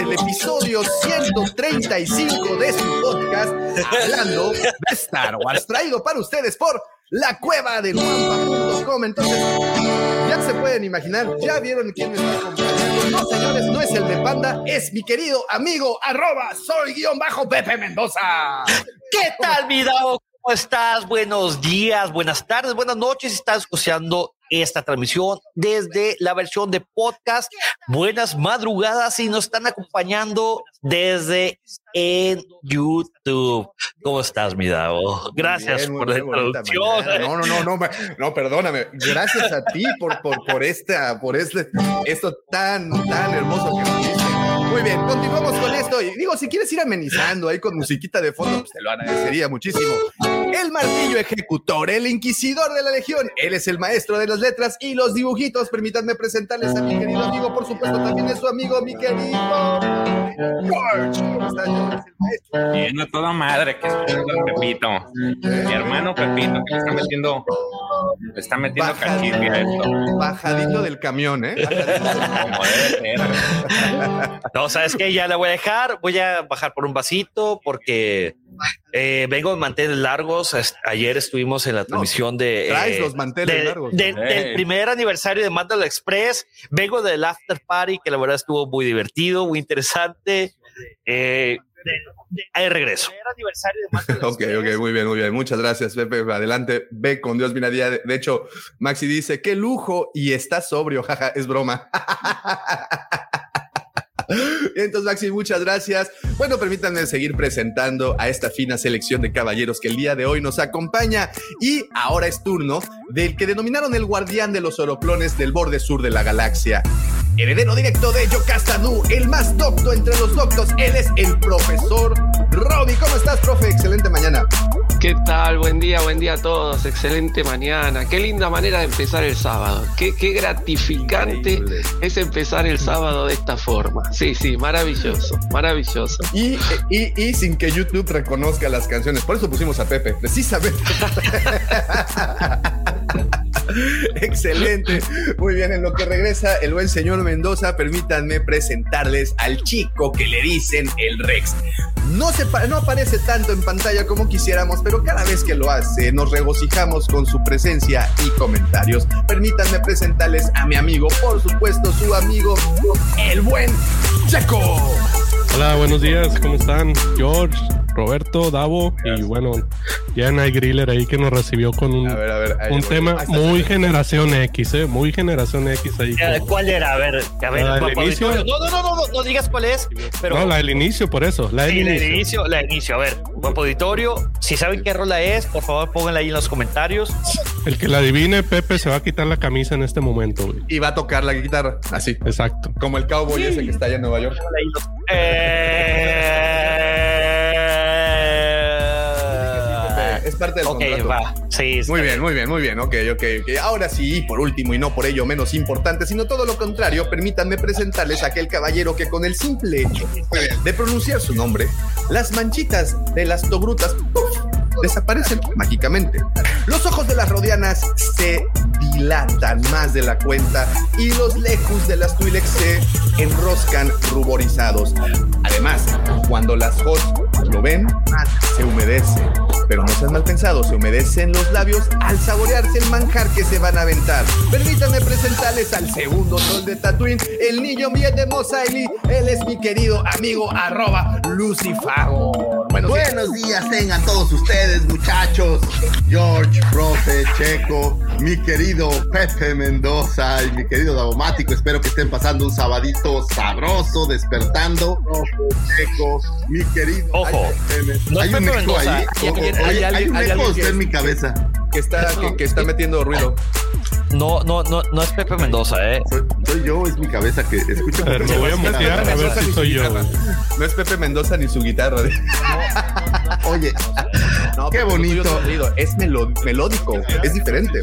el episodio 135 de su podcast, hablando de Star Wars, traído para ustedes por la cueva de Wampa.com. Entonces, ya se pueden imaginar, ya vieron quién está acompañando. No, señores, no es el de Panda, es mi querido amigo, arroba, soy guion bajo Pepe Mendoza. ¿Qué tal, mi? ¿Cómo estás? Buenos días, buenas tardes, buenas noches. Estás escuchando esta transmisión desde la versión de podcast. Buenas madrugadas y nos están acompañando desde en YouTube. ¿Cómo estás, mi Dao? Gracias Bien, por la introducción. No, no, no, no, no, perdóname. Gracias a ti por, por, por esta, por este, esto tan, tan hermoso que nos diste. Muy bien, continuamos con esto. Y digo, si quieres ir amenizando ahí con musiquita de fondo, pues te lo agradecería muchísimo. El martillo ejecutor, el inquisidor de la legión. Él es el maestro de las letras y los dibujitos. Permítanme presentarles a mi querido amigo, por supuesto, también es su amigo, mi querido George. ¿Cómo estás, George? Es el maestro. Bien, a toda madre que está haciendo Pepito. Mi hermano Pepito que le está metiendo, le está metiendo Baja. cachirri a esto. Bajadito del camión, ¿eh? Como debe ser. No, ¿sabes qué? Ya la voy a dejar. Voy a bajar por un vasito porque eh, vengo de manteles largos. Ayer estuvimos en la transmisión de. Traes eh, los manteles de- largos. de- Ey. del primer aniversario de Mandal Express. Vengo del after party, que la verdad estuvo muy divertido, muy interesante. Eh, ahí regreso. Ok, ok, muy bien, muy bien. Muchas gracias, Pepe. Adelante, ve con Dios, mira, día. De de hecho, Maxi dice, qué lujo y está sobrio, jaja, es broma. Entonces, Maxi, muchas gracias. Bueno, permítanme seguir presentando a esta fina selección de caballeros que el día de hoy nos acompaña. Y ahora es turno del que denominaron el guardián de los oroplones del borde sur de la galaxia. Heredero directo de Yocastanu, el más docto entre los doctos. Él es el profesor Robbie. ¿Cómo estás, profe? Excelente mañana. ¿Qué tal? Buen día, buen día a todos. Excelente mañana. Qué linda manera de empezar el sábado. Qué, qué gratificante Increíble. es empezar el sábado de esta forma. Sí, sí, maravilloso, maravilloso. Y, y, y sin que YouTube reconozca las canciones. Por eso pusimos a Pepe, precisamente. Excelente. Muy bien, en lo que regresa el buen señor Mendoza, permítanme presentarles al chico que le dicen el Rex. No, se no aparece tanto en pantalla como quisiéramos, pero cada vez que lo hace nos regocijamos con su presencia y comentarios. Permítanme presentarles a mi amigo, por supuesto, su amigo, el buen Checo. Hola, buenos días, ¿cómo están? George, Roberto, Davo y bueno, ya hay Griller ahí que nos recibió con un, A ver, a ver. ahí un tema Ahí está. muy generación X, ¿eh? Muy generación X ahí. Con- ¿Cuál era? A ver, a ver. La del inicio. No, no, no, no, no, no digas cuál es, pero. No, la del inicio, por eso, la del Sí, la inicio. del inicio, la del inicio. A ver, guapo auditorio, si saben qué rola es, por favor pónganla ahí en los comentarios. El que la adivine, Pepe se va a quitar la camisa en este momento, güey. Y va a tocar la guitarra, así. Exacto. Como el cowboy ese que está allá en Nueva York. Eh... Es parte del Ok, contrato. va. Sí, Muy bien, muy bien, muy bien. Ok, ok, ok. Ahora sí, y por último, y no por ello menos importante, sino todo lo contrario, permítanme presentarles a aquel caballero que con el simple hecho de pronunciar su nombre, las manchitas de las togrutas. Desaparecen mágicamente. Los ojos de las rodianas se dilatan más de la cuenta y los lejos de las Twi'lek se enroscan ruborizados. Además, cuando las HOT lo ven, se humedece. Pero no sean mal pensados, se humedecen los labios al saborearse el manjar que se van a aventar. Permítanme presentarles al segundo troll de Tatooine, el niño bien de Mos Eisley. Él es mi querido amigo arroba Lucifago. Buenos días. Buenos días tengan todos ustedes, muchachos. George, profe, Checo, mi querido Pepe Mendoza y mi querido Davomático. Espero que estén pasando un sabadito sabroso, despertando. Profe, Checo, mi querido. Ojo, Ay, Pepe, no es Pepe Mendoza, ahí. Hay hay, alguien- un eco usted en mi cabeza. Que está, que, que está metiendo ruido. No, no, no, no es Pepe Mendoza, ¿eh? Soy, soy yo, es mi cabeza que escucho. A ver, me voy a mutear a ver si soy yo. No es Pepe Mendoza ni su guitarra. Oye, No, Qué pero bonito. es melo- melódico, es diferente.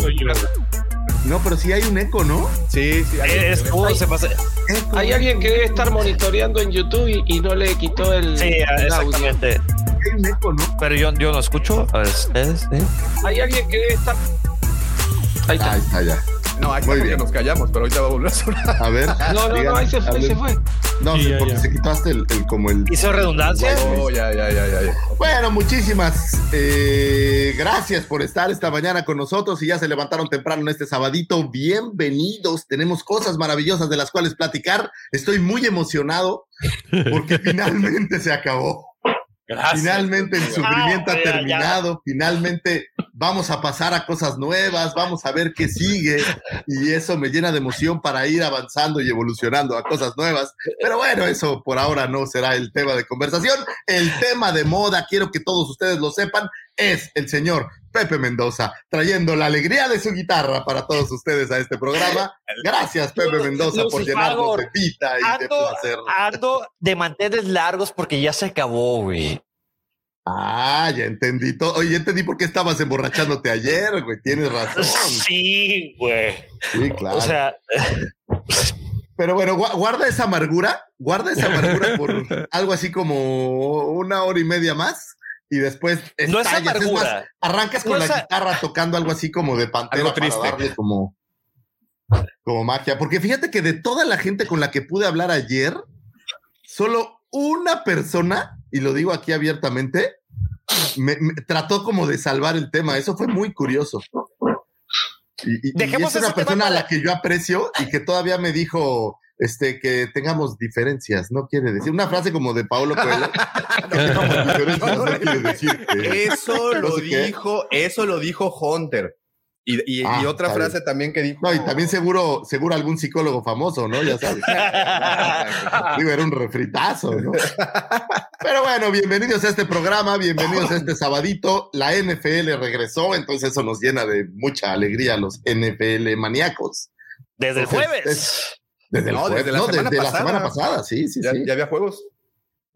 No, pero sí hay un eco, ¿no? Sí, sí. hay- Es como se pasa. Hay alguien que debe estar monitoreando en YouTube y, y no le quitó el, Sí, el audio. exactamente. Hay un eco, ¿no? Pero yo, yo no escucho. A ver, ¿ustedes? ¿eh? Hay alguien que debe estar. Ahí está. Ahí está ya. No, ahí está Muy porque bien. nos callamos, pero ahorita va a volver a sonar. A ver. No, no, digan, no, ahí se fue, ahí se fue. No, Sí, sí, ya, porque ya. se quitaste el, el- como el. ¿Hizo redundancia? Oh, ya, ya, ya, ya, ya. Bueno, muchísimas eh, gracias por estar esta mañana con nosotros y ya se levantaron temprano en este sabadito. Bienvenidos. Tenemos cosas maravillosas de las cuales platicar. Estoy muy emocionado porque finalmente se acabó. Gracias. Finalmente el sufrimiento Ah, ha ya, ya. terminado, finalmente vamos a pasar a cosas nuevas, vamos a ver qué sigue y eso me llena de emoción para ir avanzando y evolucionando a cosas nuevas. Pero bueno, eso por ahora no será el tema de conversación. El tema de moda, quiero que todos ustedes lo sepan, es el señor Pepe Mendoza, trayendo la alegría de su guitarra para todos ustedes a este programa. Gracias, Pepe Mendoza, por llenarnos de vida y de Ando, placer. ando de manteles largos porque ya se acabó, güey. Ah, ya entendí todo. Oye, ya entendí por qué estabas emborrachándote ayer, güey. Tienes razón. Sí, güey. Sí, claro. O sea, Pero bueno, gua- guarda esa amargura, guarda esa amargura por algo así como una hora y media más y después no es más, arrancas con No la a- guitarra tocando algo así como de pantera Algo para triste. darle como, como magia. Porque fíjate que de toda la gente con la que pude hablar ayer, solo una persona, y lo digo aquí abiertamente, me, me trató como de salvar el tema. Eso fue muy curioso. Y, y- y Dejemos es una persona a para- la que yo aprecio y que todavía me dijo este, que tengamos diferencias, no quiere decir una frase como de Paolo Coelho. que tengamos diferencias, no quiere decir que. Eso No lo qué. dijo, eso lo dijo Hunter. Y, y- Ah, y otra frase también que dijo. No, y también seguro, seguro algún psicólogo famoso, ¿no? Ya sabes. Digo, era un refritazo, ¿no? Pero bueno, bienvenidos a este programa, bienvenidos a este sabadito. La NFL regresó, entonces eso nos llena de mucha alegría a los NFL maníacos. Desde el Entonces, jueves. Desde el No, desde la no, semana desde la pasada. semana pasada, sí, sí, ya, sí. ya había juegos.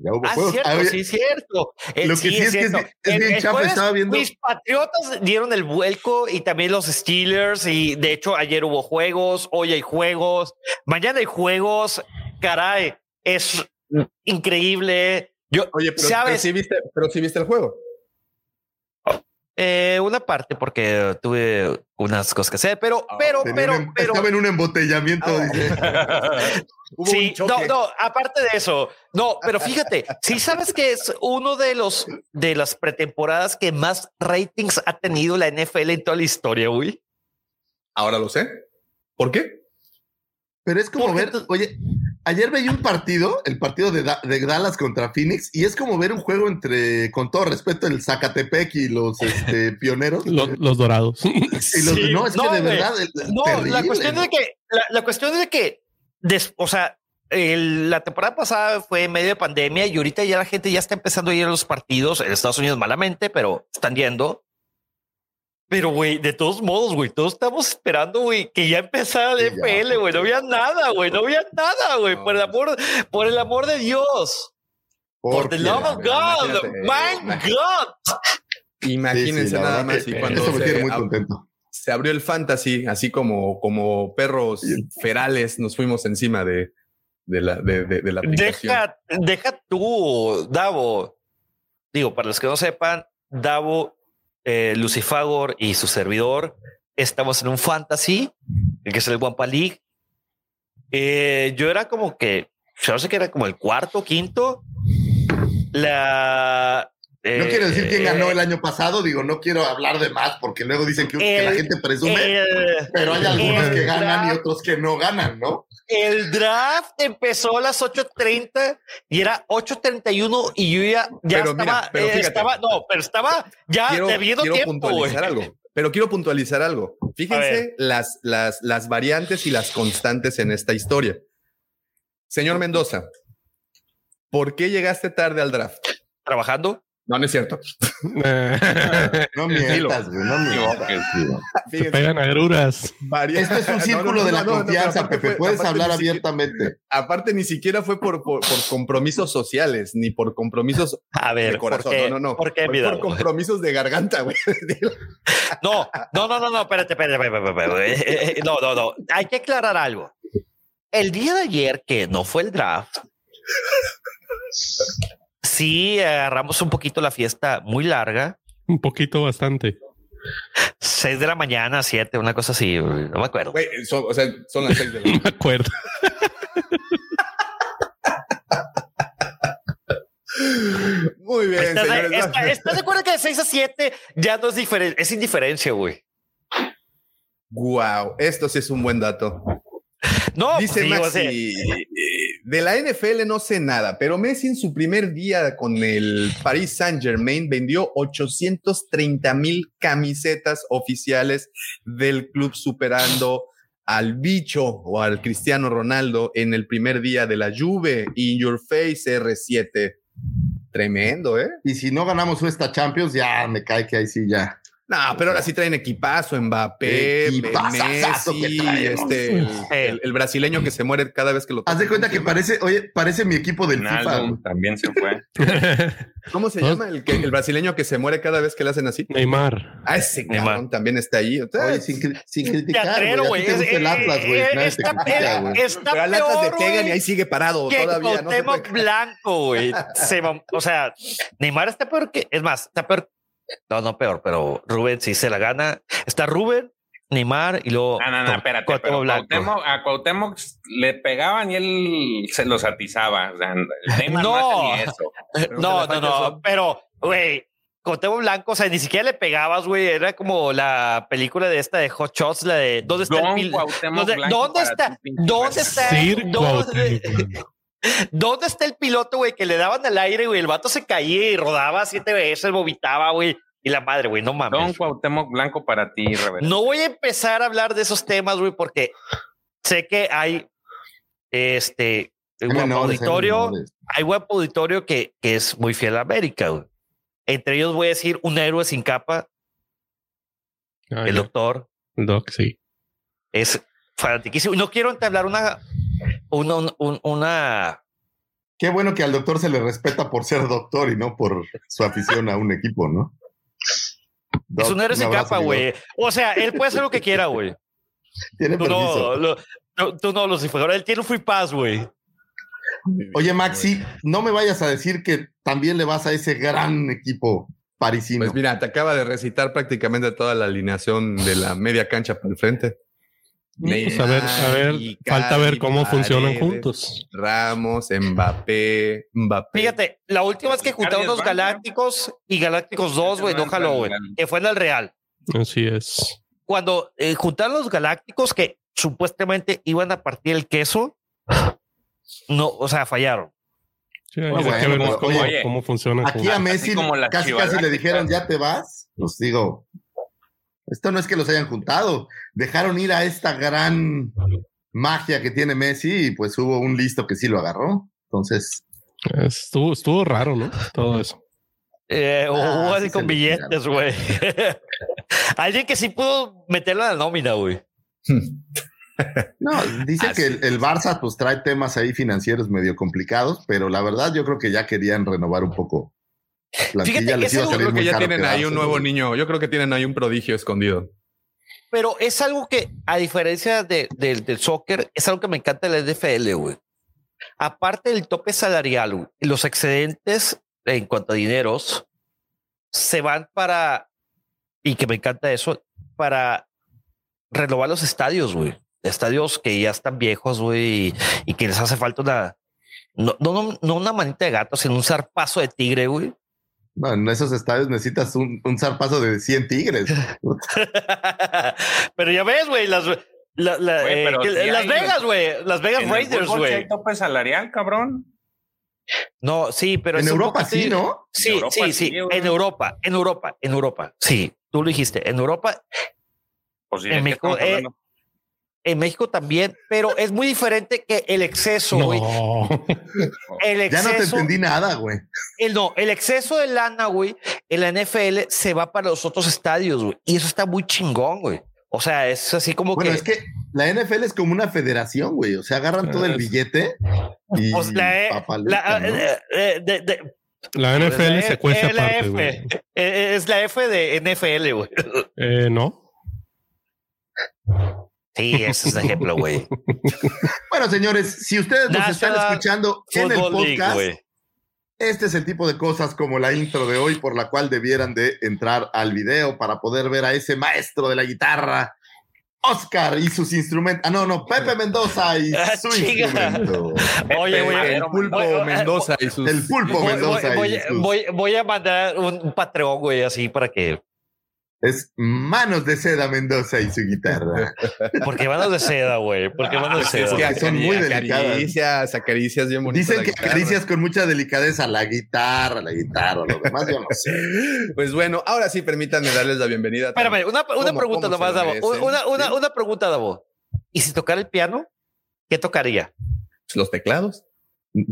Ya hubo Ah, juegos. cierto, oye, sí, cierto. Eh, Lo que sí es que es cierto. bien- es El- bien el chafa, jueves estaba viendo- Mis patriotas dieron el vuelco y también los Steelers. Y de hecho, ayer hubo juegos, hoy hay juegos, mañana hay juegos. Caray, es increíble. Yo, Oye, pero, pero ¿sabes? sí viste, pero sí viste el juego. Eh, una parte porque tuve unas cosas que hacer, pero, pero, tenía pero, un em- pero. estaba en un embotellamiento, Ah. dice. Hubo Sí, un no, no, aparte de eso, no, pero fíjate, sí sabes que es uno de los de las pretemporadas que más ratings ha tenido la NFL en toda la historia, güey. Ahora lo sé. ¿Por qué? Pero es como Porque ver, oye, ayer veía un partido, el partido de, Da- de Dallas contra Phoenix, y es como ver un juego entre, con todo respeto, el Zacatepec y los este, pioneros. Los, los dorados. y los, Sí, no, es no, que de verdad. el- No, terrible, la cuestión ¿no? es de que, la, la cuestión es de que, des- o sea, el- la temporada pasada fue en medio de pandemia y ahorita ya la gente ya está empezando a ir a los partidos en Estados Unidos malamente, pero están yendo. Pero, güey, de todos modos, güey, todos estamos esperando, güey, que ya empezara ya, NFL, güey. No había nada, güey. No había nada, güey. No, Por el amor, por el amor de Dios. Por Porque- the love of God. My. God. Imagínense Sí, sí, la nada más. que Y cuando Eso me tiene muy contento. se abrió el fantasy, así como, como perros ferales, nos fuimos encima de, de la, de, de- de la aplicación. Deja, deja tú, Davo. Digo, para los que no sepan, Davo, eh, Lucifagor y su servidor estamos en un fantasy, que es el Wampa League. Eh, yo era como que, yo no sé que era como el cuarto, quinto. La. No quiero decir quién ganó eh, el año pasado, digo, no quiero hablar de más porque luego dicen que, que la gente presume, el- pero hay algunos que ganan y otros que no ganan, ¿no? El draft empezó a las 8:30 y era 8:31 y yo ya, ya Pero mira, estaba, pero eh, fíjate. estaba, no, pero estaba ya quiero, debiendo quiero tiempo, algo. Pero quiero puntualizar algo. Fíjense las, las, las variantes y las constantes en esta historia. Señor Mendoza, ¿por qué llegaste tarde al draft? Trabajando. No, no es cierto. No mientas, güey, no mientas. Pegan agruras. Este es un No, círculo no, no, de la no, no, no, confianza, Pepe. fue- Puedes hablar siquiera- abiertamente. Aparte, ni siquiera fue por, por, por compromisos sociales, ni por compromisos A ver, de corazón. ¿por qué? No, no, no. ¿Por qué, por compromisos de garganta, güey. No, no, no, no, no, espérate, espérate, espérate, espérate, espérate. Eh, eh, No, no, no. Hay que aclarar algo. El día de ayer, que no fue el draft, sí agarramos un poquito la fiesta muy larga. Un poquito bastante. 6 de la mañana, 7, una cosa así, no me acuerdo. Güey, son, o sea, son las seis de la No me acuerdo. Muy bien, ¿Estás, de- señores. está- ¿estás de acuerdo que de 6 a 7 ya no es diferente? Es indiferencia, güey. Wow, esto sí es un buen dato. No, pues Dice o Maxi, sea, de la NFL no sé nada, pero Messi en su primer día con el Paris Saint Germain vendió 830 mil camisetas oficiales del club superando al bicho o al Cristiano Ronaldo en el primer día de la Juve. In your face R7. Tremendo, ¿eh? Y si no ganamos esta Champions, ya me cae que ahí sí ya. No, pero ahora sí traen equipazo, Mbappé, Messi, este, el, el- el brasileño que se muere cada vez que lo Haz de cuenta que parece, oye, parece mi equipo del FIFA. Ronaldo güey. también se fue. ¿Cómo se llama el, que, el brasileño que se muere cada vez que le hacen así? Neymar. Ah, ese Neymar. cabrón también está ahí. O sea, Oye, sin, cri- sin criticar, güey. Es- el Atlas, güey. eh, está-. Está pero al Atlas le peor, pegan güey, y ahí sigue parado que todavía. No se Blanco, güey. O sea, Neymar está peor que... Es más, está peor... No, no peor, pero Rubén sí se la gana. Está Rubén, Neymar y luego... No, no, no, espérate. Cuauhtémoc Pero Blanco. Cuauhtémoc- a Cuauhtémoc le pegaban y él se los atizaba. O sea, el Neymar no, No. hace ni eso. No, no, no, eso. pero, güey, Cuauhtémoc Blanco, o sea, ni siquiera le pegabas, güey, era como la película de esta de Hot Shots, la de ¿Dónde está el Don pil- Cuauhtémoc ¿Dónde, dónde está? ¿Dónde está? ¿Dónde, Cuauhtémoc. ¿Dónde está el piloto, güey, que le daban al aire, güey? El vato se caía y rodaba siete veces, vomitaba, güey. Y la madre, güey, no mames. Don Cuauhtémoc Blanco para ti, Reverendo. No voy a empezar a hablar de esos temas, güey, porque sé que hay este Hay guapo auditorio, hay guapo auditorio que, que es muy fiel a América, güey. Entre ellos voy a decir un héroe sin capa, Ah, el doctor, Doc, sí. es fanatiquísimo. No quiero entablar una, una, un- una, Qué bueno que al doctor se le respeta por ser doctor y no por su afición a un equipo, ¿no? es un héroe sin capa, güey. O sea, él puede hacer lo que quiera, güey. Tiene Tú permiso. no, lo- tú, tú no, Lucifer. Él tiene un free pass, güey. Oye, Maxi, no me vayas a decir que también le vas a ese gran equipo parisino. Pues mira, te acaba de recitar prácticamente toda la alineación de la media cancha para el frente. Pues a ver, a ver, Icardi, falta ver cómo funcionan juntos. Ramos, Mbappé, Mbappé. Fíjate, la última vez que juntaron es los. Galácticos y Galácticos 2, güey, no jaló, güey. Que fue en el Real. Así es. Cuando eh, juntaron los Galácticos que supuestamente iban a partir el queso, no, o sea, fallaron. Sí, Bueno, que pero, cómo, oye, cómo Aquí a Messi como casi le dijeron, ya te vas. Pues digo, esto no es que los hayan juntado. Dejaron ir a esta gran magia que tiene Messi y pues hubo un listo que sí lo agarró. Entonces, Estuvo, estuvo raro, ¿no? Todo eso. Eh, Ah, sí así se con le billetes, güey. Alguien que sí pudo meterlo en la nómina, güey. no, dice Así que el, el Barça pues trae temas ahí financieros medio complicados, pero la verdad yo creo que ya querían renovar un poco. Plantilla, Fíjate, les ese iba a yo creo que ya caro tienen ahí un nuevo niño. Yo creo que tienen ahí un prodigio escondido. Pero es algo que, a diferencia de- del- del soccer, es algo que me encanta de la NFL, güey. Aparte del tope salarial, güey, los excedentes en cuanto a dineros se van para, y que me encanta eso, para renovar los estadios, güey. Estadios que ya están viejos, güey, y, y que les hace falta una, no, no, no, no una manita de gato, sino un zarpazo de tigre, güey. No, en esos estadios necesitas un, un zarpazo de 100 tigres. Pero ya ves, güey, las, la- la- Güey, eh, que- Las Vegas, güey, Las Vegas Raiders, güey. hay tope salarial, cabrón. No, sí, pero en Europa sí, ¿no? Sí, Europa sí, sí. En Europa, en Europa, en Europa. Sí, tú lo dijiste. En Europa, Pues sí, En ¿de qué México, eh? En México también, pero es muy diferente que el exceso, güey. No. El Ya no te exceso, entendí nada, güey. el, no, el exceso de lana, güey, en la NFL se va para los otros estadios, güey. Y eso está muy chingón, güey. O sea, es así como Bueno, que. es que la NFL es como una federación, güey. O sea, agarran todo el billete y pues, la, papaleta, la- ¿no? eh, eh, de- de- La NFL la- se cuesta es la aparte, güey. Eh, Es la F de NFL, güey. Eh, no. Sí, ese es un ejemplo, güey. Bueno, señores, si ustedes nos están escuchando en el League, podcast. Este es el tipo de cosas como la intro de hoy por la cual debieran de entrar al video para poder ver a ese maestro de la guitarra, Oscar y sus instrumentos. Ah, no, no, Pepe Mendoza y Ah, su instrumento. Oye, voy a, el pulpo voy- Mendoza y sus. El pulpo voy- Mendoza voy- y voy- sus- voy- voy a mandar un, un Patreon, güey, así para que. Es Manos de Seda Mendoza y su guitarra. Porque manos de seda, güey. Porque manos de Es seda. que Porque son muy delicadas. Acaricias, acaricias bien bonitas Dicen que guitarra. acaricias con mucha delicadeza la guitarra, la guitarra, lo demás yo no sé. Pues bueno, ahora sí permítanme darles la bienvenida. Espérame, una, una ¿Cómo- pregunta nomás, lo Davo. Una, una, Sí. una pregunta, Davo. ¿Y si tocara el piano? ¿Qué tocaría? Los teclados.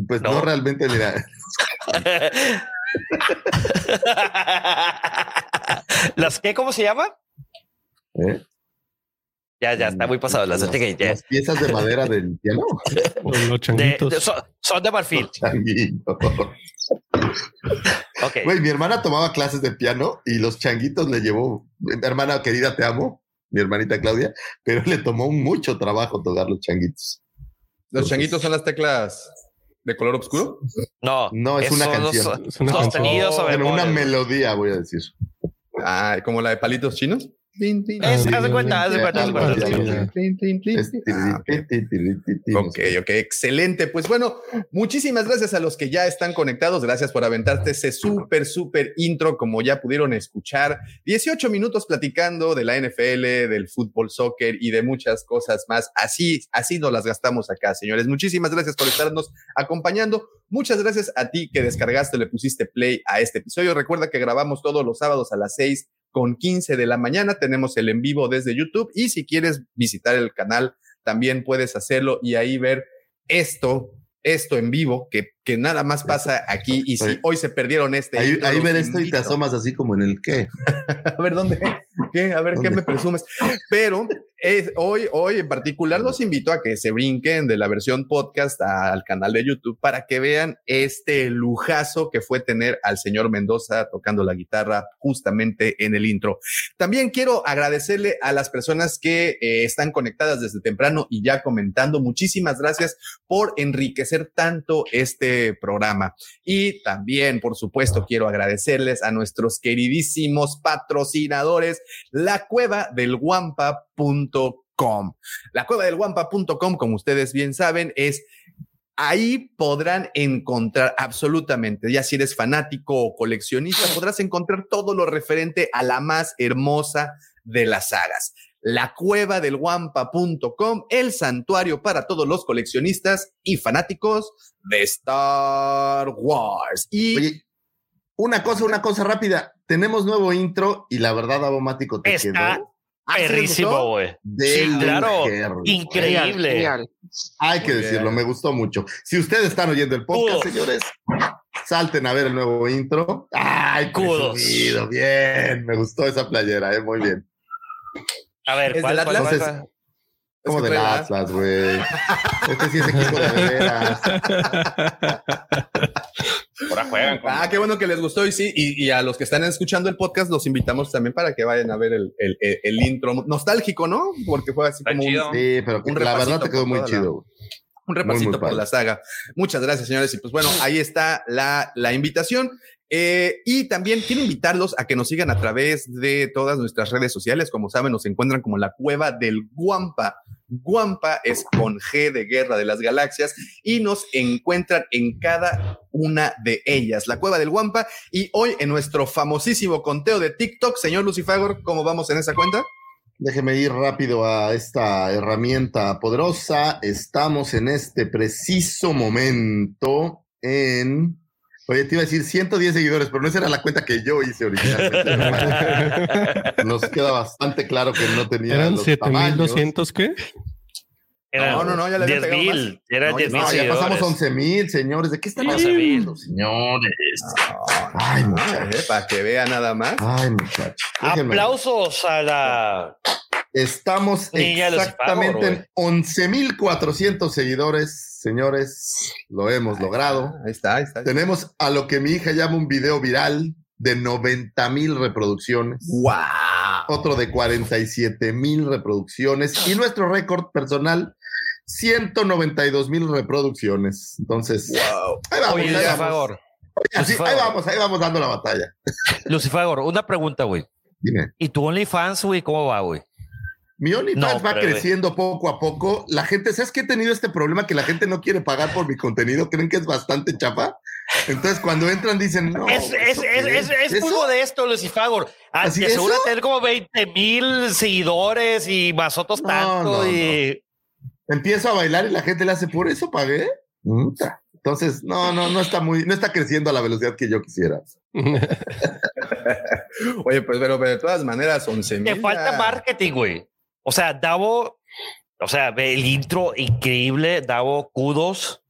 Pues no, No. realmente, mira, ¿Las qué? ¿Cómo se llama? ¿eh? Ya, ya, está muy pasado. Las, las, ya. las piezas de madera del piano. Los De- changuitos. de- son, son de marfil. Changuitos. Ok. Güey, mi hermana tomaba clases de piano y los changuitos le llevó, mi hermana querida, te amo, mi hermanita Claudia, pero le tomó mucho trabajo tocar los changuitos. Los changuitos son las teclas de color oscuro. No, No, es una los- canción. Es una sostenidos canción. o Bueno, una melodía, voy a decir. Ah, como la de palitos chinos. Haz de cuenta, haz de cuenta, haz ok. ok, excelente. Pues bueno, muchísimas gracias a los que ya están conectados. Gracias por aventarte ese súper, súper intro, como ya pudieron escuchar. 18 minutos platicando de la NFL, del fútbol, soccer y de muchas cosas más. Así, así nos las gastamos acá, señores. Muchísimas gracias por estarnos acompañando. Muchas gracias a ti que descargaste, le pusiste play a este episodio. Recuerda que grabamos todos los sábados a las 6 con 15 de la mañana. Tenemos el en vivo desde YouTube y si quieres visitar el canal, también puedes hacerlo y ahí ver esto, esto en vivo, que, que nada más pasa aquí. Y si Oye. hoy se perdieron este. Ahí, ahí ver esto y te asomas así como en el qué. A ver, ¿dónde? ¿Qué? A ver, ¿qué me presumes? Pero hoy, hoy en particular los invito a que se brinquen de la versión podcast al canal de YouTube para que vean este lujazo que fue tener al señor Mendoza tocando la guitarra justamente en el intro. También quiero agradecerle a las personas que eh, están conectadas desde temprano y ya comentando. Muchísimas gracias por enriquecer tanto este programa. Y también, por supuesto, quiero agradecerles a nuestros queridísimos patrocinadores, la cueva del guampa.com. La cueva del guampa.com, como ustedes bien saben, es Ahí podrán encontrar absolutamente, ya si eres fanático o coleccionista, podrás encontrar todo lo referente a la más hermosa de las sagas. La cueva del guampa.com, el santuario para todos los coleccionistas y fanáticos de Star Wars. Y Oye, una cosa, una cosa rápida. Tenemos nuevo intro y la verdad, Abomático, te Está quedó ¿Ah, perrísimo, güey. de Sí, claro. Increíble. Genial. Hay que Muy decirlo, bien. me gustó mucho. Si ustedes están oyendo el podcast, señores, salten a ver el nuevo intro. Ay, Kudos. presumido, bien. Me gustó esa playera, eh, muy bien. A ver, ¿Es ¿cuál, del cuál, Atlas? cuál, Entonces, cuál? Como del Atlas, güey. Este sí es equipo de veras. Ahora juegan con. Ah, qué bueno que les gustó y sí, y, y a los que están escuchando el podcast los invitamos también para que vayan a ver el, el- el- el intro nostálgico, ¿no? Porque fue así Está como chido. un, Sí, pero Un la verdad te quedó muy chido. güey. un repasito Muy, muy por padre. la saga. Muchas gracias, señores. Y pues bueno, ahí está la, la invitación. Eh, y también quiero invitarlos a que nos sigan a través de todas nuestras redes sociales. Como saben, nos encuentran como la cueva del Guampa. Guampa es de Guerra de las Galaxias y nos encuentran en cada una de ellas. La cueva del Guampa. Y hoy en nuestro famosísimo conteo de TikTok, señor Lucifagor, ¿cómo vamos en esa cuenta? Déjeme ir rápido a esta herramienta poderosa. Estamos en este preciso momento en. Oye, te iba a decir 110 seguidores, pero no esa era la cuenta que yo hice originalmente. Nos queda bastante claro que no tenía ¿Eran los tamaños. 7200 qué? Era No, no, no, ya le había 10 pegado mil. Era No, 10 mil No, ya pasamos seguidores. 11 mil, señores. ¿De qué están 11,000. hablando, señores? Ay, muchachos. Eh, para que vea nada más. Ay, muchachos. Aplausos a la. Estamos exactamente en 11.400 seguidores, señores. Lo hemos logrado. Ahí está, ahí está. Tenemos a lo que mi hija llama un video viral de 90 mil reproducciones. ¡Wow! Otro de 47 mil reproducciones. Y nuestro récord personal, 192 mil reproducciones. Entonces, ¡Wow! ahí vamos, Oye, ahí vamos. favor. Así, Lucifer. ahí vamos, ahí vamos dando la batalla. Lucifer, una pregunta, güey. Dime. ¿Y tu OnlyFans, güey, cómo va, güey? Mi OnlyFans No, va creciendo poco a poco. La gente, ¿sabes que he tenido este problema que la gente no quiere pagar por mi contenido? ¿Creen que es bastante chafa? Entonces, cuando entran, dicen, no. es, es, ¿eso es, es, es muy ¿Eso? modesto, Lucifagor. Ah, ¿Así te eso? asegura tener como 20 mil seguidores y más otros No, tanto. no, y... Empiezo a bailar y la gente le hace, ¿por eso pagué? Entonces, no, no, no está muy, no está creciendo a la velocidad que yo quisiera. Oye, pues, pero, pero de todas maneras, 11 Te mil. falta marketing, güey. O sea, Davo, o sea, ve el intro increíble, Davo, kudos.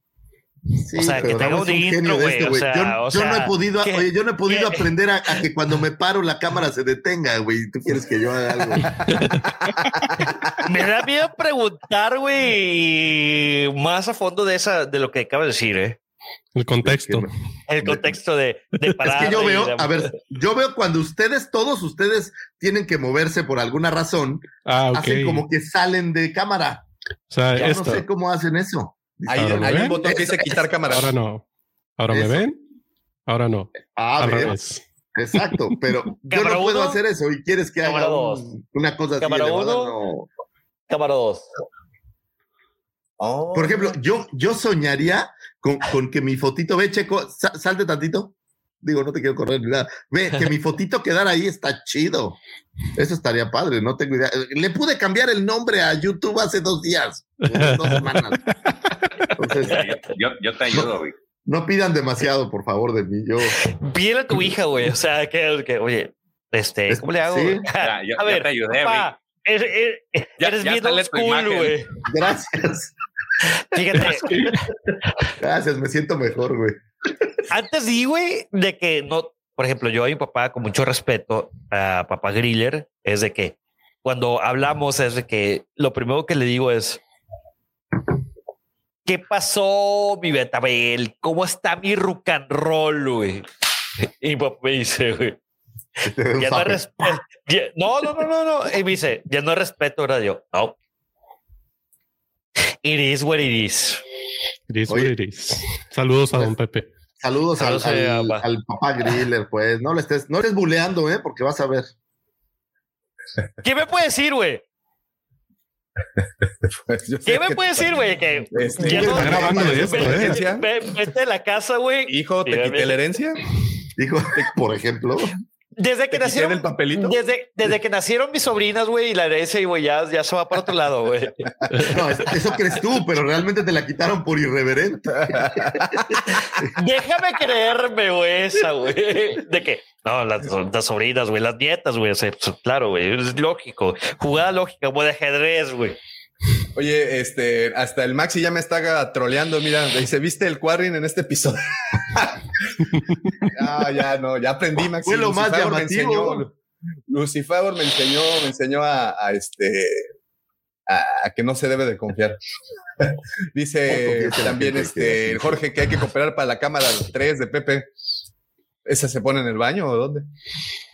Sí, O sea, que Davo un intro, güey, este, o güey. sea, yo, o yo no he podido, ¿qué- oye, yo no he podido aprender a, a que cuando me paro la cámara se detenga, güey. Tú quieres que yo haga algo. Me da miedo preguntar, güey, más a fondo de esa, de lo que acabas de decir, eh. El contexto. El contexto de, de Es que yo veo, de- a ver, yo veo cuando ustedes, todos ustedes tienen que moverse por alguna razón, Ah, ok. hacen como que salen de cámara. O sea, Yo esto. no sé cómo hacen eso. Hay, Ahora, ¿lo hay un botón que dice quitar cámara. Ahora no. Ahora me ven. Ahora no. Ah, Al. Exacto, pero yo no puedo uno, hacer eso y quieres que cámara haga dos. un- una cosa así Cámara elevada, uno. no. Cámara 2. Oh. Por ejemplo, yo, yo soñaría con, con que mi fotito, ve, Checo, sa- salte tantito. Digo, no te quiero correr ni nada. Ve, que mi fotito quedara ahí está chido. Eso estaría padre, no tengo idea. Le pude cambiar el nombre a YouTube hace dos días, dos semanas. Entonces, Yo, yo te ayudo, güey. no pidan demasiado, por favor, de mí. Yo, Viene tu hija, güey. O sea, que, que, oye, este, Es- ¿cómo le hago? sí. Ya, yo- a ver, te ayudé, papá, eres, eres- Ya- eres ya bien old school, güey. gracias. Fíjate, Gracias, me siento mejor, güey. antes di, güey, de que no, por ejemplo, yo a mi papá, con mucho respeto a papá Griller, es de que cuando hablamos es de que lo primero que le digo es, ¿qué pasó, mi Betabel? ¿Cómo está mi rock and roll, güey? Y mi papá me dice, güey, ya no respeto. No, no, no, no, no. Y me dice, ya no respeto, ¿verdad? Yo, no. It is what it is. It is Oye. what it is. Saludos a don Pepe. Saludos, al, Saludos a al- papá. al papá Griller, pues. No le estés, no eres buleando, ¿eh? Porque vas a ver. ¿Qué me puede decir, güey? Pues, ¿Qué me que- puede decir, güey? Que Este, ya no- está grabando ¿te esto, quité la ¿eh? vete de la casa, güey. Hijo, ¿te quité la herencia? Dijo, por ejemplo. Desde que ¿Te quité nacieron. papelito? Desde, desde que nacieron mis sobrinas, güey, y la herencia, y güey, ya, ya se va para otro lado, güey. No, es- eso crees tú, pero realmente te la quitaron por irreverente. Déjame creerme, güey, esa, güey. De que, no, las, las sobrinas, güey, las nietas, güey. pues, claro, güey, es lógico. Jugada lógica, güey, de ajedrez, güey. Oye, este, hasta el Maxi ya me está troleando. Mira, dice, ¿viste el Quarrying en este episodio? ah, ya no, ya aprendí, Maxi. Fue lo más Lucifer me enseñó, Lucifer me enseñó, me enseñó a, a este, a, a que no se debe de confiar. Dice también este, Jorge que hay que cooperar para la cámara 3 de Pepe. ¿Esa se pone en el baño o dónde?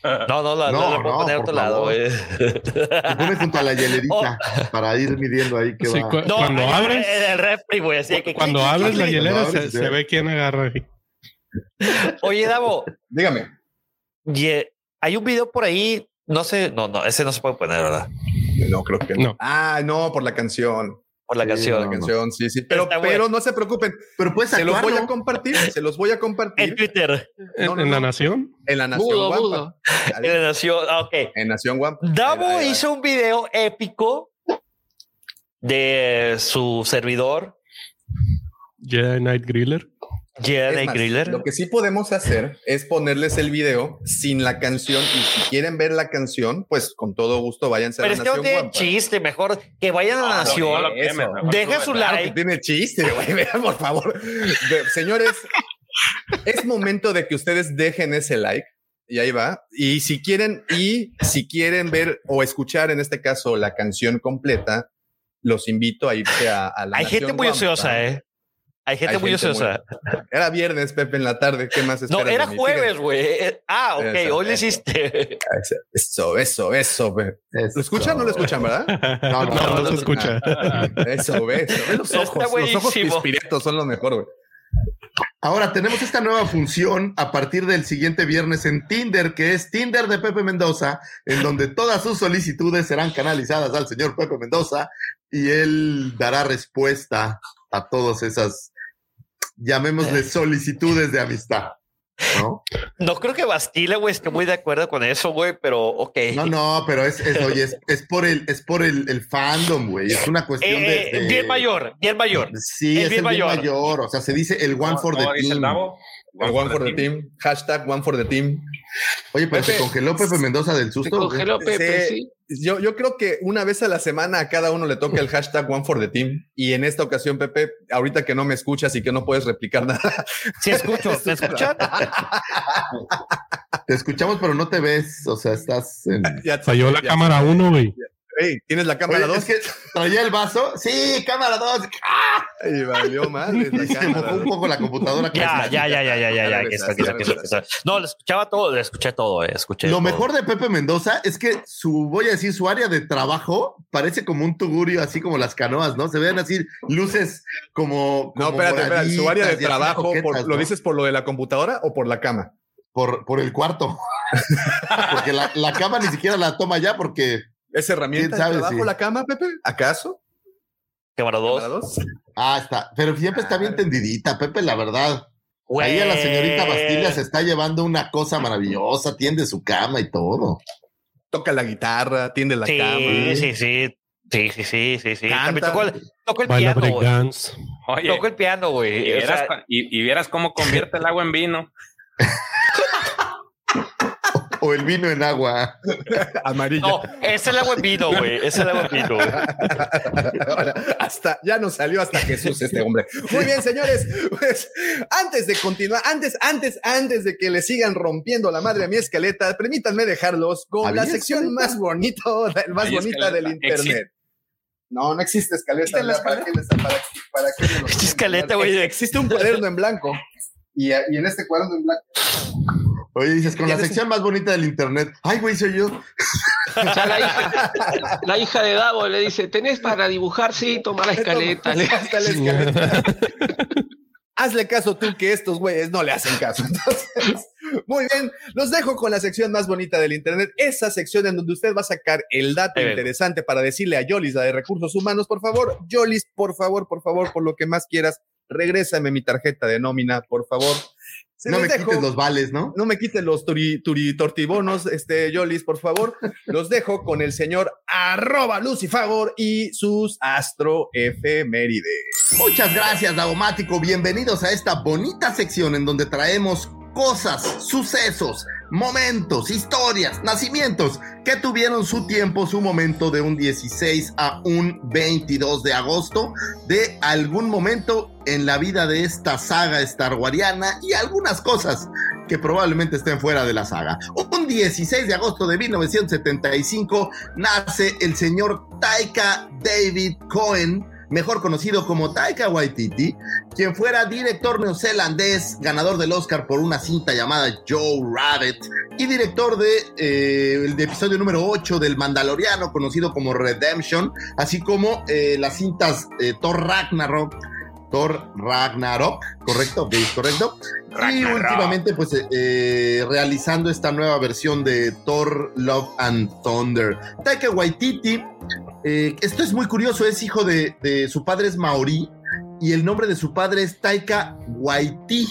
No, no, la, No, no, la puedo no, poner a por otro lado. Te pones junto a la hielerita para ir midiendo ahí que Sí, va. cu- No, cuando abres, en el refri, güey. Así que. cuando abres la hielera abres, se, se ve quién agarra ahí. Oye, Davo, Dígame. eh, hay un video por ahí. No sé, no, no, ese no se puede poner, ¿verdad? No, creo que no. No. Ah, no, por la canción. Por la Sí, canción. La no. canción, sí, sí. Pero, Está bueno. pero no se preocupen. Pero puedes Se los voy a compartir. Se los voy a En compartir Twitter. En, No, no, en la nación. en la Nación mudo. En la nación. ah, Ok. En Nación Guampa. Davo hizo un video épico de su servidor, Jedi Night Griller. Jedi Es más, Griller. Lo que sí podemos hacer es ponerles el video sin la canción y si quieren ver la canción, pues con todo gusto váyanse Pero a es la que no Nación tiene chiste. Mejor que vayan a la No, no, nación. no eso. mejor Deja su. Claro que like. tiene chiste, güey. Vean, por favor. Señores, es momento de que ustedes dejen ese like. Y ahí va. Y si quieren, y si quieren ver o escuchar en este caso la canción completa, los invito a irse a, a la Hay Nación gente muy ociosa, ¿eh? Hay gente Hay muy gente ociosa. Era viernes, Pepe, en la tarde. ¿Qué más No, esperas era de mí? jueves, güey. Ah, ok. Eso, Hoy lo hiciste. Eso, eso, eso. Eso. ¿Lo escuchan o no lo escuchan, verdad? No, no, no, se no, escucha. Eso, ve, eso. Ve los Está ojos. Los ojos pispiriatos son lo mejor, güey. Ahora tenemos esta nueva función a partir del siguiente viernes en Tinder, que es Tinder de Pepe Mendoza, en donde todas sus solicitudes serán canalizadas al señor Pepe Mendoza y él dará respuesta a todas esas, llamémosle solicitudes de amistad. ¿No? No creo que Bastila, güey, esté muy de acuerdo con eso, güey, pero ok. No, no, pero es, es, oye, es, es por el, es por el, el fandom, güey. Es una cuestión Eh, de, de- Bien mayor, bien mayor. Sí, es bien el bien mayor. O sea, se dice el one for the ¿Cómo dice el team. El one for the team. Hashtag one for the team. Oye, pero se Pepe. congeló Pepe Mendoza del Se susto. güey. congeló Pepe, sí. Yo, yo creo que una vez a la semana a cada uno le toca el hashtag one for the team. Y en esta ocasión, Pepe, ahorita que no me escuchas y que no puedes replicar nada, Sí, escucho, ¿me escuchan? Te escuchamos, pero no te ves. O sea, estás en. ya te- Falló la ya- cámara 1, güey. ¿Tienes la cámara Oye, 2? es que traía el vaso. Sí, cámara 2. Y valió madre la cámara mojó un poco la computadora. Ya, ya, ya, ya, ya, ya, ya. No, le escuchaba todo, le escuché todo, eh, escuché. Lo todo. mejor de Pepe Mendoza es que su, voy a decir, su área de trabajo parece como un tugurio, así como las canoas, ¿no? Se ven así luces como. No, espérate, espérate. Su área de trabajo, por- ¿lo ¿no? dices por lo de la computadora o por la cama? Por, por el cuarto. porque la, la cama ni siquiera la toma ya porque. ¿Es herramienta ¿Quién sabe de trabajo la cama, Pepe? ¿Acaso? Cámara ¿Cámara 2. dos? Ah, está. Pero siempre está bien tendidita, Pepe, la verdad. Ahí a la señorita Bastilla se está llevando una cosa maravillosa, tiende su cama y todo. Toca la guitarra, tiende la Sí, cama. sí, sí. Sí, sí, sí, sí, sí. Tocó el, tocó el piano, güey. Oye, Tocó el piano, y güey. O vieras, sea, cu- y, y vieras cómo convierte el agua en vino. O el vino en agua. Amarilla. no, es el agua en vino, güey. Es el agua en vino. Ahora, hasta ya nos salió hasta Jesús este hombre. Muy bien, señores. Pues antes de continuar, antes, antes, antes de que le sigan rompiendo la madre a mi escaleta, permítanme dejarlos con ¿Había la sección escaleta? más bonito, más bonita del internet. No, no existe escaleta. ¿Existe la ¿Para qué les- para- para qué Escaleta, güey. Existe un cuaderno en blanco. Y, y en este cuaderno en blanco. Oye, dices, con la ¿Tienes- sección más bonita del internet. Ay, güey, soy yo. O sea, la, hija, la hija de Davo le dice, ¿tenés para dibujar? Sí, toma la escaleta. Le- Hasta la escaleta. Hazle caso tú que estos güeyes no le hacen caso. Entonces, muy bien, los dejo con la sección más bonita del Internet, esa sección en donde usted va a sacar el dato interesante para decirle a Yolis, la de recursos humanos, por favor, Yolis, por favor, por favor, por lo que más quieras, regrésame mi tarjeta de nómina, por favor. Se no me dejo. quites los vales, ¿no? No me quiten los turi, turi- tortibonos, este, Yolis, por favor. Los dejo con el señor arroba Lucifagor y sus astroefemérides. Muchas gracias, Davomático. Bienvenidos a esta bonita sección en donde traemos cosas, sucesos, momentos, historias, nacimientos que tuvieron su tiempo, su momento de un 16 a un 22 de agosto de algún momento en la vida de esta saga starwariana y algunas cosas que probablemente estén fuera de la saga. Un 16 de agosto de 1975 nace el señor Taika David Cohen, mejor conocido como Taika Waititi, quien fuera director neozelandés, ganador del Oscar por una cinta llamada Joe Rabbit y director de eh, el episodio número 8 del Mandaloriano, conocido como Redemption, así como eh, las cintas eh, Thor Ragnarok. Thor Ragnarok, correcto, ok, correcto. Y últimamente, pues, eh, eh, realizando esta nueva versión de Thor Love and Thunder. Taika Waititi, eh, esto es muy curioso, es hijo de, de- su padre es maorí y el nombre de su padre es Taika Waititi.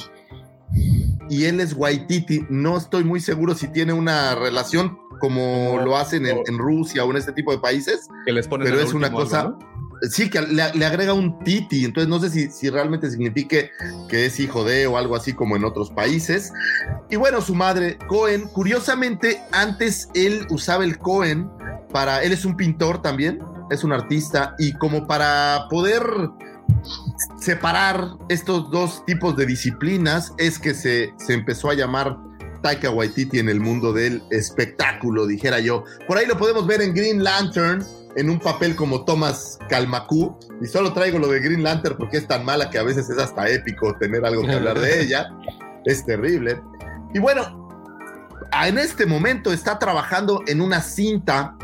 Y él es Waititi. No estoy muy seguro si tiene una relación como lo hacen en, en Rusia o en este tipo de países. Que les ponen Pero es una cosa- algo, ¿no? Sí, que le, agrega un titi, entonces no sé si, si realmente signifique que es hijo de o algo así como en otros países. Y bueno, su madre, Cohen, curiosamente, antes él usaba el Cohen para, él es un pintor también, es un artista, y como para poder separar estos dos tipos de disciplinas, es que se, se empezó a llamar Taika Waititi en el mundo del espectáculo, dijera yo. Por ahí lo podemos ver en Green Lantern, en un papel como Thomas Kalmaku. Y solo traigo lo de Green Lantern porque es tan mala que a veces es hasta épico tener algo que hablar de ella. Es terrible. Y bueno, en este momento está trabajando en una cinta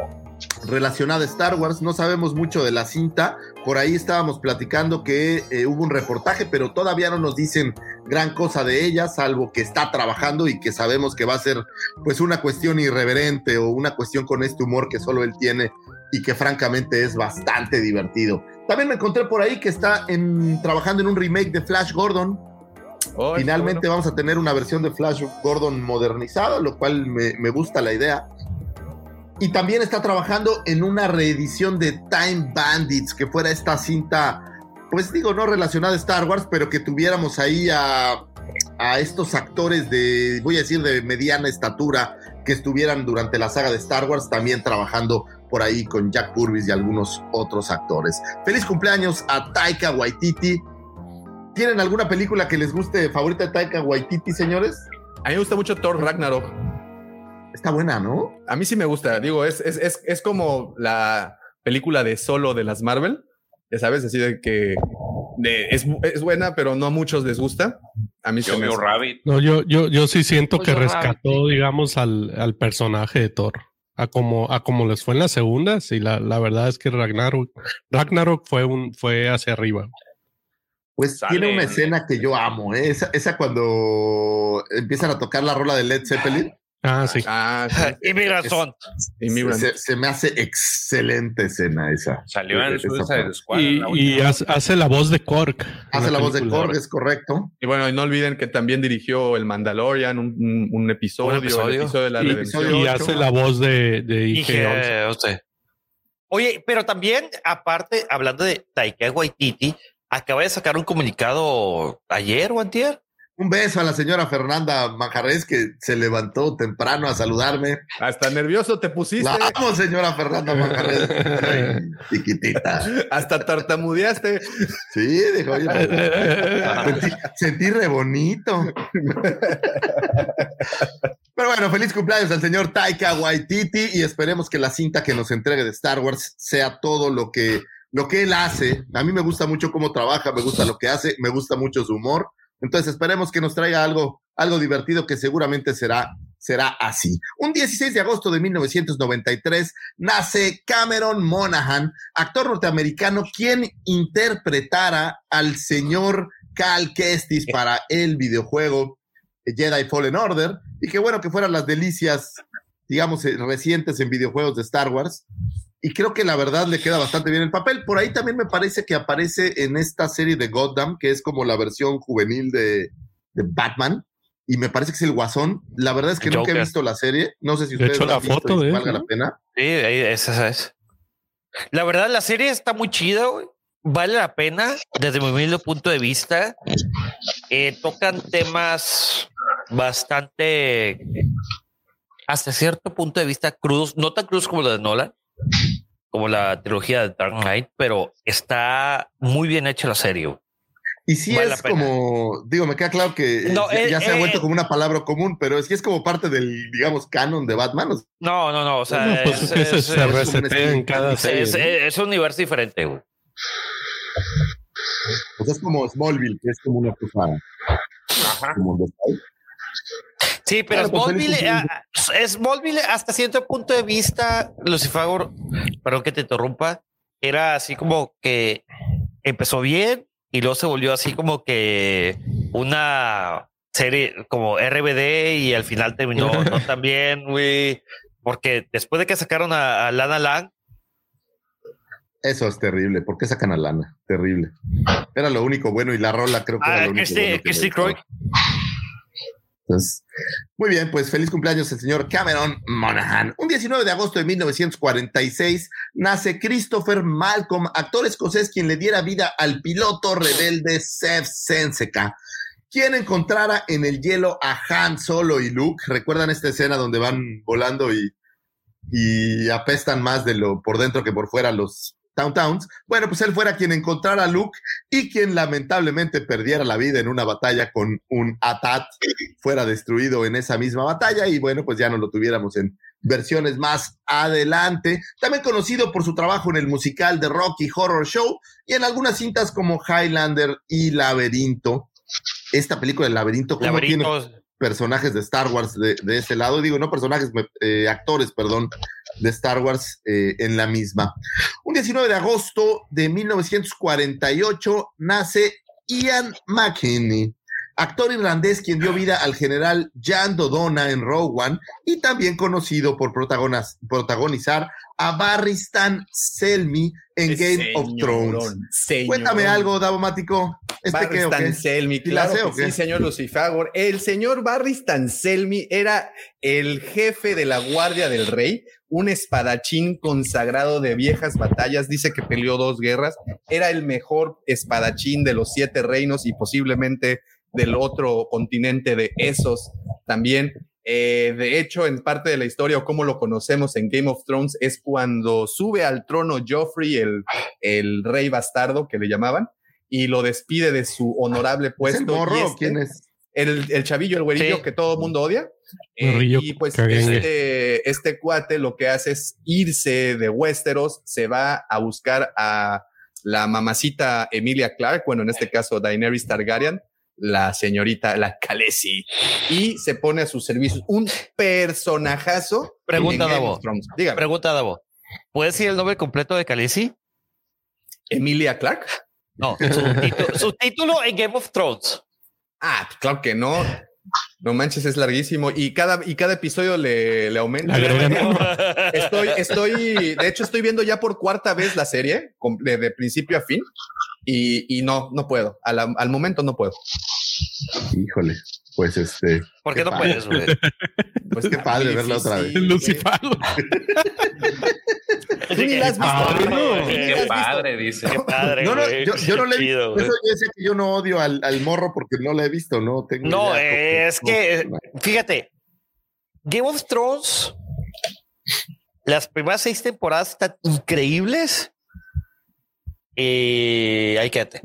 relacionada a Star Wars. No sabemos mucho de la cinta. Por ahí estábamos platicando que eh, hubo un reportaje, pero todavía no nos dicen gran cosa de ella, salvo que está trabajando y que sabemos que va a ser pues una cuestión irreverente o una cuestión con este humor que solo él tiene y que francamente es bastante divertido. También me encontré por ahí que está en, trabajando en un remake de Flash Gordon. Oh, Finalmente vamos a tener una versión de Flash Gordon modernizada, lo cual me, me gusta la idea. Y también está trabajando en una reedición de Time Bandits, que fuera esta cinta, pues digo, no relacionada a Star Wars, pero que tuviéramos ahí a, a estos actores de, voy a decir, de mediana estatura, que estuvieran durante la saga de Star Wars, también trabajando por ahí con Jack Purvis y algunos otros actores. Feliz cumpleaños a Taika Waititi. ¿Tienen alguna película que les guste favorita de Taika Waititi, señores? A mí me gusta mucho Thor Ragnarok. Está buena, ¿no? A mí sí me gusta. Digo, es, es, es, es como la película de solo de las Marvel. Ya sabes, así de que de- es, es buena, pero no a muchos les gusta. A mí se Yo me veo hace- Rabbit. No, yo, yo, yo sí siento que rescató, digamos, al, al personaje de Thor. A como, a como les fue en la segunda, sí, la, la verdad es que Ragnarok, Ragnarok fue un, fue hacia arriba. Pues tiene una en- escena que yo amo, ¿eh? esa, esa cuando empiezan a tocar la rola de Led Zeppelin. Ah, sí. Ah, sí. Y mi razón. Immigrant. Se, se me hace excelente escena esa. Salió en Esa Suicide. Squad. Y, la y última. hace, hace la voz de Korg. en Hace la voz de. Korg, es correcto. Y bueno, y no olviden que también dirigió El Mandalorian, un, un- un episodio, Un episodio. el episodio de la Y redención. Y hace la voz de, de Dije, IG-11. usted. Oye, pero también, aparte, hablando de Taika Waititi, acaba de sacar un comunicado ayer o antier. Un beso a la señora Fernanda Manjarres que se levantó temprano a saludarme. Hasta nervioso te pusiste, La amo, señora Fernanda Manjarres. Chiquitita. hasta tartamudeaste. Sí, dijo, oye, sentí, sentí re bonito. Pero bueno, feliz cumpleaños al señor Taika Waititi y esperemos que la cinta que nos entregue de Star Wars sea todo lo que, lo que él hace. A mí me gusta mucho cómo trabaja, me gusta lo que hace, me gusta mucho su humor. Entonces esperemos que nos traiga algo, algo divertido que seguramente será, será así. Un 16 de agosto de 1993 nace Cameron Monaghan, actor norteamericano quien interpretara al señor Cal Kestis para el videojuego Jedi Fallen Order y que bueno que fueran las delicias, digamos, eh, recientes en videojuegos de Star Wars. Y creo que la verdad le queda bastante bien el papel. Por ahí también me parece que aparece en esta serie de Gotham, que es como la versión juvenil de, de Batman. Y me parece que es el Guasón. La verdad es que nunca he visto la serie. No sé si De ustedes hecho, la la han visto foto de valga ¿no? la pena. Sí, ahí, esa es. La verdad, la serie está muy chida, güey. Vale la pena desde mi humilde punto de vista. Eh, tocan temas bastante, hasta cierto punto de vista, crudos, no tan crudos como la de Nolan, como la trilogía de Dark Knight, pero está muy bien hecha la serie. Y sí Vale es como, digo, me queda claro que No, ya, eh, ya se ha eh, vuelto eh. como una palabra común, pero es que es como parte del, digamos, canon de Batman. No, no, no, o sea, No, pues es que se, se es- resetea en cada serie. es- ¿no? es un universo diferente, güey. pues es como Smallville, que es como una cosa Ajá. como Sí, pero Claro, pues, ah, ah, Smallville hasta cierto punto de vista, Lucifer, perdón que te interrumpa, era así como que empezó bien y luego se volvió así como que una serie como RBD y al final terminó no tan bien, güey, porque después de que sacaron a, a Lana Lang, Eso es terrible. ¿Por qué sacan a Lana? Terrible. Era lo único bueno y la rola creo que era a lo único Christy, bueno que Christy. Croy, Muy bien, pues feliz cumpleaños el señor Cameron Monaghan. Un 19 de agosto de 1946 nace Christopher Malcolm, actor escocés quien le diera vida al piloto rebelde Seth Senseca, quien encontrara en el hielo a Han Solo y Luke. ¿Recuerdan esta escena donde van volando y, y apestan más de lo por dentro que por fuera los Towntowns? Bueno, pues él fuera quien encontrara a Luke y quien lamentablemente perdiera la vida en una batalla con un ATAT fuera destruido en esa misma batalla y bueno, pues ya no lo tuviéramos en versiones más adelante. También conocido por su trabajo en el musical de Rocky Horror Show y en algunas cintas como Highlander y Laberinto. Esta película del Laberinto, ¿cómo tiene personajes de Star Wars de, de ese lado. Digo, no personajes, eh, actores, perdón, de Star Wars eh, en la misma. Un 19 de agosto de 1948 nace Ian McKinney, actor irlandés quien dio vida al general Jan Dodona en Rogue One y también conocido por protagonizar a Barristan Selmy en Game of Thrones. Cuéntame algo, Davomático. ¿Este o qué? Anselmi, ¿Sí la claro qué? sí, señor Lucifagor. El señor Barris Anselmi era el jefe de la Guardia del Rey, un espadachín consagrado de viejas batallas. Dice que peleó dos guerras. Era el mejor espadachín de los siete reinos y posiblemente del otro continente de esos también. Eh, de hecho, en parte de la historia o como lo conocemos en Game of Thrones es cuando sube al trono Joffrey, el, el rey bastardo que le llamaban, y lo despide de su honorable ¿Es puesto. el morro este- quién es? el, el chavillo, el güerillo Sí. que todo el mundo odia. Eh, y pues este, este cuate lo que hace es irse de Westeros, se va a buscar a la mamacita Emilia Clark, bueno, en este caso Daenerys Targaryen, la señorita, la Khaleesi, y se pone a sus servicios. Un personajazo. Pregunta, Davo. Dígame, Pregunta, Davo. ¿Puedes decir el nombre completo de Khaleesi? Emilia Clark. No, su, título- su título en Game of Thrones. Ah, claro que no. No manches, es larguísimo y cada, y cada episodio le, le aumenta. Estoy, estoy, de hecho, estoy viendo ya por cuarta vez la serie, de, de principio a fin, y, y no, no puedo. Al, al momento no puedo. Híjole, pues este, ¿Por qué Qué no padre. puedes, güey? Pues Qué padre verla otra vez. La no, qué la padre, dice. Qué padre, No, no, güey. yo, yo no le. Eso yo sé que yo no odio al, al morro porque no lo he visto, no tengo No, idea. eh, es que, fíjate, Game of Thrones, las primeras seis temporadas están increíbles. Y ahí quédate.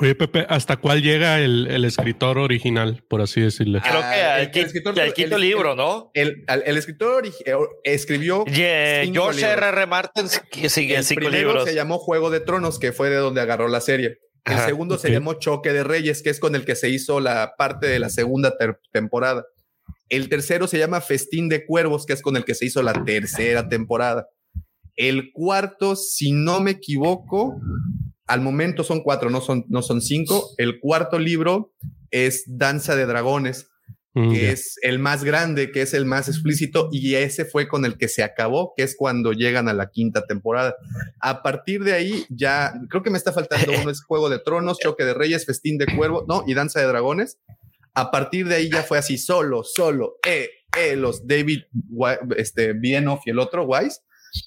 Oye, Pepe, ¿hasta cuál llega el, el escritor original, por así decirle? Creo Ah, que al, el- escritor- al quinto el- libro, ¿no? El, escritor eh, escribió cinco George libros. R. R. Martin que sigue el cinco primero libros. se llamó Juego de Tronos, que fue de donde agarró la serie. El Ajá, segundo se llamó Choque de Reyes, que es con el que se hizo la parte de la segunda ter- temporada. El tercero se llama Festín de Cuervos, que es con el que se hizo la tercera temporada. El cuarto, si no me equivoco, al momento son cuatro, no son, no son cinco. El cuarto libro es Danza de Dragones, Mm, que es el más grande, que es el más explícito, y ese fue con el que se acabó, que es cuando llegan a la quinta temporada. A partir de ahí, ya creo que me está faltando uno: es Juego de Tronos, Choque de Reyes, Festín de Cuervo, no, y Danza de Dragones. A partir de ahí ya fue así, solo, solo, eh, eh, los David, este, Bienoff y el otro, Wise.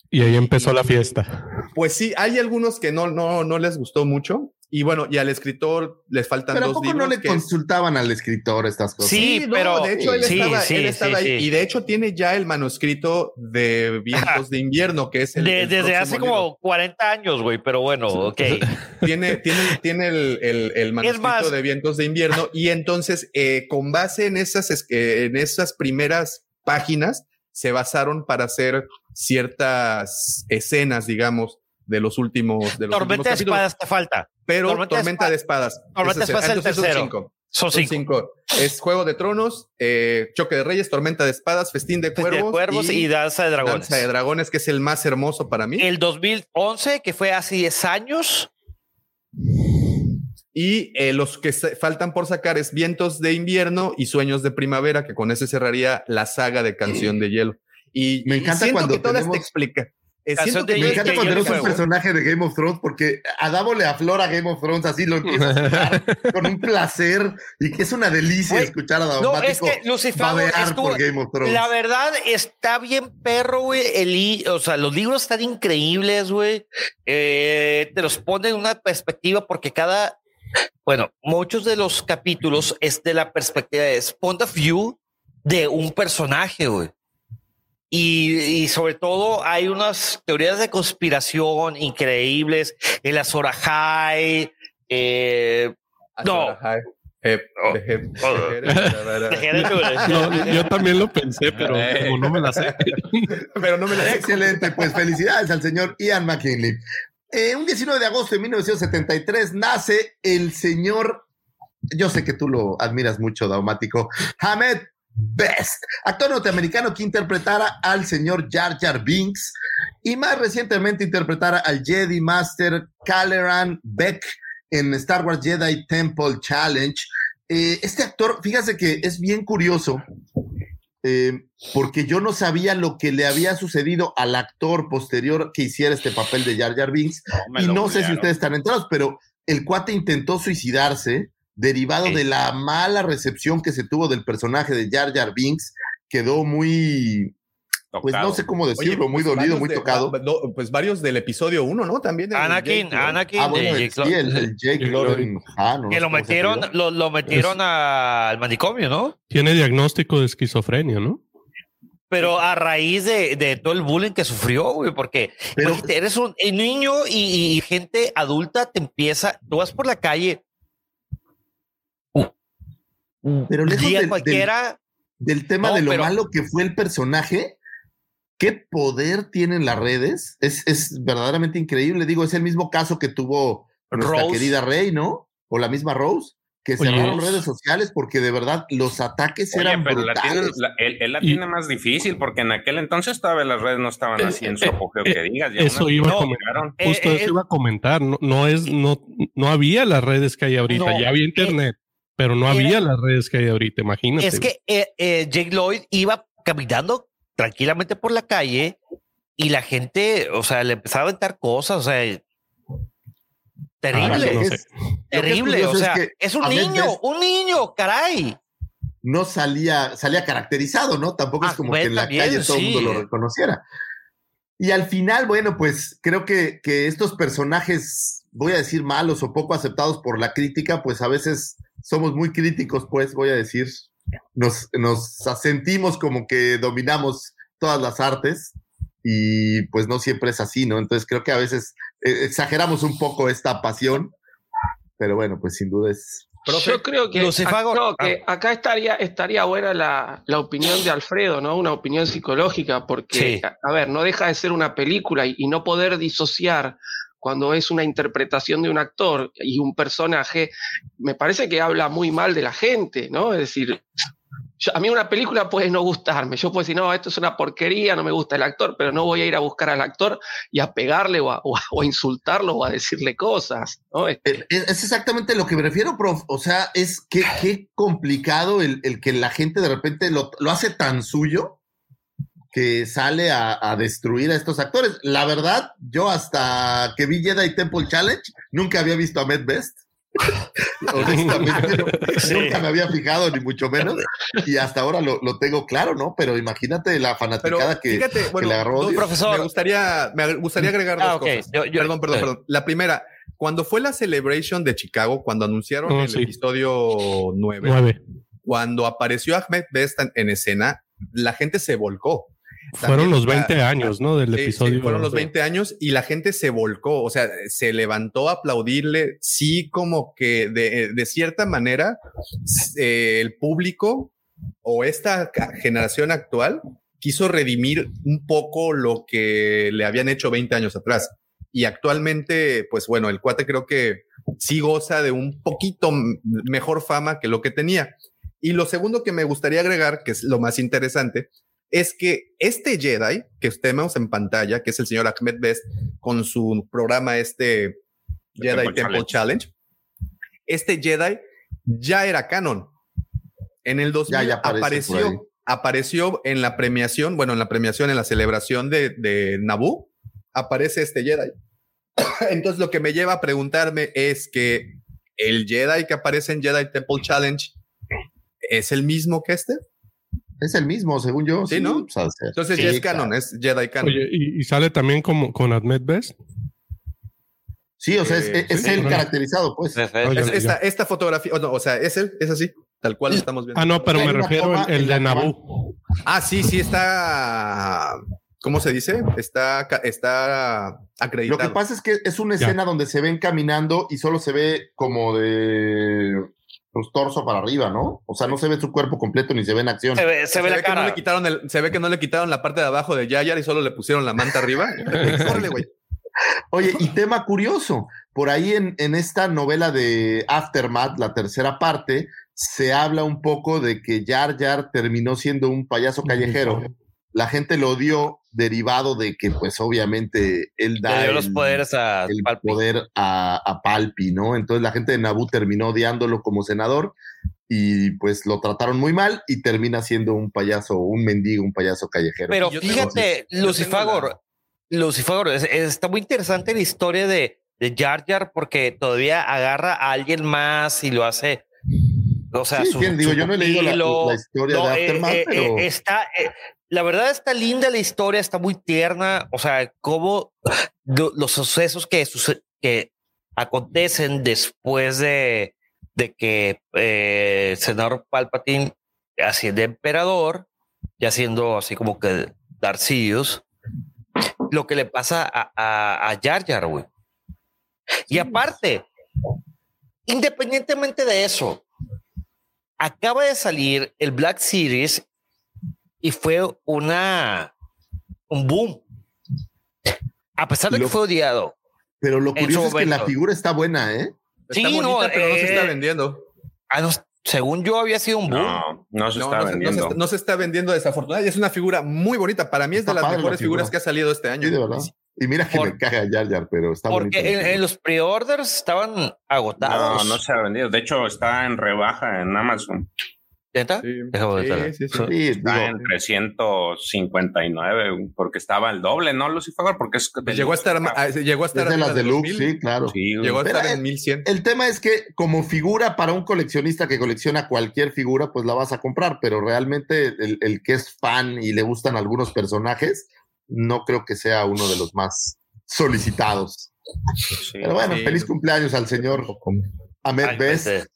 Y ahí empezó la fiesta. Pues sí, hay algunos que no, no, no les gustó mucho. Y bueno, y al escritor les faltan Pero ¿a dos poco libros. no le que es- consultaban al escritor estas cosas? Sí, no, pero- de hecho él sí, estaba, sí, él sí, estaba ahí sí. y de hecho tiene ya el manuscrito de Vientos de Invierno, que es el, De- el desde hace próximo como 40 años, güey, pero bueno, ok. libro. tiene, tiene, tiene el, el- el manuscrito más- de Vientos de Invierno y entonces eh, con base en esas, es- eh, en esas primeras páginas se basaron para hacer ciertas escenas, digamos, de los últimos de los Tormenta de últimos espadas te falta. Pero Tormenta Tormenta, de Espadas. Tormenta de Espadas es el son tercero. cinco. Son Son cinco. Es Juego de Tronos, eh, Choque de Reyes, Tormenta de Espadas, Festín de Festín de Cuervos, Cuervos y, Danza de Dragones. Danza de Dragones, que es el más hermoso para mí. El 2011, que fue hace 10 años. Y eh, los que faltan por sacar es Vientos de Invierno y Sueños de Primavera, que con ese cerraría la saga de Canción de Hielo. Y Me encanta siento cuando que todas te explica. Eh, siento que Me encanta que cuando eres un personaje de Game of Thrones porque a Davo le aflora Game of Thrones así, lo empieza a con un placer y que es una delicia escuchar a No, es que Lucifer por Game of Thrones. La verdad está bien perro, güey. El O sea, los libros están increíbles, güey. Eh, te los ponen en una perspectiva porque cada, bueno, muchos de los capítulos es de la perspectiva, es point of view de un personaje, güey. Y, y sobre todo hay unas teorías de conspiración increíbles. El Azor Ahai, eh, No. Eh, Oh. Oh. No, yo también lo pensé, pero Eh. como no me la sé. Pero no me la sé. Excelente, pues felicidades al señor Ian McKinley. Eh, un 19 de agosto de 1973 nace el señor yo sé que tú lo admiras mucho, Daumático. Hamed Best, actor norteamericano que interpretara al señor Jar Jar Binks y más recientemente interpretara al Jedi Master Caleran Beck en Star Wars Jedi Temple Challenge. Eh, este actor, fíjate que es bien curioso, eh, porque yo no sabía lo que le había sucedido al actor posterior que hiciera este papel de Jar Jar Binks. me y no sé si ustedes están enterados, pero el cuate intentó suicidarse derivado Sí. de la mala recepción que se tuvo del personaje de Jar Jar Binks. Quedó muy, pues no sé cómo decirlo, muy pues, dolido, muy de- tocado. no, pues varios del episodio 1, ¿no? También. el Anakin, Jake, ¿no? Anakin, Ah, bueno, de el, Jake sí, el, Jake que lo ¿Cómo se metieron, lo, lo metieron al manicomio, ¿no? Tiene diagnóstico de esquizofrenia, ¿no? Pero a raíz de, de todo el bullying que sufrió, güey, porque Pero- imagínate, eres un niño y, y gente adulta te empieza, tú vas por la calle. Pero lejos día del- cualquiera, del tema No, de lo pero- malo que fue el personaje, qué poder tienen las redes, es, es verdaderamente increíble. Digo, es el mismo caso que tuvo nuestra Rose. querida Rey, ¿no? O la misma Rose, que cerraron redes sociales porque de verdad los ataques Oye, eran pero la brutales. la- él, él la Y- tiene más difícil porque en aquel entonces todavía las redes no estaban Eh, así en su eh, apogeo eh, que digas. eso a comentar. Eh, Justo eh, eso iba a comentar. No, no es, no, no había las redes que hay ahorita. No, ya había internet, pero no era- había las redes que hay ahorita. Imagínate. es que eh, eh, Jake Lloyd iba caminando tranquilamente por la calle y la gente, o sea, le empezaba a aventar cosas, o sea, terrible, Ah, no sé. que es terrible, o sea, es un veces niño, un niño, caray. no salía, salía caracterizado, ¿no? Tampoco es Ah, como que en la también, calle todo el mundo lo reconociera. Y al final, bueno, pues creo que, que estos personajes, voy a decir malos o poco aceptados por la crítica, pues a veces somos muy críticos, pues voy a decir, nos, nos sentimos como que dominamos todas las artes y pues no siempre es así, ¿no? Entonces creo que a veces eh, exageramos un poco esta pasión, pero bueno, pues sin duda es... Profe, Yo creo que, Lucifago- ac- no, que acá estaría, estaría buena la, la opinión de Alfredo, ¿no? Una opinión psicológica, porque, Sí. a, a ver, no deja de ser una película y, y no poder disociar cuando es una interpretación de un actor y un personaje, me parece que habla muy mal de la gente, ¿no? Es decir, a mí una película puede no gustarme, yo puedo decir, no, esto es una porquería, no me gusta el actor, pero no voy a ir a buscar al actor y a pegarle o a, insultarlo o a decirle cosas, ¿no? Eh, Es es exactamente lo que me refiero, prof. O sea, es que qué complicado el, que la gente de repente lo hace tan suyo que sale a, a destruir a estos actores. La verdad, yo hasta que vi Jedi Temple Challenge, nunca había visto a Med Best. Honestamente, no- Sí. nunca me había fijado, ni mucho menos. Y hasta ahora lo, lo tengo claro, ¿no? Pero imagínate la Pero fanaticada que, fíjate, bueno, le agarró dos- odio. Profesor. me gustaría, me gustaría agregar Ah, dos cosas. Yo- yo- perdón, perdón, eh. perdón. La primera, cuando fue la celebration de Chicago, cuando anunciaron Oh, el sí. episodio 9, Nueve. cuando apareció Ahmed Best en, en escena, la gente se volcó. Fueron los la- 20 años, ¿no? Del Sí, sí, episodio. fueron los 20 años y la gente se volcó, o sea, se levantó a aplaudirle, sí, como que de, de cierta manera eh, el público o esta generación actual quiso redimir un poco lo que le habían hecho 20 años atrás. Y actualmente, pues bueno, el cuate creo que sí goza de un poquito mejor fama que lo que tenía. Y lo segundo que me gustaría agregar, que es lo más interesante, es que este Jedi que tenemos en pantalla, que es el señor Ahmed Best, con su programa este Jedi Temple Temple, Challenge. este Jedi ya era canon. En el 2000 Ya, ya aparece por ahí. apareció, apareció en la premiación, bueno, en la premiación, en la celebración de, de Naboo, aparece este Jedi. Entonces lo que me lleva a preguntarme es que el Jedi que aparece en Jedi Temple Challenge es el mismo que este. Es el mismo, según yo. Sí, ¿no? pues. Entonces Sí, ya es claro. canon, es Jedi canon. Oye, y, y sale también como con Ahmed Best. Sí, o sea, es, Eh, es sí. él caracterizado, pues. Es- ya. esta, esta fotografía, o, no, o sea, es él, es así, tal cual lo estamos viendo. Ah, no, pero me refiero al el de Naboo. Ah, sí, sí está. ¿Cómo se dice? Está, está Lo acreditado. que pasa es que es una escena donde se ven caminando y solo se ve como de pues, torso para arriba, ¿no? O sea, no se ve su cuerpo completo ni se ve en acción. Se ve, se ve la que no cara. le quitaron el- se ve que no le quitaron la parte de abajo de Yayar y solo le pusieron la manta arriba. Oye, y tema curioso, por ahí en, en esta novela de Aftermath, la tercera parte, se habla un poco de que Jar Jar terminó siendo un payaso callejero. La gente lo odió derivado de que, pues, obviamente, él da el, los poderes a el Palpi. poder a, a Palpi, ¿no? Entonces la gente de Naboo terminó odiándolo como senador y pues lo trataron muy mal y termina siendo un payaso, un mendigo, un payaso callejero. Pero Yo fíjate, Lucifagor, Lucifagor, es- es- está muy interesante la historia de, de Jar Jar porque todavía agarra a alguien más y lo hace. O sea, Sí, su, bien, digo, su yo no he leído la- la historia de eh, Aftermath, eh, pero- eh, está, eh, la verdad está linda la historia, está muy tierna. O sea, cómo lo- los sucesos que, que acontecen después de, de que eh, el senador Palpatine haciendo emperador, ya siendo así como que Darth Sidious, lo que le pasa a, a, a Jar Jar, güey. Y aparte, independientemente de eso, acaba de salir el Black Series y fue una un boom. A pesar de Lo- que fue odiado. Pero lo curioso es que la figura está buena, ¿eh? Está Sí, bonita, no, pero no se está eh, vendiendo. Ah, no, según yo había sido un boom. No, no se No, está no, se, no se vendiendo. no se está vendiendo desafortunadamente. Es una figura muy bonita. Para mí es Está de las la mejores figura. figuras que ha salido este año. Sí, de verdad. Y mira que Por- me caga Jar Jar, pero está Porque bonita. en, en los pre-orders estaban No, agotados. no se ha vendido. De hecho, está en rebaja en Amazon. ¿Neta? Sí, Déjame sí, sí, sí. Sí, en 359 porque estaba el doble, ¿no, Lucifer? Porque es Pues llegó a estar, ah, llegó a estar es de las de deluxe, 2000. sí, claro. Sí. Llegó a estar en 1100. El tema es que como figura para un coleccionista que colecciona cualquier figura, pues la vas a comprar, pero realmente el, el que es fan y le gustan algunos personajes, no creo que sea uno de los más solicitados. sí. Pero bueno, sí. feliz cumpleaños al señor Ahmed Ay, Best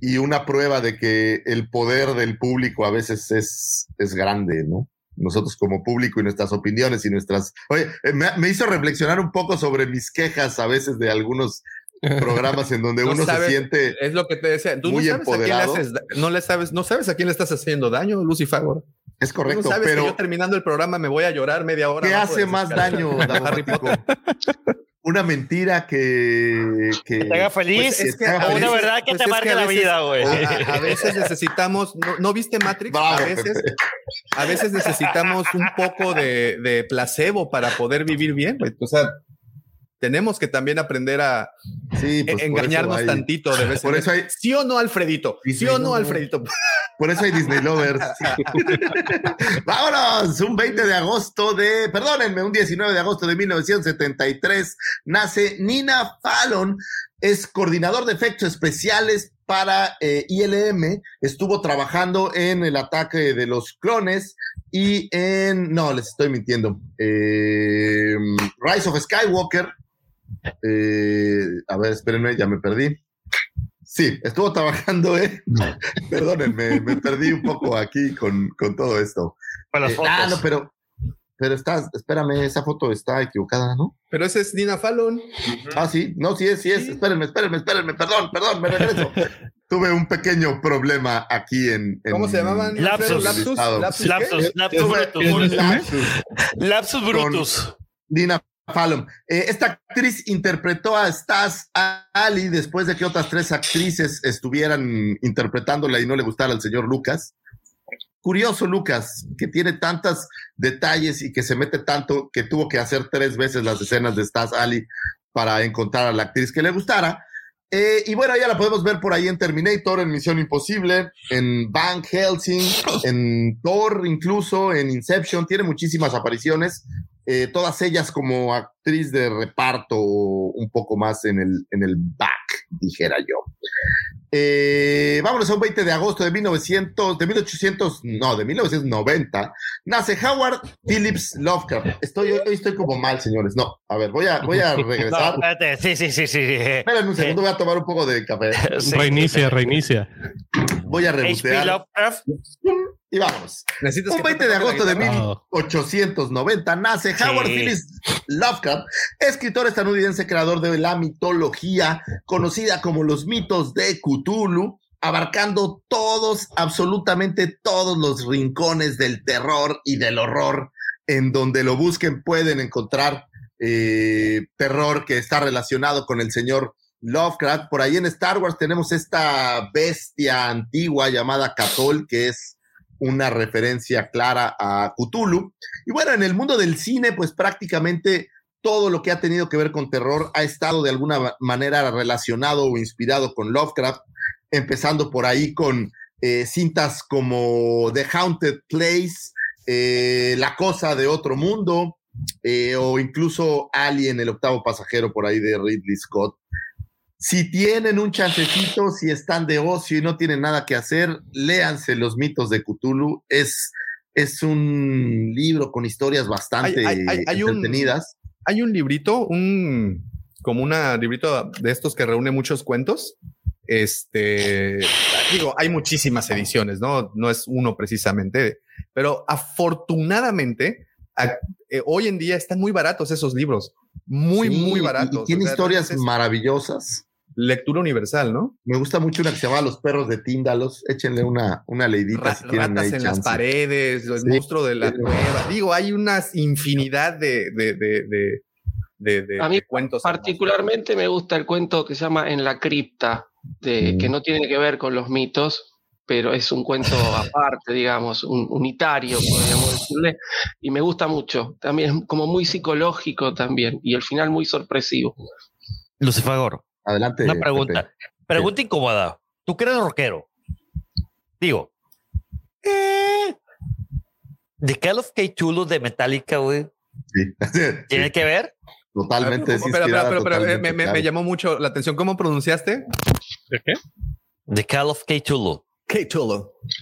y una prueba de que el poder del público a veces es, es grande, ¿no? Nosotros como público y nuestras opiniones y nuestras... Oye, eh, me, me hizo reflexionar un poco sobre mis quejas a veces de algunos programas en donde No uno sabes- se siente... Es lo que te decía. Tú muy no sabes a quién le empoderado. haces, no le sabes, no sabes a quién le estás haciendo daño, Lucifer. Es correcto, no sabes que pero yo terminando el programa me voy a llorar media hora. ¿qué hace más daño, Harry? Potter. Una mentira que... que te haga feliz. Pues es que una veces- verdad que pues te marque que la vida, güey. A, veces necesitamos, ¿no, ¿no viste Matrix? Bravo, a veces, a veces necesitamos un poco de, de placebo para poder vivir bien. güey. O sea, tenemos que también aprender a Sí, pues engañarnos tantito de vez en por vez. eso hay- ¿Sí o no, Alfredito? ¿Sí Sí, o no. Alfredito? Por eso hay Disney Lovers. Vámonos, un 20 de agosto de, perdónenme, un 19 de agosto de 1973 nace Nina Fallon, es coordinador de efectos especiales para eh, ILM, estuvo trabajando en el ataque de los clones y en, no, les estoy mintiendo, eh, Rise of Skywalker, eh, a ver, espérenme, ya me perdí. Sí, estuvo trabajando, ¿eh? Perdónenme, me perdí un poco aquí con, con todo esto. Para las Eh, fotos. ah, no, pero, pero está, espérame, esa foto está equivocada, ¿no? Pero ese es Nina Fallon. Ah, sí, no, sí es, sí es. Sí. Espérenme, espérenme, espérenme, perdón, perdón, me regreso. Tuve un pequeño problema aquí en. en- ¿Cómo se llamaban? Lapsus. ¿Lapsus? ¿Lapsus? Lapsus, lapsus lapsus. Lapsus brutus. Nina Fallon. Eh, esta actriz interpretó a Stas Ali después de que otras tres actrices estuvieran interpretándola y no le gustara al señor Lucas. Curioso, Lucas, que tiene tantos detalles y que se mete tanto que tuvo que hacer tres veces las escenas de Stas Ali para encontrar a la actriz que le gustara. Eh, y bueno, ya la podemos ver por ahí en Terminator, en Misión Imposible, en Van Helsing, en Thor, incluso en Inception. Tiene muchísimas apariciones, eh, todas ellas como actriz de reparto, un poco más en el, en el back, dijera yo. Eh, vámonos a un 20 de agosto de 1900, de 1800, no, de 1990, nace Howard Phillips Lovecraft. Estoy, hoy estoy como mal, señores. No, a ver, voy a, voy a No, regresar. espérate. Sí, sí, sí, sí. Esperen un segundo, voy a tomar un poco de café. Sí. Reinicia, reinicia. Voy a H.P. rebotear Lovecraft. Y. Necesitas Un que 20 de agosto de guitarra? Ah, 1890 nace Howard. Phillips Lovecraft, escritor estadounidense creador de la mitología conocida como los mitos de Cthulhu, abarcando todos, absolutamente todos los rincones del terror y del horror. En donde lo busquen pueden encontrar eh, terror que está relacionado con el señor Lovecraft. Por ahí en Star Wars tenemos esta bestia antigua llamada Catol, que es una referencia clara a Cthulhu. Y bueno, en el mundo del cine, pues prácticamente todo lo que ha tenido que ver con terror ha estado de alguna manera relacionado o inspirado con Lovecraft, empezando por ahí con eh, cintas como The Haunted Place, eh, La Cosa de Otro Mundo, eh, o incluso Alien, el octavo pasajero por ahí de Ridley Scott. Si tienen un chancecito, si están de ocio y no tienen nada que hacer, léanse los mitos de Cthulhu. Es, es un libro con historias bastante Hay- hay- hay un- entretenidas. Hay un librito, un como un librito de estos que reúne muchos cuentos. Este, digo, hay muchísimas ediciones, ¿no? No es uno precisamente, pero afortunadamente a- eh, hoy en día están muy baratos esos libros, muy, Sí, muy baratos. Y, tiene O sea, historias es maravillosas. lectura universal, ¿no? Me gusta mucho una que se llama Los perros de Tíndalos. Échenle una, una leidita Ra- si tienen ratas ahí en las paredes, el Sí. monstruo de la Sí. cueva. Digo, hay una infinidad de, de, de, de, de- de- A mí de cuentos. Particularmente me gusta el cuento que se llama En la cripta, de, Mm. que no tiene que ver con los mitos, pero es un cuento aparte, digamos, un, unitario, podríamos decirle, y me gusta mucho. También es como muy psicológico también, y el final muy sorpresivo. Lucifagor, Adelante. una pregunta. Pepe. Pregunta incómoda. ¿Tú que eres rockero? Digo. eh, The Call of Cthulhu de Metallica, güey. Sí. ¿Tiene Sí, que ver? Totalmente. es Pero, pero, pero, pero, eh, totalmente, me, me- claro. me llamó mucho la atención. ¿Cómo pronunciaste? ¿De qué? The Call of Cthulhu.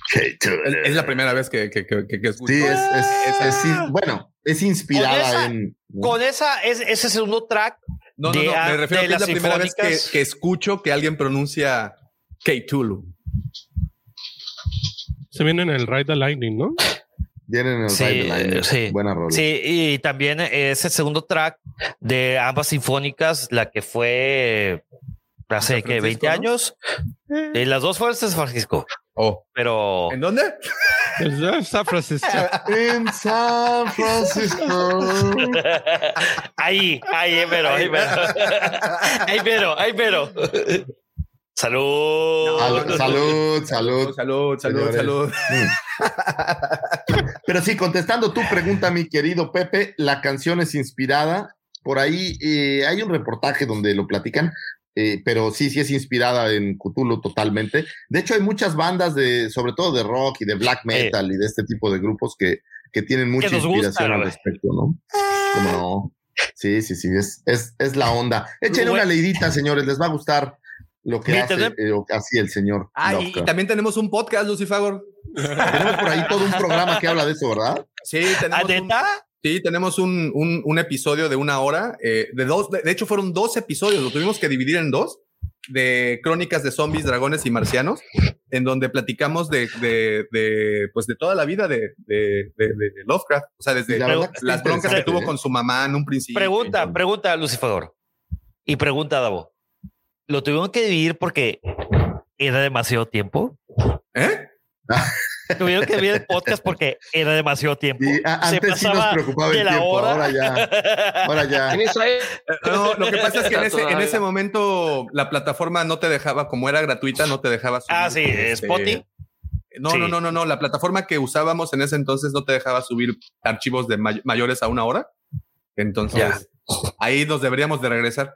Sí, tú- Es, es la primera vez que, que, que, que- que escucho. Sí, es, bueno, es inspirada Con esa- en. Con esa, es, ese segundo track. No, no, de- no. Me refiero a que es la primera vez que, escucho que alguien pronuncia Cthulhu. Se viene en el Ride the Lightning, ¿no? Vienen en el Sí, Ride the Lightning. sí. Buena rola. Sí, y también ese segundo track de ambas sinfónicas, la que fue hace que 20 Francisco, ¿no? años. Y las dos fueron de San Francisco, Oh. pero ¿En dónde? Es San Francisco. En San Francisco. ahí, ahí, pero, ahí, pero, ahí, pero, ahí, pero. Salud. Sal- salud, salud. Salud, salud, salud, salud. Pero sí, contestando tu pregunta, mi querido Pepe, la canción es inspirada. Por ahí eh, hay un reportaje donde lo platican, eh, pero sí, sí es inspirada en Cthulhu totalmente. De hecho, hay muchas bandas de, sobre todo de rock y de black metal y de este tipo de grupos que, que tienen mucha gusta, inspiración al respecto, ¿no? Sí, sí, sí, es, es, es la onda. Echen una leidita, señores, les va a gustar lo que hace eh, el señor. Ah, y, también tenemos un podcast, Lucifagor. Tenemos por ahí todo un programa que habla de eso, ¿verdad? Sí, ¿Ah, tenemos un, neta? Sí, tenemos un, un, un episodio de una hora, eh, de dos, de, de hecho fueron dos episodios, lo tuvimos que dividir en dos, de crónicas de zombies, dragones y marcianos, en donde platicamos de, de, de pues de toda la vida de, de, de- de Lovecraft, o sea, desde la las broncas que tuvo ¿eh? con su mamá en un principio. Pregunta, pregunta, Lucifer. Y pregunta, Davo. ¿Lo tuvieron que dividir porque era demasiado tiempo? ¿Eh? Tuvieron que dividir el podcast porque era demasiado tiempo. Y a- Se antes sí nos preocupaba el tiempo, hora. ahora ya, ahora ya. En esa e- No, lo que pasa es que en ese, en Todavía. ese momento la plataforma no te dejaba, como era gratuita, no te dejaba subir. Ah, sí, este, Spotify. No, Sí. no, no, no, no. La plataforma que usábamos en ese entonces no te dejaba subir archivos de may- mayores a una hora. Entonces, Ya. ahí nos deberíamos de regresar.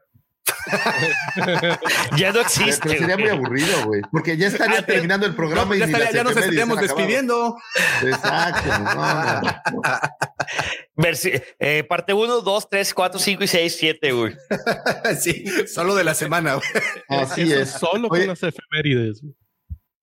Ya no Pero existe. sería muy güey. aburrido, güey. Porque ya estaría Ah, te- terminando el No, programa ya, y ni estaría- ya nos estaríamos despidiendo. Exacto. no, no. Versi- eh, parte 1, 2, 3, 4, 5 y 6, 7, güey. sí, solo de la semana. güey. Así Eso es. Solo Oye, con las efemérides.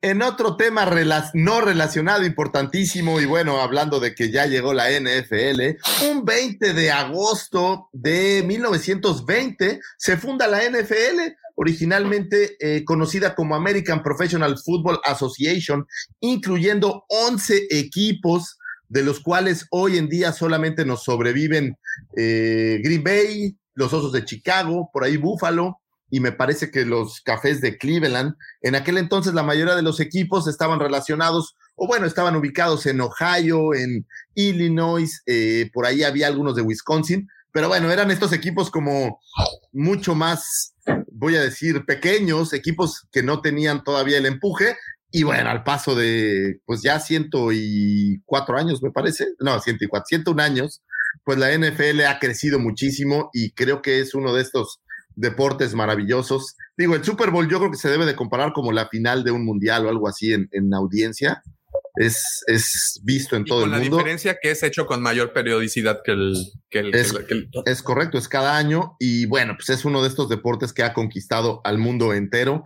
En otro tema rela- no relacionado, importantísimo, y bueno, hablando de que ya llegó la NFL, un 20 de agosto de 1920 se funda la NFL, originalmente eh, conocida como American Professional Football Association, incluyendo 11 equipos, de los cuales hoy en día solamente nos sobreviven eh, Green Bay, los Osos de Chicago, por ahí Buffalo, y me parece que los Cafés de Cleveland. En aquel entonces la mayoría de los equipos estaban relacionados, o bueno, estaban ubicados en Ohio, en Illinois, eh, por ahí había algunos de Wisconsin, Pero bueno, eran estos equipos como mucho más, voy a decir, pequeños, equipos que no tenían todavía el empuje. Y bueno, al paso de, pues ya ciento y cuatro años, me parece, no, ciento y cuatro, ciento un años, pues la NFL ha crecido muchísimo y creo que es uno de estos deportes maravillosos. Digo, el Super Bowl yo creo que se debe de comparar como la final de un mundial o algo así en, en audiencia es, es visto en Y todo con el la mundo. diferencia que es hecho con mayor periodicidad que el... Que el, Es- que el- que el- Es correcto, es cada año y bueno, pues es uno de estos deportes que ha conquistado al mundo entero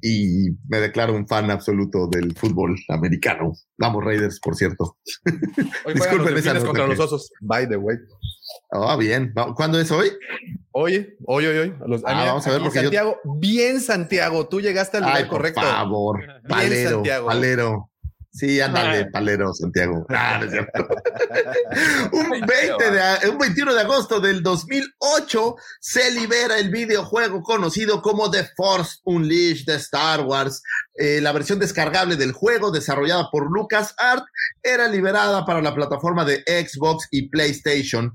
y me declaro un fan absoluto del fútbol americano. Vamos Raiders, por cierto. Hoy juegan Disculpen los esa contra los osos. By the way. Ah, bien. ¿Cuándo es hoy? Oye, oye, oye, oye. Los- Ah, mira, vamos a ver, aquí porque yo- Santiago, bien Santiago, tú llegaste al lugar Ay, por correcto. favor. Bien, Palero, Santiago. palero. Sí, ándale, palero, Santiago. Ah, no es cierto. un, 20 de, a- un 21 de agosto del 2008 se libera el videojuego conocido como The Force Unleashed de Star Wars. Eh, la versión descargable del juego, desarrollada por LucasArts, era liberada para la plataforma de Xbox y PlayStation.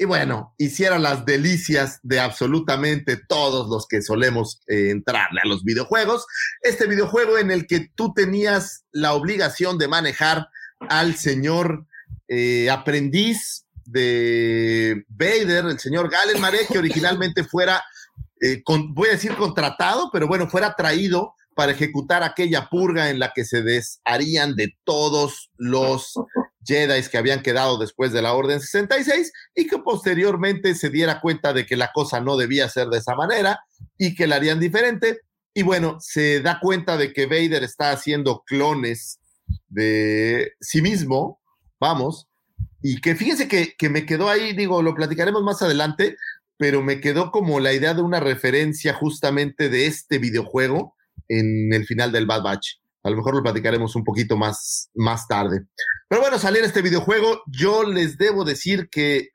Y bueno, hiciera las delicias de absolutamente todos los que solemos eh, entrarle a los videojuegos. Este videojuego en el que tú tenías la obligación de manejar al señor eh, aprendiz de Vader, el señor Galen Marek, que originalmente fuera, eh, con- voy a decir contratado, pero bueno, fuera traído para ejecutar aquella purga en la que se desharían de todos los Jedi que habían quedado después de la Orden 66 y que posteriormente se diera cuenta de que la cosa no debía ser de esa manera y que la harían diferente. Y bueno, se da cuenta de que Vader está haciendo clones de sí mismo, vamos, y que fíjense que, que me quedó ahí, digo, lo platicaremos más adelante, pero me quedó como la idea de una referencia justamente de este videojuego en el final del Bad Batch. A lo mejor lo platicaremos un poquito más, más tarde. Pero bueno, salir este videojuego, yo les debo decir que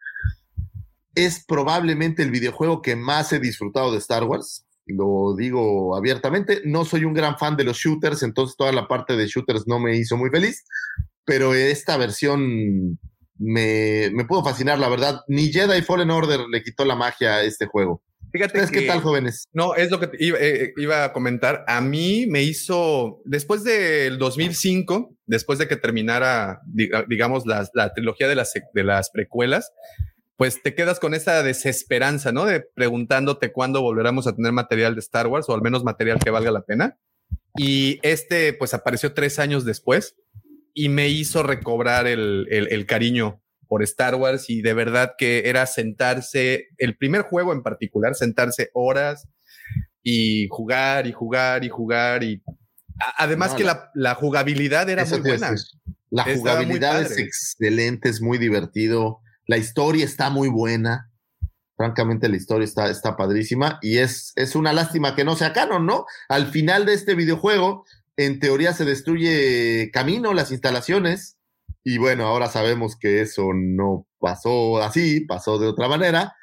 es probablemente el videojuego que más he disfrutado de Star Wars. Lo digo abiertamente. No soy un gran fan de los shooters, entonces toda la parte de shooters no me hizo muy feliz. Pero esta versión me, me pudo fascinar, la verdad. Ni Jedi Fallen Order le quitó la magia a este juego. Fíjate ¿Ustedes que, qué tal, jóvenes? No, es lo que iba, eh, iba a comentar. A mí me hizo, después del 2005, después de que terminara, diga- digamos, las- la, trilogía de las, de las precuelas, pues te quedas con esa desesperanza, ¿no? De preguntándote cuándo volveremos a tener material de Star Wars o al menos material que valga la pena. Y este, pues apareció tres años después y me hizo recobrar el, el- el cariño por Star Wars y de verdad que era sentarse, el primer juego en particular, sentarse horas y jugar y jugar y jugar y además No, que la- jugabilidad era muy buena. La Estaba jugabilidad es excelente, es muy divertido. La historia está muy buena. Francamente, la historia está, está padrísima y es, es una lástima que no sea canon, ¿no? Al final de este videojuego, en teoría se destruye camino, las instalaciones. Y bueno, ahora sabemos que eso no pasó así, pasó de otra manera.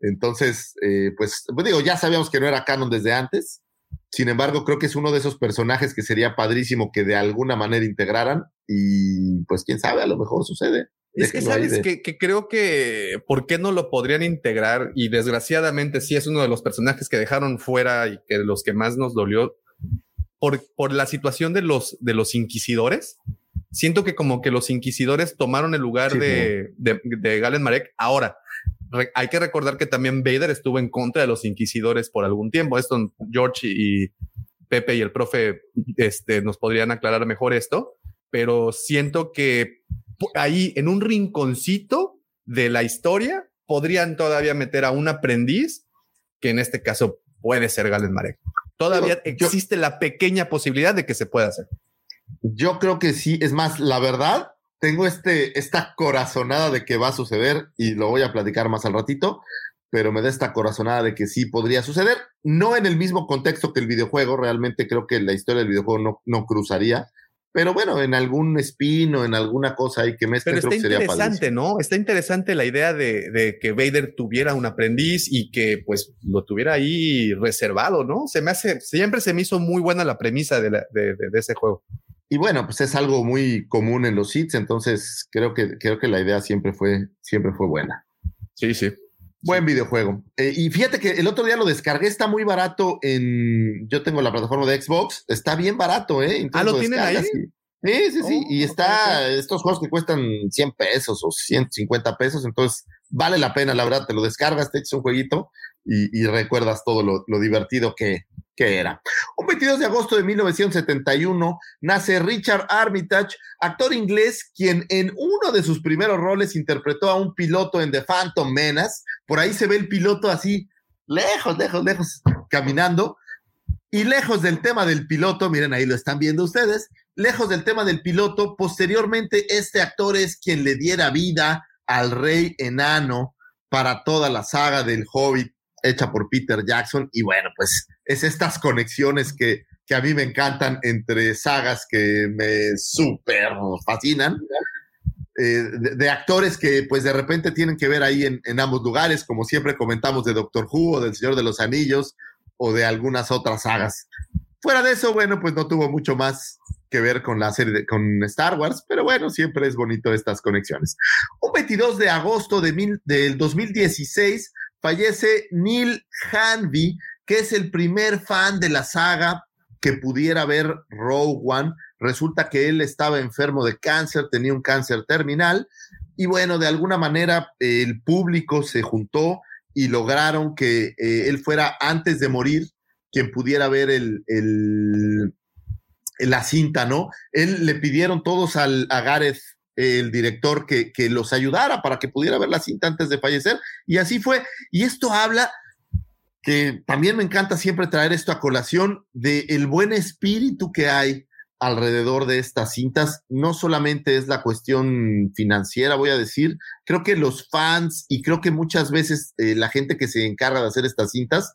Entonces, eh, pues, pues digo, ya sabíamos que no era canon desde antes. Sin embargo, creo que es uno de esos personajes que sería padrísimo que de alguna manera integraran y pues quién sabe, a lo mejor sucede. Es que sabes de- que, que creo que por qué no lo podrían integrar y desgraciadamente sí es uno de los personajes que dejaron fuera y que los que más nos dolió por, por la situación de los, de los inquisidores. Siento que como que los inquisidores tomaron el lugar Sí, de, de, de Galen Marek. Ahora, re- hay que recordar que también Vader estuvo en contra de los inquisidores por algún tiempo. Esto George y, Pepe y el profe este, nos podrían aclarar mejor esto, pero siento que ahí en un rinconcito de la historia podrían todavía meter a un aprendiz que en este caso puede ser Galen Marek. Todavía yo- existe la pequeña posibilidad de que se pueda hacer. Yo creo que sí, es más, la verdad, tengo este, esta corazonada de que va a suceder y lo voy a platicar más al ratito, pero me da esta corazonada de que sí podría suceder, no en el mismo contexto que el videojuego, realmente creo que la historia del videojuego no, no cruzaría, pero bueno, en algún spin o en alguna cosa ahí que mezclen, Pero creo está que sería interesante, padrísimo. ¿no? Está interesante la idea de, de que Vader tuviera un aprendiz y que pues lo tuviera ahí reservado, ¿no? Se me hace, siempre se me hizo muy buena la premisa de, la- de- de- de ese juego. Y bueno, pues es algo muy común en los hits, entonces creo que, creo que la idea siempre fue, siempre fue buena. Sí, sí. Buen videojuego. Eh, y fíjate que el otro día lo descargué, está muy barato en. Yo tengo la plataforma de Xbox, está bien barato, ¿eh? Entonces Ah, ¿lo tienen ahí? y- Sí, sí, sí. Oh, y ok, está estos juegos que cuestan 100 pesos o 150 pesos, entonces vale la pena, la verdad. Te lo descargas, te echas un jueguito y, y recuerdas todo lo, lo divertido que, que era. Un 22 de agosto de 1971 nace Richard Armitage, actor inglés, quien en uno de sus primeros roles interpretó a un piloto en The Phantom Menace. Por ahí se ve el piloto así, lejos, lejos, lejos, caminando. Y lejos del tema del piloto, miren ahí lo están viendo ustedes, lejos del tema del piloto, posteriormente este actor es quien le diera vida al rey enano para toda la saga del Hobbit hecha por Peter Jackson. Y bueno, pues es estas conexiones que, que a mí me encantan entre sagas que me súper fascinan. eh, de, actores que pues de repente tienen que ver ahí en, en ambos lugares, como siempre comentamos de Doctor Who o del Señor de los Anillos o de algunas otras sagas. Fuera de eso, bueno, pues no tuvo mucho más que ver con la serie, de- con Star Wars, pero bueno, siempre es bonito estas conexiones. Un 22 de agosto de mil- del 2016 fallece Neil Hanby, que es el primer fan de la saga que pudiera ver Rogue One. Resulta que él estaba enfermo de cáncer, tenía un cáncer terminal, y bueno, de alguna manera eh, el público se juntó y lograron que eh, él fuera antes de morir quien pudiera ver el, el- la cinta, ¿no? Él le pidieron todos al, a Gareth, el director, que, que los ayudara para que pudiera ver la cinta antes de fallecer, y así fue. Y esto habla que también me encanta siempre traer esto a colación de el buen espíritu que hay alrededor de estas cintas. No solamente es la cuestión financiera, voy a decir, creo que los fans y creo que muchas veces eh, la gente que se encarga de hacer estas cintas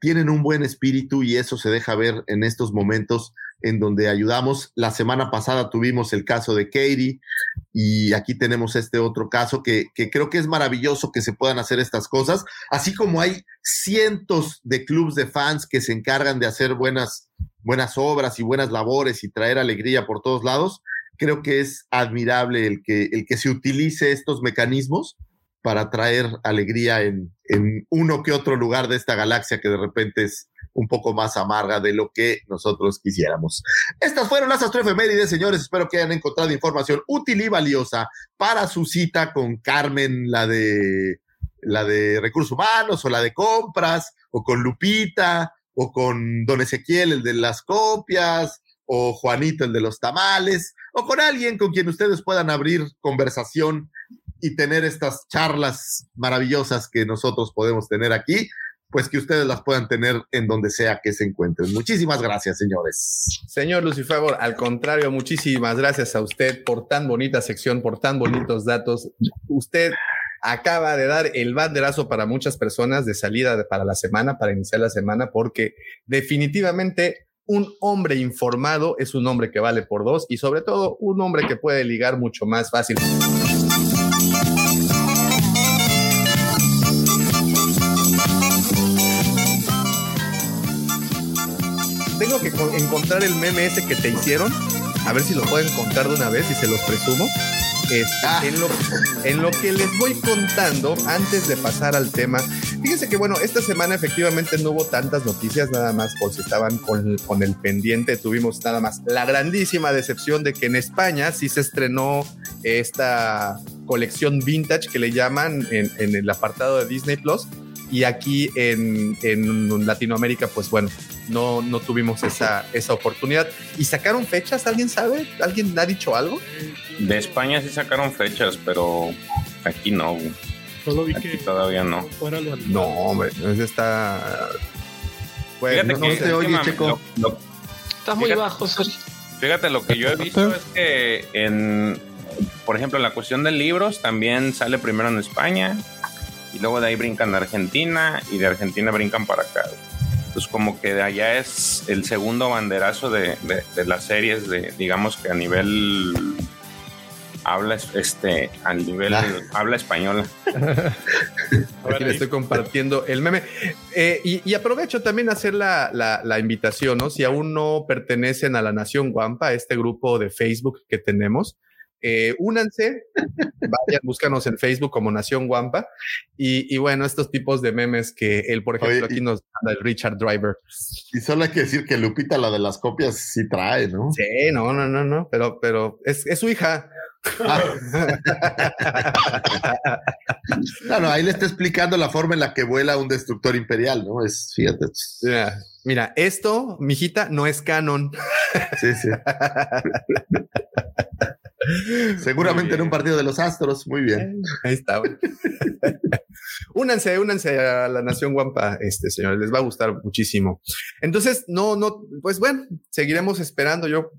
tienen un buen espíritu y eso se deja ver en estos momentos en donde ayudamos. La semana pasada tuvimos el caso de Katie y aquí tenemos este otro caso que, que creo que es maravilloso que se puedan hacer estas cosas, así como hay cientos de clubs de fans que se encargan de hacer buenas, buenas obras y buenas labores y traer alegría por todos lados. Creo que es admirable el que, el que se utilice estos mecanismos para traer alegría en, en uno que otro lugar de esta galaxia que de repente es un poco más amarga de lo que nosotros quisiéramos. Estas fueron las astroefemérides, señores. Espero que hayan encontrado información útil y valiosa para su cita con Carmen, la de la de recursos humanos, o la de compras, o con Lupita, o con Don Ezequiel, el de las copias, o Juanito, el de los tamales, o con alguien con quien ustedes puedan abrir conversación y tener estas charlas maravillosas que nosotros podemos tener aquí, pues que ustedes las puedan tener en donde sea que se encuentren. Muchísimas gracias, señores. Señor Lucifer, al contrario, muchísimas gracias a usted por tan bonita sección, por tan bonitos datos. Usted acaba de dar el banderazo para muchas personas de salida para la semana, para iniciar la semana, porque definitivamente un hombre informado es un hombre que vale por dos y sobre todo un hombre que puede ligar mucho más fácil. Encontrar el meme ese que te hicieron. A ver si lo pueden contar de una vez y se los presumo. Este, Ah. en, lo, en lo que les voy contando, antes de pasar al tema, fíjense que bueno, esta semana efectivamente no hubo tantas noticias, nada más por si estaban con, con el pendiente, tuvimos nada más la grandísima decepción de que en España sí se estrenó esta colección vintage que le llaman en, en el apartado de Disney Plus. Y aquí en, en Latinoamérica, pues bueno, no, no tuvimos esa, esa oportunidad. ¿Y sacaron fechas? ¿Alguien sabe? ¿Alguien ha dicho algo? De España sí sacaron fechas, pero aquí no. güey. Solo vi Aquí que todavía no. No, hombre, ese está. Pues, Fíjate no, que no te es oye, mami, Checo. lo- lo- Estás muy Fíjate. bajo, Sergio. Fíjate, lo que yo he visto es que en, por ejemplo, en la cuestión de libros también sale primero en España y luego de ahí brincan a Argentina y de Argentina brincan para acá. Entonces como que de allá es el segundo banderazo de, de- de las series de, digamos que a nivel habla es- este al nivel Ah. habla española. Aquí le estoy compartiendo el meme. Eh, y, y aprovecho también a hacer la, la- la invitación, ¿no? Si aún no pertenecen a la Nación Guampa, este grupo de Facebook que tenemos, eh, únanse, vayan, búscanos en Facebook como Nación Guampa. Y, y, bueno, estos tipos de memes que él, por ejemplo, aquí nos manda el Richard Driver. Y solo hay que decir que Lupita, la de las copias, sí trae, ¿no? Sí, no, no, no, no, pero, pero es, es su hija. no, no, ahí le está explicando la forma en la que vuela un destructor imperial, ¿no? Es, fíjate. Mira, mira esto, mijita, no es canon. Sí, sí. Seguramente en un partido de los Astros, muy bien. Ahí está. únanse, únanse a la Nación Guampa, este señor, les va a gustar muchísimo. Entonces, no, no, pues bueno, seguiremos esperando. Yo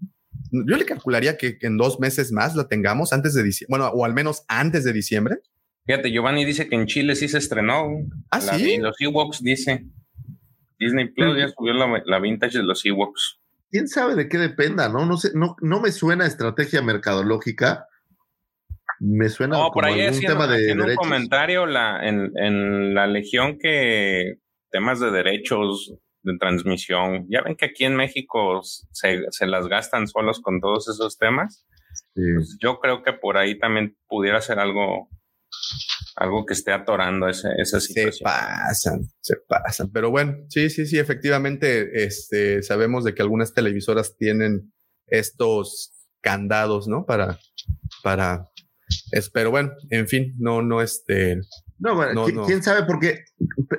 yo le calcularía que, en dos meses más la tengamos antes de diciembre, bueno, o al menos antes de diciembre. Fíjate, Giovanni dice que en Chile sí se estrenó. Ah, sí. Los Ewoks dice. Disney Plus ya subió la, vintage de los Ewoks. Quién sabe de qué dependa, ¿no? No sé, no, no me suena estrategia mercadológica. Me suena como por ahí algún tema de en un comentario la, en, en la Legión que temas de derechos de transmisión. Ya ven que aquí en México se, se las gastan solos con todos esos temas. Pues yo creo que por ahí también pudiera ser algo, algo que esté atorando ese, esa situación. Se pasan, se pasan. Pero bueno, sí, sí, sí, efectivamente, este, sabemos de que algunas televisoras tienen estos candados, ¿no? Para, para, pero bueno, en fin, no, no, este, no, bueno, ¿quién, sabe? Porque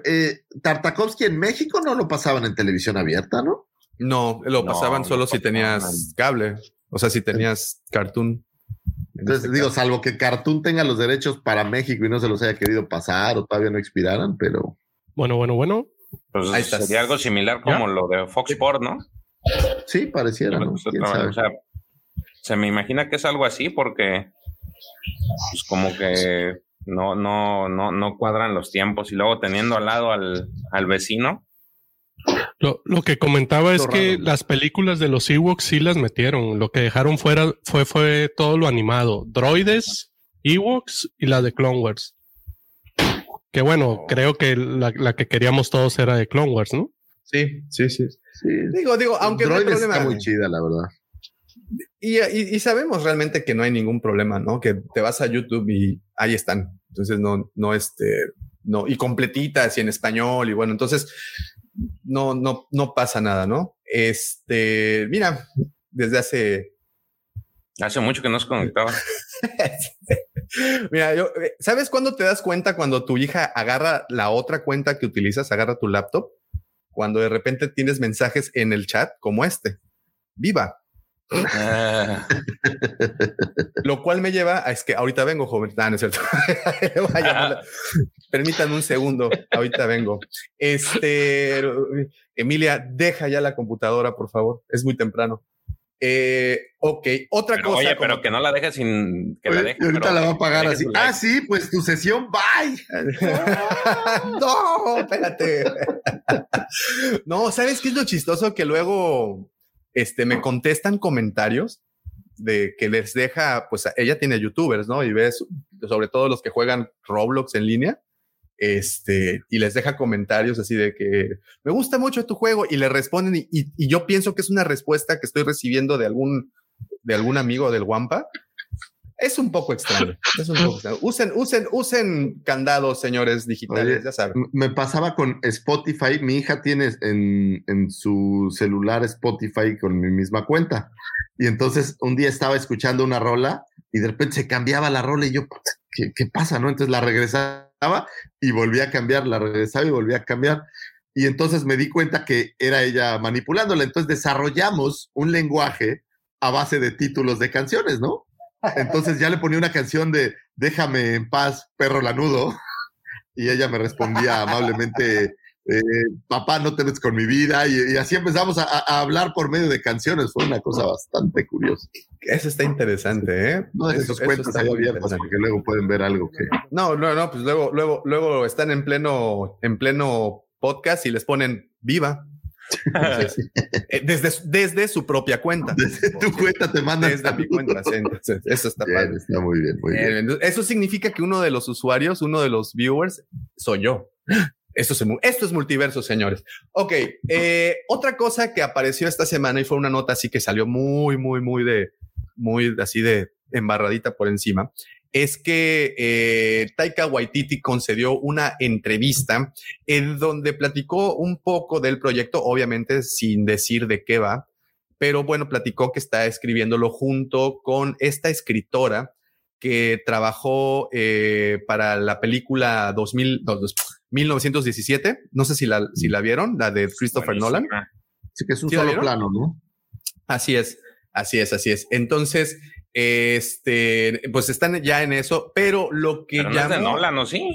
eh, Tartakovsky en México no lo pasaban en televisión abierta, ¿no? No, lo pasaban solo si tenías cable, o sea, si tenías cartoon. Entonces este digo, salvo que Cartoon tenga los derechos para México y no se los haya querido pasar o todavía no expiraran, pero. Bueno, bueno, bueno. Pues Ahí está. sería algo similar como lo de Fox Sport, ¿no? Sí, pareciera, ¿no? O sea, se me imagina que es algo así porque, pues como que no, no, no, no cuadran los tiempos y luego teniendo al lado al, al vecino. Lo, lo, que comentaba es que las películas de los Ewoks sí las metieron. Lo que dejaron fuera fue, fue todo lo animado. Droides, Ewoks y la de Clone Wars. Que bueno, creo que la, la, que queríamos todos era de Clone Wars, ¿no? Sí, sí, sí. Digo, digo, aunque Droides está muy chida, la verdad. Y, y, y, sabemos realmente que no hay ningún problema, ¿no? Que te vas a YouTube y ahí están. Entonces, no, no, este, no, y completitas y en español, y bueno, entonces, no, no, no pasa nada, ¿no? Este, mira, desde hace... Hace mucho que no se conectaba. Mira, yo, eh, ¿sabes cuándo te das cuenta cuando tu hija agarra la otra cuenta que utilizas, agarra tu laptop? Cuando de repente tienes mensajes en el chat como este. Viva, Ah. Lo cual me lleva a es que ahorita vengo, joven. Ah, no es cierto. Permítanme un segundo. Ahorita vengo. Este, Emilia, deja ya la computadora, por favor. Es muy temprano. Eh, ok, otra cosa. Oye, pero que no la dejes sin que la deje. ahorita la va a pagar así. Ah, sí, pues tu sesión, bye. no, espérate. no, ¿sabes qué es lo chistoso? Que luego este, me contestan comentarios de que les deja, pues ella tiene youtubers, ¿no? Y ves, sobre todo los que juegan Roblox en línea, este, y les deja comentarios así de que me gusta mucho tu juego y le responden y, y yo pienso que es una respuesta que estoy recibiendo de algún, de algún amigo del Wampa es un poco extraño. Es un poco extraño. Usen, usen, usen candados, señores digitales, ya saben. Me pasaba con Spotify. Mi hija tiene en, en, su celular Spotify con mi misma cuenta. Y entonces un día estaba escuchando una rola y de repente se cambiaba la rola y yo, ¿qué, qué pasa? ¿No? Entonces la regresaba y volvía a cambiar, la regresaba y volvía a cambiar. Y entonces me di cuenta que era ella manipulándola. Entonces desarrollamos un lenguaje a base de títulos de canciones, ¿no? Entonces ya le ponía una canción de Déjame en paz, perro lanudo. Y ella me respondía amablemente, eh, papá, no te metes con mi vida. Y, así empezamos a, hablar por medio de canciones. Fue una cosa bastante curiosa. Eso está interesante, ¿eh? No de sus cuentas ahí abiertas, porque luego pueden ver algo que. No, no, no, pues luego, luego, luego están en pleno, en pleno podcast y les ponen viva. Eh, desde, desde su propia cuenta. Desde tu cuenta te mandan. Desde mi cuenta. eso está Está muy bien, muy bien. Eso significa que uno de los usuarios, uno de los viewers, soy yo. Esto es, esto es multiverso, señores. Ok, eh, otra cosa que apareció esta semana y fue una nota así que salió muy, muy, muy de, muy así de, embarradita por encima, es que eh, Taika Waititi concedió una entrevista en donde platicó un poco del proyecto, obviamente sin decir de qué va, pero bueno, platicó que está escribiéndolo junto con esta escritora que trabajó eh, para la película 2000, 1917. No sé si la, si la vieron, la de Christopher Nolan. Sí, que es un solo plano, ¿no? Así es, así es, así es. Entonces, este, pues están ya en eso, pero lo que ya. No es de Nolan, ¿no? Sí.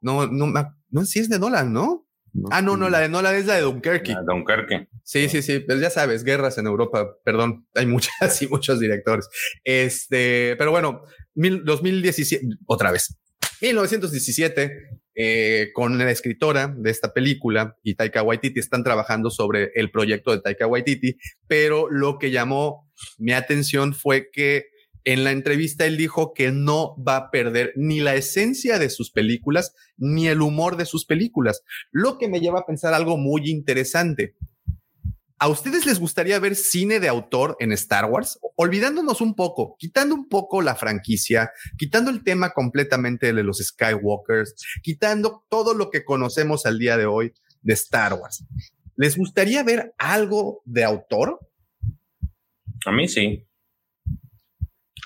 No, no, no, sí es de Nolan, ¿no? ah, no, no, la de Nolan es la de Dunkerque. La de Dunkerque. Sí, sí, sí, pues ya sabes, guerras en Europa, perdón, hay muchas y muchos directores. Este, pero bueno, 2017, otra vez, 1917, eh, con la escritora de esta película y Taika Waititi están trabajando sobre el proyecto de Taika Waititi, pero lo que llamó mi atención fue que en la entrevista él dijo que no va a perder ni la esencia de sus películas ni el humor de sus películas, lo que me lleva a pensar algo muy interesante. ¿A ustedes les gustaría ver cine de autor en Star Wars? Olvidándonos un poco, quitando un poco la franquicia, quitando el tema completamente de los Skywalkers, quitando todo lo que conocemos al día de hoy de Star Wars. ¿Les gustaría ver algo de autor? A mí sí.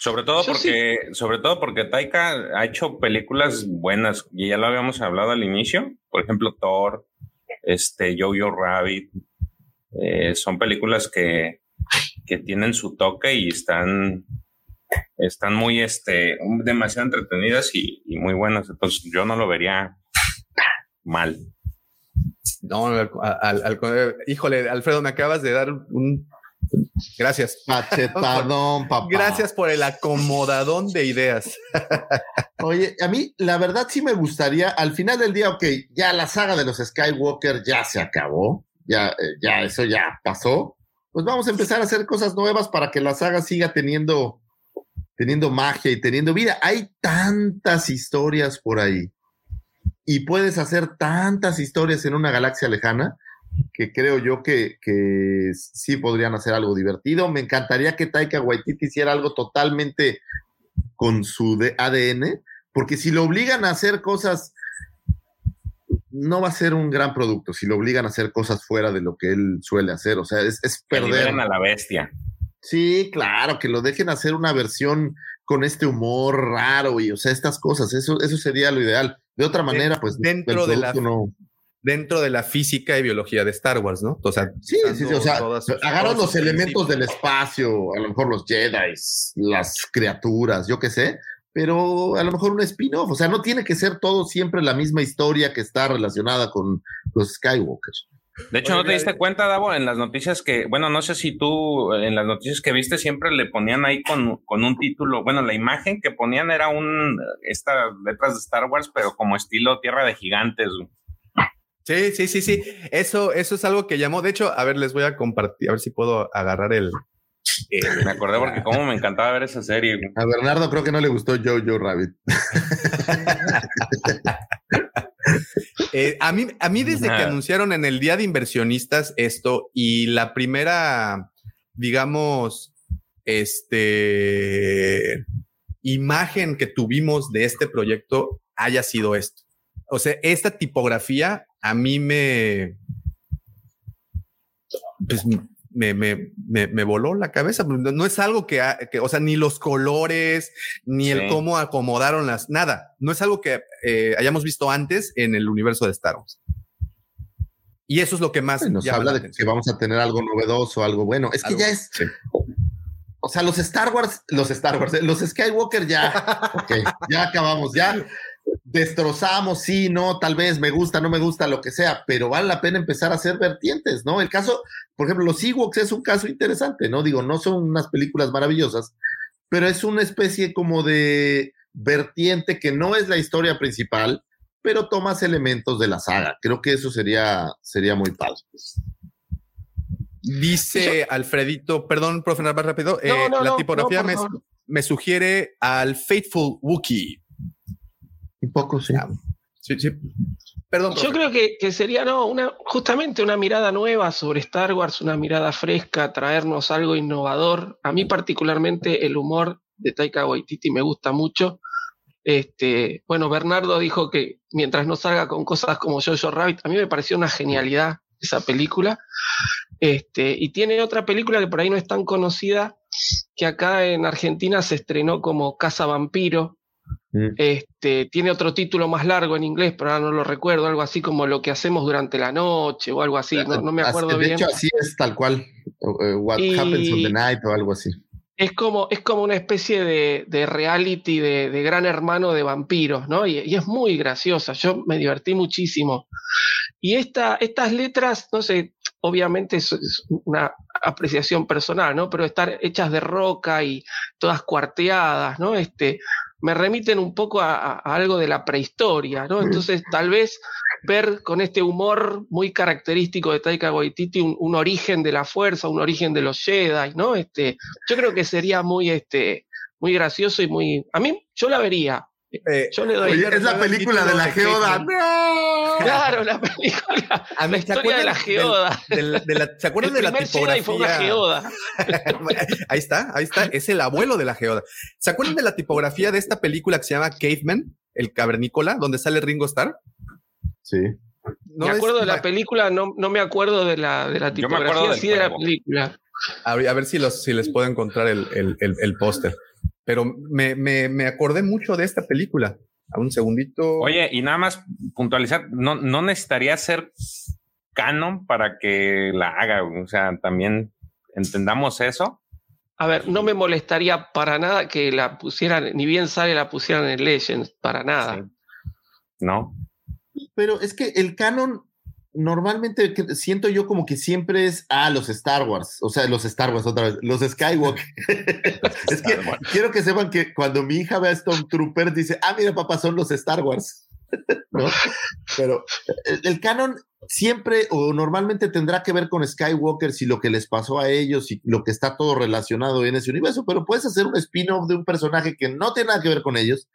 Sobre todo porque, sobre todo porque Taika ha hecho películas buenas y ya lo habíamos hablado al inicio. Por ejemplo, Thor, este, Jojo Rabbit. Eh, son películas que, que tienen su toque y están, están muy, este, demasiado entretenidas y, muy buenas. Entonces yo no lo vería mal. No, al, híjole, Alfredo, me acabas de dar un Gracias. Pachetadón, papá. Gracias por el acomodadón de ideas. Oye, a mí la verdad sí me gustaría, al final del día, ok, ya la saga de los Skywalker ya se acabó, ya, eh, ya eso ya pasó. Pues vamos a empezar a hacer cosas nuevas para que la saga siga teniendo, teniendo magia y teniendo vida. Hay tantas historias por ahí y puedes hacer tantas historias en una galaxia lejana que creo yo que, que, sí podrían hacer algo divertido. Me encantaría que Taika Waititi hiciera algo totalmente con su ADN, porque si lo obligan a hacer cosas, no va a ser un gran producto, si lo obligan a hacer cosas fuera de lo que él suele hacer. O sea, es, es perder. a la bestia. Sí, claro, que lo dejen hacer una versión con este humor raro y, o sea, estas cosas, eso, eso sería lo ideal. De otra manera, pues dentro de la no dentro de la física y biología de Star Wars, ¿no? O sea, sí, sí, o sea, agarran los elementos del espacio, a lo mejor los Jedi, las criaturas, yo qué sé, pero a lo mejor un spin-off, o sea, no tiene que ser todo siempre la misma historia que está relacionada con los Skywalkers. De hecho, ¿no te diste cuenta, Davo, en las noticias que, bueno, no sé si tú, en las noticias que viste, siempre le ponían ahí con, con un título, bueno, la imagen que ponían era un, estas letras de Star Wars, pero como estilo Tierra de Gigantes. Sí, sí, sí, sí. Eso, eso es algo que llamó. De hecho, a ver, les voy a compartir, a ver si puedo agarrar el. me acordé porque cómo me encantaba ver esa serie. A Bernardo creo que no le gustó Jojo Rabbit. Eh, a, mí, a mí desde que anunciaron en el día de inversionistas esto y la primera, digamos, este imagen que tuvimos de este proyecto haya sido esto. O sea, esta tipografía a mí me, pues, me, me, me, voló la cabeza. No es algo que, o sea, ni los colores, ni el cómo acomodaron las, nada. No es algo que eh, hayamos visto antes en el universo de Star Wars. Y eso es lo que más nos habla de que vamos a tener algo novedoso, algo bueno. Es que ya es. O sea, los Star Wars, los Star Wars, los Skywalker ya, ya acabamos, ya destrozamos, sí, no, tal vez me gusta, no me gusta, lo que sea, pero vale la pena empezar a hacer vertientes, ¿no? El caso, por ejemplo, los Ewoks es un caso interesante, ¿no? Digo, no son unas películas maravillosas, pero es una especie como de vertiente que no es la historia principal, pero tomas elementos de la saga. Creo que eso sería, sería muy padre. Dice Alfredito, perdón, profe, más rápido, eh, la tipografía me, me, sugiere al Faithful Wookiee. Un poco, sí. Sí, sí. Perdón. Yo creo que, sería no, una, justamente una mirada nueva sobre Star Wars, una mirada fresca, traernos algo innovador. A mí particularmente el humor de Taika Waititi me gusta mucho. Este, bueno, Bernardo dijo que mientras no salga con cosas como Jojo Rabbit, a mí me pareció una genialidad esa película. Este, y tiene otra película que por ahí no es tan conocida, que acá en Argentina se estrenó como Casa Vampiro. Mm. Este, tiene otro título más largo en inglés, pero ahora no lo recuerdo, algo así como lo que hacemos durante la noche o algo así, no, me acuerdo bien. De hecho, así es tal cual, eh, What Happens on the Night o algo así. Es como, es como una especie de, reality de, gran hermano de vampiros, ¿no? Y, es muy graciosa, yo me divertí muchísimo. Y esta, estas letras, no sé, obviamente es, una apreciación personal, ¿no? Pero estar hechas de roca y todas cuarteadas, ¿no? Este, me remiten un poco a, algo de la prehistoria, ¿no? Entonces, tal vez ver con este humor muy característico de Taika Waititi un, origen de la fuerza, un origen de los Jedi, ¿no? Este, yo creo que sería muy, este, muy gracioso y muy... A mí, yo la vería. Eh, yo le doy es la película de la geoda. ¡No! Claro, la película. A la historia de la geoda. ¿Se acuerdan de la tipografía? Fue una geoda. ahí está, ahí está. Es el abuelo de la geoda. ¿Se acuerdan de la tipografía de esta película que se llama Caveman, el cavernícola, donde sale Ringo Starr? Sí. me acuerdo de la película, no, no me acuerdo de la, de la tipografía, sí de la película. A ver, si, los, si les puedo encontrar el, el, el, póster. Pero me, me, me acordé mucho de esta película. A un segundito. Oye, y nada más puntualizar, no, no necesitaría ser canon para que la haga. O sea, también entendamos eso. A ver, no me molestaría para nada que la pusieran, ni bien sale la pusieran en Legends, para nada. No. Pero es que el canon normalmente siento yo como que siempre es, ah, los Star Wars, o sea, los Star Wars otra vez, los Skywalker. es que quiero que sepan que cuando mi hija ve a Stormtrooper dice, ah, mira papá, son los Star Wars. ¿No? Pero el, canon siempre o normalmente tendrá que ver con Skywalker y lo que les pasó a ellos y lo que está todo relacionado en ese universo, pero puedes hacer un spin-off de un personaje que no tiene nada que ver con ellos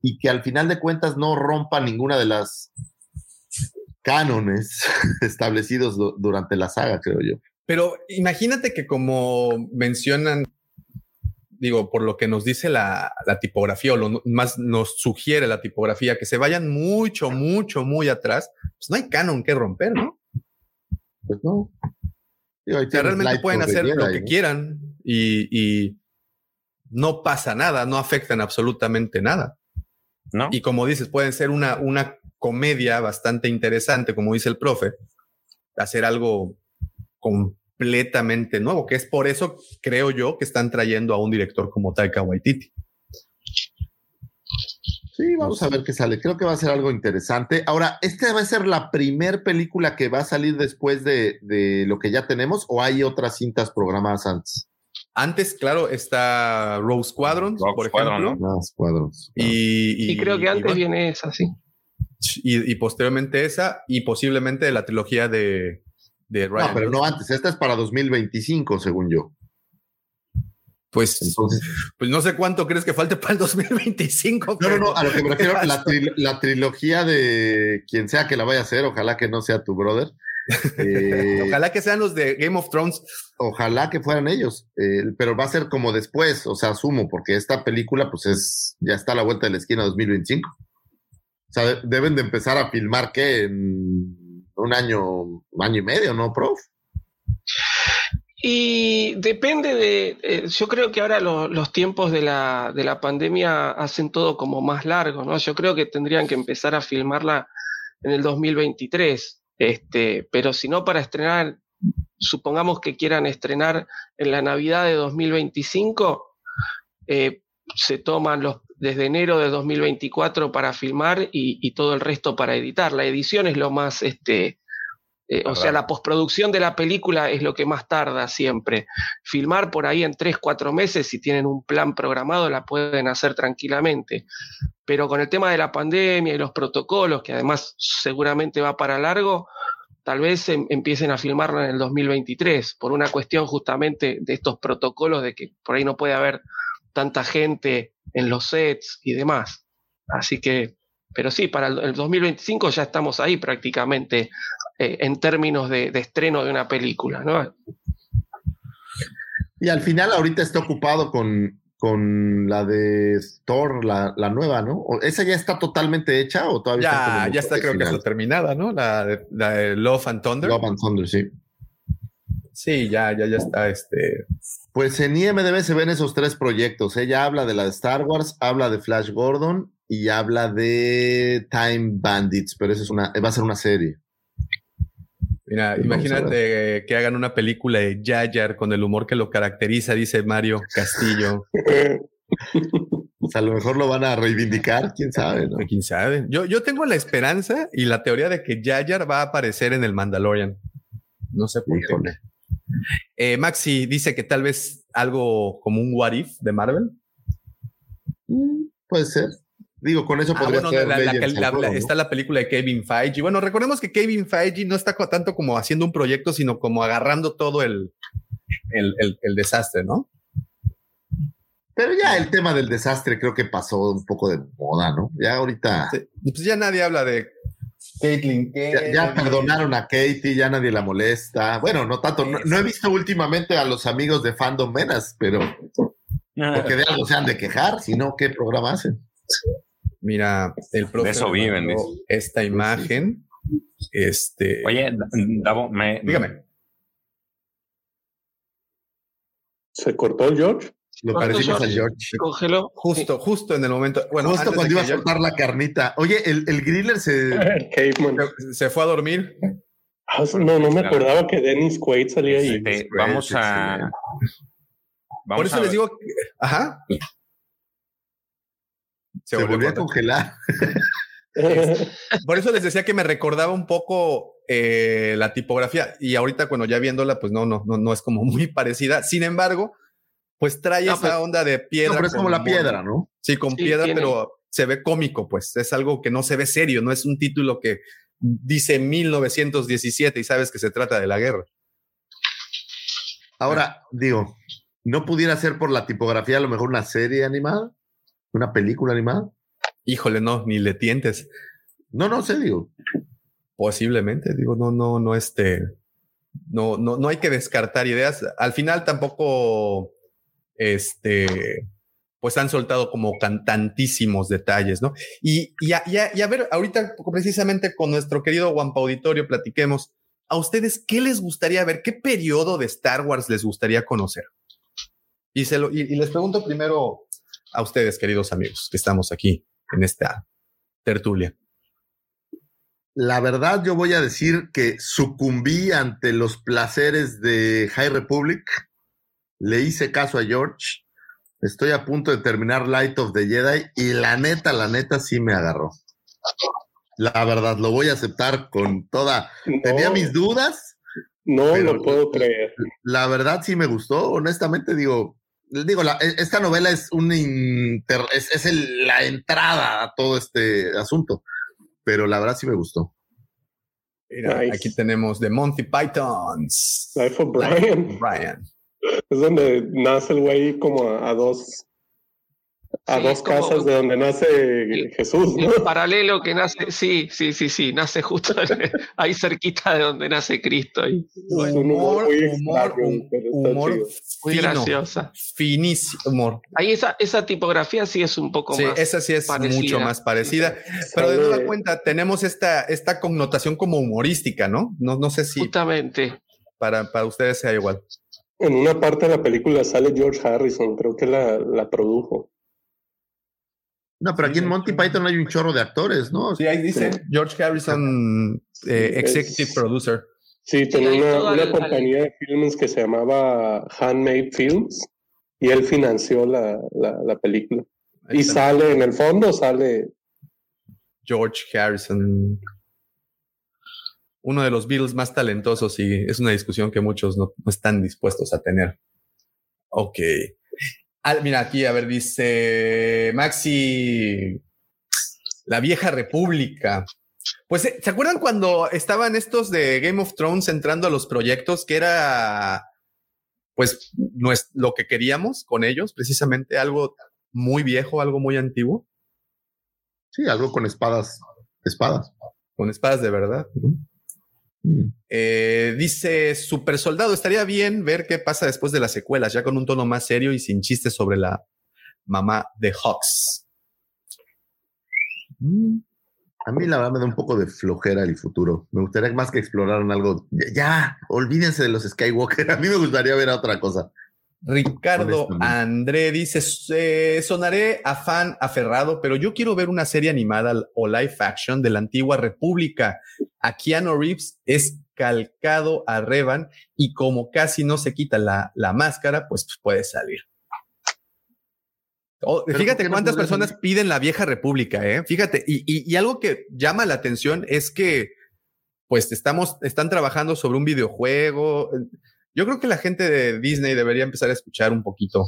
y que al final de cuentas no rompa ninguna de las cánones establecidos durante la saga, creo yo. Pero imagínate que como mencionan, digo, por lo que nos dice la, tipografía o lo más nos sugiere la tipografía, que se vayan mucho, mucho, muy atrás, pues no hay canon que romper, ¿no? Pues no. realmente pueden hacer lo que quieran y, y, no pasa nada, no afectan absolutamente nada. ¿No? Y como dices, pueden ser una, una comedia bastante interesante, como dice el profe, hacer algo completamente nuevo, que es por eso, creo yo, que están trayendo a un director como Taika Waititi. Sí, vamos a ver qué sale. Creo que va a ser algo interesante. Ahora, ¿esta va a ser la primer película que va a salir después de, lo que ya tenemos o hay otras cintas programadas antes? Antes, claro, está Rose Squadron, por ejemplo. ¿no? Y, y, creo que antes viene esa, sí y, posteriormente esa y posiblemente la trilogía de, de Ryan. No, pero no antes, esta es para 2025, según yo. Pues, Entonces, pues no sé cuánto crees que falte para el 2025. No, no, no, a lo que me refiero, la, la, trilogía de quien sea que la vaya a hacer, ojalá que no sea tu brother. Eh, ojalá que sean los de Game of Thrones. Ojalá que fueran ellos, eh, pero va a ser como después, o sea, asumo, porque esta película pues es, ya está a la vuelta de la esquina 2025. Sea, deben de empezar a filmar que en un año, año y medio, ¿no, prof? Y depende de, eh, yo creo que ahora los tiempos de la, de la pandemia hacen todo como más largo, ¿no? Yo creo que tendrían que empezar a filmarla en el 2023, este, pero si no para estrenar, supongamos que quieran estrenar en la Navidad de 2025, eh, se toman los desde enero de 2024 para filmar y, todo el resto para editar. La edición es lo más, este, eh, o sea, la postproducción de la película es lo que más tarda siempre. Filmar por ahí en 3, 4 meses, si tienen un plan programado, la pueden hacer tranquilamente. Pero con el tema de la pandemia y los protocolos, que además seguramente va para largo, tal vez em, empiecen a filmarla en el 2023, por una cuestión justamente de estos protocolos de que por ahí no puede haber tanta gente en los sets y demás. Así que, pero sí, para el, 2025 ya estamos ahí prácticamente eh, en términos de, estreno de una película, ¿no? Y al final ahorita está ocupado con, con la de Thor, la, la nueva, ¿no? ¿Esa ya está totalmente hecha o todavía ya, está? Ya está, creo que está terminada, ¿no? La de, la de Love and Thunder. Love and Thunder, sí. Sí, ya, ya, ya está. Este. Pues en IMDB se ven esos tres proyectos. Ella habla de la de Star Wars, habla de Flash Gordon y habla de Time Bandits, pero eso es una, va a ser una serie. Mira, imagínate que hagan una película de Yayar con el humor que lo caracteriza, dice Mario Castillo. a lo mejor lo van a reivindicar, quién sabe, ¿no? Quién sabe. Yo, yo tengo la esperanza y la teoría de que Yayar va a aparecer en el Mandalorian. No sé por qué. Eh, Maxi dice que tal vez algo como un What If de Marvel. Mm, puede ser. Digo, con eso ah, podría ser la, Está la película de Kevin Feige. Bueno, recordemos que Kevin Feige no está tanto como haciendo un proyecto, sino como agarrando todo el, el, desastre, ¿no? Pero ya el tema del desastre creo que pasó un poco de moda, ¿no? Ya ahorita. Pues ya nadie habla de Caitlyn. Ya, ya, perdonaron a Katie, ya nadie la molesta. Bueno, no tanto. No, he visto últimamente a los amigos de Fandom Menas, pero. Porque de algo se han de quejar, si no, ¿qué programa hacen? Mira, el profe. eso viven. Esta imagen. Este. Oye, Davo, me. Dígame. ¿Se cortó el George? Lo parecimos a George. Congeló. Justo, justo en el momento. Bueno, justo cuando iba a soltar la carnita. Oye, el, el griller se. se fue a dormir. Ah, no, no me acordaba que Dennis Quaid salía ahí. vamos a. Por eso les digo. Ajá se, volvió, a congelar. Por eso les decía que me recordaba un poco eh, la tipografía y ahorita cuando ya viéndola, pues no, no, no, no es como muy parecida. Sin embargo, pues trae esa pues, onda de piedra. No, pero es como la piedra, ¿no? Sí, con piedra, pero se ve cómico, pues es algo que no se ve serio, no es un título que dice 1917 y sabes que se trata de la guerra. Ahora, digo, ¿no pudiera ser por la tipografía a lo mejor una serie animada? ¿Una película animada? Híjole, no, ni le tientes. No, no sé, digo. Posiblemente, digo, no, no, no, este, no, no, no hay que descartar ideas. Al final tampoco, este, pues han soltado como tantísimos detalles, ¿no? Y, y, a, y, ver, ahorita precisamente con nuestro querido Wampa Auditorio platiquemos, ¿a ustedes qué les gustaría ver? ¿Qué periodo de Star Wars les gustaría conocer? Y, se lo, y les pregunto primero a ustedes, queridos amigos, que estamos aquí en esta tertulia. La verdad, yo voy a decir que sucumbí ante los placeres de High Republic. Le hice caso a George. Estoy a punto de terminar Light of the Jedi y la neta, la neta sí me agarró. La verdad, lo voy a aceptar con toda. Tenía mis dudas. No lo puedo creer. La verdad sí me gustó. Honestamente, digo, digo, e, esta novela es un es, la entrada a todo este asunto, pero la verdad sí me gustó. aquí tenemos The Monty Pythons. Life of Brian. Es donde nace el güey como a dos a dos casas de donde nace Jesús, ¿no? paralelo que nace, sí, sí, sí, sí, nace justo ahí cerquita de donde nace Cristo. Ahí. humor, humor, humor, muy graciosa. Finísimo humor. Ahí esa, esa tipografía sí es un poco sí, más. esa sí es mucho más parecida. Pero de toda cuenta, tenemos esta, esta connotación como humorística, ¿no? No, no sé si. Justamente. Para, para ustedes sea igual. En una parte de la película sale George Harrison, creo que la, la produjo. No, pero aquí en Monty Python hay un chorro de actores, ¿no? Sí, ahí dice George Harrison, eh, Executive Producer. Sí, tenía una, compañía de filmes que se llamaba Handmade Films y él financió la, la, película. y sale, en el fondo sale... George Harrison. Uno de los Beatles más talentosos y es una discusión que muchos no están dispuestos a tener. Ok. Ah, mira, aquí, a ver, dice Maxi, la vieja república. Pues, eh, ¿se acuerdan cuando estaban estos de Game of Thrones entrando a los proyectos que era, pues, no es lo que queríamos con ellos, precisamente algo muy viejo, algo muy antiguo? Sí, algo con espadas, espadas. Con espadas de verdad. Eh, dice Super Soldado, estaría bien ver qué pasa después de las secuelas, ya con un tono más serio y sin chistes sobre la mamá de Hawks. Mm. A mí la verdad me da un poco de flojera el futuro. Me gustaría más que exploraran algo. Ya, olvídense de los Skywalker. A mí me gustaría ver otra cosa. Ricardo André dice, eh, sonaré a fan aferrado, pero yo quiero ver una serie animada o live action de la antigua República. A Keanu Reeves es calcado a Revan y como casi no se quita la, la máscara, pues, puede salir. Oh, fíjate cuántas personas piden la vieja república, ¿eh? Fíjate, y, y, y, algo que llama la atención es que, pues, estamos, están trabajando sobre un videojuego. Yo creo que la gente de Disney debería empezar a escuchar un poquito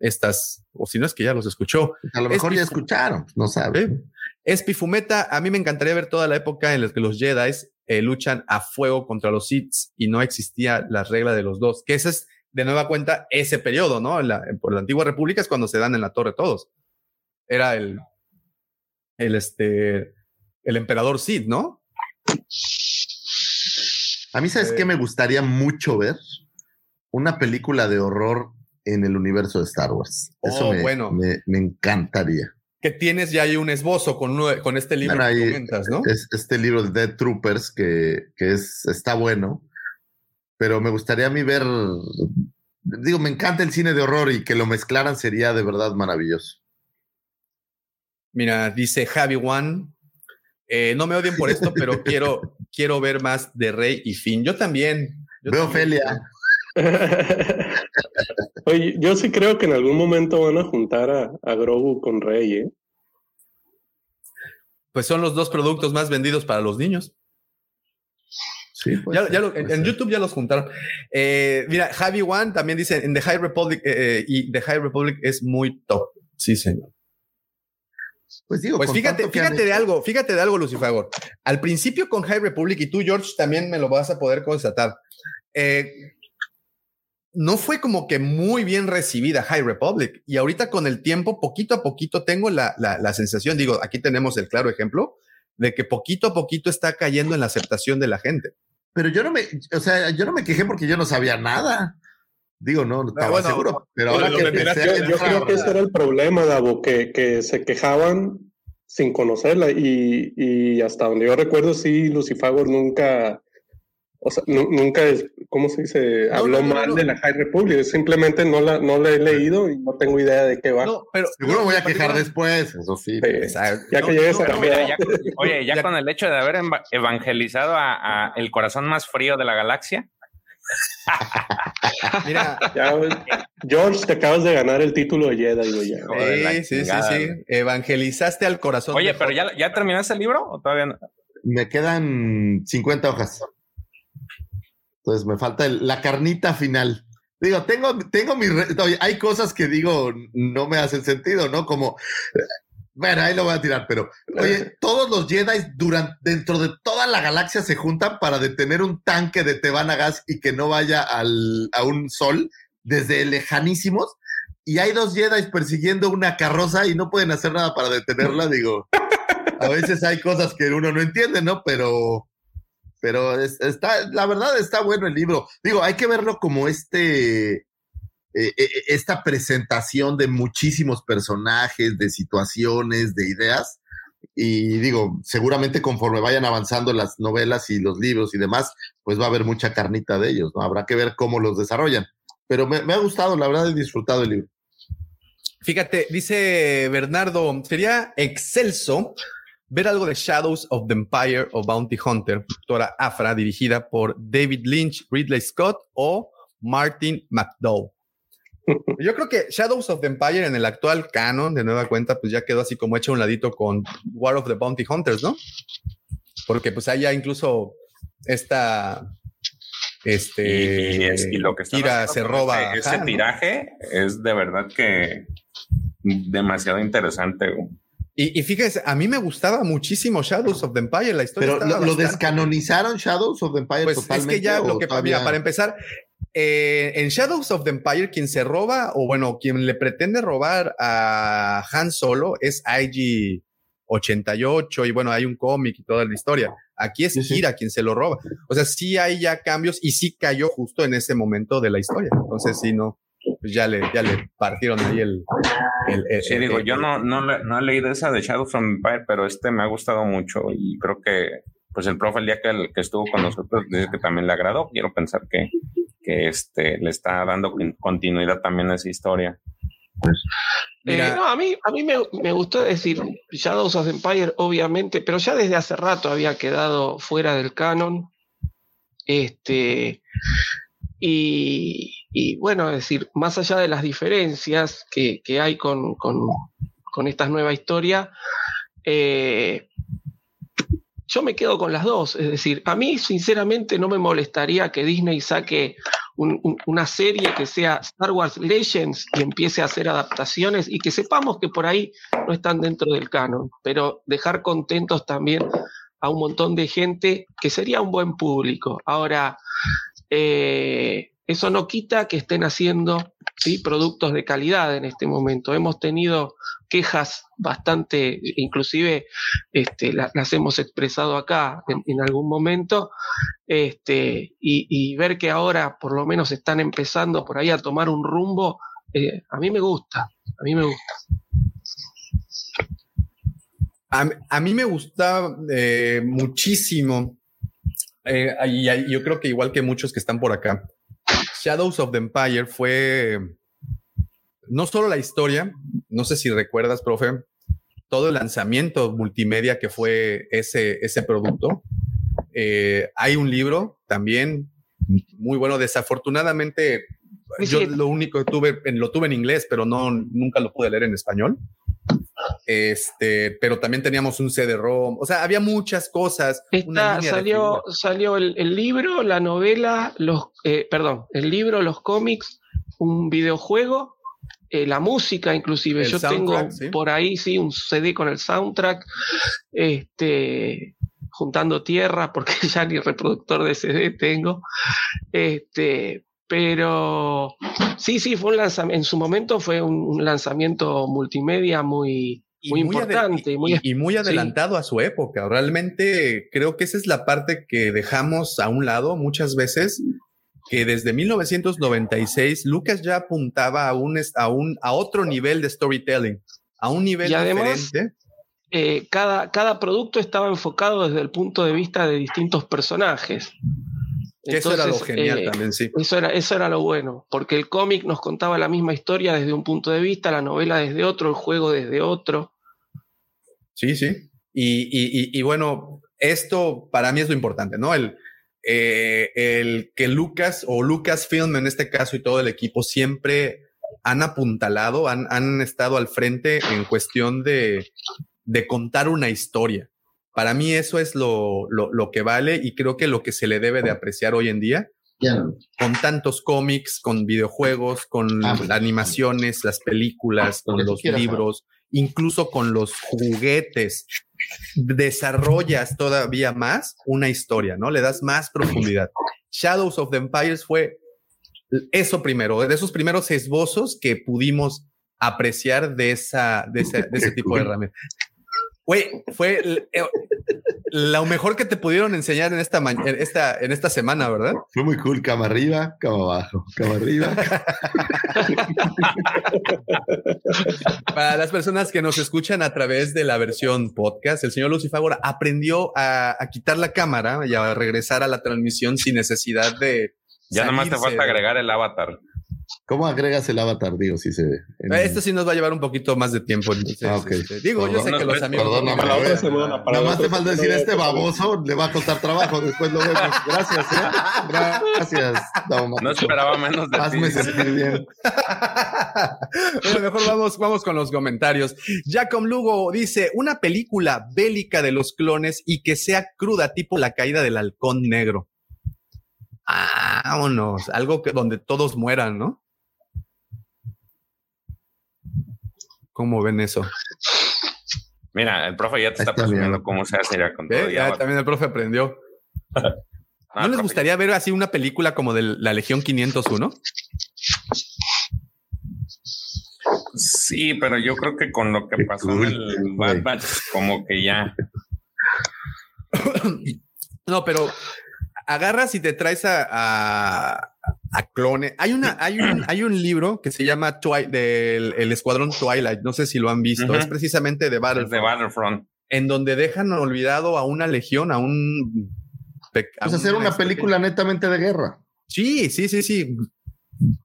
estas, o si no es que ya los escuchó. A lo mejor ya escucharon, no sabe. ¿Eh? Espifumeta, a mí me encantaría ver toda la época en la que los Jedi eh, luchan a fuego contra los Sith y no existía la regla de los dos, que esa es de nueva cuenta ese periodo, ¿no? La, por la antigua república es cuando se dan en la torre todos. Era el, el, este, el emperador Sid, ¿no? A mí, ¿sabes qué me gustaría mucho ver? Una película de horror en el universo de Star Wars. Eso oh, me, bueno. me, me, encantaría. Que tienes ya ahí un esbozo con, con este libro bueno, que comentas, ¿no? Es, este libro de Dead Troopers que, que es, está bueno pero me gustaría a mí ver, digo, me encanta el cine de horror y que lo mezclaran sería de verdad maravilloso. Mira, dice Javi One, eh, no me odien por esto, pero quiero, quiero ver más de Rey y Finn. Yo también. Yo Veo Ophelia. Oye, yo sí creo que en algún momento van a juntar a, a Grogu con Rey, ¿eh? Pues son los dos productos más vendidos para los niños. Sí, pues, ya, ya lo, en, en, YouTube ya los juntaron. Eh, mira, Javi One también dice en The High Republic eh, y The High Republic es muy top. Sí, señor. Pues digo, pues fíjate, fíjate de algo, fíjate de algo, Lucifagor. Al principio con High Republic y tú, George, también me lo vas a poder constatar. Eh, no fue como que muy bien recibida High Republic y ahorita con el tiempo, poquito a poquito tengo la, la, la sensación, digo, aquí tenemos el claro ejemplo de que poquito a poquito está cayendo en la aceptación de la gente pero yo no me, o sea, yo no me quejé porque yo no sabía nada. Digo, no, no estaba bueno, seguro. Pero ahora que yo, yo creo que ese era el problema, Davo, que, que se quejaban sin conocerla y, y hasta donde yo recuerdo, sí, Lucifagor nunca, o sea, nunca, ¿cómo se dice? No, Habló no, no, mal de la High Republic, simplemente no la, no la he leído y no tengo idea de qué va. pero seguro voy a quejar después, eso sí. sí ya que llegues a ya, oye, ya con el hecho de haber evangelizado a, a el corazón más frío de la galaxia. Mira, ya, George, te acabas de ganar el título de Jedi, güey. Sí, sí, sí, sí. Evangelizaste al corazón. Oye, pero ya, ya terminaste el libro o todavía no? Me quedan 50 hojas. Entonces me falta el, la carnita final. Digo, tengo, tengo mi. Hay cosas que digo no me hacen sentido, ¿no? Como. Bueno, ahí lo voy a tirar, pero oye, todos los Jedi durante, dentro de toda la galaxia se juntan para detener un tanque de Tebana Gas y que no vaya al, a un sol desde lejanísimos. Y hay dos Jedi persiguiendo una carroza y no pueden hacer nada para detenerla. Digo, a veces hay cosas que uno no entiende, ¿no? Pero, pero es, está, la verdad está bueno el libro. Digo, hay que verlo como este, eh, esta presentación de muchísimos personajes, de situaciones, de ideas. Y digo, seguramente conforme vayan avanzando las novelas y los libros y demás, pues va a haber mucha carnita de ellos, ¿no? Habrá que ver cómo los desarrollan. Pero me, me ha gustado, la verdad, he disfrutado el libro. Fíjate, dice Bernardo, sería excelso ver algo de Shadows of the Empire o Bounty Hunter, productora Afra, dirigida por David Lynch, Ridley Scott o Martin McDowell. Yo creo que Shadows of the Empire en el actual canon, de nueva cuenta, pues ya quedó así como hecho a un ladito con War of the Bounty Hunters, ¿no? Porque pues ya incluso esta este y, y, y lo que tira se roba ese, ese tiraje es de verdad que demasiado interesante y, y, fíjese, a mí me gustaba muchísimo Shadows of the Empire, la historia. Pero lo, lo, descanonizaron Shadows of the Empire pues totalmente. Es que ya lo que todavía... mira, para empezar, eh, en Shadows of the Empire, quien se roba, o bueno, quien le pretende robar a Han Solo es IG 88, y bueno, hay un cómic y toda la historia. Aquí es sí, Kira sí. quien se lo roba. O sea, sí hay ya cambios y sí cayó justo en ese momento de la historia. Entonces, sí, no, pues ya le, ya le partieron ahí el, sí, digo, yo no, no, no, he leído esa de Shadow from Empire, pero este me ha gustado mucho y creo que pues el profe el día que, que estuvo con nosotros dice que también le agradó. Quiero pensar que, que este, le está dando continuidad también a esa historia. Pues, eh, no, a mí, a mí me, me, gustó decir Shadows of Empire, obviamente, pero ya desde hace rato había quedado fuera del canon. Este, y, y bueno, es decir, más allá de las diferencias que, que hay con, con, con, esta nueva historia, eh, yo me quedo con las dos. Es decir, a mí sinceramente no me molestaría que Disney saque una serie que sea Star Wars Legends y empiece a hacer adaptaciones y que sepamos que por ahí no están dentro del canon, pero dejar contentos también a un montón de gente que sería un buen público. Ahora, eh, eso no quita que estén haciendo productos de calidad en este momento. Hemos tenido quejas bastante, inclusive este, las hemos expresado acá en, algún momento, este, y, ver que ahora por lo menos están empezando por ahí a tomar un rumbo, eh, a mí me gusta, a mí me gusta. A, mí me gusta eh, muchísimo, eh, y yo creo que igual que muchos que están por acá, Shadows of the Empire fue no solo la historia, no sé si recuerdas, profe, todo el lanzamiento multimedia que fue ese, ese producto. Eh, hay un libro también muy bueno. Desafortunadamente, yo lo único que tuve, lo tuve en inglés, pero no, nunca lo pude leer en español. Este, pero también teníamos un CD-ROM, o sea, había muchas cosas. salió salió el, libro, la novela, los, eh, perdón, el libro, los cómics, un videojuego, eh, la música, inclusive. Yo tengo por ahí sí un CD con el soundtrack, este, juntando tierra, porque ya ni reproductor de CD tengo. Este, pero sí, sí, fue un lanzamiento, en su momento fue un, lanzamiento multimedia muy, muy, importante. y, muy, adelantado a su época. Realmente creo que esa es la parte que dejamos a un lado muchas veces, que desde 1996 Lucas ya apuntaba a un, a un a otro nivel de storytelling, a un nivel y además, diferente. Eh, cada, cada producto estaba enfocado desde el punto de vista de distintos personajes eso era lo genial eh, también, sí. Eso era, eso era lo bueno, porque el cómic nos contaba la misma historia desde un punto de vista, la novela desde otro, el juego desde otro. Sí, sí. Y, bueno, esto para mí es lo importante, ¿no? El, eh, el que Lucas o Lucasfilm en este caso y todo el equipo siempre han apuntalado, han, han estado al frente en cuestión de, de contar una historia. Para mí eso es lo, lo, que vale y creo que lo que se le debe de apreciar hoy en día. Con tantos cómics, con videojuegos, con ah, animaciones, las películas, con los libros, incluso con los juguetes, desarrollas todavía más una historia, ¿no? Le das más profundidad. Shadows of the Empires fue eso primero, de esos primeros esbozos que pudimos apreciar de esa, de ese, de ese tipo de herramientas. Güey, fue eh, lo mejor que te pudieron enseñar en esta, en esta, en esta semana, ¿verdad? Fue muy cool, cama arriba, cama abajo, cama arriba. Para las personas que nos escuchan a través de la versión podcast, el señor Lucifagora aprendió a, quitar la cámara y a regresar a la transmisión sin necesidad de... Ya nomás te falta agregar el avatar. ¿Cómo agregas el avatar? Digo, si se. Eh, esto sí nos va a llevar un poquito más de tiempo. ah, este, digo, yo sé que los amigos. Perdóname, la otra semana. Nada más te falta decir este baboso le va a costar trabajo. Después lo vemos. Gracias, ¿eh? Gracias. No, esperaba menos de Hazme sentir bien. bueno, mejor vamos, vamos con los comentarios. Jacob Lugo dice: una película bélica de los clones y que sea cruda, tipo la caída del halcón negro. Vámonos, algo que donde todos mueran, ¿no? ¿Cómo ven eso? Mira, el profe ya te está presumiendo cómo se hace ya con todo. Ya, también el profe aprendió. ¿No les gustaría ver así una película como de la Legión 501? Sí, pero yo creo que con lo que pasó en el Bad Batch, como que ya. No, pero agarras y te traes a, a clones. Hay una, hay un, hay un libro que se llama del el Escuadrón Twilight. No sé si lo han visto. Es precisamente de Battlefront. De Battlefront. En donde dejan olvidado a una legión, a un. A pues hacer una película netamente de guerra. Sí, sí, sí, sí.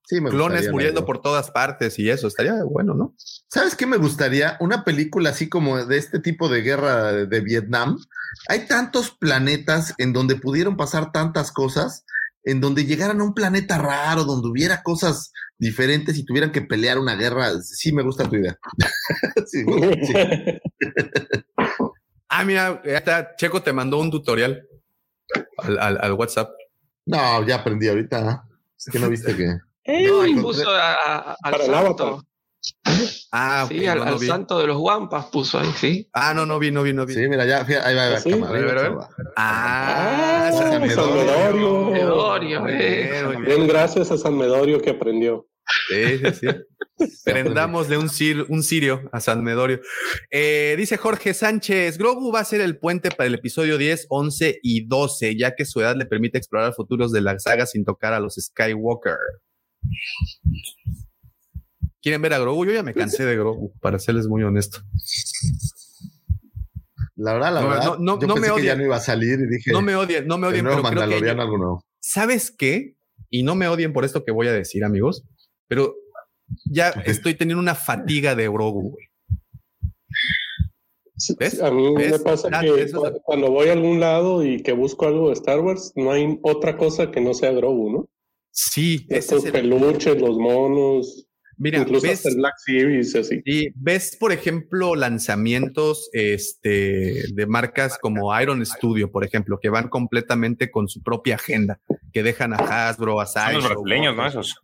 Sí, me Clones muriendo por todas partes y eso estaría bueno, ¿no? ¿Sabes qué me gustaría? Una película así como de este tipo de guerra de Vietnam. Hay tantos planetas en donde pudieron pasar tantas cosas en donde llegaran a un planeta raro, donde hubiera cosas diferentes y tuvieran que pelear una guerra. Sí, me gusta tu idea. ah, mira, está, Checo te mandó un tutorial al, WhatsApp. No, ya aprendí ahorita. Es que no viste que. no, ahí puso al santo. Ah, sí, al, santo de los guampas puso ahí, sí. Ah, no, no vi, no vi, no vi. Sí, mira, ya, ahí va, ¿Sí? va, Ah, San Medorio. Bien, gracias a San Medorio que aprendió. Sí, sí, sí. Prendamos de un, un sirio a San Medorio. Eh, dice Jorge Sánchez, Grogu va a ser el puente para el episodio 10, 11 y 12, ya que su edad le permite explorar futuros de la saga sin tocar a los Skywalker. ¿Quieren ver a Grogu? Yo ya me cansé de Grogu, para serles muy honesto. La verdad, la verdad, no, yo pensé me que ya no iba a salir y dije. No me odien, no me odien, pero creo que ¿Sabes qué? Y no me odien por esto que voy a decir, amigos, pero ya estoy teniendo una fatiga de Grogu, güey. ¿Ves? A mí me pasa que cuando voy a algún lado y que busco algo de Star Wars, no hay otra cosa que no sea Grogu, ¿no? Sí. Estos peluches, los monos. Mira, Incluso ves, el Black Series así. Y ves, por ejemplo, lanzamientos este, de marcas como Iron Studio, por ejemplo, que van completamente con su propia agenda, que dejan a Hasbro, a Sideshow. Son los brasileños, ¿no? Esos.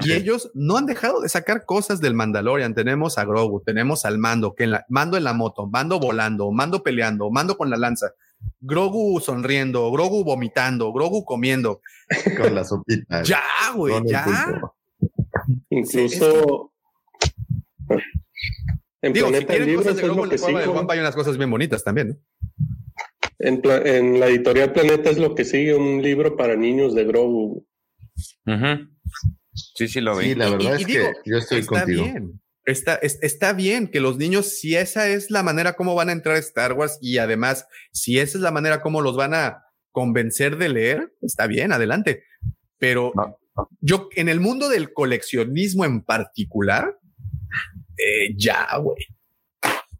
Y ellos no han dejado de sacar cosas del Mandalorian. Tenemos a Grogu, tenemos al Mando, que en la, Mando en la moto, Mando volando, Mando peleando, Mando con la lanza. Grogu sonriendo, Grogu vomitando, Grogu comiendo. Con la sopita. ya, güey, ya. Incluso. En Digo, Planeta si Libros es lo que sigue. hay unas cosas bien bonitas también. En, en, la editorial Planeta es lo que sigue un libro para niños de Grogu. Sí, sí, lo vi. Sí, la verdad es que yo estoy está contigo. Bien. Está, está bien que los niños, si esa es la manera como van a entrar a Star Wars y además, si esa es la manera como los van a convencer de leer, está bien, adelante. Pero yo, en el mundo del coleccionismo en particular, eh, ya, güey.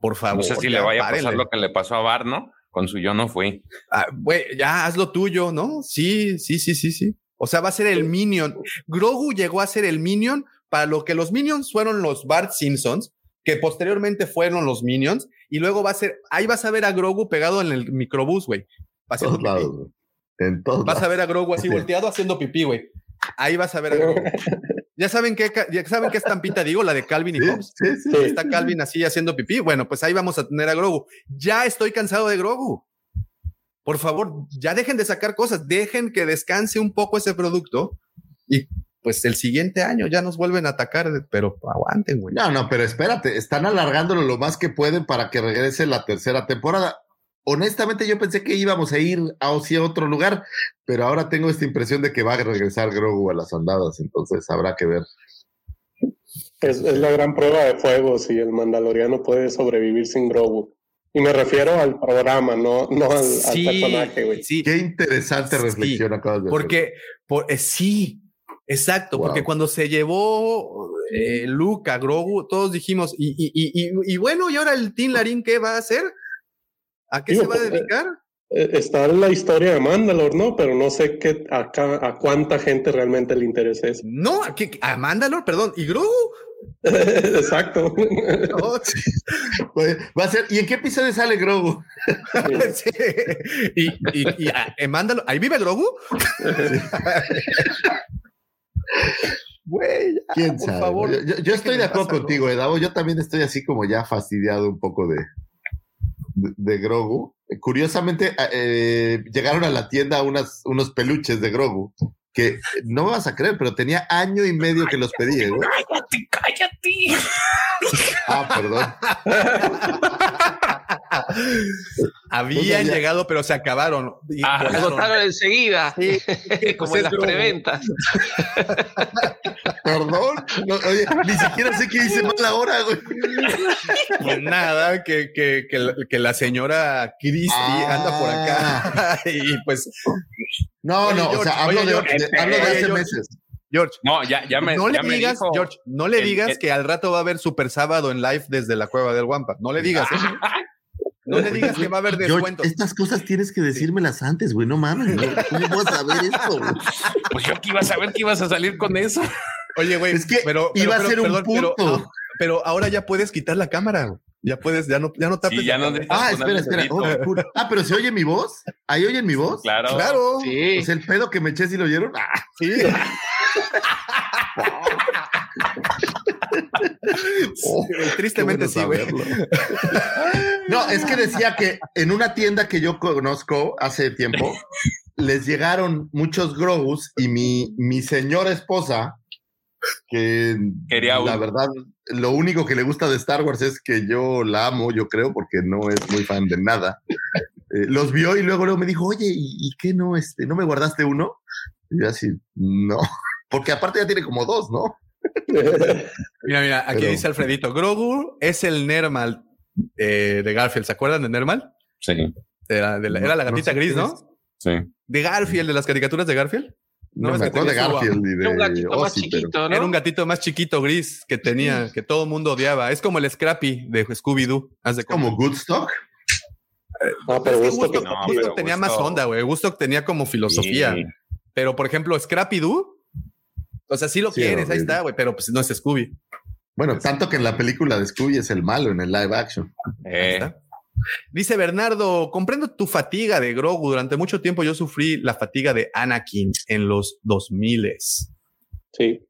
Por favor. No sé si le vaya a pasar lo que le pasó a Bar, ¿no? Con su yo no fui. Ah, güey, ya haz lo tuyo, ¿no? Sí, sí, sí, sí, sí. O sea, va a ser el Minion. Grogu llegó a ser el Minion para lo que los Minions fueron los Bart Simpsons, que posteriormente fueron los Minions, y luego va a ser, ahí vas a ver a Grogu pegado en el microbús, güey. Todos lados, En todos Vas a ver a Grogu así volteado haciendo pipí, güey. Ahí vas a ver. ¿Ya saben qué, ya saben qué estampita digo? La de Calvin y Hobbes. Sí, sí, Está Calvin así haciendo pipí. Bueno, pues ahí vamos a tener a Grogu. Ya estoy cansado de Grogu. Por favor, ya dejen de sacar cosas, dejen que descanse un poco ese producto y pues el siguiente año ya nos vuelven a atacar, pero aguanten, güey. No, no, pero espérate, están alargándolo lo más que pueden para que regrese la tercera temporada honestamente yo pensé que íbamos a ir a, otro lugar, pero ahora tengo esta impresión de que va a regresar Grogu a las andadas, entonces habrá que ver. Es, la gran prueba de fuego si el mandaloriano puede sobrevivir sin Grogu. Y me refiero al programa, no, no al, personaje, güey. Sí. Qué interesante reflexión acabas de Porque, por, eh, sí, exacto, porque cuando se llevó eh, Luke a Grogu, todos dijimos, y, y, y, y, bueno, ¿y ahora el Tin Larín qué va a hacer? ¿A qué se va a pues, dedicar? Eh, eh, está la historia de Mandalore, ¿no? Pero no sé qué, a, a cuánta gente realmente le interesa eso. No, a, qué, a Mandalore, perdón. ¿Y Grogu? Exacto. va a ser, ¿y en qué episodio sale Grogu? sí. Y, y, y en Mandalore, ¿ahí vive Grogu? Güey, ¿Quién por sabe? favor. Yo, yo estoy de acuerdo contigo, Edavo. Yo también estoy así como ya fastidiado un poco de, de, Grogu. Curiosamente, eh, llegaron a la tienda unas, unos peluches de Grogu que no me vas a creer, pero tenía año y medio que los pedí. ¿eh? Cállate, cállate. Ah, perdón. Habían llegado, pero se acabaron. Y ah, agotaron enseguida, sí. como en las preventas. Perdón, oye, ni siquiera sé qué dice mal ahora, güey. Pues nada, que, que, que, la señora Cristi anda por acá. Ah. y pues. No, no, o sea, hablo, de, hablo de hace meses. George. No, ya, ya me. No le digas, George, no le digas que al rato va a haber Super Sábado en live desde la cueva del Wampa. No le digas eso. No le digas que va a haber descuentos. estas cosas tienes que decírmelas antes, güey. No mames, ¿cómo vas a saber esto? Pues yo aquí iba a saber que ibas a salir con eso. Oye, güey, es que pero, iba a ser un punto. Pero, ahora ya puedes quitar la cámara. Ya puedes, ya no, ya no tapes. ya no ah, espera, espera. Oh, ah, pero se oye mi voz. Ahí oyen mi voz. Claro. Claro. Sí. Pues el pedo que me eché si lo oyeron. Ah, sí. Oh, tristemente sí, güey. No, es que decía que en una tienda que yo conozco hace tiempo, les llegaron muchos Grogus y mi, mi señora esposa, que Quería la verdad, lo único que le gusta de Star Wars es que yo la amo, yo creo, porque no es muy fan de nada. Eh, los vio y luego, luego me dijo, oye, ¿y, ¿y, qué no? Este, ¿No me guardaste uno? Y yo así, no. Porque aparte ya tiene como dos, ¿no? mira, mira, aquí dice Alfredito, Grogu es el Nermal eh, de Garfield. ¿Se acuerdan de Nermal? Sí. Era, la, gatita gris, ¿no? Sí. De Garfield, de las caricaturas de Garfield. No, me acuerdo de Garfield y de Era un gatito más chiquito, ¿no? Era un gatito más chiquito gris que tenía, que todo el mundo odiaba. Es como el Scrappy de Scooby-Doo. ¿Como Goodstock? No, pero Gusto, tenía más onda, güey. Gusto tenía como filosofía. Pero, por ejemplo, Scrappy Doo o sea, sí lo quieres, ahí está, güey, pero pues no es Scooby. Bueno, tanto que en la película de Scooby es el malo en el live action. Eh. Dice Bernardo, comprendo tu fatiga de Grogu. Durante mucho tiempo yo sufrí la fatiga de Anakin en los 2000. Sí.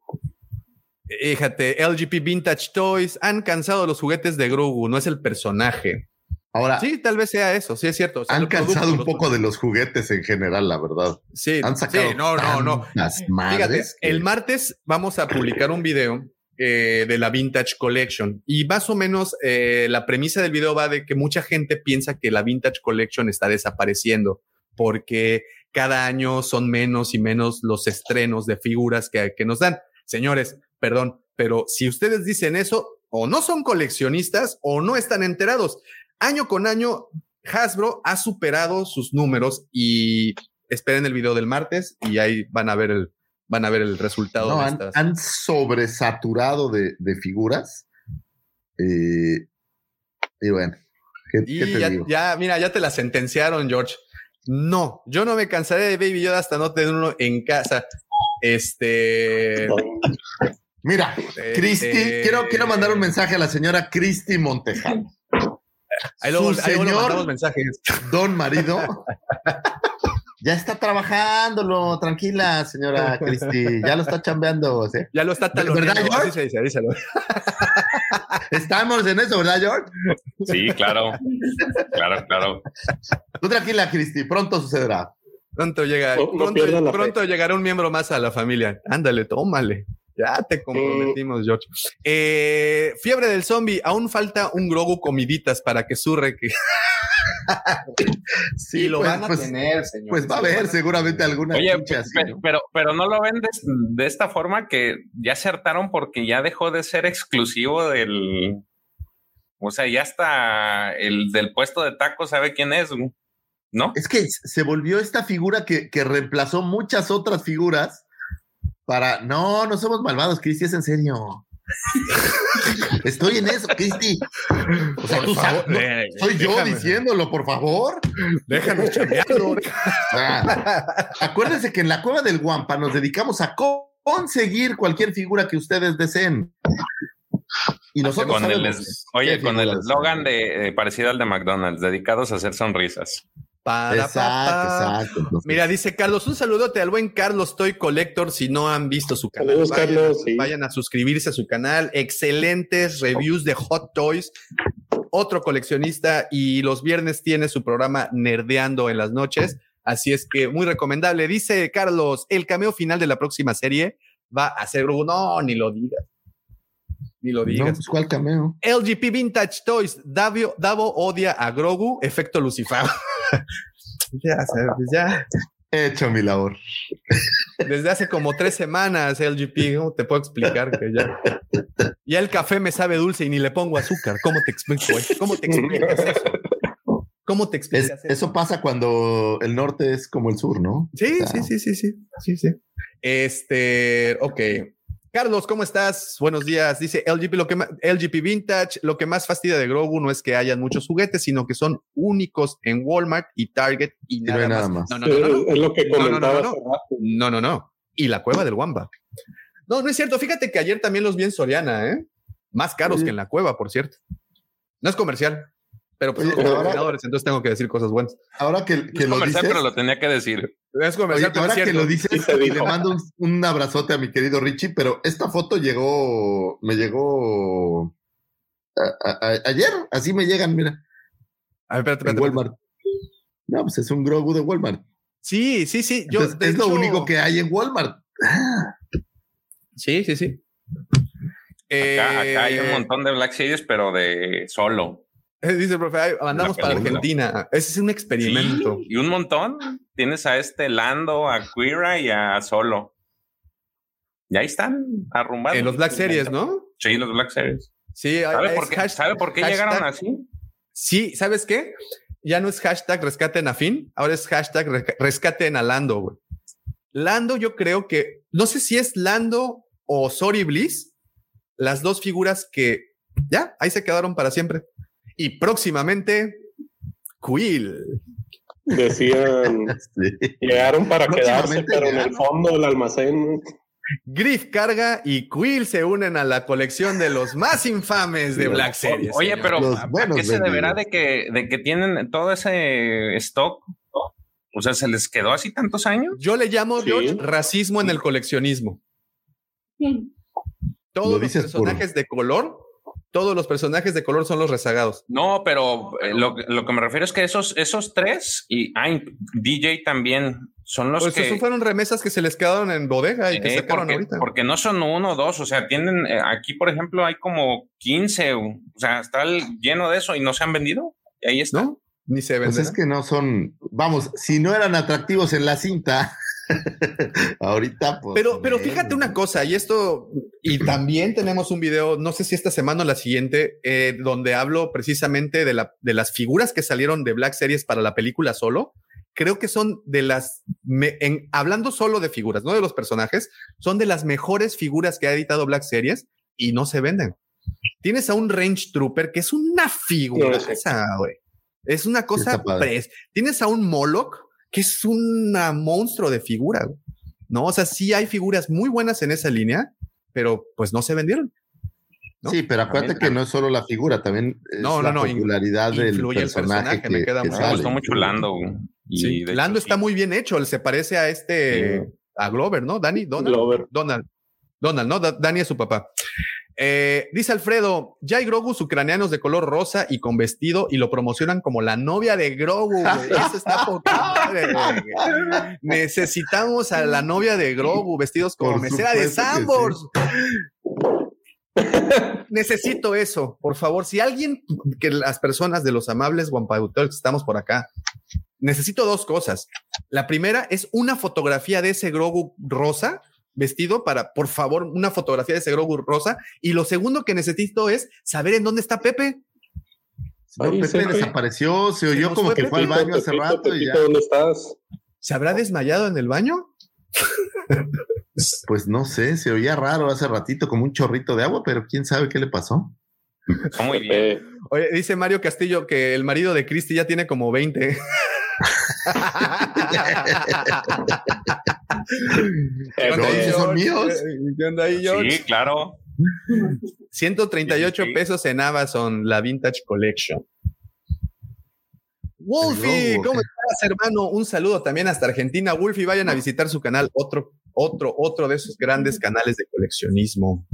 Fíjate, LGP Vintage Toys han cansado los juguetes de Grogu, no es el personaje. Ahora, sí, tal vez sea eso, sí es cierto. han cansado un poco de los juguetes en general, la verdad. Sí, han sacado sí, no, no, no. Fíjate, el martes vamos a publicar un video eh, de la Vintage Collection y más o menos eh, la premisa del video va de que mucha gente piensa que la Vintage Collection está desapareciendo porque cada año son menos y menos los estrenos de figuras que, que nos dan. Señores, perdón, pero si ustedes dicen eso, o no son coleccionistas o no están enterados año con año, Hasbro ha superado sus números y esperen el video del martes y ahí van a ver el, van a ver el resultado. No, han, sobresaturado de, figuras. Eh, y bueno, ya, mira, ya te la sentenciaron, George. No, yo no me cansaré de Baby Yoda hasta no tener uno en casa. Este. Mira, Cristi, este, quiero, quiero mandar un mensaje a la señora Cristi Montejano. Ahí luego, Su señor, mensajes. Don marido. Ya está trabajándolo, tranquila, señora Cristi. Ya lo está chambeando. Ya lo está taloneando. ¿Verdad, George? Dice, díselo. Estamos en eso, ¿verdad, George? Sí, claro. Claro, claro. Tú tranquila, Cristi. Pronto sucederá. Pronto llega, pronto, pronto llegará un miembro más a la familia. Ándale, tómale. Ya te comprometimos, George. Eh, fiebre del zombie, aún falta un Grogu comiditas para que surre que. sí, lo pues, van a pues, tener, señor. Pues va a haber seguramente alguna. Oye, pero, pero, no lo ven de, esta forma que ya acertaron porque ya dejó de ser exclusivo del. O sea, ya está el del puesto de tacos, ¿sabe quién es? ¿No? Es que se volvió esta figura que, que reemplazó muchas otras figuras para. No, no somos malvados, Cristi, es en serio. Estoy en eso, Cristi. O sea, tú sabes, eh, soy yo diciéndolo, por favor. Déjanos chambearlo. acuérdense que en la cueva del Guampa nos dedicamos a conseguir cualquier figura que ustedes deseen. Y nosotros con el, oye, con el eslogan de, parecido al de McDonald's, dedicados a hacer sonrisas exacto, Mira, dice Carlos, un saludote al buen Carlos Toy Collector. Si no han visto su canal, vayan, a suscribirse a su canal. Excelentes reviews de Hot Toys. Otro coleccionista y los viernes tiene su programa Nerdeando en las noches. Así es que muy recomendable. Dice Carlos, el cameo final de la próxima serie va a ser No, ni lo digas. Ni lo digas. pues, ¿cuál cameo? LGP Vintage Toys. Davio, Davo odia a Grogu. Efecto Lucifer. ya, sabes, ya. He hecho mi labor. Desde hace como tres semanas, LGP, ¿cómo te puedo explicar que ya? Ya el café me sabe dulce y ni le pongo azúcar. ¿Cómo te explico? eso? ¿Cómo te explicas eso? ¿Cómo te Es- explicas eso? eso pasa cuando el norte es como el sur, ¿no? Sí, O sea, sí, sí, sí, sí, sí, sí. Este, ok. Carlos, ¿cómo estás? Buenos días. Dice LGP, lo que LGP Vintage, lo que más fastidia de Grogu no es que hayan muchos juguetes, sino que son únicos en Walmart y Target y nada, nada más. más. No, no, no, no, no. Es lo que No, no, no, comentaba no. No, no, no. Y la cueva del Wamba. No, no es cierto. Fíjate que ayer también los vi en Soriana, ¿eh? Más caros Sí. que en la cueva, por cierto. No es comercial, pero pues son entonces tengo que decir cosas buenas. Ahora que, que Es lo dices, pero lo tenía que decir. Es oye, pero ahora es que lo dices, Sí y le mando un, un abrazote a mi querido Richie, pero esta foto llegó, me llegó a- a- a- ayer, así me llegan, mira, A ver, espérate, espérate, Walmart. No, pues es un Grogu de Walmart. Sí, sí, sí. Yo, Entonces, es lo único que hay en Walmart. Sí, sí, sí. Acá, acá hay un Eh, montón de Black Series, pero de solo. Dice el profe, "Ay, andamos La para. Argentina. Ese es un experimento. Sí, y un montón. Tienes a este Lando, a Quira y a Solo. Y ahí están arrumbados. En los Black Series, ¿no? Sí, los Black Series. Sí, ¿Sabe por qué, hashtag- ¿sabe por qué hashtag- llegaron así? Sí, ¿sabes qué? Ya no es hashtag rescaten a Finn, ahora es hashtag resca- rescaten a Lando, güey. Lando, yo creo que, no sé si es Lando o Sorry Bliss, las dos figuras que ya ahí se quedaron para siempre. Y próximamente, Quill. Decían, Sí. llegaron para quedarse, pero en el fondo del almacén. Griff carga y Quill se unen a la colección de los más infames de Black Series. Oye, señor. pero ¿a- ¿a buenos qué se deberá de que, de que tienen todo ese stock? O sea, ¿se les quedó así tantos años? Yo le llamo, Sí. George, racismo en el coleccionismo. Todos Lo los dices por- personajes de color, todos los personajes de color son los rezagados. No, pero eh, lo, lo que me refiero es que esos, esos tres y DJ también son los Pues que. esos fueron remesas que se les quedaron en bodega y que sacaron porque, ahorita. porque no son uno o dos, o sea, tienen, eh, aquí por ejemplo hay como 15, o sea, está lleno de eso y no se han vendido. Y ahí está. ¿No? Ni se Pues venden. es que no son, vamos, si no eran atractivos en la cinta, ahorita pues. Pero, pero fíjate una cosa, y esto, y también tenemos un video, no sé si esta semana o la siguiente, eh, donde hablo precisamente de, la, de las figuras que salieron de Black Series para la película solo. Creo que son de las, me- en, hablando solo de figuras, no de los personajes, son de las mejores figuras que ha editado Black Series y no se venden. Tienes a un Range Trooper que es una figura, güey. Es una cosa. Tienes a un Moloch que es un monstruo de figura. No, o sea, sí hay figuras muy buenas en esa línea, pero pues no se vendieron. ¿no? Sí, pero acuérdate También- que no es solo la figura, también es No, no, la popularidad del influye el personaje, personaje, me que, queda que muy- Me gustó mucho Lando. Y Sí, de Lando hecho, está sí. muy bien hecho, él se parece a este, a Glover, ¿no? Dani, Donald. Glover. Donald. Donald, ¿no? Da- Dani es su papá. Eh, dice Alfredo, ya hay Grogus ucranianos de color rosa y con vestido y lo promocionan como la novia de Grogu. Eso está poca madre, güey. Necesitamos a la novia de Grogu vestidos como Por mesera de Sambors. Necesito eso, por favor. Si alguien, que las personas de los amables guampautores que estamos por acá, necesito dos cosas. La primera es una fotografía de ese Grogu rosa vestido para, por favor, una fotografía de ese Grogu rosa. Y lo segundo que necesito es saber en dónde está Pepe. Pepe se desapareció, se oyó como que fue al baño hace Pepito, rato y ya. ¿Dónde estás? ¿Se habrá desmayado en el baño? Pues no sé, se oía raro hace ratito como un chorrito de agua, pero quién sabe qué le pasó. Está muy bien. Oye, dice Mario Castillo que el marido de Cristi ya tiene como 20. ¿Qué onda No, ahí, esos son George? míos. ¿Qué onda ahí, George? Sí, claro. 138 Sí, sí. pesos en Amazon, la Vintage Collection. Wolfie. ¿cómo estás, hermano? Un saludo también hasta Argentina. Wolfie, vayan a visitar su canal, otro, otro, otro de esos grandes canales de coleccionismo.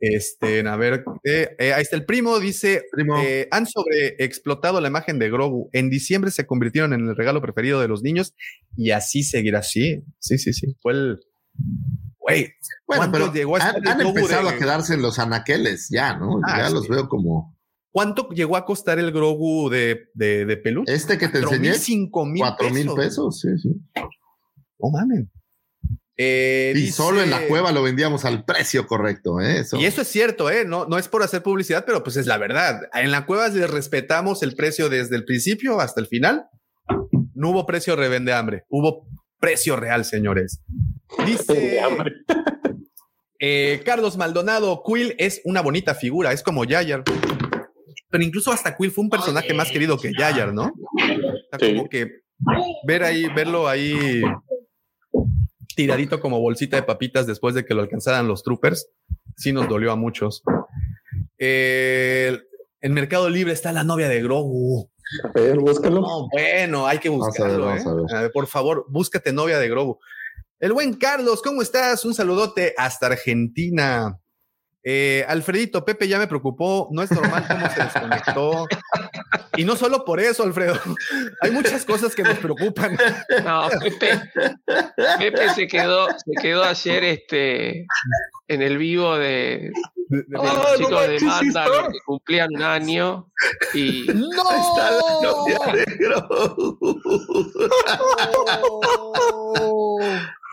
Este, a ver, eh, eh, ahí está el primo, dice, Primo. eh, han sobreexplotado la imagen de Grogu. En diciembre se convirtieron en el regalo preferido de los niños y así seguirá. Sí, sí, sí, sí. Fue el, Güey, bueno, pero llegó a han, empezado a quedarse en los anaqueles ya, ¿no? Ah, ya los veo como. ¿Cuánto llegó a costar el Grogu de, de, de peluche? Este que te enseñé. Cinco mil Cuatro mil pesos, sí, sí. Oh, mames. Eh, y solo en la cueva lo vendíamos al precio correcto, ¿eh? Y eso es cierto, ¿eh? No, no es por hacer publicidad, pero pues es la verdad. En la cueva les respetamos el precio desde el principio hasta el final. No hubo precio revende hambre, hubo precio real, señores. Dice eh, Carlos Maldonado, Quill es una bonita figura, es como Yayar. Pero incluso hasta Quill fue un personaje más querido que Yayar, ¿no? como que ver ahí, verlo ahí tiradito como bolsita de papitas después de que lo alcanzaran los troopers, sí nos dolió a muchos. en Mercado Libre está la novia de Grogu. A ver, búscalo. bueno, hay que buscarlo. ¿eh? por favor, búscate novia de Grogu. El buen Carlos, ¿cómo estás? Un saludote hasta Argentina. Eh, Alfredito, Pepe ya me preocupó, no es normal cómo se desconectó. Y no solo por eso, Alfredo, hay muchas cosas que nos preocupan. No, Pepe, Pepe se quedó, se quedó ayer este, en el vivo de, de, los chicos de Manda que cumplían un año y no. Está la novia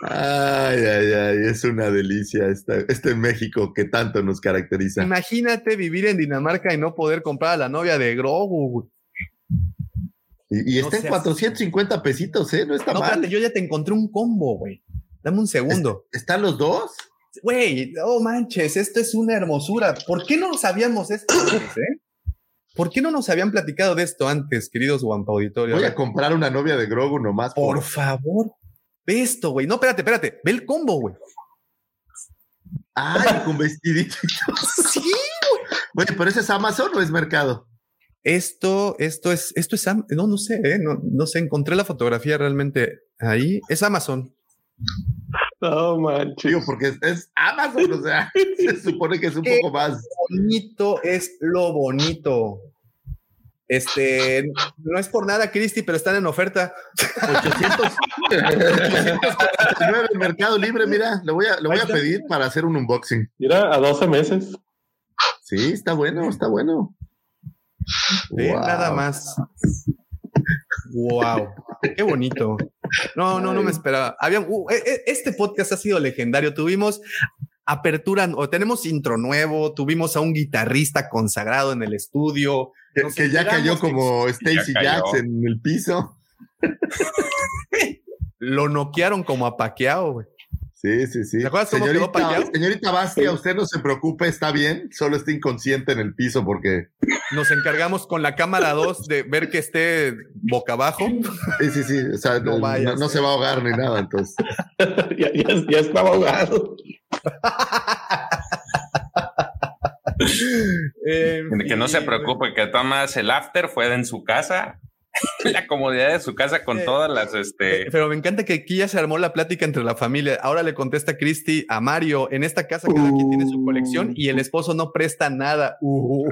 Ay, ay, ay, es una delicia este, este México que tanto nos caracteriza. Imagínate vivir en Dinamarca y no poder comprar a la novia de Grogu. Y, está en 450 pesitos, ¿eh? No está no, mal. yo ya te encontré un combo, güey. Dame un segundo. ¿Están los dos? Güey, oh manches, esto es una hermosura. ¿Por qué no sabíamos esto antes, eh? ¿Por qué no nos habían platicado de esto antes, queridos Wampa Auditorio? Voy a comprar una novia de Grogu nomás. Por, favor. Ve esto, güey. No, espérate, espérate. Ve el combo, güey. Ay, con vestidito. sí, güey. Bueno, pero ese es Amazon o es mercado? Esto, esto es, esto es, no, no sé, ¿eh? no, no sé, encontré la fotografía realmente ahí. Es Amazon. No manches. Digo, porque es, Amazon, o sea, se supone que es un poco más. Bonito es lo bonito. Este, no es por nada, Cristi, pero están en oferta. 849 en Mercado Libre, mira, lo voy a, lo voy a pedir para hacer un unboxing. Mira, a 12 meses. Sí, está bueno, está bueno. Nada más. Wow, qué bonito. No, no, no me esperaba. Había, uh, e, e, este podcast ha sido legendario. Tuvimos apertura o tenemos intro nuevo, tuvimos a un guitarrista consagrado en el estudio. Que, ya cayó como Stacy Jacks en el piso. Lo noquearon como a güey. Sí, sí, sí. ¿Te acuerdas cómo señorita, quedó Señorita Bastia, usted no se preocupe, está bien, solo está inconsciente en el piso porque... Nos encargamos con la cámara 2 de ver que esté boca abajo. Sí, sí, sí, o sea, no, no, se va a ahogar ni nada, entonces. ya, ya, ya estaba ahogado. Eh, que no se preocupe, que tomas el after fue en su casa, la comodidad de su casa con eh, todas las este. Eh, pero me encanta que aquí ya se armó la plática entre la familia. Ahora le contesta Cristi a Mario: en esta casa cada quien tiene su colección y el esposo no presta nada. Uh,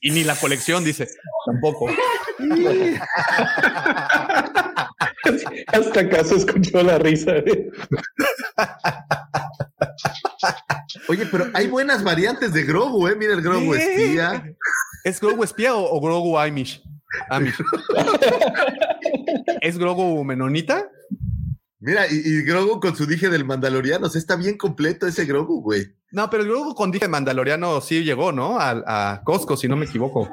y ni la colección, dice. Tampoco. Hasta acá se escuchó la risa. Oye, pero hay buenas variantes de Grogu, ¿eh? Mira el Grogu espía. ¿Es Grogu espía o, Grogu Amish? Amish. ¿Es Grogu menonita? Mira, y, Grogu con su dije del Mandaloriano, está bien completo ese Grogu, güey. No, pero el Grogu con dije Mandaloriano sí llegó, ¿no? A, a Costco, si no me equivoco.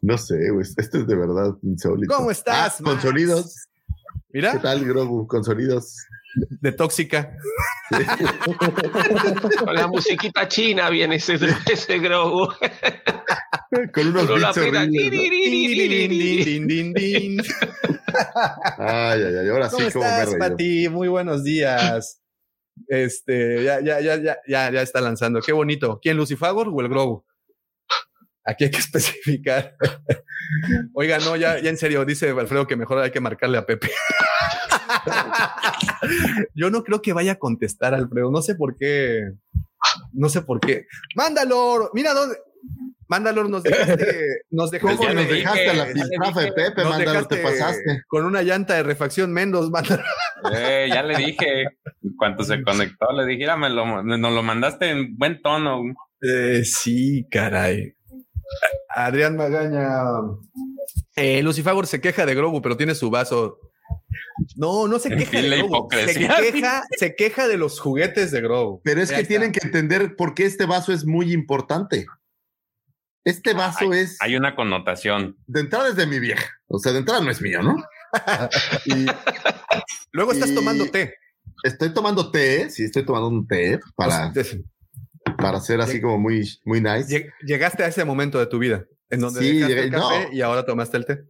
No sé, güey. Esto es de verdad insólito. ¿Cómo estás? Ah, con sonidos. Mira. ¿Qué tal, Grogu? Con sonidos. De tóxica. con la musiquita china viene ese, ese Grogu. con unos beats Ay, ay, ay. Ahora sí, ¿cómo estás, Pati? Muy buenos días. Este, ya, ya, ya, ya, ya, ya está lanzando. Qué bonito. ¿Quién, Lucifagor o el Grogu? Aquí hay que especificar. Oiga, no, ya, ya en serio, dice Alfredo que mejor hay que marcarle a Pepe. Yo no creo que vaya a contestar, Alfredo. No sé por qué. No sé por qué. Mándalo. Mira dónde. Mandalor, nos dejaste, nos dejaste, ¿Cómo nos dejaste a la piltrafa de Pepe, Mandalor? Te pasaste. Con una llanta de refacción menos, Mandalor. Eh, ya le dije, cuando se conectó, le dije, me lo, nos lo mandaste en buen tono. Eh, sí, caray. Adrián Magaña. Eh, Lucifagor se queja de Grogu, pero tiene su vaso. No, no se queja de Grogu. Se queja, se queja, de los juguetes de Grogu. Pero es que tienen que entender por qué este vaso es muy importante. Este vaso es. Hay una connotación. De entrada es de mi vieja. O sea, de entrada no es mío, ¿no? y, Luego estás tomando té. Estoy tomando té, sí, estoy tomando un té para, pues, para ser así como muy, muy nice. Llegaste a ese momento de tu vida en donde sí, dejaste el café y ahora tomaste el té.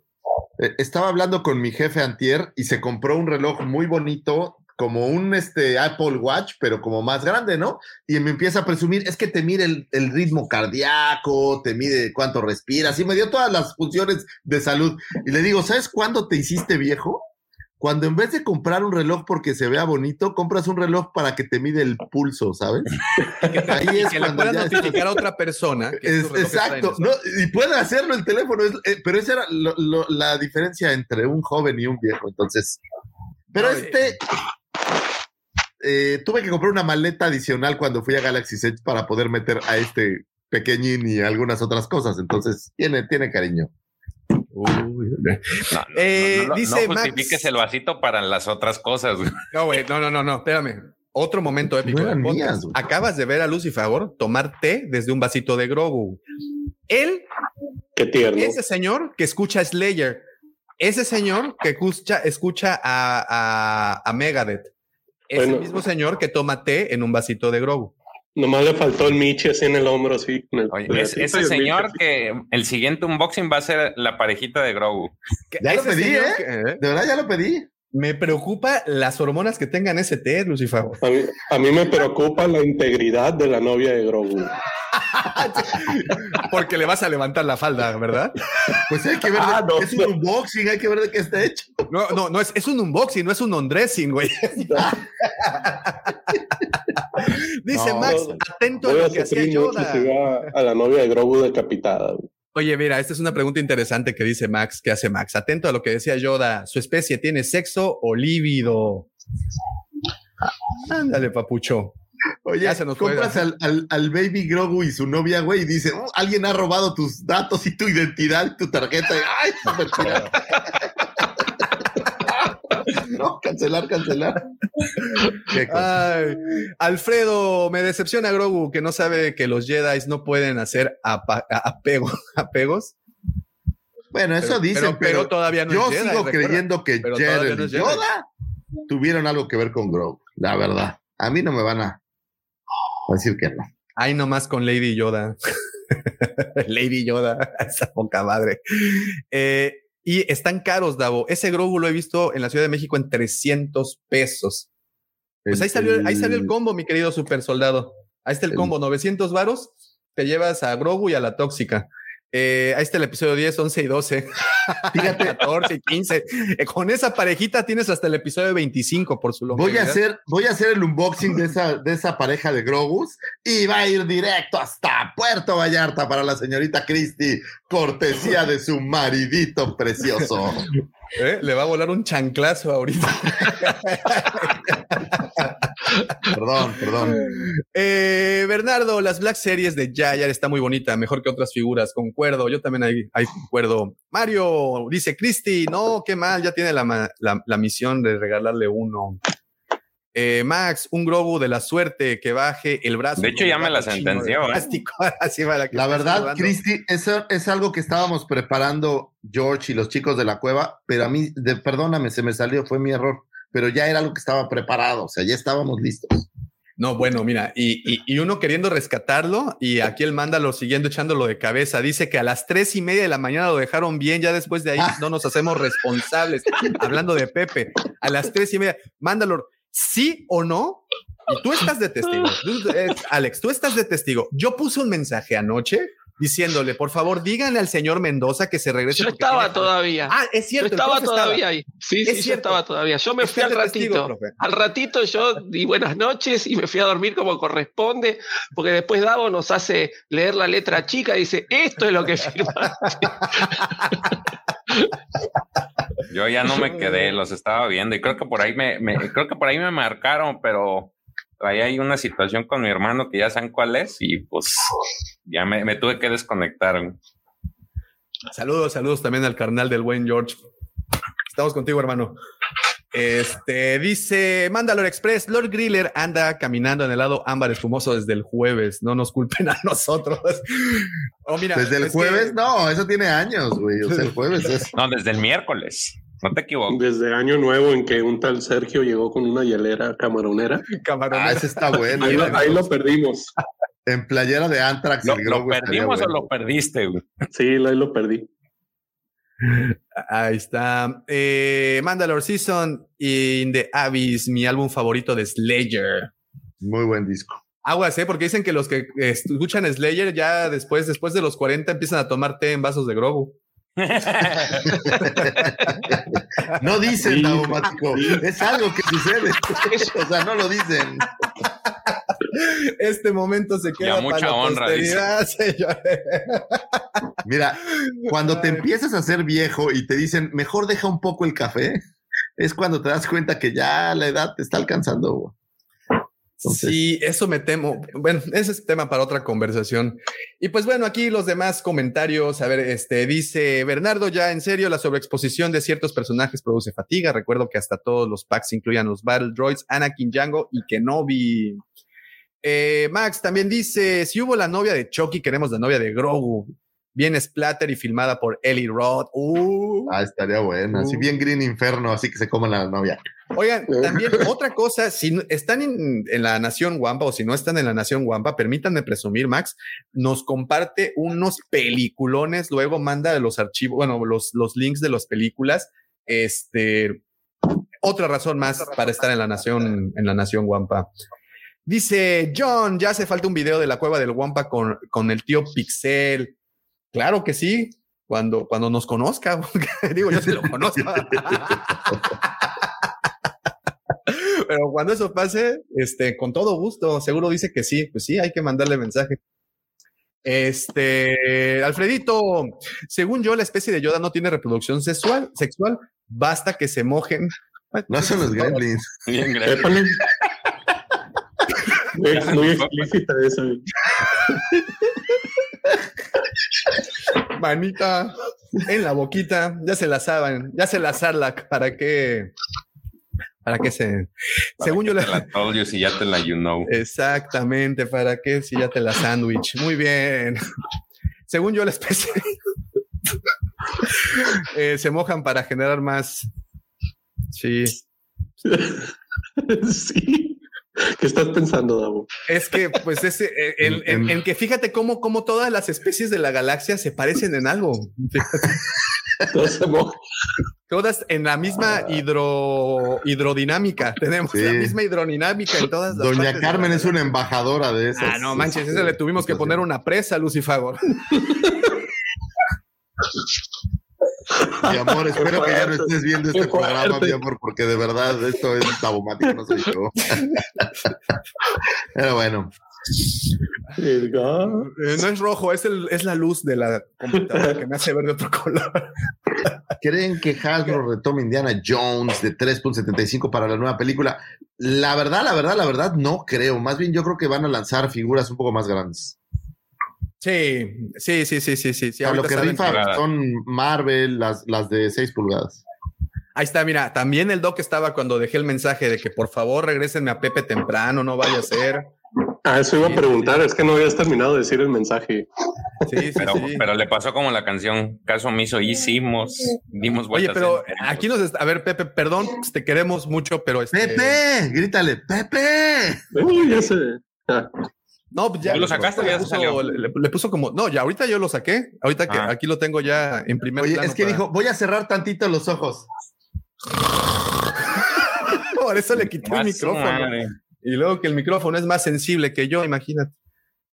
Eh, estaba hablando con mi jefe Antier y se compró un reloj muy bonito como un este, Apple Watch, pero como más grande, ¿no? Y me empieza a presumir, es que te mide el, el, ritmo cardíaco, te mide cuánto respiras, y me dio todas las funciones de salud. Y le digo, ¿sabes cuándo te hiciste viejo? Cuando en vez de comprar un reloj porque se vea bonito, compras un reloj para que te mide el pulso, ¿sabes? Ahí es que le puedas notificar a otra persona. exacto, y puede hacerlo el teléfono, eh, pero esa era la diferencia entre un joven y un viejo. Entonces, pero este, eh, tuve que comprar una maleta adicional cuando fui a Galaxy Edge para poder meter a este pequeñín y algunas otras cosas. Entonces, tiene, tiene cariño. No, eh, dice justifiques el vasito para las otras cosas. No, güey, no, no, no, no, espérame. Otro momento épico. Acabas de ver a Lucy Favor tomar té desde un vasito de Grogu. Él, Qué tierno. ese señor que escucha Slayer, ese señor que escucha, escucha a, a, a Megadeth, es el mismo señor que toma té en un vasito de Grogu. Nomás le faltó el Michi así en el hombro, así. ese señor que el siguiente unboxing va a ser la parejita de Grogu. Ya lo pedí, ¿eh? De verdad ya lo pedí. Me preocupa las hormonas que tengan ese té, Lucifer. A mí, a mí me preocupa la integridad de la novia de Grogu. Porque le vas a levantar la falda, ¿verdad? Pues hay que ver, ah, es un unboxing, hay que ver de qué está hecho. No, no, no, es, es un unboxing, no es un undressing, güey. Dice Max, atento a lo que hacía Yoda. A la novia de Grogu decapitada. Oye, mira, esta es una pregunta interesante que dice Max, que hace Max. Atento a lo que decía Yoda. ¿Su especie tiene sexo o lívido? Ándale, papucho. Oye, se nos compras al, al, baby Grogu y su novia, güey, y dice, oh, alguien ha robado tus datos y tu identidad y tu tarjeta. Ay, no, cancelar, cancelar. Alfredo, me decepciona Grogu que no sabe que los Jedi no pueden hacer apegos. Bueno, eso dicen, pero, todavía no Yo sigo creyendo que Jared y Yoda tuvieron algo que ver con Grogu, la verdad. A mí no me van a decir que no. Ay, nomás con Lady Yoda. Lady Yoda, esa poca madre. Eh, y están caros, Davo. Ese Grogu lo he visto en la Ciudad de México en 300 pesos. Pues ahí salió, ahí salió el combo, mi querido super soldado. Ahí está el combo, 900 varos. Te llevas a Grogu y a la tóxica. Eh, ahí está el episodio 10, 11 y 12. Fíjate. 14 y 15. Eh, con esa parejita tienes hasta el episodio 25 por su longevidad. Voy a hacer, voy a hacer el unboxing de esa, de esa pareja de Grogus y va a ir directo hasta Puerto Vallarta para la señorita Christy, cortesía de su maridito precioso. ¿Eh? Le va a volar un chanclazo ahorita. perdón, perdón. Eh, Bernardo, las Black Series de Yayar está muy bonita, mejor que otras figuras, concuerdo. Yo también ahí, ahí concuerdo. Mario, dice Cristi, no, qué mal, ya tiene la, la misión de regalarle uno. Eh, Max, un Grogu de la suerte que baje el brazo. De hecho, ya me la sentenció. ¿eh? la, verdad, Cristi, eso es algo que estábamos preparando George y los chicos de la cueva, pero a mí, de, perdóname, se me salió, fue mi error, pero ya era algo que estaba preparado, o sea, ya estábamos listos. No, bueno, mira, y, y, uno queriendo rescatarlo y aquí el mándalo siguiendo echándolo de cabeza. Dice que a las tres y media de la mañana lo dejaron bien, ya después de ahí ah. no nos hacemos responsables. Hablando de Pepe, a las tres y media, mándalo sí o no, y tú estás de testigo. Eh, Alex, tú estás de testigo. Yo puse un mensaje anoche diciéndole, por favor, díganle al señor Mendoza que se regrese. Yo estaba todavía. Ah, es cierto. Yo estaba todavía ahí. Sí, sí, yo estaba todavía. Yo me fui al ratito. al ratito yo di buenas noches y me fui a dormir como corresponde, porque después Davo nos hace leer la letra chica y dice, esto es lo que firma. Yo ya no me quedé, los estaba viendo y creo que por ahí me, creo que por ahí me marcaron, pero ahí hay una situación con mi hermano que ya saben cuál es y pues ya me, tuve que desconectar. Saludos, saludos también al carnal del buen George. Estamos contigo, hermano. Este dice Mandalore Express, Lord Griller anda caminando en el lado ámbar espumoso desde el jueves. No nos culpen a nosotros. Oh, mira, desde el jueves, no, eso tiene años, güey. O sea, el jueves es. No, desde el miércoles. No te equivoques. Desde año nuevo en que un tal Sergio llegó con una hielera camaronera. camaronera. Ah, ese está bueno. ahí, lo, perdimos. En playera de Antrax. ¿Lo, ¿lo perdimos o lo perdiste, güey? Sí, ahí lo perdí. Ahí está. Eh, Mandalore Season in the Abyss, mi álbum favorito de Slayer. Muy buen disco. Aguas, ¿eh? Porque dicen que los que escuchan Slayer ya después, después de los 40 empiezan a tomar té en vasos de Grogu. No dicen, Es algo que sucede. o sea, no lo dicen. Este momento se queda mucha para honra, Mira, cuando te empiezas a ser viejo y te dicen, mejor deja un poco el café, es cuando te das cuenta que ya la edad te está alcanzando sí, eso me temo. Bueno, ese es tema para otra conversación. Y pues bueno, aquí los demás comentarios. A ver, este dice Bernardo, ya en serio, la sobreexposición de ciertos personajes produce fatiga. Recuerdo que hasta todos los packs incluían los Battle Droids, Anakin, Django y Kenobi. Eh, Max también dice: si hubo la novia de Chucky, queremos la novia de Grogu bien splatter y filmada por Ellie Roth. Uh, ah, estaría buena. Así uh. bien Green Inferno, así que se coma la novia. Oigan, también otra cosa, si están en, la Nación Guampa o si no están en la Nación Guampa, permítanme presumir, Max, nos comparte unos peliculones, luego manda los archivos, bueno, los, los links de las películas. Este, otra razón más para estar en la Nación, en la Nación Guampa. Dice John, ya hace falta un video de la cueva del Guampa con, con el tío Pixel. Claro que sí, cuando, cuando nos conozca, digo, yo sí lo conozco. Pero cuando eso pase, este, con todo gusto, seguro dice que sí, pues sí, hay que mandarle mensaje. Este, Alfredito, según yo, la especie de Yoda no tiene reproducción sexual, sexual, basta que se mojen. No son los gremlins. Bien, muy, muy explícita eso. Manita en la boquita, ya se la saben, ya se la sarla, ¿para qué? ¿Para qué se? según yo la. la si ya te la you know. Exactamente, ¿para qué si ya te la sándwich? Muy bien. según yo la especie. Eh, se mojan para generar más. Sí. sí. ¿Qué estás pensando, Davo? Es que, pues, ese, eh, en, que fíjate cómo, cómo, todas las especies de la galaxia se parecen en algo. todas en la misma hidro, hidrodinámica. Tenemos la misma hidrodinámica en todas las Doña Carmen es una embajadora de eso. Ah, no manches, ese le tuvimos que poner una presa a Lucifagor. Mi amor, espero que ya no estés viendo este programa, mi amor, porque de verdad esto es tabomático, no soy yo. Pero bueno. Eh, no es rojo, es, el, es la luz de la computadora que me hace ver de otro color. ¿Creen que Hasbro retome Indiana Jones de 3.75 para la nueva película? La verdad, la verdad, la verdad, no creo. Más bien yo creo que van a lanzar figuras un poco más grandes. Sí, sí, sí, sí, sí, sí. lo que rifa son Marvel, las, las de 6 pulgadas. Ahí está, mira, también el doc estaba cuando dejé el mensaje de que por favor regresenme a Pepe temprano, no vaya a ser. Ah, eso iba a preguntar, es que no habías terminado de decir el mensaje. Sí, sí, pero, pero le pasó como la canción, caso omiso, hicimos, dimos vueltas. Oye, pero aquí nos está, a ver, Pepe, perdón, te queremos mucho, pero este... Pepe, grítale, Pepe. Uy, ya sé. No, pues ya. lo sacaste? Ya le, puso como. No, ya ahorita yo lo saqué. Ahorita que ah. aquí lo tengo ya en primer Oye, es que dijo, voy a cerrar tantito los ojos. Por eso le quité el micrófono. Y luego que el micrófono es más sensible que yo, imagínate.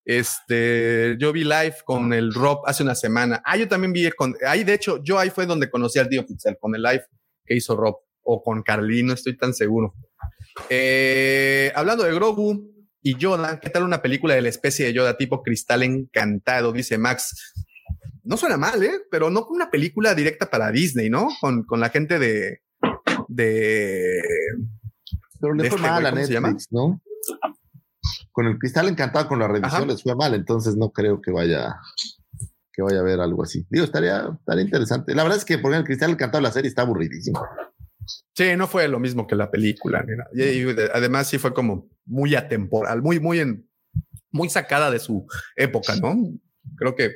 Este, yo vi live con el Rob hace una semana. Ah, yo también vi con, ahí de hecho, yo ahí fue donde conocí al Dio Pixel, con el live que hizo Rob, o con Carly, no estoy tan seguro. Eh, hablando de Grogu y Yoda, ¿qué tal una película de la especie de Yoda tipo cristal encantado? Dice Max. No suena mal, ¿eh? Pero no una película directa para Disney, ¿no? Con, con la gente de... de Pero le fue este mal a. Netflix, ¿no? Con el cristal encantado con la revisión Ajá. les fue mal, entonces no creo que vaya que vaya a haber algo así. Digo, estaría, estaría interesante. La verdad es que por el cristal encantado la serie está aburridísima. Sí, no fue lo mismo que la película. ni nada. Y, y de- además sí fue como muy atemporal, muy, muy en, muy sacada de su época, ¿no? Creo que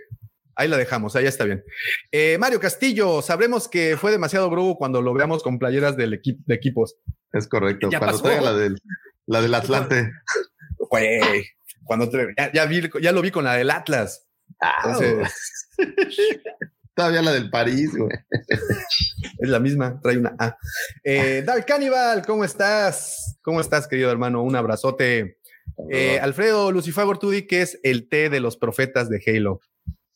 ahí la dejamos, ahí está bien. Eh, Mario Castillo, sabremos que fue demasiado Grogu cuando lo veamos con playeras del equipo de equipos. Es correcto. Ya Cuando pasó. traiga la del, la del Atlante. Güey, cuando te- ya, ya vi- ya lo vi con la del Atlas. Entonces, Todavía la del París, güey. es la misma, trae una A. Eh, Dark Cannibal, ¿cómo estás? ¿Cómo estás, querido hermano? Un abrazote. Eh, Alfredo Lucifagor, tú di que es el té de los profetas de Halo.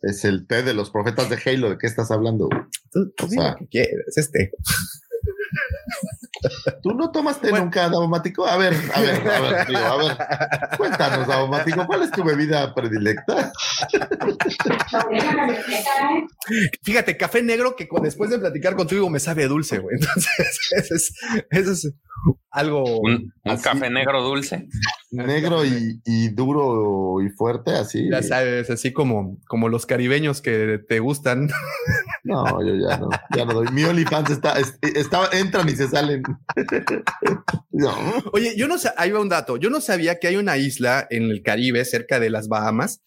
Es el té de los profetas de Halo. ¿De qué estás hablando? Tú, tú O sea- que quieras, este. ¿Tú no tomas té Bueno. nunca, Daumático? A ver, a ver, a ver, a ver. Cuéntanos, Daumático, ¿cuál es tu bebida predilecta? Fíjate, café negro que con- después de platicar contigo me sabe dulce, güey. Entonces, eso es, eso es algo. Un, café negro dulce. Negro y, y duro y fuerte, así. Ya sabes, así como, como los caribeños que te gustan. No, yo ya no, ya no doy. Mi OnlyFans está, es- está, entran y se salen. No. Oye, yo no sé, ahí va un dato. Yo no sabía que hay una isla en el Caribe, cerca de las Bahamas.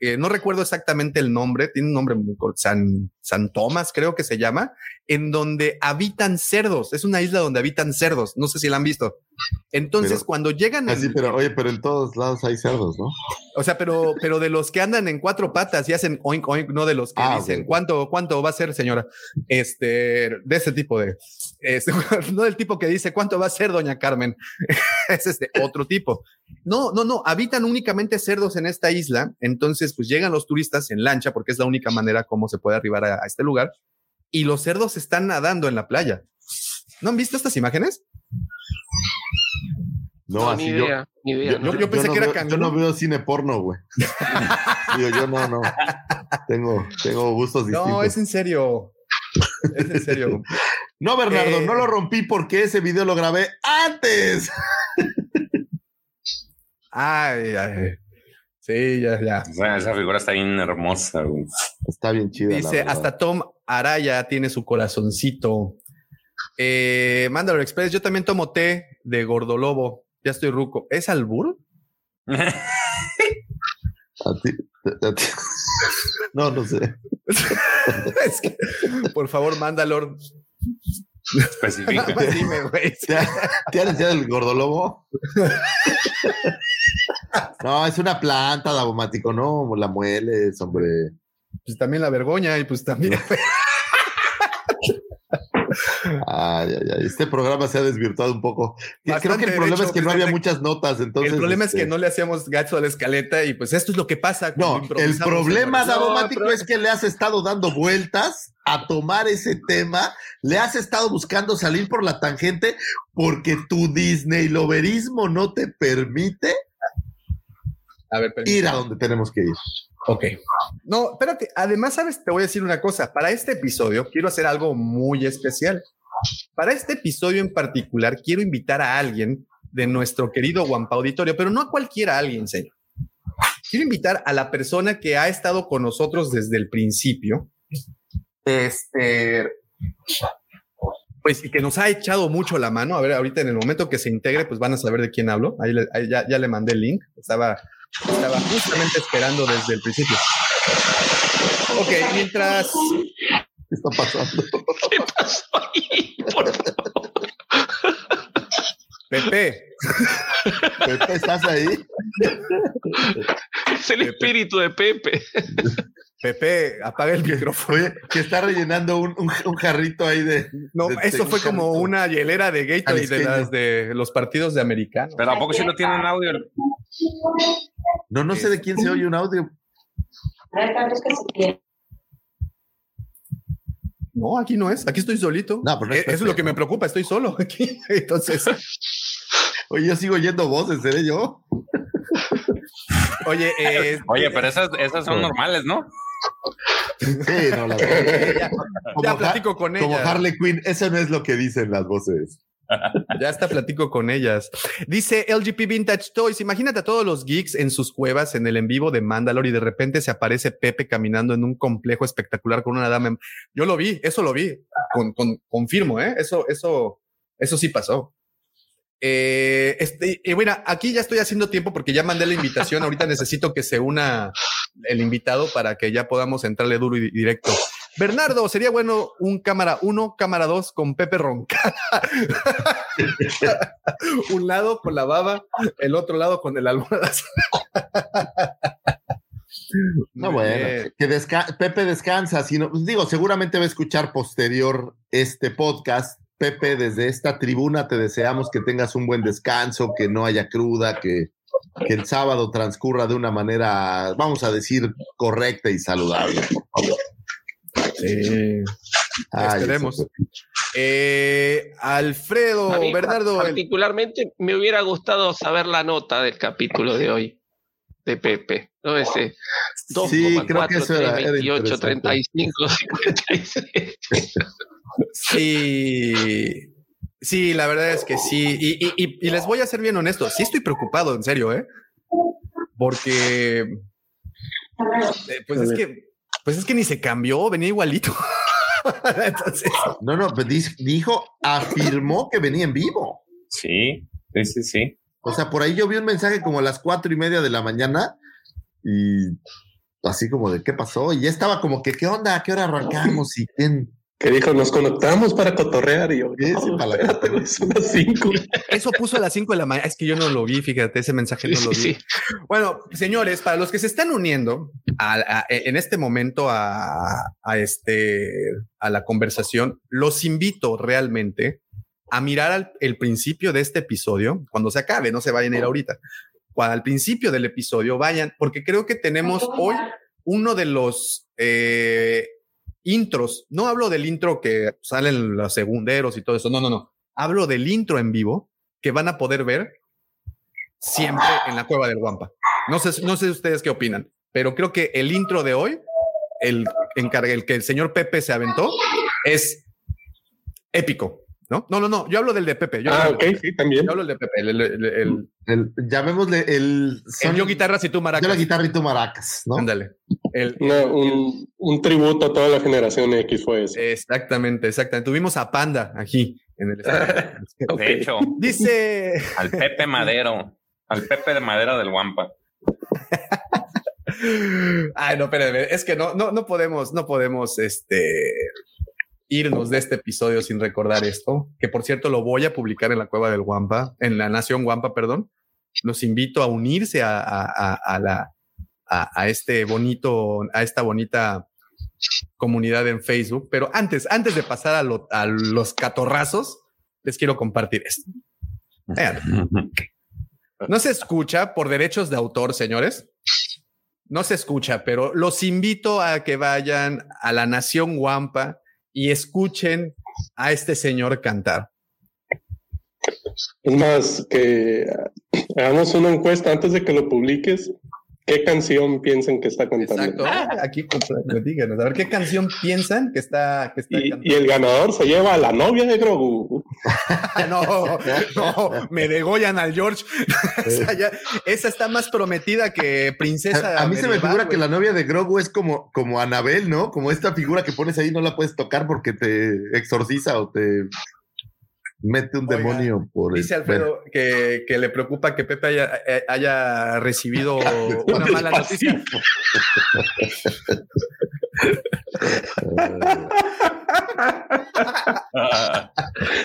eh, no recuerdo exactamente el nombre, tiene un nombre muy corto, San, San Tomás, creo que se llama, en donde habitan cerdos. Es una isla donde habitan cerdos. No sé si la han visto. Entonces, Pero- cuando llegan, Así, pero oye, pero en todos lados hay cerdos, ¿no? o sea, pero, pero de los que andan en cuatro patas y hacen oink oink, no de los que Ah, dicen cuánto, cuánto va a ser, señora. Este, de ese tipo de, este, no del tipo que dice cuánto va a ser, doña Carmen. es este otro tipo. No, no, no, habitan únicamente cerdos en esta isla. Entonces, pues llegan los turistas en lancha porque es la única manera como se puede arribar a, a este lugar. Y los cerdos están nadando en la playa. ¿No han visto estas imágenes? No, No, así ni yo. idea, ni idea. yo- no. yo pensé no que era veo- Yo no veo cine porno, güey. Digo, yo no, no. Tengo, tengo gustos distintos. No, es en serio. Es en serio. No, Bernardo, Eh, no lo rompí porque ese video lo grabé antes. Ay, ay. Sí, ya, ya. O sea, esa figura está bien hermosa. güey. Está bien chido. Dice, hasta Tom Araya tiene su corazoncito. Eh, Mandalor Express, yo también tomo té de gordolobo. Ya estoy ruco. ¿Es albur? No, no sé. Es que, por favor, Mandalor. Especifica. nada más dime, güey. ¿Te, ¿Te han enseñado el gordolobo? No, es una planta, Davomático, no, la mueles, hombre. Pues también la vergoña y pues también. Ay, ay, ay. Este programa se ha desvirtuado un poco. Creo que el problema hecho, es que no había muchas notas, entonces. el problema es que no le hacíamos gacho a la escaleta y pues esto es lo que pasa. No, el problema. Davomático, pero- es que le has estado dando vueltas a tomar ese tema, le has estado buscando salir por la tangente porque tu Disney loverismo no te permite A ver, permíteme. ir a donde tenemos que ir. Ok. No, espérate. Además, sabes, te voy a decir una cosa. Para este episodio quiero hacer algo muy especial. Para este episodio en particular, quiero invitar a alguien de nuestro querido Wampa Auditorio, pero no a cualquiera alguien, señor. Quiero invitar a la persona que ha estado con nosotros desde el principio. Este. Pues y que nos ha echado mucho la mano. A ver, ahorita en el momento que se integre, pues van a saber de quién hablo. Ahí, le- ahí ya le mandé el link. Estaba, estaba justamente esperando desde el principio. Ok, mientras. ¿Qué está pasando? ¿Qué pasó ahí? Por favor. Pepe, Pepe, ¿estás ahí? Es el espíritu de Pepe. Pepe, apaga el micrófono. Oye, que está rellenando un, un- un jarrito ahí de. No, de- eso de- fue como una hielera de Gatorade de, las de los partidos de americano. Pero ¿a poco sí lo tienen audio? No, no sé de quién se oye un audio. No, aquí no es. Aquí estoy solito. No, pero no Eh, es Eso es lo que me preocupa. Estoy solo aquí. Entonces, Oye, yo sigo oyendo voces, ¿seré yo? oye, eh, Oye, pero esas, esas son normales, ¿no? Sí, no, las ya, como ya platico con Como ella. Harley Quinn, eso no es lo que dicen las voces. Ya está platico con ellas. Dice LGP Vintage Toys. Imagínate a todos los geeks en sus cuevas en el en vivo de Mandalore y de repente se aparece Pepe caminando en un complejo espectacular con una dama. Yo lo vi, eso lo vi. Con, con- confirmo, ¿eh? Eso, eso, eso sí pasó. Eh, este, bueno, aquí ya estoy haciendo tiempo porque ya mandé la invitación. Ahorita necesito que se una el invitado para que ya podamos entrarle duro y directo. Bernardo, sería bueno un cámara uno, cámara dos con Pepe Roncada. un lado con la baba, el otro lado con el almohadazo. No, bueno, que desca- Pepe descansa, sino, pues digo, seguramente va a escuchar posterior este podcast. Pepe, desde esta tribuna te deseamos que tengas un buen descanso, que no haya cruda, que, que el sábado transcurra de una manera, vamos a decir, correcta y saludable, por favor. Sí. Ay, Esperemos. Eh, Alfredo, A mí, Bernardo, el- particularmente me hubiera gustado saber la nota del capítulo de hoy de Pepe. ¿no? Ese Sí, 2,4, creo que eso era- 3, era 28, interesante. 35, 56. sí. Sí, la verdad es que sí. Y, y- y- y les voy a ser bien honesto. Sí estoy preocupado, en serio, ¿eh? Porque, eh, pues es que, pues es que ni se cambió, venía igualito. Entonces, No, no, pues dis- dijo, afirmó que venía en vivo. Sí, sí, sí, sí. O sea, por ahí yo vi un mensaje como a las cuatro y media de la mañana y así como de qué pasó. Y ya estaba como que, ¿qué onda? ¿A qué hora arrancamos? Y quién? Que dijo, nos conectamos para cotorrear. Y yo, para la cinco. eso puso a las 5 de la mañana. Es que yo no lo vi, fíjate, ese mensaje no lo vi. Sí, sí. Bueno, señores, para los que se están uniendo a- a- en este momento a, a este, a la conversación, los invito realmente a mirar al, el principio de este episodio, cuando se acabe, no se vayan a ir ahorita. Cuando al principio del episodio vayan, porque creo que tenemos hoy uno de los eh, intros. No hablo del intro que salen los segunderos y todo eso. No, no, no. Hablo del intro en vivo que van a poder ver siempre en la cueva del Guampa. No sé, no sé ustedes qué opinan, pero creo que el intro de hoy, el, encargue, el que el señor Pepe se aventó, es épico. ¿No? No, no, no. Yo hablo del de Pepe. Yo, Ah, hablo, ok, sí, también. yo hablo del de Pepe. El, el, el- el- El, llamémosle el... el yo guitarras y tú Yo maracas. la guitarra y tú maracas, ¿no? Ándale. El- un, un tributo a toda la generación X fue eso. Exactamente, exactamente. Tuvimos a Panda aquí en el estudio. Ok. De hecho, Dice, al Pepe Madero, al Pepe de Madera del Guampa. ay, no, espérame, es que no, no, no podemos, no podemos, este, irnos de este episodio sin recordar esto, que por cierto lo voy a publicar en la cueva del Guampa, en la Nación Guampa, perdón. Los invito a unirse a, a, a, a la, a, a este bonito, a esta bonita comunidad en Facebook. Pero antes, antes de pasar a, lo- a los catorrazos, les quiero compartir esto. Vean. No se escucha por derechos de autor, señores. No se escucha, pero los invito a que vayan a la Nación Guampa y escuchen a este señor cantar. Es más, que ah, hagamos una encuesta antes de que lo publiques. ¿Qué canción piensan que está cantando? Exacto. Aquí compra- díganos, a ver qué canción piensan que está, que está Y, cantando. y el ganador se lleva a la novia de Grogu. no, no, me degollan al George. esa, ya- esa está más prometida que princesa. A, a mí se me figura que la novia de Grogu es como, como Anabel, ¿no? Como esta figura que pones ahí no la puedes tocar porque te exorciza o te mete un Oiga, demonio por el Dice Alfredo que, que le preocupa que Pepe haya, eh, haya recibido una mala noticia.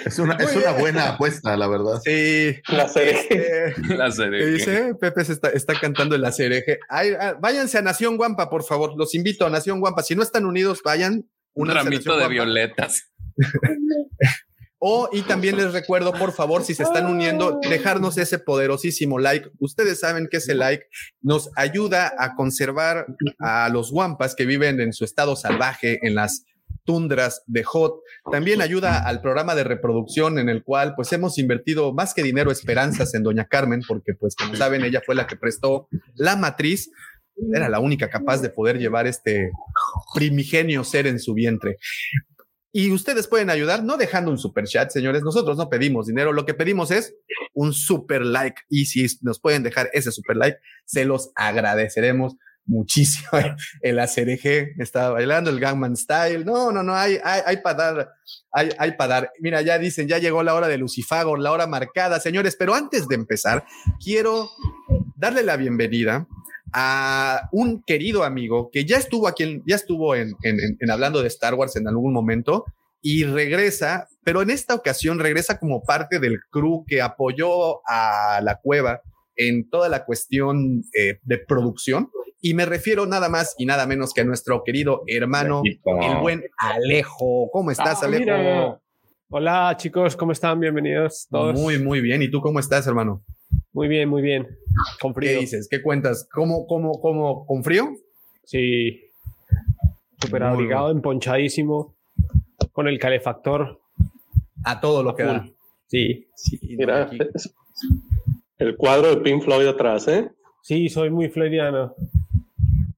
Es una, es una buena apuesta, la verdad. Sí. La. Eh, La ¿Qué serie. dice? Pepe se está, está cantando el acereje. Ay, ah, váyanse a Nación Guampa, por favor. Los invito a Nación Guampa. Si no están unidos, vayan. Un ramito de Guampa. violetas. O, y también les recuerdo, por favor, si se están uniendo, dejarnos ese poderosísimo like. Ustedes saben que ese like nos ayuda a conservar a los guampas que viven en su estado salvaje, en las tundras de Hot. También ayuda al programa de reproducción en el cual pues hemos invertido más que dinero esperanzas en Doña Carmen, porque pues como saben, ella fue la que prestó la matriz. Era la única capaz de poder llevar este primigenio ser en su vientre. Y ustedes pueden ayudar no dejando un super chat, señores. Nosotros no pedimos dinero, lo que pedimos es un super like. Y si nos pueden dejar ese super like, se los agradeceremos muchísimo. El ACRG está bailando, el Gangman Style. No, no, no, hay, hay, hay para dar, hay, hay para dar. Mira, ya dicen, ya llegó la hora de Lucifago, la hora marcada, señores. Pero antes de empezar, quiero darle la bienvenida a un querido amigo que ya estuvo aquí, ya estuvo en, en, hablando de Star Wars en algún momento y regresa, pero en esta ocasión regresa como parte del crew que apoyó a la cueva en toda la cuestión eh, de producción. Y me refiero nada más y nada menos que a nuestro querido hermano, el buen Alejo. ¿Cómo estás, ah, Alejo? Hola, chicos, ¿cómo están? Bienvenidos todos. Muy, muy bien. ¿Y tú cómo estás, hermano? Muy bien, muy bien. Con frío. ¿Qué dices? ¿Qué cuentas? ¿Cómo, cómo, cómo? ¿Con frío? Sí. Súper abrigado, emponchadísimo. Con el calefactor. A todo lo que da. Sí. sí Mira, el cuadro de Pink Floyd atrás, ¿eh? Sí, soy muy floydiano.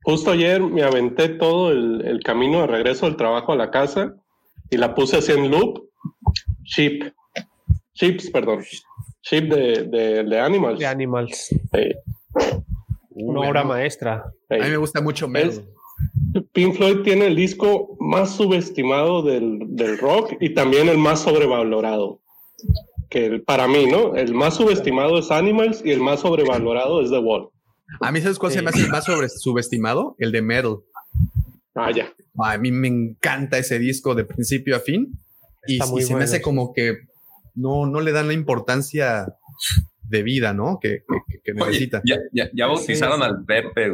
Justo ayer me aventé todo el, el, camino de regreso del trabajo a la casa y la puse así en loop. Sheep. Chips, perdón. Chip de, de, Animals. De Animals. Una obra maestra. A mí me gusta mucho menos. Pink Floyd tiene el disco más subestimado del, del, rock y también el más sobrevalorado. Que para mí, ¿no? El más subestimado es Animals y el más sobrevalorado es The Wall. A mí, ¿sabes cuál se me hace el más sobre subestimado? El de Metal. Ah, ya. A mí me encanta ese disco de principio a fin. y, se me hace como que no, no le dan la importancia de vida, ¿no? Que, necesita. Ya, ya, ya bautizaron al Pepe,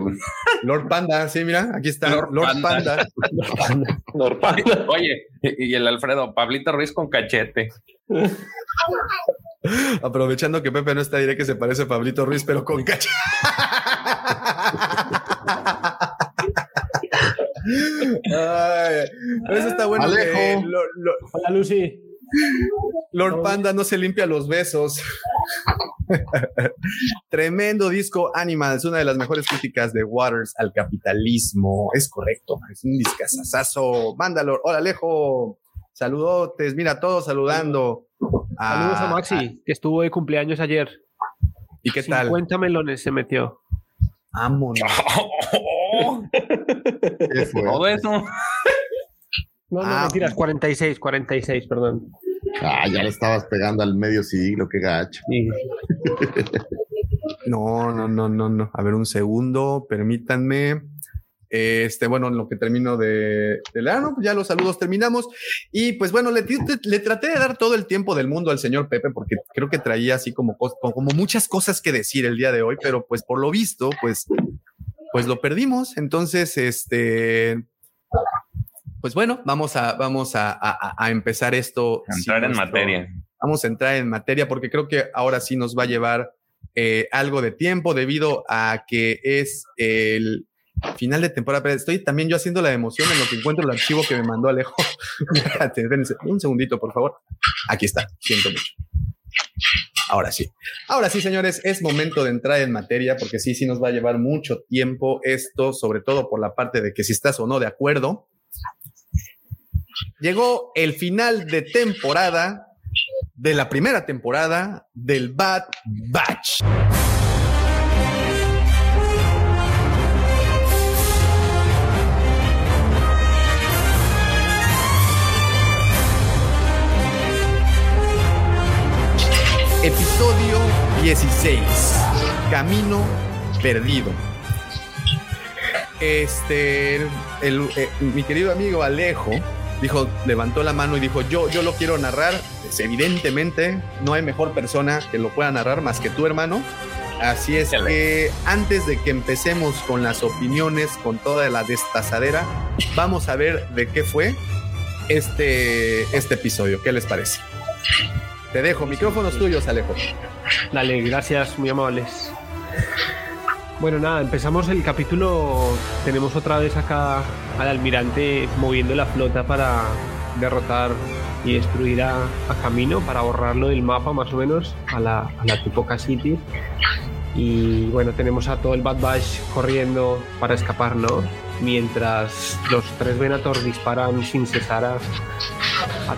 Lord Panda, sí, mira, aquí está. Lord, Panda. Lord Panda. Oye, y el Alfredo, Pablito Ruiz con cachete. Aprovechando que Pepe no está, diré que se parece a Pablito Ruiz, pero con cachete. eso está bueno. Alejo. Hola, Lucy. Lord Panda no se limpia los besos. Tremendo disco Animals, una de las mejores críticas de Waters al capitalismo. Es correcto, es un discazazazo. Mándalo. Hola, Alejo. Saludotes. Mira, todos saludando. Saludos a Maxi, que estuvo de cumpleaños ayer. ¿Y qué tal? 50 melones se metió. Vámonos. Todo eso. No, no, ah, mentiras, 46, 46, perdón. Ah, ya le estabas pegando al medio siglo, qué gacho. no, no, no, no, no. A ver, un segundo, permítanme. Este, bueno, en lo que termino de, de leer, no, pues ya los saludos terminamos. Y pues bueno, le, le, traté de dar todo el tiempo del mundo al señor Pepe, porque creo que traía así como, como muchas cosas que decir el día de hoy, pero pues por lo visto, pues, pues lo perdimos. Entonces, este, pues bueno, vamos a, vamos a, empezar esto. Entrar en materia. Vamos a entrar en materia porque creo que ahora sí nos va a llevar eh, algo de tiempo debido a que es el final de temporada. Pero estoy también yo haciendo la emoción en lo que encuentro el archivo que me mandó Alejo. un segundito, por favor. Aquí está, siento mucho. Ahora sí. Ahora sí, señores, es momento de entrar en materia porque sí, sí nos va a llevar mucho tiempo esto, sobre todo por la parte de que si estás o no de acuerdo. Llegó el final de temporada de la primera temporada del Bad Batch. Episodio 16. Camino perdido. Este, eh, mi querido amigo Alejo dijo, levantó la mano y dijo, yo, yo lo quiero narrar. Pues, evidentemente, no hay mejor persona que lo pueda narrar más que tu hermano. Así es que antes de que empecemos con las opiniones, con toda la destazadera, vamos a ver de qué fue este, este episodio. ¿Qué les parece? Te dejo, micrófonos tuyos, Alejo. Dale, gracias, muy amables. Bueno, nada, empezamos el capítulo. Tenemos otra vez acá al almirante moviendo la flota para derrotar y destruir a, Camino, para borrarlo del mapa más o menos a la, a la Tupoca City. Y bueno, tenemos a todo el Bad Batch corriendo para escapar, ¿no? Mientras los tres Venator disparan sin cesar a,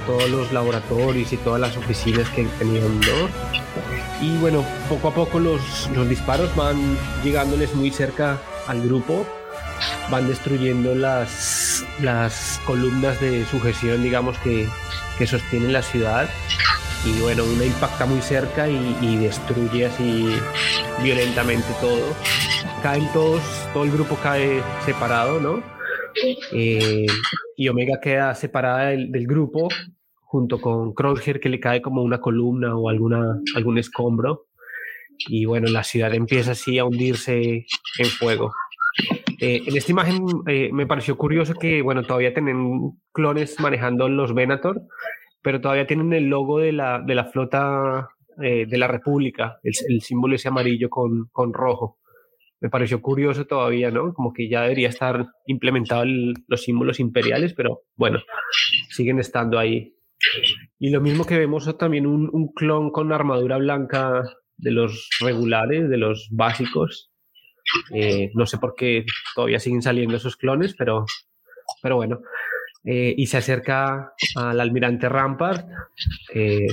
todos los laboratorios y todas las oficinas que tenían, ¿no? Y bueno, poco a poco los, los disparos van llegándoles muy cerca al grupo, van destruyendo las, las columnas de sujeción, digamos, que, que sostienen la ciudad y bueno, una impacta muy cerca y, destruye así violentamente todo. Caen todos, todo el grupo cae separado, ¿no? Eh, y Omega queda separada del, grupo junto con Crosshair que le cae como una columna o alguna, algún escombro. Y bueno, la ciudad empieza así a hundirse en fuego. Eh, en esta imagen eh, me pareció curioso que, bueno, todavía tienen clones manejando los Venator pero todavía tienen el logo de la, de la flota eh, de la República, el, símbolo ese amarillo con, con, rojo. Me pareció curioso todavía, ¿no? Como que ya debería estar implementado los símbolos imperiales, pero bueno, siguen estando ahí. Y lo mismo que vemos también un, clon con armadura blanca de los regulares, de los básicos. Eh, no sé por qué todavía siguen saliendo esos clones, pero, pero bueno. Eh, y se acerca al almirante Rampart eh,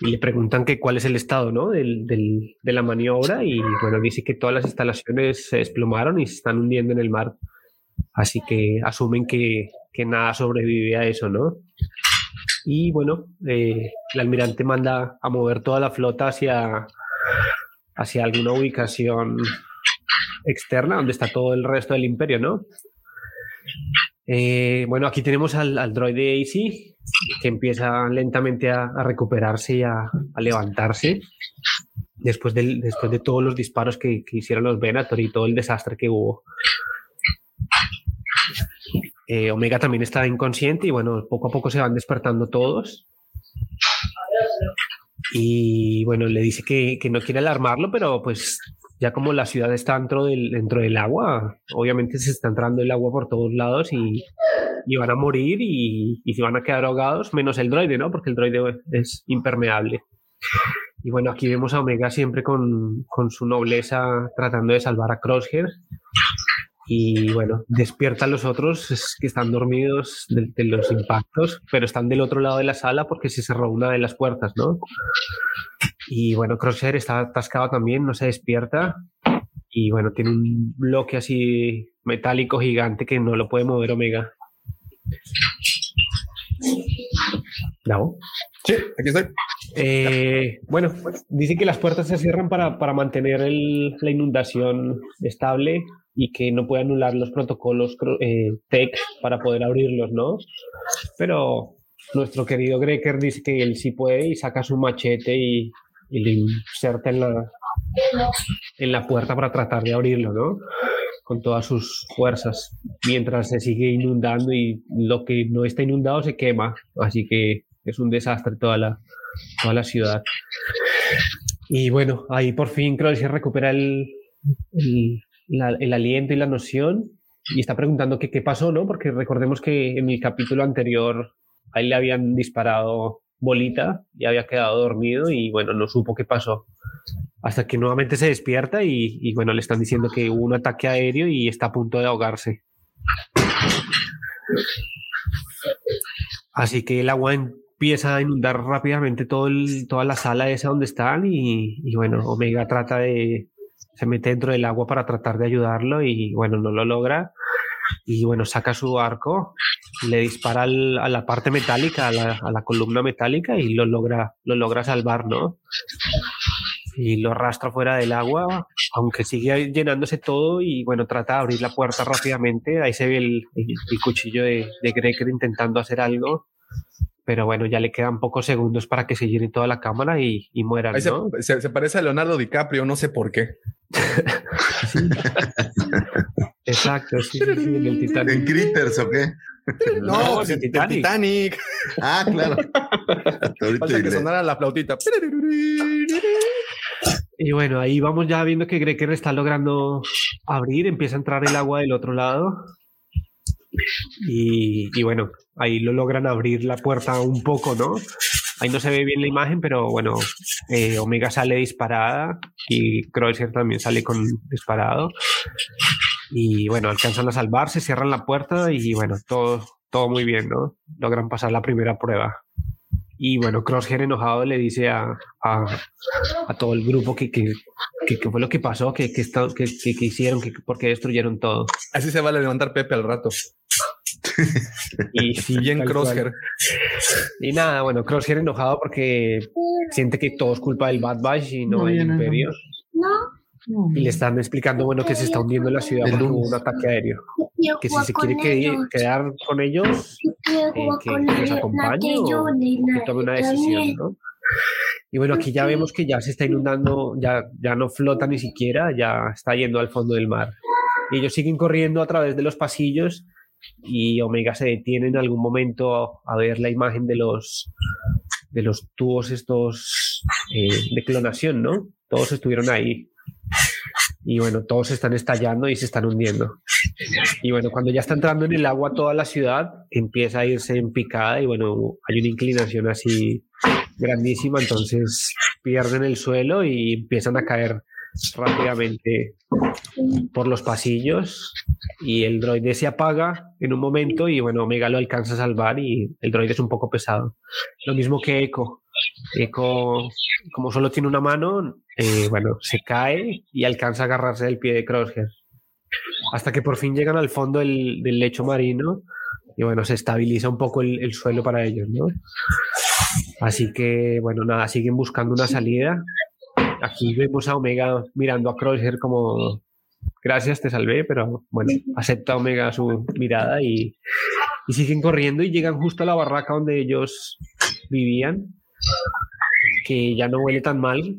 y le preguntan que cuál es el estado ¿no? del, del, de la maniobra y bueno, dice que todas las instalaciones se desplomaron y se están hundiendo en el mar. Así que asumen que, que nada sobrevive a eso, ¿no? Y bueno, eh, el almirante manda a mover toda la flota hacia, hacia alguna ubicación externa donde está todo el resto del imperio, ¿no? Eh, bueno, aquí tenemos al, al droide AC que empieza lentamente a, recuperarse y a, levantarse después, del, después de todos los disparos que, hicieron los Venator y todo el desastre que hubo. Eh, Omega también está inconsciente y bueno, poco a poco se van despertando todos. Y bueno, le dice que, que no quiere alarmarlo, pero pues ya como la ciudad está dentro del, dentro del agua, obviamente se está entrando el agua por todos lados y, y van a morir y, y, se van a quedar ahogados, menos el droide, ¿no? Porque el droide es impermeable. Y bueno, aquí vemos a Omega siempre con, con su nobleza tratando de salvar a Crosshair. Y bueno, despierta a los otros que están dormidos de, de, los impactos, pero están del otro lado de la sala porque se cerró una de las puertas, ¿no? Y bueno, Crosshair está atascado también, no se despierta. Y bueno, tiene un bloque así metálico gigante que no lo puede mover Omega. ¿No? Sí, aquí estoy. Eh, bueno, dice que las puertas se cierran para, para mantener el, la inundación estable y que no puede anular los protocolos eh, TEC para poder abrirlos, ¿no? Pero nuestro querido Greker dice que él sí puede y saca su machete y, y le inserta en la, en la puerta para tratar de abrirlo, ¿no? Con todas sus fuerzas, mientras se sigue inundando y lo que no está inundado se quema, así que es un desastre toda la, toda la ciudad. Y bueno, ahí por fin creo que se recupera el, el, aliento y la noción y está preguntando qué pasó, ¿no? Porque recordemos que en el capítulo anterior a él le habían disparado bolita y había quedado dormido y bueno, no supo qué pasó. Hasta que nuevamente se despierta y, bueno, le están diciendo que hubo un ataque aéreo y está a punto de ahogarse. Así que el agua empieza a inundar rápidamente todo toda la sala esa donde están y, bueno, Omega trata de, se mete dentro del agua para tratar de ayudarlo y bueno, no lo logra y bueno, saca su arco, le dispara a la parte metálica, a la, columna metálica y lo logra, lo logra salvar, ¿no? Y lo arrastra fuera del agua, aunque sigue llenándose todo y bueno, trata de abrir la puerta rápidamente. Ahí se ve el, cuchillo de, de Greker intentando hacer algo pero bueno, ya le quedan pocos segundos para que se llene toda la cámara y, y muera. ¿no? Se, parece a Leonardo DiCaprio, no sé por qué. Exacto, sí, sí, sí, en el Titanic. ¿En Critters o qué? No, pues el Titanic. Ah, claro. Falta que sonara la flautita. Y bueno, ahí vamos ya viendo que Greker está logrando abrir, empieza a entrar el agua del otro lado. Y, bueno, ahí lo logran abrir la puerta un poco, ¿no? Ahí no se ve bien la imagen, pero bueno, eh, Omega sale disparada y Kreuzer también sale con disparado. Y bueno, alcanzan a salvarse, cierran la puerta y bueno, todo, todo muy bien, ¿no? Logran pasar la primera prueba. Y bueno, Crosshair enojado le dice a, a, a todo el grupo que, que, que, fue lo que pasó, que, que, que, hicieron, que, porque destruyeron todo. Así se va a levantar Pepe al rato. y sí, bien Crosshair. Y nada, bueno, Crosshair enojado porque siente que todo es culpa del Bad Batch y no, del Imperio. No. Y le están explicando, bueno, que se está hundiendo la ciudad por un ataque aéreo. Que si se quiere quedar con ellos, eh, que, los acompañe o que tome una decisión, ¿no? Y bueno, aquí ya vemos que ya se está inundando, ya, ya no flota ni siquiera, ya está yendo al fondo del mar. Y ellos siguen corriendo a través de los pasillos y Omega se detiene en algún momento a, ver la imagen de los, de los tubos estos eh, de clonación, ¿no? Todos estuvieron ahí. Y bueno, todos están estallando y se están hundiendo. Y bueno, cuando ya está entrando en el agua toda la ciudad, empieza a irse en picada y bueno, hay una inclinación así grandísima, entonces pierden el suelo y empiezan a caer rápidamente por los pasillos y el droide se apaga en un momento y bueno, Omega lo alcanza a salvar y el droide es un poco pesado. Lo mismo que Echo. Echo, como solo tiene una mano, eh, bueno, se cae y alcanza a agarrarse del pie de Crosshair. Hasta que por fin llegan al fondo del, lecho marino y bueno, se estabiliza un poco el, el suelo para ellos, ¿no? Así que, bueno, nada, siguen buscando una salida aquí vemos a Omega mirando a Crosshair como gracias, te salvé, pero bueno, acepta Omega su mirada y, y, siguen corriendo y llegan justo a la barraca donde ellos vivían, que ya no huele tan mal,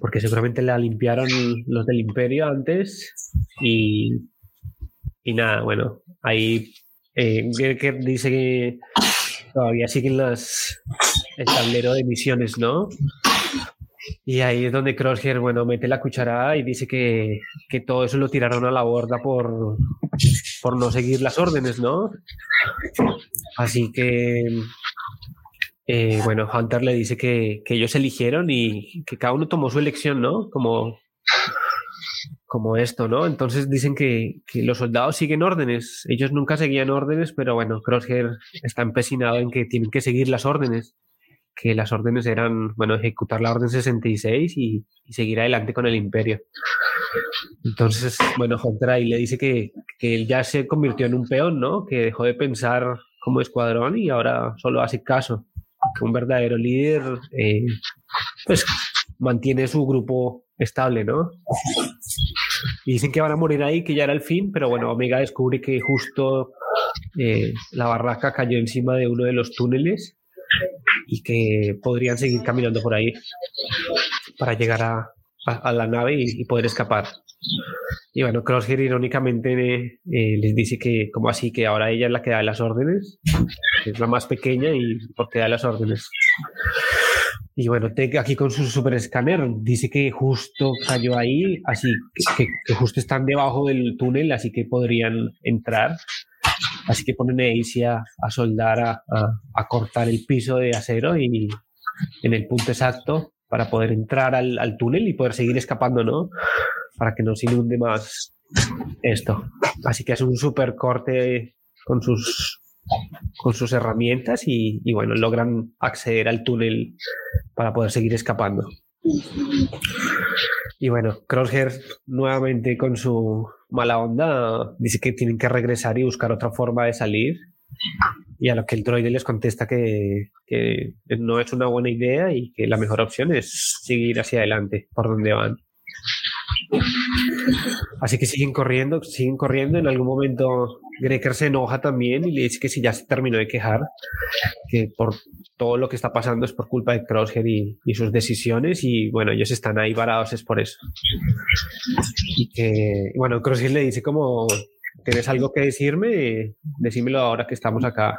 porque seguramente la limpiaron los del imperio antes y, y nada, bueno, ahí eh, dice que todavía siguen las, el tablero de misiones, ¿no? Y ahí es donde Crosshair, bueno, mete la cucharada y dice que, que, todo eso lo tiraron a la borda por, por no seguir las órdenes, ¿no? Así que, eh, bueno, Hunter le dice que, que, ellos eligieron y que cada uno tomó su elección, ¿no? Como, como esto, ¿no? Entonces dicen que, que los soldados siguen órdenes. Ellos nunca seguían órdenes, pero bueno, Crosshair está empecinado en que tienen que seguir las órdenes que las órdenes eran, bueno, ejecutar la orden 66 y, y seguir adelante con el imperio. Entonces, bueno, Hunter ahí le dice que, que, él ya se convirtió en un peón, ¿no? Que dejó de pensar como escuadrón y ahora solo hace caso. Que un verdadero líder, eh, pues, mantiene su grupo estable, ¿no? Y dicen que van a morir ahí, que ya era el fin, pero bueno, Omega descubre que justo eh, la barraca cayó encima de uno de los túneles y que podrían seguir caminando por ahí para llegar a, a, la nave y, poder escapar. Y bueno, Crosshair irónicamente eh, les dice que, como así, que ahora ella es la que da las órdenes, es la más pequeña y porque da las órdenes. Y bueno, aquí con su super escáner dice que justo cayó ahí, así que, que, justo están debajo del túnel, así que podrían entrar Así que ponen a a, soldar, a, cortar el piso de acero y en el punto exacto para poder entrar al, túnel y poder seguir escapando, ¿no? Para que no se inunde más esto. Así que es un super corte con sus, con sus herramientas y, y bueno, logran acceder al túnel para poder seguir escapando. Y bueno, Crosshair nuevamente con su mala onda dice que tienen que regresar y buscar otra forma de salir. Y a lo que el droide les contesta que, que no es una buena idea y que la mejor opción es seguir hacia adelante por donde van. Así que siguen corriendo, siguen corriendo. En algún momento Greker se enoja también y le dice que si ya se terminó de quejar, que por todo lo que está pasando es por culpa de Crosshair y, sus decisiones y bueno, ellos están ahí varados es por eso. Y que, bueno, Crosshair le dice como ¿tienes algo que decirme? Decímelo ahora que estamos acá.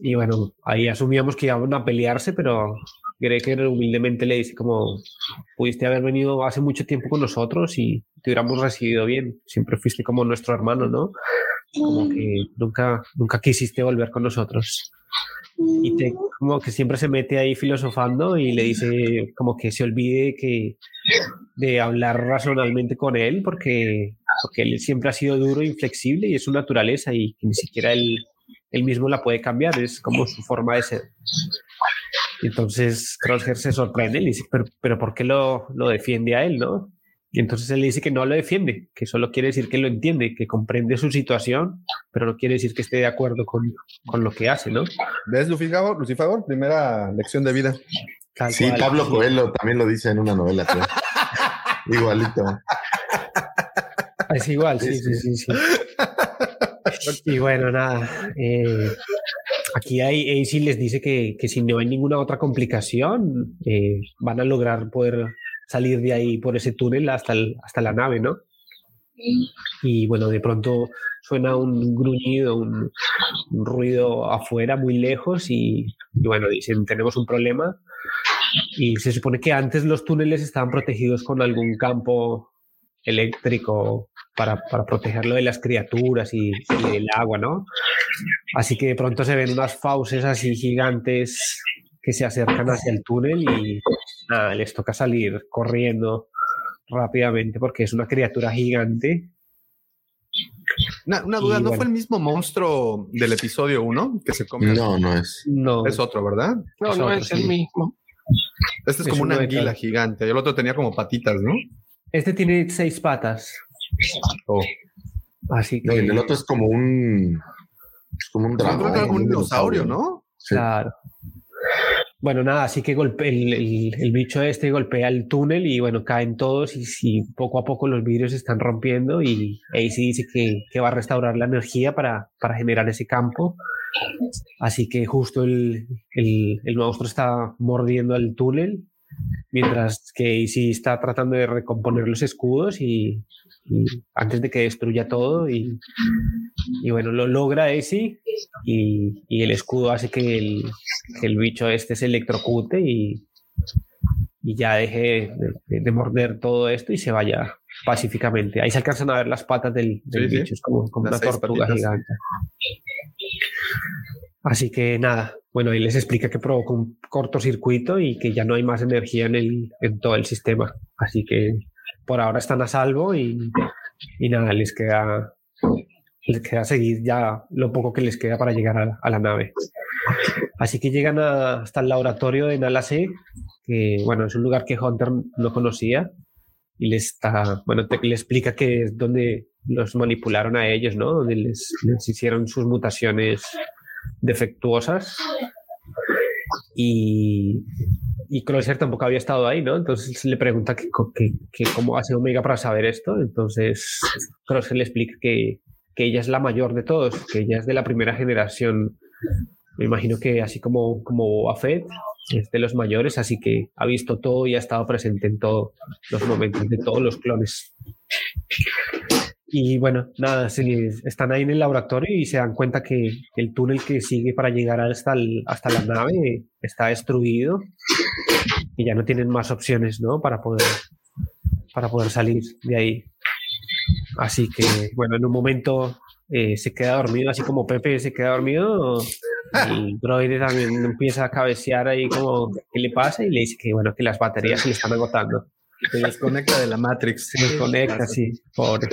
Y bueno, ahí asumíamos que iban a pelearse, pero Greker humildemente le dice como, pudiste haber venido hace mucho tiempo con nosotros y te hubiéramos recibido bien. Siempre fuiste como nuestro hermano, ¿no? Como que nunca, nunca quisiste volver con nosotros. Y te, como que siempre se mete ahí filosofando y le dice como que se olvide que de hablar racionalmente con él porque, porque él siempre ha sido duro e inflexible y es su naturaleza y que ni siquiera él, él mismo la puede cambiar, es como su forma de ser. Entonces Crosshair se sorprende y le dice, pero, pero ¿por qué lo, lo defiende a él, no? Y entonces él le dice que no lo defiende, que solo quiere decir que lo entiende, que comprende su situación, pero no quiere decir que esté de acuerdo con, con lo que hace, ¿no? ¿Ves, Lucifer? Lucifer? Primera lección de vida. Tal sí, cual, Pablo Coelho también lo dice en una novela. Igualito. Es igual, sí, sí, sí. sí. Y bueno, nada. Eh, aquí hay, AC les dice que, que, si no hay ninguna otra complicación, eh, van a lograr poder salir de ahí por ese túnel hasta, el, hasta la nave, ¿no? Y bueno, de pronto suena un gruñido, un, un ruido afuera, muy lejos, y, y, bueno, dicen, tenemos un problema. Y se supone que antes los túneles estaban protegidos con algún campo eléctrico para, para protegerlo de las criaturas y, y, el agua, ¿no? Así que de pronto se ven unas fauces así gigantes que se acercan hacia el túnel y nada, les toca salir corriendo rápidamente porque es una criatura gigante. Una, una duda, y, ¿no bueno. fue el mismo monstruo del episodio 1 que se come? No, no es. No. Es otro, ¿verdad? No, Es no otro, es sí. el mismo. Este es, Es como una anguila gigante. Y el otro tenía como patitas, ¿no? Este tiene seis patas. Oh. Así No, que. y el otro es como un. Es como un Yo dragón. creo que dinosaurio, ¿no? Sí. Claro. Bueno, nada, así que golpe, el, el, el, bicho este golpea el túnel y bueno, caen todos y, y poco a poco los vidrios se están rompiendo y AC dice que, que, va a restaurar la energía para, para generar ese campo. Así que justo el, el, el monstruo está mordiendo el túnel mientras que AC está tratando de recomponer los escudos y, y antes de que destruya todo y, y bueno, lo logra AC y, y, el escudo hace que el, que el bicho este se electrocute y, y ya deje de, de, de, morder todo esto y se vaya pacíficamente. Ahí se alcanzan a ver las patas del, del Sí, bicho, es como, como una tortuga patitas. gigante. Así que nada, bueno, ahí les explica que provocó un cortocircuito y que ya no hay más energía en, el, en todo el sistema. Así que por ahora están a salvo y, y nada, les queda, les queda seguir ya lo poco que les queda para llegar a, la nave. Así que llegan a- hasta el laboratorio de Nala C, que bueno, es un lugar que Hunter no conocía y les está, bueno, te- le explica que es donde los manipularon a ellos, ¿no? Donde les hicieron sus mutaciones defectuosas y, y Crusher tampoco había estado ahí, ¿no? Entonces le pregunta que, que- que cómo hace Omega para saber esto. Entonces Crusher le explica que, que ella es la mayor de todos, que ella es de la primera generación. Me imagino que así como, como Fett es de los mayores, así que ha visto todo y ha estado presente en todos los momentos de todos los clones. Y bueno, nada, se- están ahí en el laboratorio y se dan cuenta que el túnel que sigue para llegar hasta, el- hasta la nave está destruido y ya no tienen más opciones, ¿no? Para poder, para poder salir de ahí. Así que, bueno, en un momento eh, se queda dormido, así como Pepe se queda dormido. El droide también empieza a cabecear ahí como, ¿qué le pasa? Y le dice que, bueno, que las baterías se le están agotando. Se desconecta de la Matrix. Se desconecta, sí, pobre.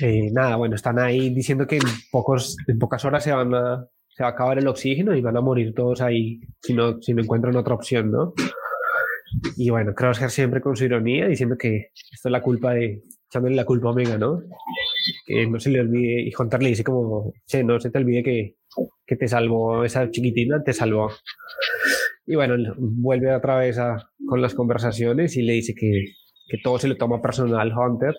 Eh, nada, bueno, están ahí diciendo que en, pocos, en pocas horas se, van a, se va a acabar el oxígeno y van a morir todos ahí si no, si no encuentran otra opción, ¿no? Y bueno, Crosshair siempre con su ironía diciendo que esto es la culpa de, echándole la culpa a Omega, ¿no? Que no se le olvide, y Hunter le dice como, che, no se te olvide que, que te salvó esa chiquitina, te salvó. Y bueno, vuelve otra vez a, con las conversaciones y le dice que, que todo se lo toma personal Hunter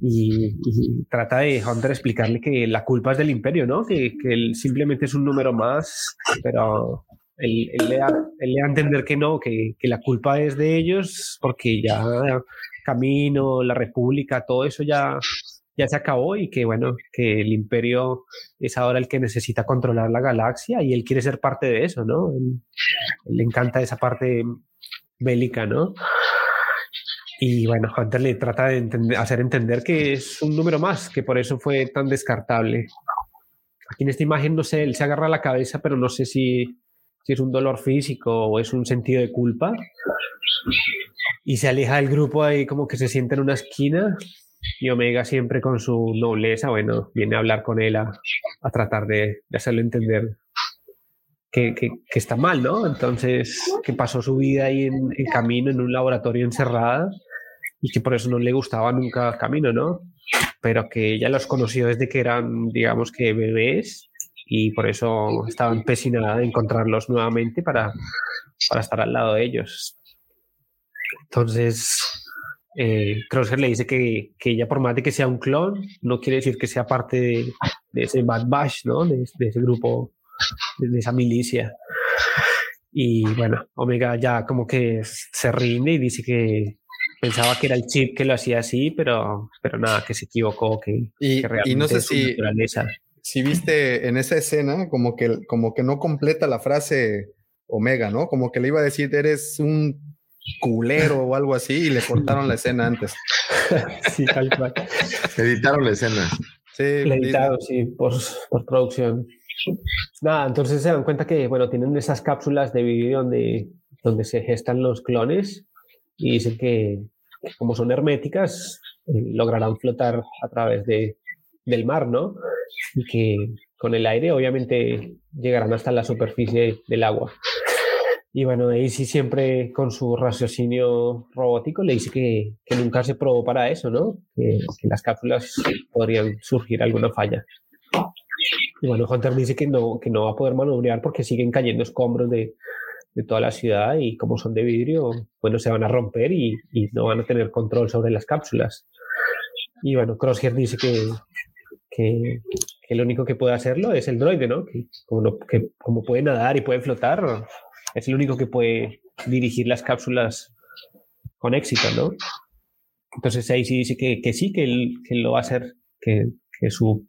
y, y, trata de Hunter explicarle que la culpa es del imperio, ¿no? Que, que él simplemente es un número más, pero él, él, le, da, él le da a entender que no, que, que, la culpa es de ellos porque ya Camino, la República, todo eso ya, ya se acabó y que bueno, que el imperio es ahora el que necesita controlar la galaxia y él quiere ser parte de eso, ¿no? le encanta esa parte bélica, ¿no? Y bueno, Hunter le trata de hacer entender que es un número más, que por eso fue tan descartable. Aquí en esta imagen, no sé, él se agarra la cabeza, pero no sé si, si es un dolor físico o es un sentido de culpa. Y se aleja del grupo ahí como que se siente en una esquina y Omega siempre con su nobleza, bueno, viene a hablar con él a, tratar de, hacerle entender que, está mal, ¿no? Entonces, que pasó su vida ahí en, camino, en un laboratorio encerrada y que por eso no le gustaba nunca camino, ¿no? Pero que ella los conoció desde que eran, digamos que bebés y por eso estaba empecinada de encontrarlos nuevamente para, para estar al lado de ellos. Entonces, eh, Crosshair le dice que, que, ella, por más de que sea un clon, no quiere decir que sea parte de, ese Bad Bash, ¿no? De, ese grupo, de, esa milicia. Y bueno, Omega ya como que se rinde y dice que pensaba que era el chip que lo hacía así, pero, pero nada, que se equivocó, que, y, y no sé si, si viste en esa escena como que, como que no completa la frase Omega, ¿no? Como que le iba a decir, eres un culero o algo así y le cortaron la escena antes. sí, tal cual. Editaron la escena. Sí, editaron, sí, por, por, producción. Nada, entonces se dan cuenta que, bueno, tienen esas cápsulas de vídeo donde, donde se gestan los clones y dicen que, como son herméticas, eh, lograrán flotar a través de, del mar, ¿no? Y que con el aire obviamente llegarán hasta la superficie del agua. Y bueno, Daisy siempre con su raciocinio robótico le dice que, que nunca se probó para eso, ¿no? Que, las cápsulas podrían surgir alguna falla. Y bueno, Hunter dice que no, que no va a poder manobrear porque siguen cayendo escombros de, de toda la ciudad y como son de vidrio, bueno, se van a romper y, y no van a tener control sobre las cápsulas. Y bueno, Crosshair dice que, que, que, lo único que puede hacerlo es el droide, ¿no? Que como, que como puede nadar y puede flotar, es el único que puede dirigir las cápsulas con éxito, ¿no? Entonces ahí sí dice que, que sí, que él, lo va a hacer, que, su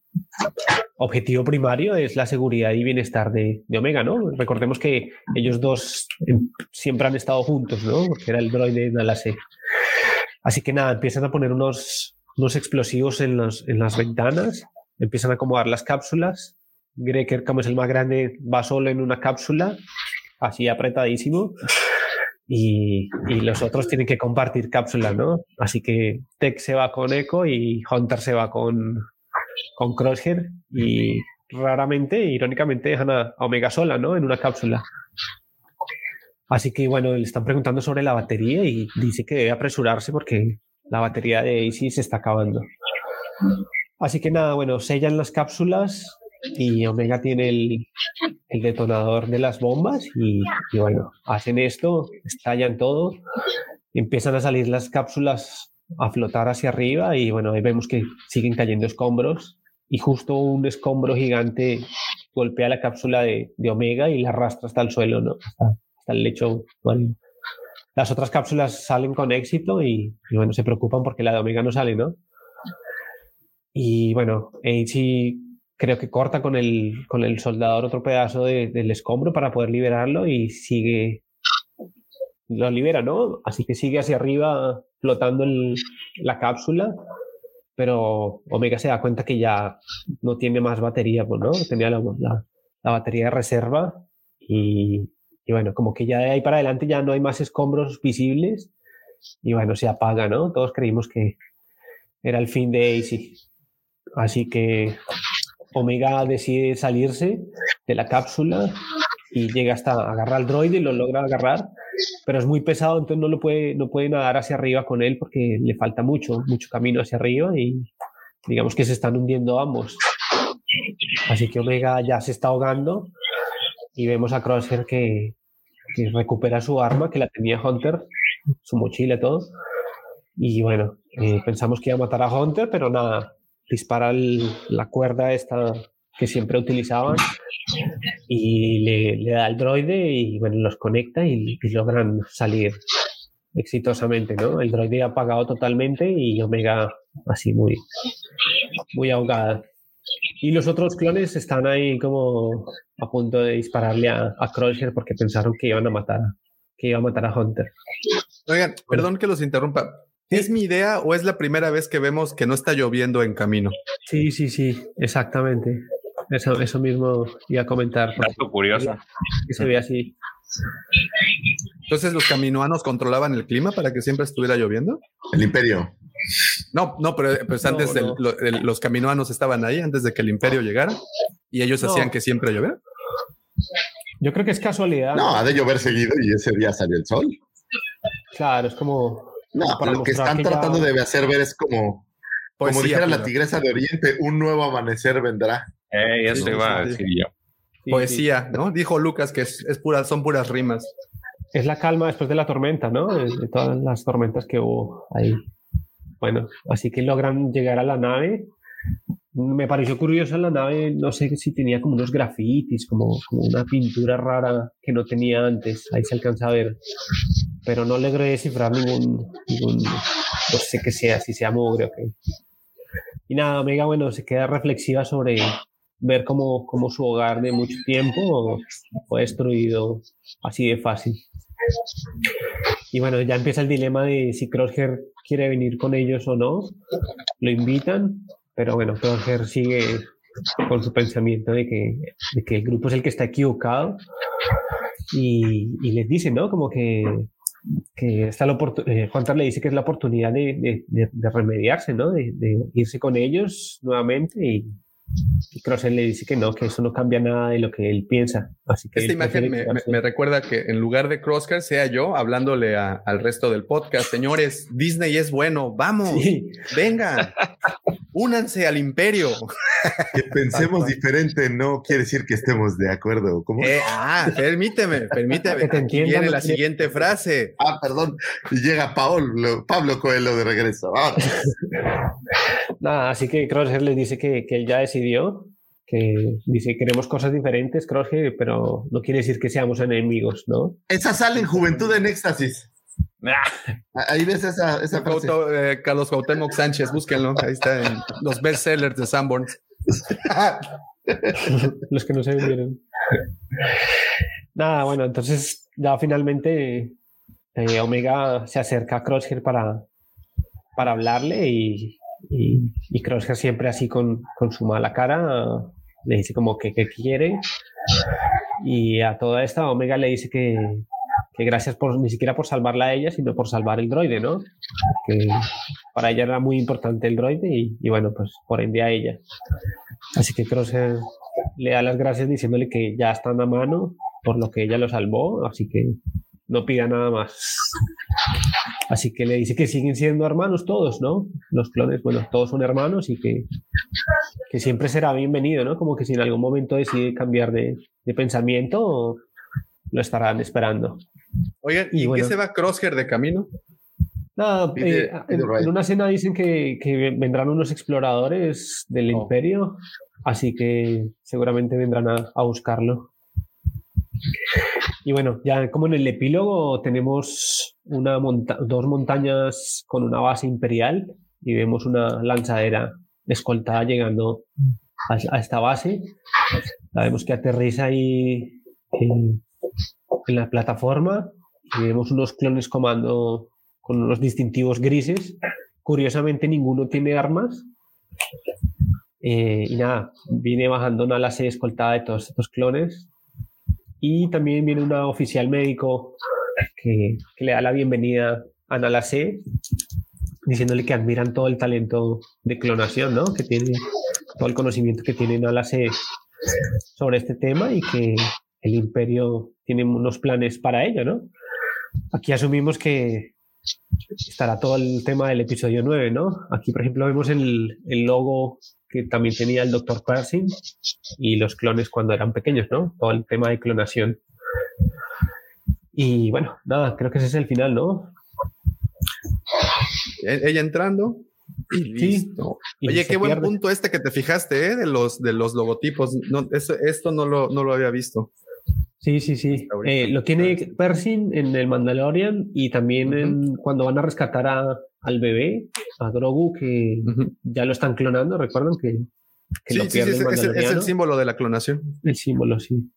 objetivo primario es la seguridad y bienestar de, de, Omega, ¿no? Recordemos que ellos dos em, siempre han estado juntos, ¿no? Porque era el droide de la. Así que nada, empiezan a poner unos, unos explosivos en, los, en las ventanas, empiezan a acomodar las cápsulas. Greker, como es el más grande, va solo en una cápsula así apretadísimo. Y, y, los otros tienen que compartir cápsulas, ¿no? Así que Tech se va con Echo y Hunter se va con, con Crosshair y raramente, irónicamente, dejan a, Omega sola, ¿no? En una cápsula. Así que bueno, le están preguntando sobre la batería y dice que debe apresurarse porque la batería de AC se está acabando. Así que nada, bueno, sellan las cápsulas y Omega tiene el, detonador de las bombas y, bueno, hacen esto, estallan todo, empiezan a salir las cápsulas a flotar hacia arriba y bueno, ahí vemos que siguen cayendo escombros y justo un escombro gigante golpea la cápsula de, Omega y la arrastra hasta el suelo, ¿no? Hasta, el lecho. Las otras cápsulas salen con éxito y, y, bueno, se preocupan porque la de Omega no sale, ¿no? Y bueno, Eichi creo que corta con el, con el soldador otro pedazo del escombro para poder liberarlo y sigue, lo libera, ¿no? Así que sigue hacia arriba flotando en la cápsula, pero Omega se da cuenta que ya no tiene más batería, pues, ¿no? Tenía la, la, batería de reserva y, y, bueno, como que ya de ahí para adelante ya no hay más escombros visibles y bueno, se apaga, ¿no? Todos creímos que era el fin de AC. Así que Omega decide salirse de la cápsula y llega hasta agarrar al droide y lo logra agarrar, pero es muy pesado, entonces no lo puede, no puede nadar hacia arriba con él porque le falta mucho, mucho camino hacia arriba y digamos que se están hundiendo ambos. Así que Omega ya se está ahogando y vemos a Crosshair que, recupera su arma, que la tenía Hunter, su mochila todo. Y bueno, eh, pensamos que iba a matar a Hunter, pero nada, dispara la cuerda esta que siempre utilizaban y le, da al droide y bueno, los conecta y, logran salir exitosamente, ¿no? El droide ha apagado totalmente y Omega así muy, muy ahogada. Y los otros clones están ahí como a punto de dispararle a, a porque pensaron que iban a matar, que iba a matar a Hunter. Oigan, perdón que los interrumpa. ¿Es mi idea o es la primera vez que vemos que no está lloviendo en camino? Sí, sí, sí, exactamente. Eso, eso mismo iba a comentar. Dato curioso. Que se ve así. Entonces, ¿los caminoanos controlaban el clima para que siempre estuviera lloviendo? El imperio. No, no, pero pues antes los caminoanos estaban ahí, antes de que el imperio llegara, y ellos hacían que siempre lloviera. Yo creo que es casualidad. No, ha de llover seguido y ese día salió el sol. Claro, es como. No, pero lo que están tratando de hacer ver es como, como dijera la tigresa de Oriente, un nuevo amanecer vendrá. Eh, eso iba a decir yo. Poesía, ¿no? Dijo Lucas que es, es pura, son puras rimas. Es la calma después de la tormenta, ¿no? De, todas las tormentas que hubo ahí. Bueno, así que logran llegar a la nave. Me pareció curiosa la nave, no sé si tenía como unos grafitis, como, una pintura rara que no tenía antes. Ahí se alcanza a ver. Pero no logré descifrar ningún, ningún no sé qué sea, si sea mugre o qué. Y nada, Omega, bueno, se queda reflexiva sobre ver cómo, cómo su hogar de mucho tiempo fue destruido así de fácil. Y bueno, ya empieza el dilema de si Crosshair quiere venir con ellos o no. Lo invitan, pero bueno, Crosshair sigue con su pensamiento de que, de que el grupo es el que está equivocado y, y les dice, ¿no? Como que, que está la eh, Juan le dice que es la oportunidad de, de, de remediarse, ¿no? De, irse con ellos nuevamente y, y Crosser le dice que no, que eso no cambia nada de lo que él piensa. Así que Esta imagen me, recuerda que en lugar de Crosshair sea yo hablándole al resto del podcast, señores, Disney es bueno, vamos, venga, únanse al imperio. Que pensemos diferente no quiere decir que estemos de acuerdo. ¿Cómo? Eh, ah, permíteme, permíteme. Que viene la siguiente frase. Ah, perdón. Y llega Paolo, Pablo Coelho de regreso. Nada, así que Crosshair le dice que, que él ya decidió que dice queremos cosas diferentes, Crosshair, pero no quiere decir que seamos enemigos, ¿no? Esa sale en Juventud en Éxtasis. Ahí ves esa, esa frase. Eh, Carlos Cuauhtémoc Sánchez, búsquenlo. Ahí está en los bestsellers de Sanborns. los que no se vendieron. Nada, bueno, entonces ya finalmente eh, Omega se acerca a Crosshair para, para hablarle y, y, y Crosshair siempre así con, con, su mala cara le dice como que, que quiere y a toda esta Omega le dice que, que gracias por ni siquiera por salvarla a ella, sino por salvar el droide, ¿no? Que para ella era muy importante el droide y, y bueno, pues por ende a ella. Así que Crosshair le da las gracias diciéndole que ya están a mano por lo que ella lo salvó, así que no pida nada más. Así que le dice que siguen siendo hermanos todos, ¿no? Los clones, bueno, todos son hermanos y que, que siempre será bienvenido, ¿no? Como que si en algún momento decide cambiar de, de pensamiento, lo estarán esperando. Oigan, ¿y, qué se va Crosshair de camino? Nada, eh, en, una escena dicen que, que vendrán unos exploradores del oh. imperio, así que seguramente vendrán a, a buscarlo. Y bueno, ya como en el epílogo tenemos una dos montañas con una base imperial y vemos una lanzadera escoltada llegando a, esta base. Sabemos que aterriza ahí en, en, la plataforma y vemos unos clones comando con unos distintivos grises. Curiosamente ninguno tiene armas. Eh, y nada, viene bajando una base escoltada de todos estos clones y también viene una oficial médico que, le da la bienvenida a Nala C, diciéndole que admiran todo el talento de clonación, ¿no? Que tiene todo el conocimiento que tiene Nala C sobre este tema y que el imperio tiene unos planes para ello, ¿no? Aquí asumimos que estará todo el tema del episodio 9, ¿no? Aquí, por ejemplo, vemos el, el logo que también tenía el Dr. Pershing y los clones cuando eran pequeños, ¿no? Todo el tema de clonación. Y bueno, nada, creo que ese es el final, ¿no? E-, ella entrando. Sí. Oye, qué buen punto este que te fijaste, ¿eh? De los, de los logotipos. No, esto no lo, no lo había visto. Sí, sí, sí. Eh, lo tiene Pershing en el Mandalorian y también en, cuando van a rescatar a, al bebé, a Grogu, que ya lo están clonando, recuerdan que, sí, sí, sí, es, el símbolo de la clonación. El símbolo, sí.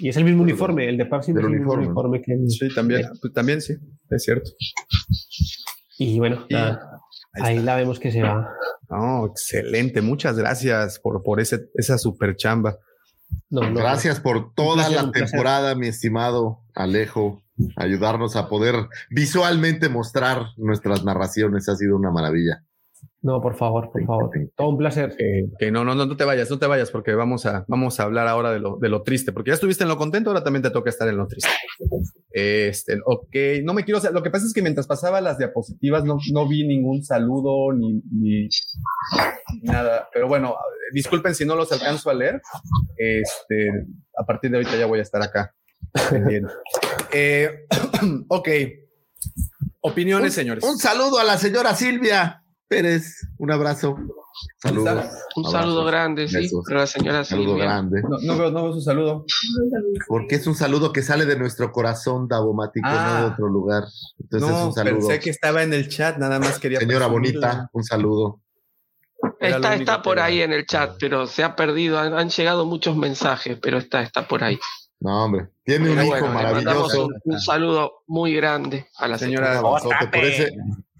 Y es el mismo uniforme, el de Parsim es el uniforme. mismo uniforme que Sí, también, pues, también sí, es cierto. Y bueno, ahí, la vemos que se va. Oh, excelente. Muchas gracias por, por ese, esa super chamba. Gracias por toda la temporada, mi estimado Alejo. Ayudarnos a poder visualmente mostrar nuestras narraciones. Ha sido una maravilla. No, por favor, por favor. Todo un placer. que no, no, no, no te vayas, no te vayas, porque vamos a, vamos a hablar ahora de lo, de lo triste, porque ya estuviste en lo contento, ahora también te toca estar en lo triste. Este, ok, no me quiero, lo que pasa es que mientras pasaba las diapositivas no, no vi ningún saludo ni, ni nada, pero bueno, disculpen si no los alcanzo a leer. Este, a partir de ahorita ya voy a estar acá. Eh, ok. Opiniones, señores. Un saludo a la señora Silvia. Pérez, un abrazo. Saludos. Un saludo grande, sí, para la señora saludo grande. No, veo, no veo su saludo. Porque es un saludo que sale de nuestro corazón davomático, no de ah. otro lugar. Entonces es un saludo. Pensé que estaba en el chat, nada más quería. Señora bonita, un saludo. Está, está por ahí en el chat, pero se ha perdido. Han, llegado muchos mensajes, pero está, está por ahí. No, hombre. Tiene un hijo maravilloso. Un, saludo muy grande a la señora. señora por ese,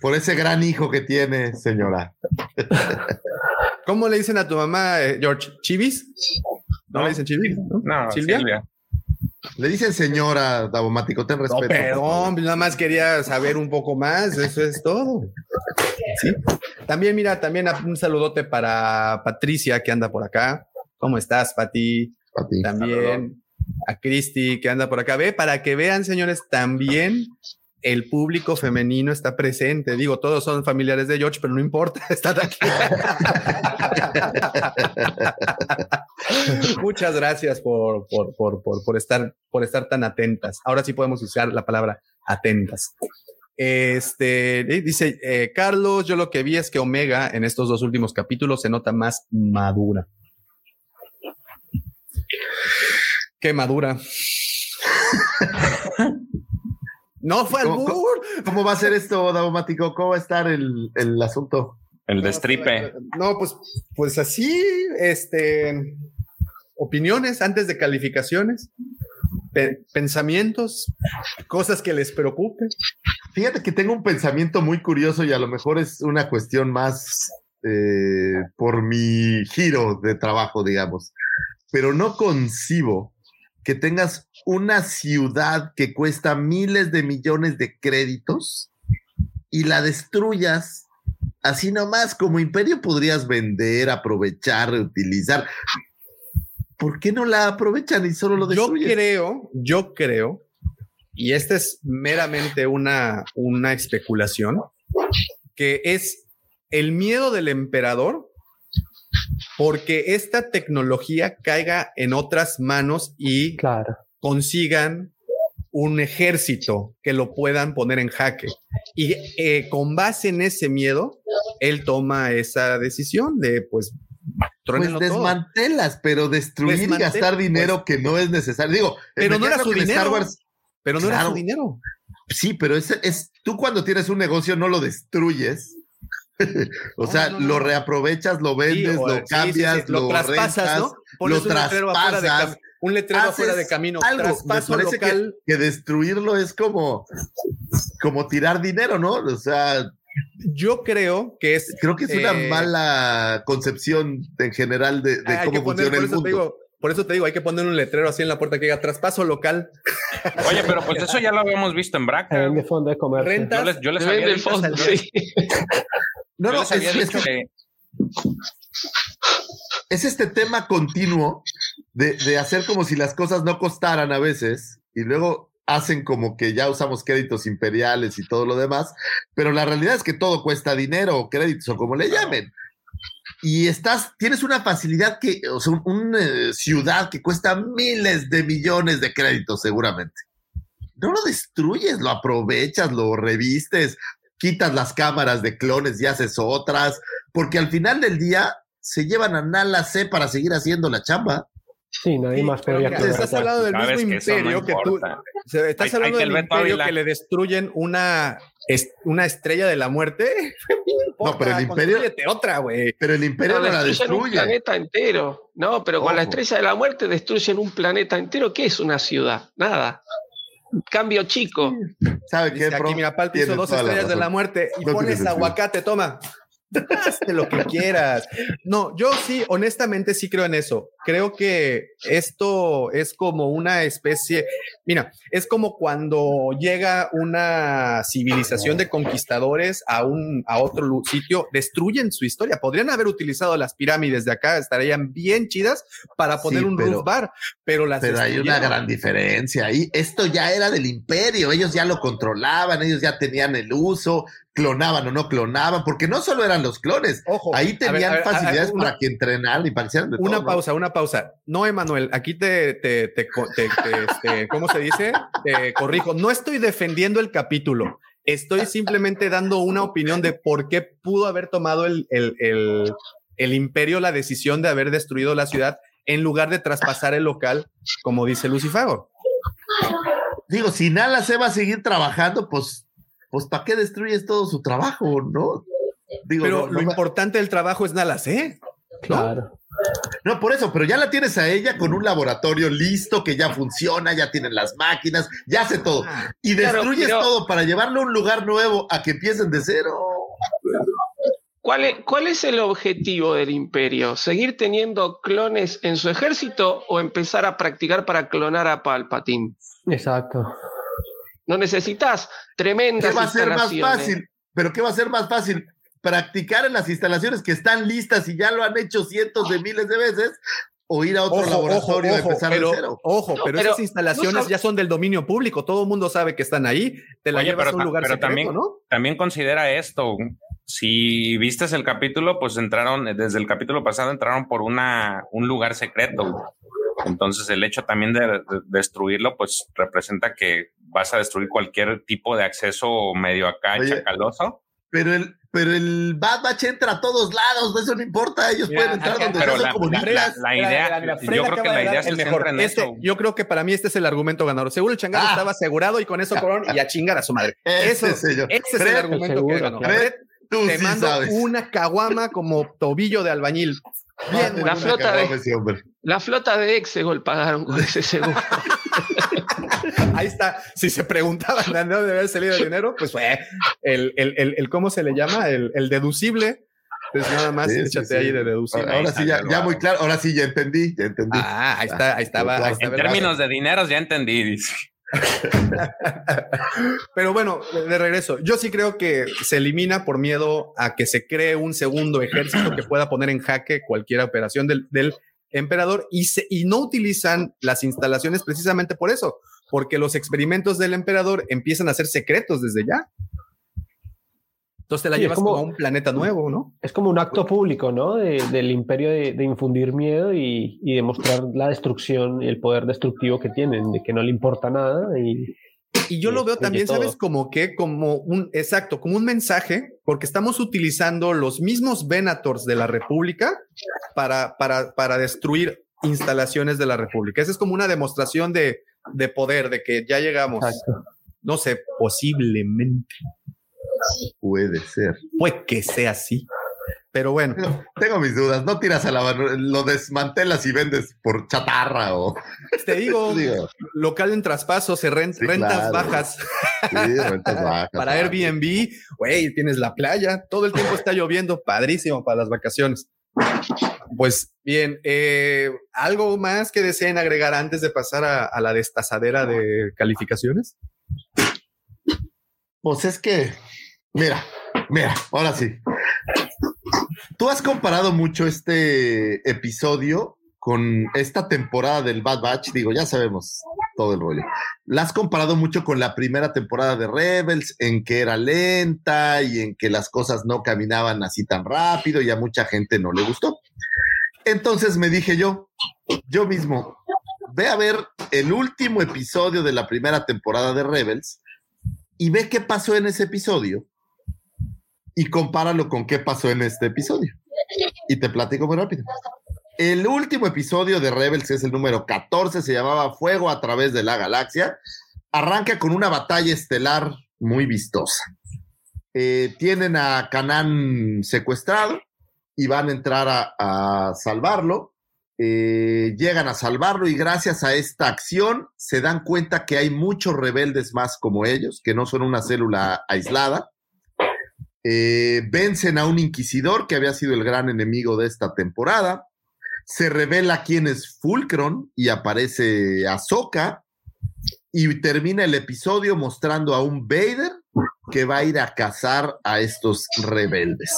por ese gran hijo que tiene, señora. ¿Cómo le dicen a tu mamá, eh, George? ¿Chivis? ¿No, le dicen Chivis? No, ¿Silvia? Le dicen señora Davomático, ten respeto. No, perdón, nada más quería saber un poco más, eso es todo. ¿Sí? También, mira, también un saludote para Patricia que anda por acá. ¿Cómo estás, Pati? Pati. También a Cristi que anda por acá. Ve, para que vean, señores, también el público femenino está presente. Digo, todos son familiares de George, pero no importa, están aquí. Muchas gracias por, por, estar, por estar tan atentas. Ahora sí podemos usar la palabra atentas. Este dice eh, Carlos, yo lo que vi es que Omega en estos dos últimos capítulos se nota más madura. Qué madura. No fue ¿Cómo, ¿cómo, va a ser esto, Daumático? ¿Cómo va a estar el, el asunto? El destripe. No, pues, pues así, este, opiniones antes de calificaciones, pensamientos, cosas que les preocupen. Fíjate que tengo un pensamiento muy curioso y a lo mejor es una cuestión más eh, por mi giro de trabajo, digamos, pero no concibo que tengas una ciudad que cuesta miles de millones de créditos y la destruyas así nomás como imperio podrías vender, aprovechar, reutilizar. ¿Por qué no la aprovechan y solo lo destruyen? Yo creo, yo creo, y esta es meramente una, una especulación, que es el miedo del emperador porque esta tecnología caiga en otras manos y consigan un ejército que lo puedan poner en jaque. Y eh, con base en ese miedo, él toma esa decisión de, pues, pues desmantelas, pero destruir y gastar dinero que no es necesario. Digo, pero no era su dinero. pero no era su dinero. Sí, pero es, es, tú cuando tienes un negocio no lo destruyes, o sea, lo reaprovechas, lo vendes, lo cambias, lo, traspasas, ¿no? Pones lo un letrero afuera de, un letrero afuera de camino. Algo, traspaso local. Que, destruirlo es como, como tirar dinero, ¿no? O sea, yo creo que es. Creo que es una eh, mala concepción en general de, cómo funciona el mundo. Por eso te digo, hay que poner un letrero así en la puerta que diga traspaso local. Oye, pero pues eso ya lo habíamos visto en Braca. de fondo de comercio. Rentas. Yo les, había fondo, sí. No, no, es, este tema continuo de, hacer como si las cosas no costaran a veces y luego hacen como que ya usamos créditos imperiales y todo lo demás, pero la realidad es que todo cuesta dinero o créditos o como le llamen. Y estás, tienes una facilidad que, o sea, una eh, ciudad que cuesta miles de millones de créditos seguramente. No lo destruyes, lo aprovechas, lo revistes, quitas las cámaras de clones y haces otras, porque al final del día se llevan a Nala C para seguir haciendo la chamba. Sí, nadie más podría Estás hablando del mismo imperio que tú. ¿Estás hablando del imperio que le destruyen una, una estrella de la muerte? no, pero el imperio. otra, güey. Pero el imperio no, la destruye. un planeta entero. No, pero con la estrella de la muerte destruyen un planeta entero. ¿Qué es una ciudad? Nada. Cambio chico. ¿Sabe qué? Aquí, mira, Palpi hizo dos estrellas de la muerte y pones aguacate, toma. Hazte lo que quieras. No, yo sí, honestamente sí creo en eso. Creo que esto es como una especie, mira, es como cuando llega una civilización de conquistadores a un a otro sitio, destruyen su historia. Podrían haber utilizado las pirámides de acá, estarían bien chidas para poner un pero, bar, pero las Pero hay una gran diferencia ahí. Esto ya era del imperio, ellos ya lo controlaban, ellos ya tenían el uso, clonaban o no clonaban, porque no solo eran los clones, Ojo, ahí tenían facilidades para que entrenar y para de Una pausa, una pausa. No, Emanuel, aquí te, te, te, este, ¿cómo se dice? Te corrijo. No estoy defendiendo el capítulo. Estoy simplemente dando una opinión de por qué pudo haber tomado el, el, el, el imperio la decisión de haber destruido la ciudad en lugar de traspasar el local, como dice Lucifago. Digo, si Nala se va a seguir trabajando, pues pues ¿para qué destruyes todo su trabajo, no? Digo, pero lo importante del trabajo es Nalas, ¿eh? Claro. No, por eso, pero ya la tienes a ella con un laboratorio listo que ya funciona, ya tienen las máquinas, ya hace todo. Ah, y destruyes todo para llevarlo a un lugar nuevo a que empiecen de cero. ¿Cuál es, ¿Cuál es el objetivo del imperio? ¿Seguir teniendo clones en su ejército o empezar a practicar para clonar a Palpatine? Exacto. No necesitas tremendas ¿Qué va a ser más fácil? ¿Pero qué va a ser más fácil? Practicar en las instalaciones que están listas y ya lo han hecho cientos de miles de veces o ir a otro laboratorio y empezar pero, de cero. Ojo, pero, esas instalaciones ya son del dominio público, todo el mundo sabe que están ahí, te la llevas a un lugar pero secreto, también, ¿no? También considera esto, si viste el capítulo, pues entraron, desde el capítulo pasado entraron por una, un lugar secreto. Entonces el hecho también de, destruirlo, pues representa que vas a destruir cualquier tipo de acceso medio acá chacaloso. Pero el, pero el Bad Batch entra a todos lados, eso no importa, ellos pueden entrar donde pero la, como la, la, idea, yo creo que la idea es el mejor. En este. Yo creo que para mí este es el argumento ganador. Seguro el changarro ah. estaba asegurado y con eso corón y a chingar a su madre. Eso, ese, ese es el argumento seguro, que ganó. Fred, Tú te sí mando sabes. una caguama como tobillo de albañil. Bien, la, flota de, la flota de Exegol pagaron con ese seguro. Ahí está. Si se preguntaban de dónde haber salido el dinero, pues fue el, el, el, el, ¿cómo se le llama? El, el deducible. Pues nada más sí, échate sí, sí. ahí de deducible. Ahora, ahora sí, ya, ya, muy claro. Ahora sí, ya entendí. Ya entendí. Ah, ahí está, ahí estaba. Ahí en términos de dineros, ya entendí, dice. Pero bueno, de regreso, yo sí creo que se elimina por miedo a que se cree un segundo ejército que pueda poner en jaque cualquier operación del, del emperador y, se, y no utilizan las instalaciones precisamente por eso, porque los experimentos del emperador empiezan a ser secretos desde ya. Entonces te la sí, llevas como, como, a un planeta nuevo, ¿no? Es como un acto público, ¿no? De, del imperio de, de infundir miedo y, y, demostrar la destrucción y el poder destructivo que tienen, de que no le importa nada y... Y yo lo veo también, todo. ¿sabes? Como que, como un, exacto, como un mensaje, porque estamos utilizando los mismos Venators de la República para, para, para destruir instalaciones de la República. Esa es como una demostración de, de poder, de que ya llegamos. Exacto. No sé, posiblemente. Puede ser. Puede que sea así. Pero bueno. Tengo, tengo, mis dudas. No tiras a la lo desmantelas y vendes por chatarra o. Te digo, digo. local en traspaso, se rent, sí, rentas claro. bajas. Sí, rentas bajas. para Airbnb, güey, tienes la playa, todo el tiempo está lloviendo, padrísimo para las vacaciones. Pues bien, eh, ¿algo más que deseen agregar antes de pasar a, a la destazadera de calificaciones? Pues es que Mira, mira, ahora sí. Tú has comparado mucho este episodio con esta temporada del Bad Batch, digo, ya sabemos todo el rollo. La has comparado mucho con la primera temporada de Rebels, en que era lenta y en que las cosas no caminaban así tan rápido y a mucha gente no le gustó. Entonces me dije yo, yo mismo, ve a ver el último episodio de la primera temporada de Rebels y ve qué pasó en ese episodio y compáralo con qué pasó en este episodio. Y te platico muy rápido. El último episodio de Rebels, es el número 14, se llamaba Fuego a través de la galaxia. arranca con una batalla estelar muy vistosa. Eh, tienen a Canán secuestrado y van a entrar a, salvarlo. Eh, llegan a salvarlo y gracias a esta acción se dan cuenta que hay muchos rebeldes más como ellos, que no son una célula aislada. Eh, vencen a un inquisidor que había sido el gran enemigo de esta temporada. Se revela quién es Fulcron y aparece Ahsoka. Y termina el episodio mostrando a un Vader que va a ir a cazar a estos rebeldes.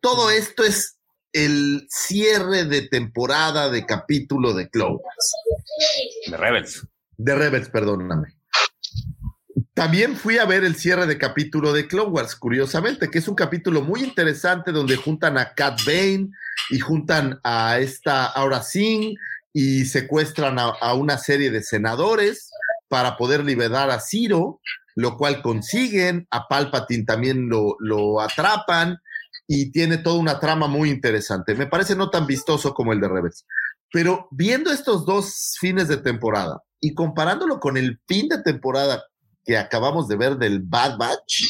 Todo esto es el cierre de temporada de capítulo de Clone De Rebels. De Rebels, perdóname. También fui a ver el cierre de capítulo de Clone Wars, curiosamente, que es un capítulo muy interesante donde juntan a Cat Bane y juntan a esta Aura Singh y secuestran a, una serie de senadores para poder liberar a Ciro, lo cual consiguen, a Palpatine también lo, lo atrapan y tiene toda una trama muy interesante. Me parece no tan vistoso como el de Rebels. Pero viendo estos dos fines de temporada y comparándolo con el fin de temporada que acabamos de ver del Bad Batch,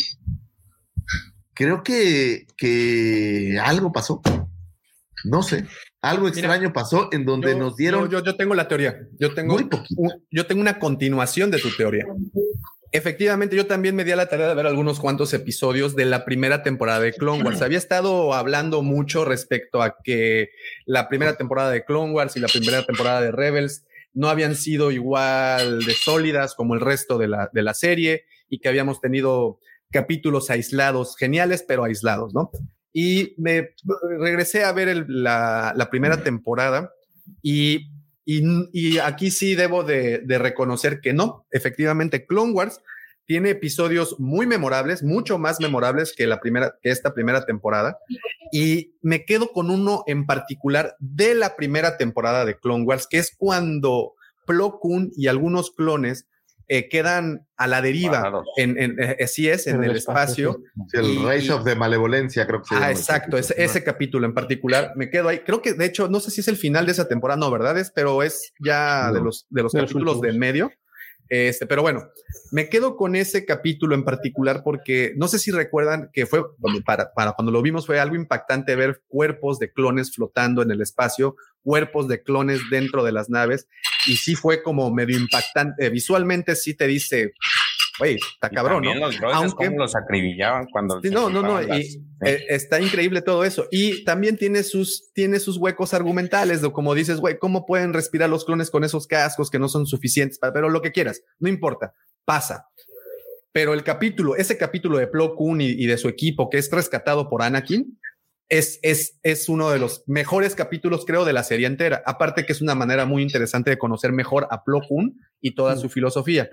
creo que, que algo pasó. No sé, algo extraño pasó en donde nos dieron. Yo, yo, tengo la teoría. Yo tengo, yo tengo una continuación de tu teoría. Efectivamente, yo también me di a la tarea de ver algunos cuantos episodios de la primera temporada de Clone Wars. Había estado hablando mucho respecto a que la primera temporada de Clone Wars y la primera temporada de Rebels no habían sido igual de sólidas como el resto de la, de la serie y que habíamos tenido capítulos aislados, geniales, pero aislados, ¿no? Y me regresé a ver la, la, primera temporada y, y, aquí sí debo de, de, reconocer que no, efectivamente Clone Wars tiene episodios muy memorables, mucho más memorables que la primera, que esta primera temporada. Y me quedo con uno en particular de la primera temporada de Clone Wars, que es cuando Plo Koon y algunos clones eh, quedan a la deriva, en, en, eh, así es, en, el, espacio. el Race of the Malevolencia, creo que Ah, exacto, ese, ese, capítulo en particular, me quedo ahí. Creo que de hecho, no sé si es el final de esa temporada, no, ¿verdad? Es, pero es ya de los, de los capítulos de en medio. Este, pero bueno, me quedo con ese capítulo en particular porque no sé si recuerdan que fue para, para cuando lo vimos fue algo impactante ver cuerpos de clones flotando en el espacio, cuerpos de clones dentro de las naves y sí fue como medio impactante. Visualmente sí te dice, Oye, está cabrón, ¿no? Los Aunque los acribillaban cuando. Sí, no, no, no. y, eh, está increíble todo eso. Y también tiene sus, tiene sus huecos argumentales, de como dices, güey, ¿cómo pueden respirar los clones con esos cascos que no son suficientes? Para, pero lo que quieras, no importa, pasa. Pero el capítulo, ese capítulo de Plo Koon y, y de su equipo, que es rescatado por Anakin, es, es, es uno de los mejores capítulos, creo, de la serie entera. Aparte que es una manera muy interesante de conocer mejor a Plo Koon y toda su filosofía.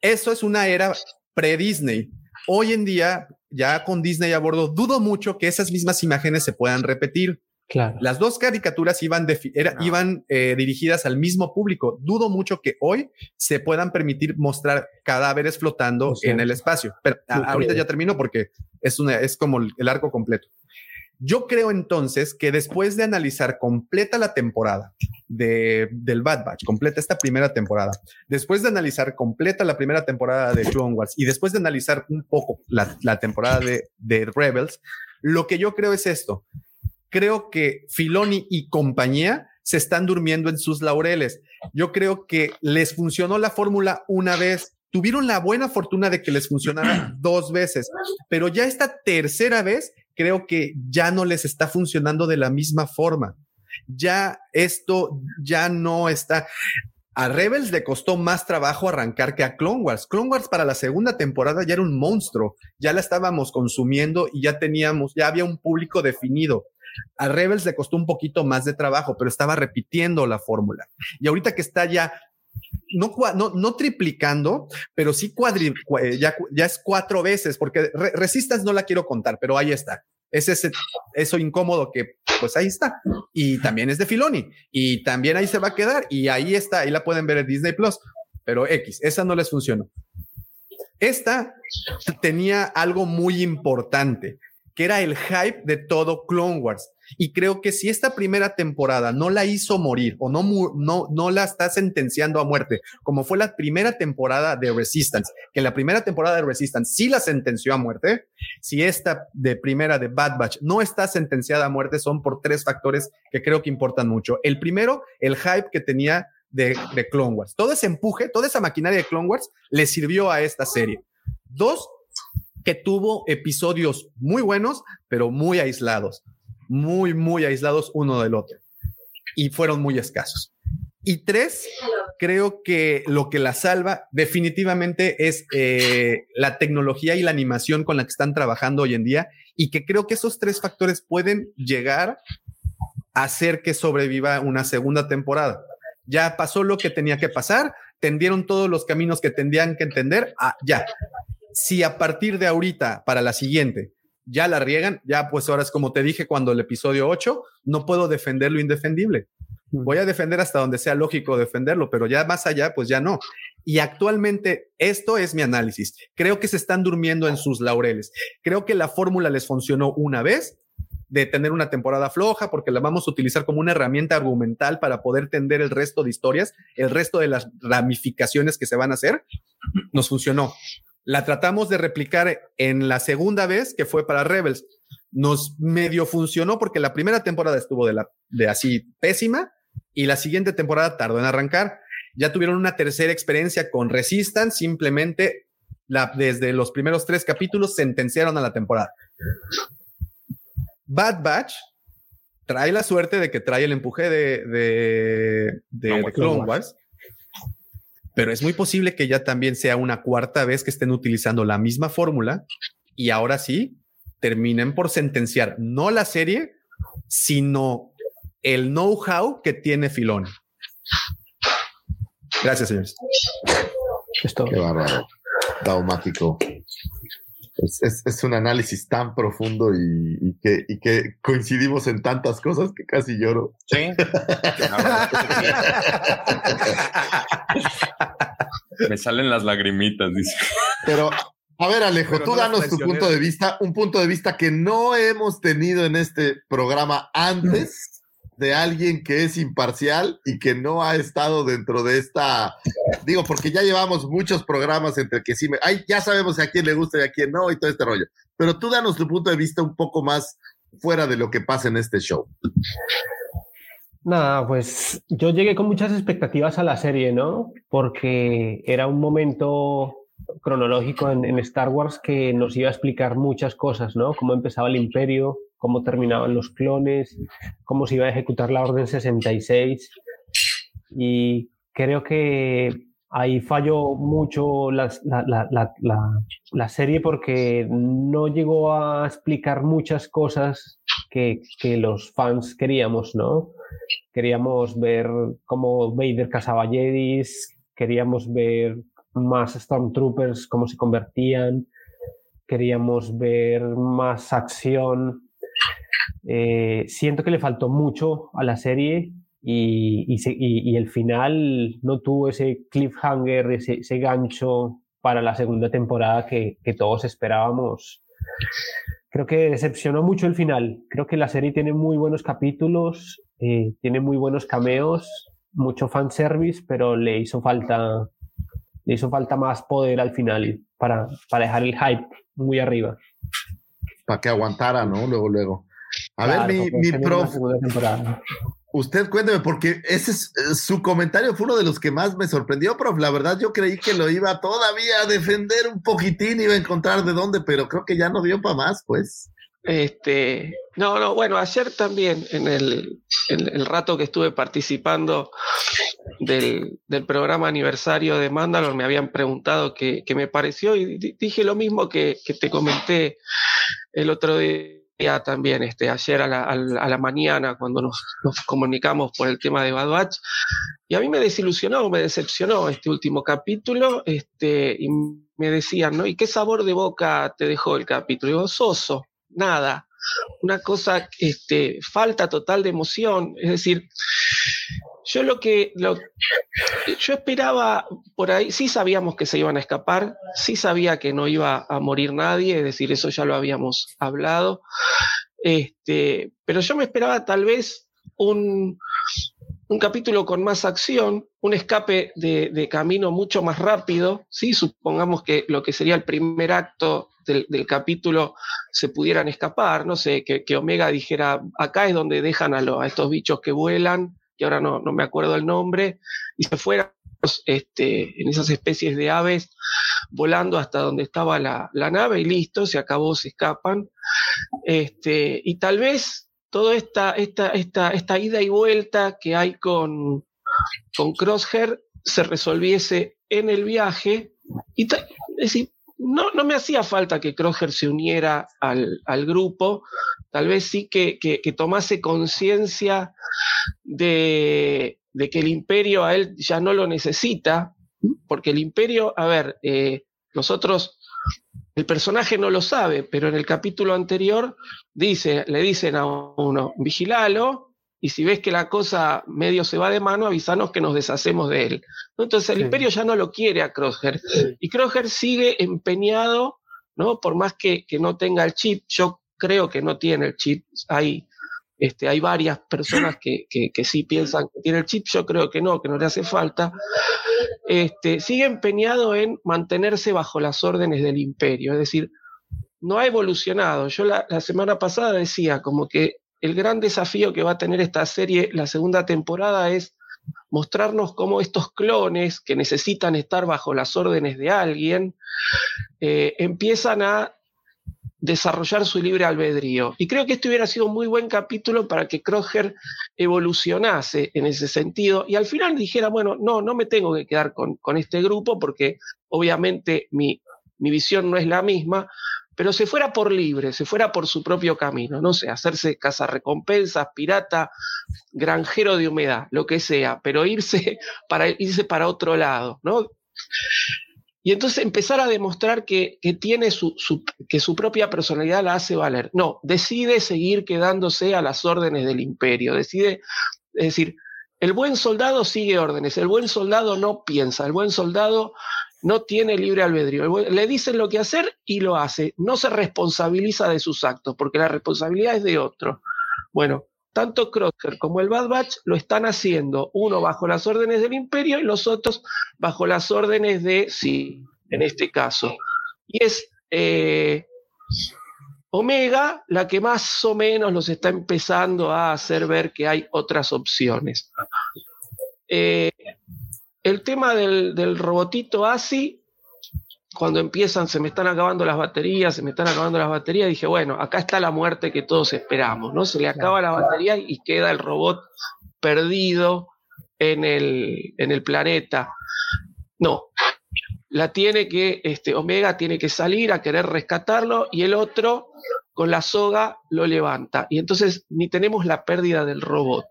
Eso es una era pre-Disney. Hoy en día, ya con Disney a bordo, dudo mucho que esas mismas imágenes se puedan repetir. Claro. Las dos caricaturas iban, iban eh, dirigidas al mismo público. Dudo mucho que hoy se puedan permitir mostrar cadáveres flotando en el espacio. Pero ahorita ya termino porque es, una, es como el arco completo. Yo creo entonces que después de analizar completa la temporada de, del Bad Batch, completa esta primera temporada, después de analizar completa la primera temporada de Clone Wars y después de analizar un poco la, la temporada de, de Rebels, lo que yo creo es esto. Creo que Filoni y compañía se están durmiendo en sus laureles. Yo creo que les funcionó la fórmula una vez, tuvieron la buena fortuna de que les funcionara dos veces, pero ya esta tercera vez creo que ya no les está funcionando de la misma forma. Ya esto ya no está. A Rebels le costó más trabajo arrancar que a Clone Wars. Clone Wars para la segunda temporada ya era un monstruo, ya la estábamos consumiendo y ya teníamos, ya había un público definido. A Rebels le costó un poquito más de trabajo, pero estaba repitiendo la fórmula. Y ahorita que está ya no, no, no triplicando, pero sí cuadri, ya, ya es cuatro veces, porque Resistas no la quiero contar, pero ahí está. Es ese, eso incómodo que, pues ahí está. Y también es de Filoni. Y también ahí se va a quedar. Y ahí está, ahí la pueden ver en Disney Plus. Pero X, esa no les funcionó. Esta tenía algo muy importante, que era el hype de todo Clone Wars. Y creo que si esta primera temporada no la hizo morir o no, no, no la está sentenciando a muerte, como fue la primera temporada de Resistance, que la primera temporada de Resistance sí la sentenció a muerte, si esta de primera de Bad Batch no está sentenciada a muerte, son por tres factores que creo que importan mucho. El primero, el hype que tenía de, de Clone Wars. Todo ese empuje, toda esa maquinaria de Clone Wars le sirvió a esta serie. Dos, que tuvo episodios muy buenos, pero muy aislados, muy, muy aislados uno del otro. Y fueron muy escasos. Y tres, creo que lo que la salva definitivamente es eh, la tecnología y la animación con la que están trabajando hoy en día y que creo que esos tres factores pueden llegar a hacer que sobreviva una segunda temporada. Ya pasó lo que tenía que pasar, tendieron todos los caminos que tendrían que entender, ah, ya, si a partir de ahorita para la siguiente ya la riegan, ya pues ahora es como te dije cuando el episodio 8, no puedo defender lo indefendible. Voy a defender hasta donde sea lógico defenderlo, pero ya más allá, pues ya no. Y actualmente esto es mi análisis. Creo que se están durmiendo en sus laureles. Creo que la fórmula les funcionó una vez de tener una temporada floja porque la vamos a utilizar como una herramienta argumental para poder tender el resto de historias, el resto de las ramificaciones que se van a hacer. Nos funcionó. La tratamos de replicar en la segunda vez que fue para Rebels. Nos medio funcionó porque la primera temporada estuvo de, la, de así pésima y la siguiente temporada tardó en arrancar. Ya tuvieron una tercera experiencia con Resistance, simplemente la, desde los primeros tres capítulos sentenciaron a la temporada. Bad Batch trae la suerte de que trae el empuje de, de, de Clone Wars pero es muy posible que ya también sea una cuarta vez que estén utilizando la misma fórmula y ahora sí terminen por sentenciar no la serie, sino el know-how que tiene Filón. Gracias, señores. Esto. Qué bárbaro. Daumático es, un análisis tan profundo y, que, coincidimos en tantas cosas que casi lloro. Sí. Me salen las lagrimitas, dice. Pero, a ver, Alejo, tú danos tu punto de vista, un punto de vista que no hemos tenido en este programa antes de alguien que es imparcial y que no ha estado dentro de esta, digo, porque ya llevamos muchos programas entre que sí, me, ay, ya sabemos a quién le gusta y a quién no y todo este rollo. Pero tú danos tu punto de vista un poco más fuera de lo que pasa en este show. Nada, pues yo llegué con muchas expectativas a la serie, ¿no? Porque era un momento cronológico en, en Star Wars que nos iba a explicar muchas cosas, ¿no? Cómo empezaba el imperio, cómo terminaban los clones, cómo se iba a ejecutar la Orden 66. Y creo que ahí falló mucho la, la, serie porque no llegó a explicar muchas cosas que, que, los fans queríamos, ¿no? Queríamos ver cómo Vader cazaba Jedis, queríamos ver más Stormtroopers, cómo se convertían, queríamos ver más acción, eh, siento que le faltó mucho a la serie y, el final no tuvo ese cliffhanger, ese, gancho para la segunda temporada que, todos esperábamos. Creo que decepcionó mucho el final. Creo que la serie tiene muy buenos capítulos, eh, tiene muy buenos cameos, mucho fanservice, pero le hizo falta, le hizo falta más poder al final para, para dejar el hype muy arriba. Para que aguantara, ¿no? Luego, luego. A ver, mi, mi prof. Usted cuénteme, porque ese es, eh, su comentario fue uno de los que más me sorprendió, prof. La verdad, yo creí que lo iba todavía a defender un poquitín, iba a encontrar de dónde, pero creo que ya no dio para más, pues. Este, no, no, bueno, ayer también, en el, el rato que estuve participando del, del, programa aniversario de Mandalor, me habían preguntado qué, qué me pareció y dije lo mismo que, que te comenté el otro día también este, ayer a la, a la mañana cuando nos, comunicamos por el tema de Bad Batch. Y a mí me desilusionó, me decepcionó este último capítulo. Este, y me decían, ¿no? ¿Y qué sabor de boca te dejó el capítulo? Y digo, soso, nada. Una cosa, este, falta total de emoción. Es decir, yo lo que lo, yo esperaba por ahí, sí sabíamos que se iban a escapar, sí sabía que no iba a morir nadie, es decir, eso ya lo habíamos hablado. Este, pero yo me esperaba tal vez un, un capítulo con más acción, un escape de, camino mucho más rápido, ¿sí? supongamos que lo que sería el primer acto del, capítulo se pudieran escapar, no sé, que, Omega dijera, acá es donde dejan a, estos bichos que vuelan, que ahora no, no, me acuerdo el nombre, y se fueran este, en esas especies de aves volando hasta donde estaba la, la nave y listo, se acabó, se escapan. Este, y tal vez toda esta, esta, esta, esta ida y vuelta que hay con, con Crosshair se resolviese en el viaje. Y es decir, no, no me hacía falta que Crosshair se uniera al, al grupo, tal vez sí que, que, tomase conciencia de, de, que el imperio a él ya no lo necesita, porque el imperio, a ver, eh, nosotros el personaje no lo sabe, pero en el capítulo anterior dice, le dicen a uno, vigilalo, y si ves que la cosa medio se va de mano, avisanos que nos deshacemos de él. Entonces el imperio ya no lo quiere a Crosshair. Y Crosshair sigue empeñado, ¿no? Por más que, que, no tenga el chip, yo creo que no tiene el chip. Hay este, hay varias personas que, que, sí piensan que tiene el chip, yo creo que no, que no le hace falta. Este, sigue empeñado en mantenerse bajo las órdenes del imperio, es decir, no ha evolucionado. Yo la, semana pasada decía como que el gran desafío que va a tener esta serie, la segunda temporada, es mostrarnos cómo estos clones que necesitan estar bajo las órdenes de alguien eh, empiezan a desarrollar su libre albedrío. Y creo que este hubiera sido un muy buen capítulo para que Kroger evolucionase en ese sentido y al final dijera, bueno, no, no me tengo que quedar con, este grupo porque obviamente mi, mi visión no es la misma, pero se fuera por libre, se fuera por su propio camino, no sé, hacerse cazarrecompensas, pirata, granjero de humedad, lo que sea, pero irse para irse para otro lado, ¿no? Y entonces empezar a demostrar que, tiene su, que su propia personalidad la hace valer. No, decide seguir quedándose a las órdenes del imperio, decide, es decir, el buen soldado sigue órdenes, el buen soldado no piensa, el buen soldado no tiene libre albedrío, le dicen lo que hacer y lo hace, no se responsabiliza de sus actos, porque la responsabilidad es de otro. Bueno, tanto Crocker como el Bad Batch lo están haciendo, uno bajo las órdenes del imperio y los otros bajo las órdenes de sí, en este caso. Y es eh, Omega la que más o menos los está empezando a hacer ver que hay otras opciones. Eh, el tema del, del robotito ASI cuando empiezan, se me están acabando las baterías, se me están acabando las baterías, dije, bueno, acá está la muerte que todos esperamos, ¿no? Se le acaba la batería y queda el robot perdido en el, en el planeta. No, la tiene que, este, Omega tiene que salir a querer rescatarlo y el otro con la soga lo levanta. Y entonces ni tenemos la pérdida del robot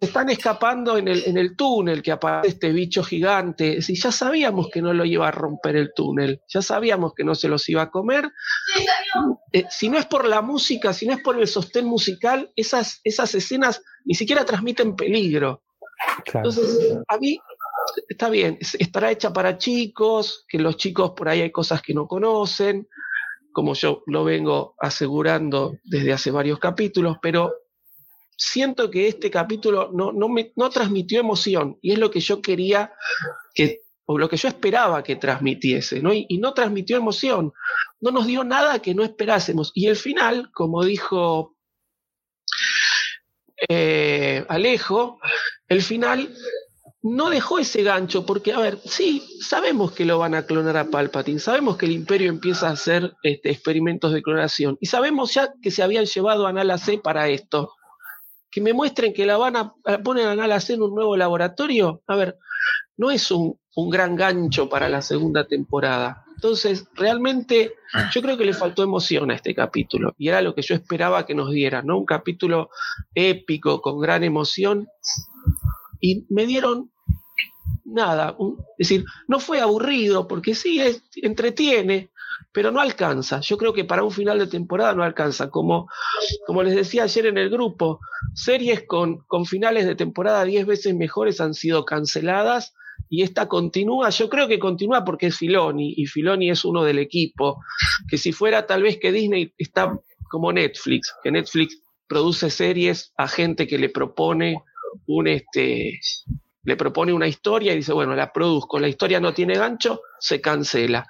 están escapando en el, en el túnel que aparece este bicho gigante. Si ya sabíamos que no lo iba a romper el túnel, ya sabíamos que no se los iba a comer. Eh, si no es por la música, si no es por el sostén musical, esas, esas escenas ni siquiera transmiten peligro. Entonces, a mí está bien, estará hecha para chicos, que los chicos por ahí hay cosas que no conocen, como yo lo vengo asegurando desde hace varios capítulos, pero siento que este capítulo no, no, me, no transmitió emoción y es lo que yo quería que, o lo que yo esperaba que transmitiese, ¿no? Y, no transmitió emoción, no nos dio nada que no esperásemos. Y el final, como dijo eh, Alejo, el final no dejó ese gancho, porque, a ver, sí, sabemos que lo van a clonar a Palpatine, sabemos que el Imperio empieza a hacer este, experimentos de clonación, y sabemos ya que se habían llevado a Nala C para esto que me muestren que la van a, poner a Nala en un nuevo laboratorio, a ver, no es un, gran gancho para la segunda temporada. Entonces, realmente yo creo que le faltó emoción a este capítulo y era lo que yo esperaba que nos diera, ¿no? Un capítulo épico, con gran emoción. Y me dieron nada, es decir, no fue aburrido porque sí, entretiene, pero no alcanza. Yo creo que para un final de temporada no alcanza. Como, como les decía ayer en el grupo, series con, con finales de temporada 10 veces mejores han sido canceladas y esta continúa, yo creo que continúa porque es Filoni y Filoni es uno del equipo, que si fuera tal vez que Disney está como Netflix, que Netflix produce series a gente que le propone un este le propone una historia y dice, bueno, la produzco, la historia no tiene gancho, se cancela.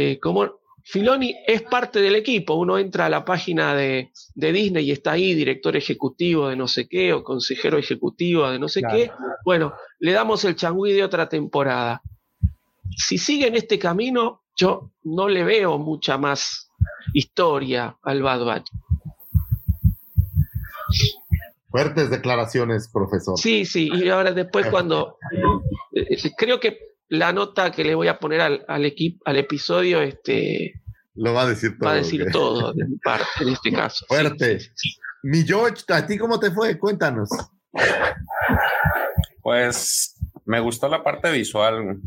Eh, como Filoni es parte del equipo, uno entra a la página de, Disney y está ahí, director ejecutivo de no sé qué, o consejero ejecutivo de no sé qué, bueno, le damos el changüí de otra temporada. Si sigue en este camino, yo no le veo mucha más historia al Bad Batch. Fuertes declaraciones, profesor. Sí, sí, y ahora después cuando eh, eh, creo que la nota que le voy a poner al, al, al episodio, este lo va a decir todo. Va a decir todo de mi parte, en este caso. Fuerte. Mi George, ¿a ti cómo te fue? Cuéntanos. Pues me gustó la parte visual,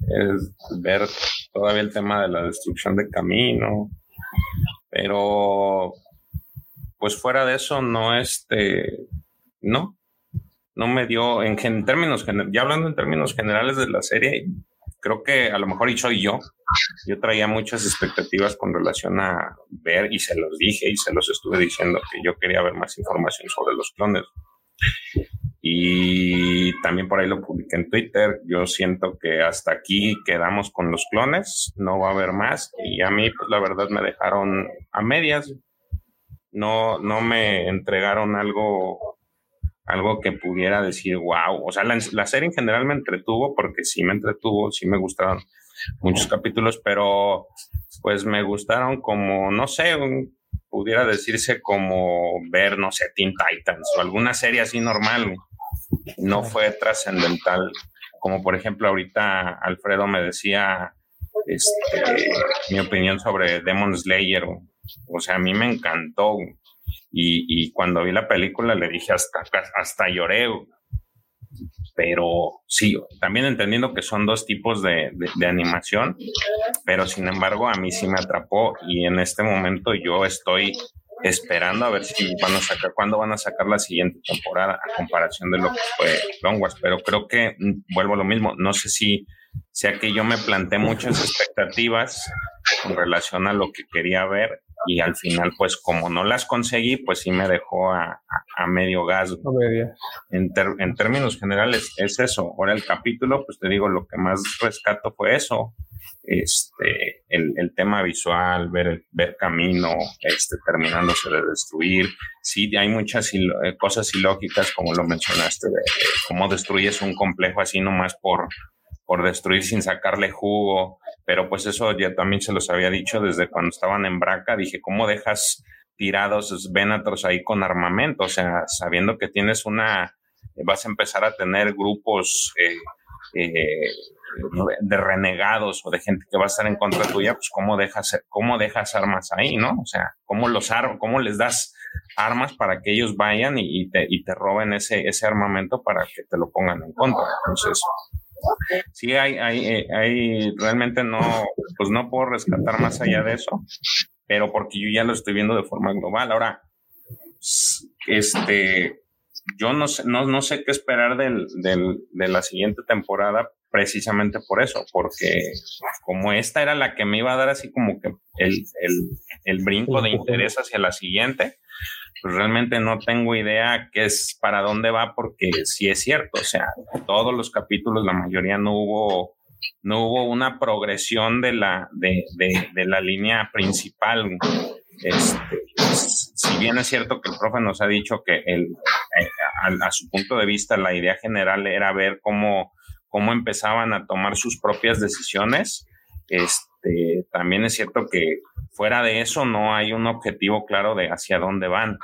es ver todavía el tema de la destrucción de camino, pero pues fuera de eso no este, no, no me dio, en, términos, ya hablando en términos generales de la serie, creo que a lo mejor y soy yo, yo traía muchas expectativas con relación a ver y se los dije y se los estuve diciendo que yo quería ver más información sobre los clones. Y también por ahí lo publiqué en Twitter. Yo siento que hasta aquí quedamos con los clones, no va a haber más. Y a mí, pues la verdad, me dejaron a medias. No, no me entregaron algo algo que pudiera decir, wow, o sea, la, serie en general me entretuvo porque sí me entretuvo, sí me gustaron muchos capítulos, pero pues me gustaron como, no sé, pudiera decirse como ver, no sé, Teen Titans o alguna serie así normal, no fue trascendental, como por ejemplo ahorita Alfredo me decía este, mi opinión sobre Demon Slayer, o sea, a mí me encantó, y, cuando vi la película le dije hasta, hasta lloré. Pero sí, también entendiendo que son dos tipos de, animación, pero sin embargo a mí sí me atrapó y en este momento yo estoy esperando a ver si van a sacar, cuándo van a sacar la siguiente temporada a comparación de lo que fue Long Wars, pero creo que vuelvo a lo mismo, no sé si sea que yo me planteé muchas expectativas con relación a lo que quería ver y al final, pues como no las conseguí, pues sí me dejó a, medio gas. En, en, términos generales es eso. Ahora el capítulo, pues te digo, lo que más rescato fue eso. Este, el, el tema visual, ver, ver camino, este, terminándose de destruir. Sí, hay muchas eh, cosas ilógicas, como lo mencionaste, de, cómo destruyes un complejo así nomás por, por destruir sin sacarle jugo, pero pues eso ya también se los había dicho desde cuando estaban en Braca, dije, ¿cómo dejas tirados Venatros ahí con armamento? O sea, sabiendo que tienes una, vas a empezar a tener grupos eh, eh, de renegados o de gente que va a estar en contra tuya, pues cómo dejas, cómo dejas armas ahí, ¿no? O sea, cómo los cómo les das armas para que ellos vayan y, te, y te roben ese, ese armamento para que te lo pongan en contra. Entonces, Sí, hay, hay, eh, hay, realmente no, pues no puedo rescatar más allá de eso, pero porque yo ya lo estoy viendo de forma global. Ahora, este, yo no sé, no, no sé qué esperar del, del, de la siguiente temporada precisamente por eso, porque como esta era la que me iba a dar así como que el, el, el brinco de interés hacia la siguiente, pues realmente no tengo idea qué es para dónde va, porque sí es cierto, o sea, todos los capítulos, la mayoría no hubo, no hubo una progresión de la, de, de, la línea principal. Este, si bien es cierto que el profe nos ha dicho que el, eh, a, a, su punto de vista la idea general era ver cómo, cómo empezaban a tomar sus propias decisiones, este, también es cierto que fuera de eso no hay un objetivo claro de hacia dónde van.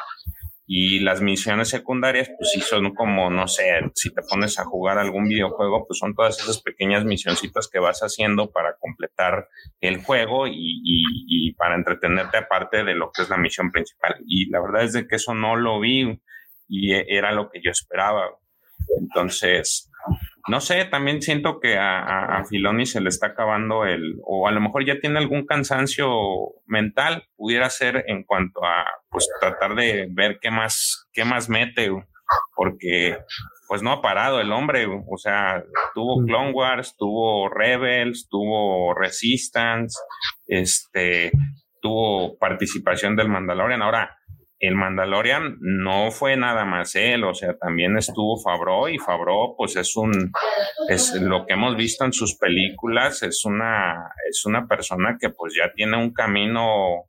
Y las misiones secundarias, pues sí son como, no sé, si te pones a jugar algún videojuego, pues son todas esas pequeñas misioncitas que vas haciendo para completar el juego y, y para entretenerte aparte de lo que es la misión principal. Y la verdad es de que eso no lo vi y e, era lo que yo esperaba. Entonces, no sé, también siento que a, Filoni se le está acabando el, o a lo mejor ya tiene algún cansancio mental, pudiera ser en cuanto a, pues, tratar de ver qué más, qué más mete, porque, pues, no ha parado el hombre, o sea, tuvo Clone Wars, tuvo Rebels, tuvo Resistance, este, tuvo participación del Mandalorian. Ahora, el Mandalorian no fue nada más él, o sea, también estuvo Fabro y Fabro, pues es un, es lo que hemos visto en sus películas, es una, es una persona que pues ya tiene un camino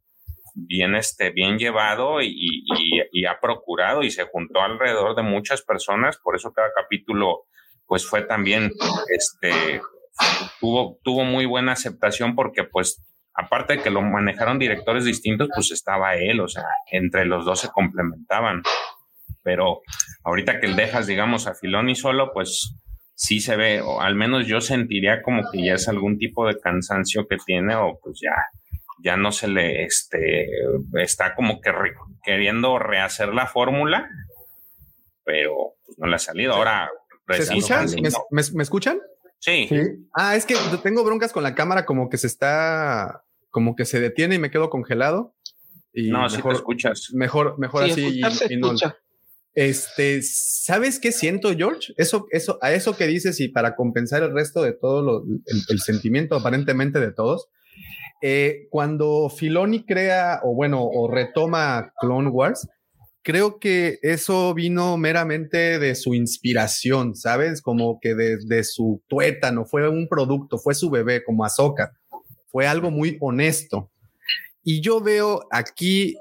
bien, este, bien llevado y, y, ha procurado y se juntó alrededor de muchas personas, por eso cada capítulo pues fue también, este, tuvo, tuvo muy buena aceptación porque pues aparte de que lo manejaron directores distintos, pues estaba él, o sea, entre los dos se complementaban. Pero ahorita que dejas, digamos, a Filoni solo, pues sí se ve, o al menos yo sentiría como que ya es algún tipo de cansancio que tiene, o pues ya, ya no se le, este, está como que queriendo rehacer la fórmula, pero pues, no le ha salido. Ahora, ¿Se escuchan? ¿Me, escuchan? Sí. Ah, es que tengo broncas con la cámara, como que se está como que se detiene y me quedo congelado. Y no, mejor, si escuchas. Mejor, mejor así. Y, no, este, ¿sabes qué siento, George? Eso, eso, a eso que dices y para compensar el resto de todo lo, el, sentimiento aparentemente de todos, eh, cuando Filoni crea o bueno, o retoma Clone Wars, creo que eso vino meramente de su inspiración, ¿sabes? Como que de, de su tuétano, fue un producto, fue su bebé, como Ahsoka fue algo muy honesto. Y yo veo aquí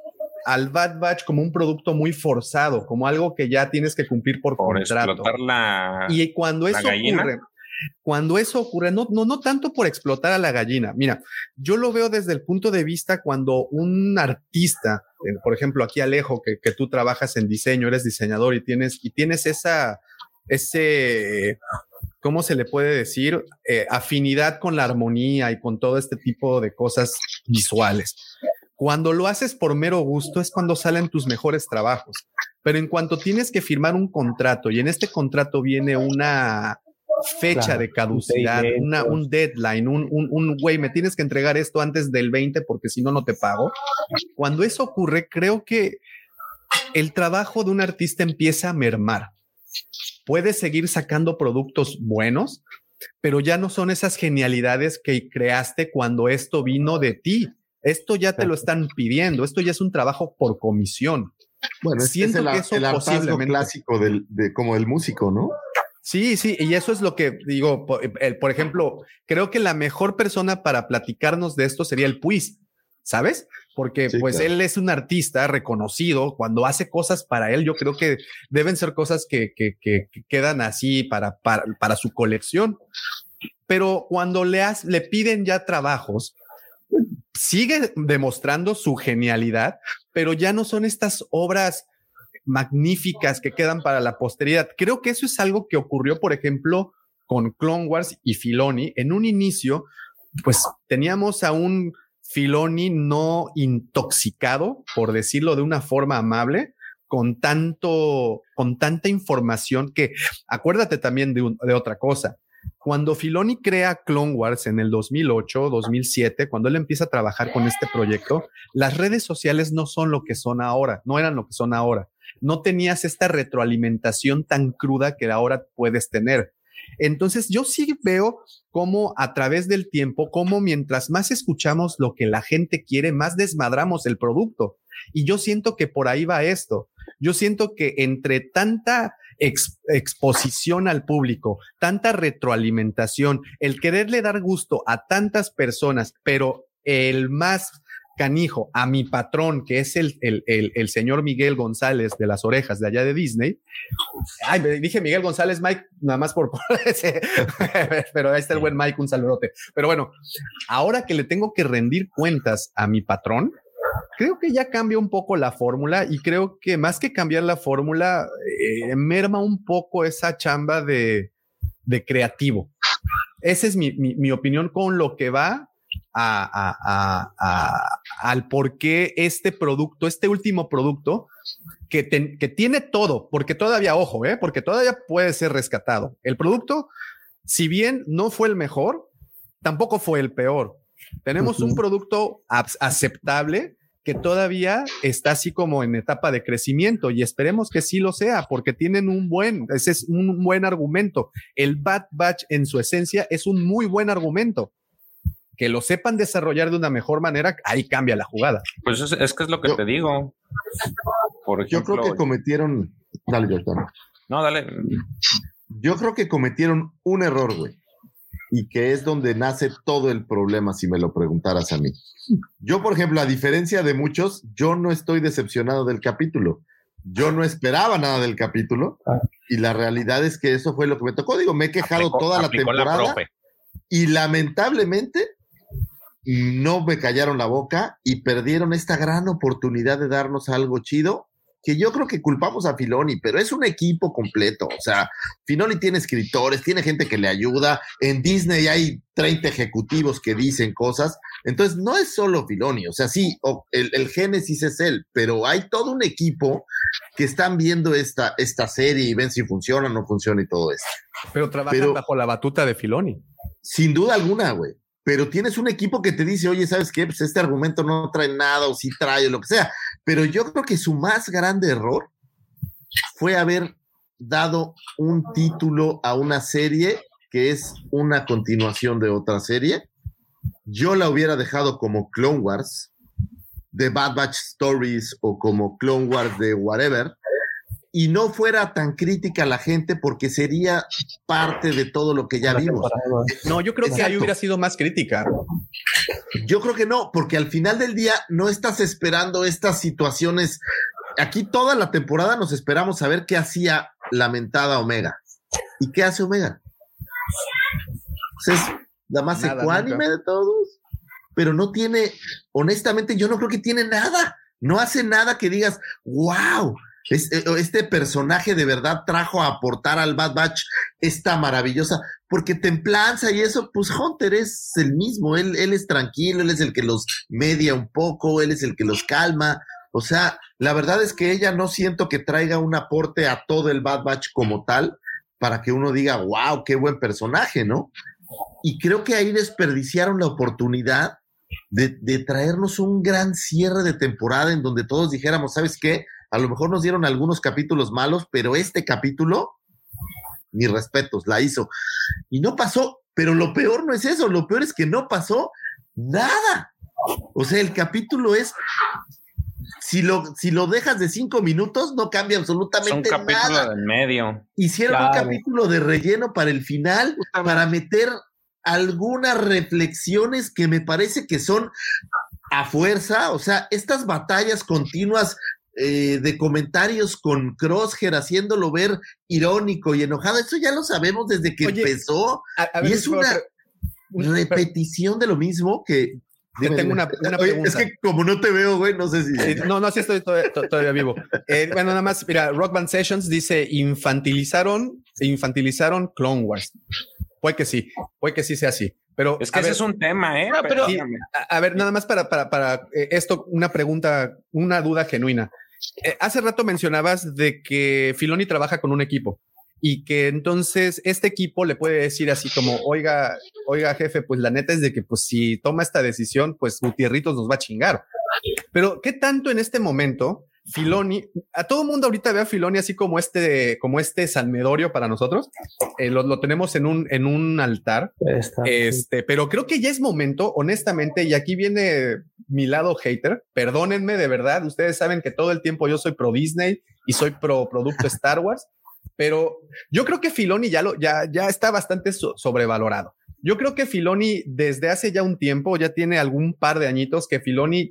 al Bad Batch como un producto muy forzado, como algo que ya tienes que cumplir por, contrato. y cuando eso ocurre, cuando eso ocurre, no, no, no tanto por explotar a la gallina. Mira, yo lo veo desde el punto de vista cuando un artista, eh, por ejemplo, aquí Alejo, que, que tú trabajas en diseño, eres diseñador y tienes, y tienes esa, ese ¿cómo se le puede decir? Eh, afinidad con la armonía y con todo este tipo de cosas visuales. Cuando lo haces por mero gusto es cuando salen tus mejores trabajos. Pero en cuanto tienes que firmar un contrato y en este contrato viene una fecha de caducidad, una, un deadline, un, un, güey, me tienes que entregar esto antes del 20 porque si no, no te pago. Cuando eso ocurre, creo que el trabajo de un artista empieza a mermar puedes seguir sacando productos buenos, pero ya no son esas genialidades que creaste cuando esto vino de ti. Esto ya te lo están pidiendo, esto ya es un trabajo por comisión. Bueno, Siento es el, que eso clásico del, de, como el músico, ¿no? Sí, sí, y eso es lo que digo, por, por, ejemplo, creo que la mejor persona para platicarnos de esto sería el Puis, ¿sabes? Porque pues él es un artista reconocido, cuando hace cosas para él, yo creo que deben ser cosas que, que, que, quedan así para, para, para, su colección. Pero cuando le, le piden ya trabajos, sigue demostrando su genialidad, pero ya no son estas obras magníficas que quedan para la posteridad. Creo que eso es algo que ocurrió, por ejemplo, con Clone Wars y Filoni. En un inicio, pues teníamos a un Filoni no intoxicado, por decirlo de una forma amable, con tanto, con tanta información que acuérdate también de, de otra cosa. Cuando Filoni crea Clone Wars en el 2008, 2007, cuando él empieza a trabajar con este proyecto, las redes sociales no son lo que son ahora, no eran lo que son ahora. No tenías esta retroalimentación tan cruda que ahora puedes tener. Entonces, yo sí veo cómo a través del tiempo, cómo mientras más escuchamos lo que la gente quiere, más desmadramos el producto. Y yo siento que por ahí va esto. Yo siento que entre tanta exposición al público, tanta retroalimentación, el quererle dar gusto a tantas personas, pero el más canijo a mi patrón, que es el, el, el, señor Miguel González de las orejas de allá de Disney. Ay, me dije Miguel González, Mike, nada más por, ese, pero ahí está el buen Mike, un saludote. Pero bueno, ahora que le tengo que rendir cuentas a mi patrón, creo que ya cambia un poco la fórmula y creo que más que cambiar la fórmula, eh, merma un poco esa chamba de, de creativo. Esa es mi, mi, mi opinión con lo que va al por qué este producto, este último producto, que, que, tiene todo, porque todavía, ojo, ¿eh? porque todavía puede ser rescatado. El producto, si bien no fue el mejor, tampoco fue el peor. Tenemos un producto aceptable que todavía está así como en etapa de crecimiento y esperemos que sí lo sea porque tienen un buen, ese es un buen argumento. El Bad Batch en su esencia es un muy buen argumento que lo sepan desarrollar de una mejor manera, ahí cambia la jugada. Pues es, que es lo que te digo. Por yo creo que cometieron. Dale, Jordan. No, dale. Yo creo que cometieron un error, güey. Y que es donde nace todo el problema, si me lo preguntaras a mí. Yo, por ejemplo, a diferencia de muchos, yo no estoy decepcionado del capítulo. Yo no esperaba nada del capítulo. Y la realidad es que eso fue lo que me tocó. Digo, me he quejado toda la temporada. y lamentablemente no me callaron la boca y perdieron esta gran oportunidad de darnos algo chido que yo creo que culpamos a Filoni, pero es un equipo completo. O sea, Filoni tiene escritores, tiene gente que le ayuda. En Disney hay 30 ejecutivos que dicen cosas. Entonces, no es solo Filoni. O sea, sí, el, el, génesis es él, pero hay todo un equipo que están viendo esta, esta serie y ven si funciona o no funciona y todo eso. Pero trabajan bajo la batuta de Filoni. Sin duda alguna, güey pero tienes un equipo que te dice, oye, ¿sabes qué? Pues este argumento no trae nada o sí trae o lo que sea. Pero yo creo que su más grande error fue haber dado un título a una serie que es una continuación de otra serie. Yo la hubiera dejado como Clone Wars, de Bad Batch Stories o como Clone Wars de whatever, y no fuera tan crítica la gente porque sería parte de todo lo que ya vimos. No, yo creo que ahí hubiera sido más crítica. Yo creo que no, porque al final del día no estás esperando estas situaciones. Aquí toda la temporada nos esperamos a ver qué hacía lamentada Omega. ¿Y qué hace Omega? Pues es la más ecuánime de todos, pero no tiene, honestamente, yo no creo que tiene nada. No hace nada que digas, wow, este personaje de verdad trajo a aportar al Bad Batch esta maravillosa, porque templanza y eso, pues Hunter es el mismo, él, él es tranquilo, él es el que los media un poco, él es el que los calma. O sea, la verdad es que ella no siento que traiga un aporte a todo el Bad Batch como tal, para que uno diga, wow, qué buen personaje, ¿no? Y creo que ahí desperdiciaron la oportunidad de, de traernos un gran cierre de temporada en donde todos dijéramos, ¿sabes qué? A lo mejor nos dieron algunos capítulos malos, pero este capítulo, mis respetos, la hizo. Y no pasó, pero lo peor no es eso, lo peor es que no pasó nada. O sea, el capítulo es si lo, si lo dejas de cinco minutos, no cambia absolutamente nada. un capítulo del medio. Hicieron un capítulo de relleno para el final, para meter algunas reflexiones que me parece que son a fuerza, o sea, estas batallas continuas eh, de comentarios con Crosshair haciéndolo ver irónico y enojado. Eso ya lo sabemos desde que empezó. y es una repetición de lo mismo que. tengo una, pregunta. Es que como no te veo, güey, no sé si. no, no, sí estoy todavía, vivo. Eh, bueno, nada más, mira, Rock Band Sessions dice: infantilizaron, infantilizaron Clone Wars. Puede que sí, puede que sí sea así. Pero es que ese es un tema, ¿eh? pero, a, ver, nada más para, para, para eh, esto, una pregunta, una duda genuina. Eh, hace rato mencionabas de que Filoni trabaja con un equipo y que entonces este equipo le puede decir así como, oiga, oiga jefe, pues la neta es de que pues si toma esta decisión, pues Gutierritos nos va a chingar. Pero ¿qué tanto en este momento Filoni, a todo mundo ahorita ve a Filoni así como este, como este salmedorio para nosotros. Eh, lo, tenemos en un, en un altar. este, pero creo que ya es momento, honestamente, y aquí viene mi lado hater. Perdónenme de verdad. Ustedes saben que todo el tiempo yo soy pro Disney y soy pro producto Star Wars, pero yo creo que Filoni ya lo, ya, ya está bastante sobrevalorado. Yo creo que Filoni desde hace ya un tiempo, ya tiene algún par de añitos que Filoni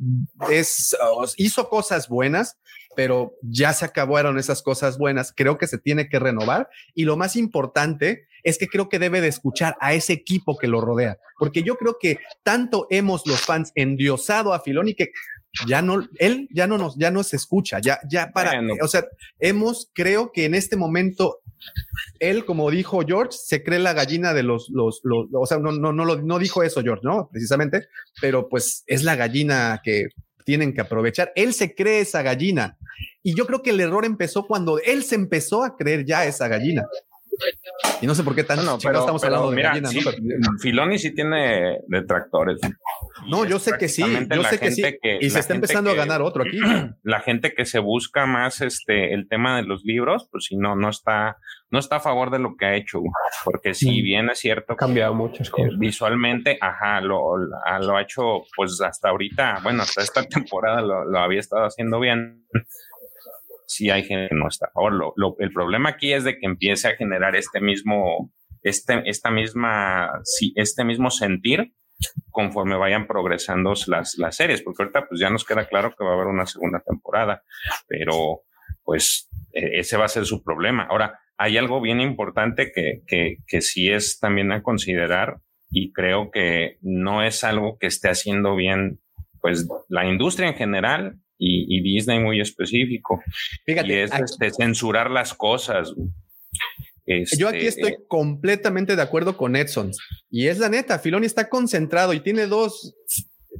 es, hizo cosas buenas, pero ya se acabaron esas cosas buenas. Creo que se tiene que renovar y lo más importante es que creo que debe de escuchar a ese equipo que lo rodea, porque yo creo que tanto hemos los fans endiosado a Filoni que ya no, él ya no nos, ya nos escucha, ya, ya para, o sea, hemos, creo que en este momento él, como dijo George, se cree la gallina de los, los, los o sea, no, no, no, no dijo eso George, ¿no? Precisamente, pero pues es la gallina que tienen que aprovechar. Él se cree esa gallina. Y yo creo que el error empezó cuando él se empezó a creer ya esa gallina. Y no sé por qué tan no, pero, estamos hablando de gallina, Filoni sí tiene detractores. No, yo sé que sí, yo sé que sí. y se está empezando a ganar otro aquí. La gente que se busca más este el tema de los libros, pues si no, no está, no está a favor de lo que ha hecho, porque si bien es cierto, ha cambiado muchas cosas. Visualmente, ajá, lo, lo, ha hecho, pues hasta ahorita, bueno, hasta esta temporada lo, lo había estado haciendo bien si hay gente que no está a favor. Lo, el problema aquí es de que empiece a generar este mismo, este, esta misma, este mismo sentir conforme vayan progresando las, las series, porque ahorita pues ya nos queda claro que va a haber una segunda temporada, pero pues e, ese va a ser su problema. Ahora, hay algo bien importante que, que, que sí es también a considerar y creo que no es algo que esté haciendo bien pues la industria en general y, Disney muy específico. Fíjate, y es este, censurar las cosas. Yo aquí este, estoy eh, completamente de acuerdo con Edson. Y es la neta, Filoni está concentrado y tiene dos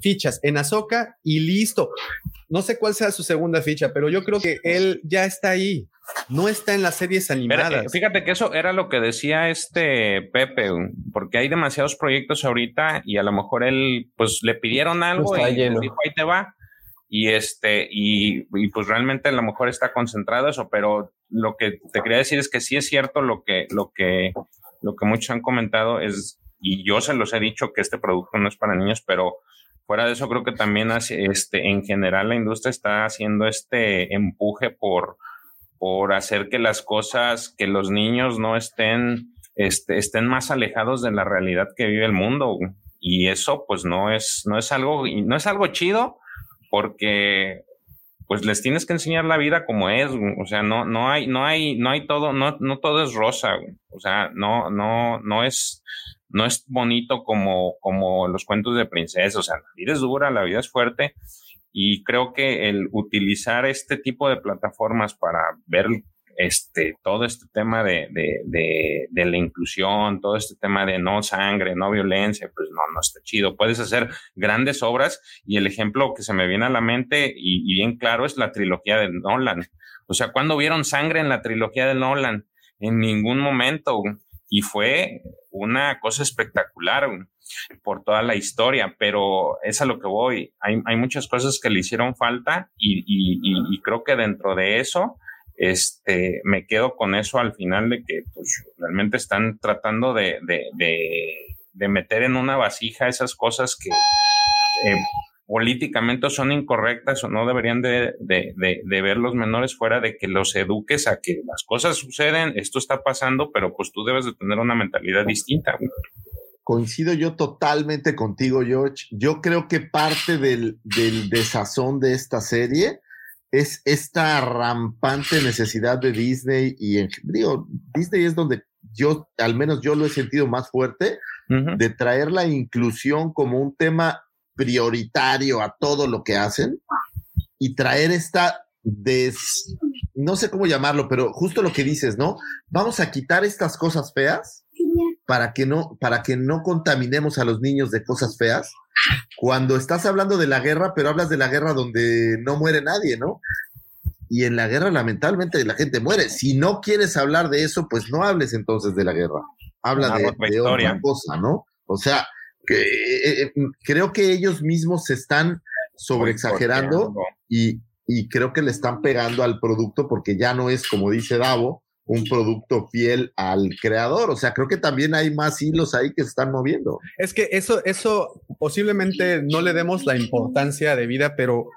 fichas en Azoka y listo. No sé cuál sea su segunda ficha, pero yo creo que él ya está ahí. No está en las series animadas. fíjate que eso era lo que decía este Pepe, porque hay demasiados proyectos ahorita y a lo mejor él, pues le pidieron algo y dijo, ahí te va y este y, pues realmente a lo mejor está concentrado eso pero lo que te quería decir es que sí es cierto lo que lo que lo que muchos han comentado es y yo se los he dicho que este producto no es para niños pero fuera de eso creo que también este en general la industria está haciendo este empuje por por hacer que las cosas que los niños no estén este, estén más alejados de la realidad que vive el mundo y eso pues no es no es algo no es algo chido porque pues les tienes que enseñar la vida como es, o sea, no, no hay, no hay, no hay todo, no, no todo es rosa, o sea, no, no, no es, no es bonito como, como los cuentos de princesa, o sea, la vida es dura, la vida es fuerte, y creo que el utilizar este tipo de plataformas para ver este, todo este tema de, de, de, la inclusión, todo este tema de no sangre, no violencia, pues no, no está chido. Puedes hacer grandes obras y el ejemplo que se me viene a la mente y, bien claro es la trilogía de Nolan. O sea, ¿cuándo vieron sangre en la trilogía de Nolan? En ningún momento. Y fue una cosa espectacular por toda la historia, pero es a lo que voy. Hay, hay muchas cosas que le hicieron falta y, y creo que dentro de eso este, me quedo con eso al final de que pues, realmente están tratando de, de, de, meter en una vasija esas cosas que eh, políticamente son incorrectas o no deberían de, ver los menores fuera de que los eduques a que las cosas suceden, esto está pasando, pero pues tú debes de tener una mentalidad distinta. Coincido yo totalmente contigo, George. Yo creo que parte del, del desazón de esta serie es esta rampante necesidad de Disney y en, digo, Disney es donde yo, al menos yo lo he sentido más fuerte, de traer la inclusión como un tema prioritario a todo lo que hacen y traer esta des, no sé cómo llamarlo, pero justo lo que dices, ¿no? Vamos a quitar estas cosas feas para que no, para que no contaminemos a los niños de cosas feas cuando estás hablando de la guerra, pero hablas de la guerra donde no muere nadie, ¿no? Y en la guerra, lamentablemente, la gente muere. Si no quieres hablar de eso, pues no hables entonces de la guerra. Habla de, otra cosa, ¿no? O sea, que, eh, eh, creo que ellos mismos se están sobreexagerando y, y creo que le están pegando al producto porque ya no es, como dice Davo, un producto fiel al creador. O sea, creo que también hay más hilos ahí que se están moviendo. Es que eso, eso posiblemente no le demos la importancia de vida, pero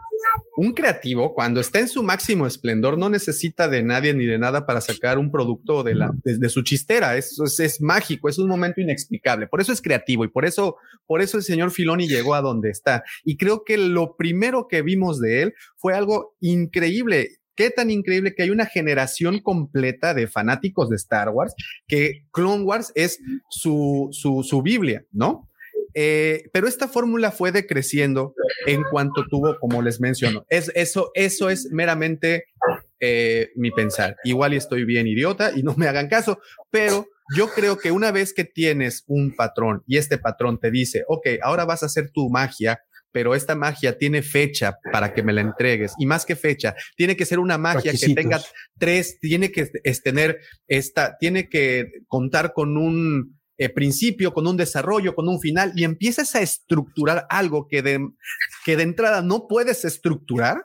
un creativo, cuando está en su máximo esplendor, no necesita de nadie ni de nada para sacar un producto de, la, de, su chistera. Eso es, es, mágico, es un momento inexplicable. Por eso es creativo y por eso, por eso el señor Filoni llegó a donde está. Y creo que lo primero que vimos de él fue algo increíble qué tan increíble que hay una generación completa de fanáticos de Star Wars, que Clone Wars es su, su, su Biblia, ¿no? Eh, pero esta fórmula fue decreciendo en cuanto tuvo, como les menciono, es, eso, eso es meramente eh, mi pensar. Igual estoy bien idiota y no me hagan caso, pero yo creo que una vez que tienes un patrón y este patrón te dice, ok, ahora vas a hacer tu magia pero esta magia tiene fecha para que me la entregues. Y más que fecha, tiene que ser una magia que tenga tres, tiene que tener esta, tiene que contar con un eh, principio, con un desarrollo, con un final, y empiezas a estructurar algo que de, que de entrada no puedes estructurar,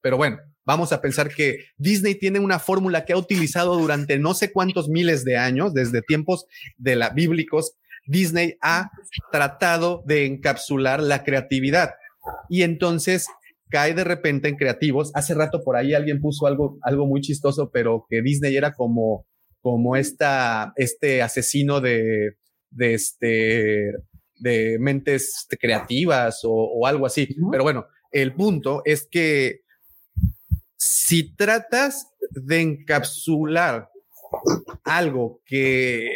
pero bueno, vamos a pensar que Disney tiene una fórmula que ha utilizado durante no sé cuántos miles de años, desde tiempos de la bíblicos, Disney ha tratado de encapsular la creatividad. Y entonces cae de repente en creativos. Hace rato por ahí alguien puso algo, algo muy chistoso, pero que Disney era como, como esta, este asesino de, de este, de mentes creativas o, o algo así. Pero bueno, el punto es que si tratas de encapsular algo que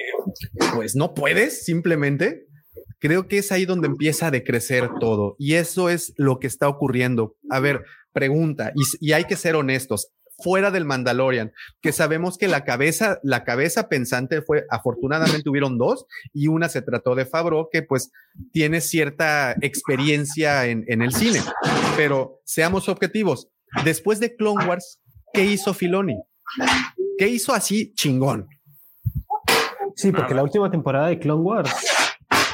pues no puedes simplemente, creo que es ahí donde empieza a decrecer todo. Y eso es lo que está ocurriendo. A ver, pregunta, y, hay que ser honestos. Fuera del Mandalorian, que sabemos que la cabeza, la cabeza pensante fue, afortunadamente hubieron dos, y una se trató de Fabro, que pues tiene cierta experiencia en, en el cine. Pero seamos objetivos. Después de Clone Wars, ¿qué hizo Filoni? ¿Qué hizo así chingón? Sí, porque la última temporada de Clone Wars,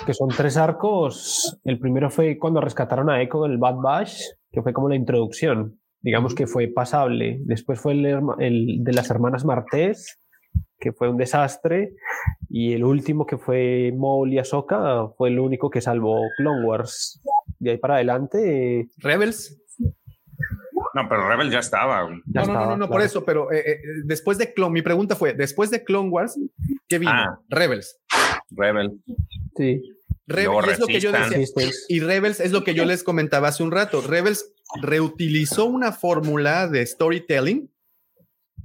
que son tres arcos, el primero fue cuando rescataron a Echo del Bad Bash, que fue como la introducción, digamos que fue pasable. Después fue el, de las hermanas Martés, que fue un desastre, y el último que fue Maul y Ahsoka fue el único que salvó Clone Wars. De ahí para adelante. Rebels. No, pero Rebel ya estaba. no, no, no, no, por eso, pero eh, eh, después de Clone, mi pregunta fue, después de Clone Wars, ¿qué vino? Ah. Rebels. Rebel. Sí. Rebels es lo que yo decía. Y Rebels es lo que yo les comentaba hace un rato. Rebels reutilizó una fórmula de storytelling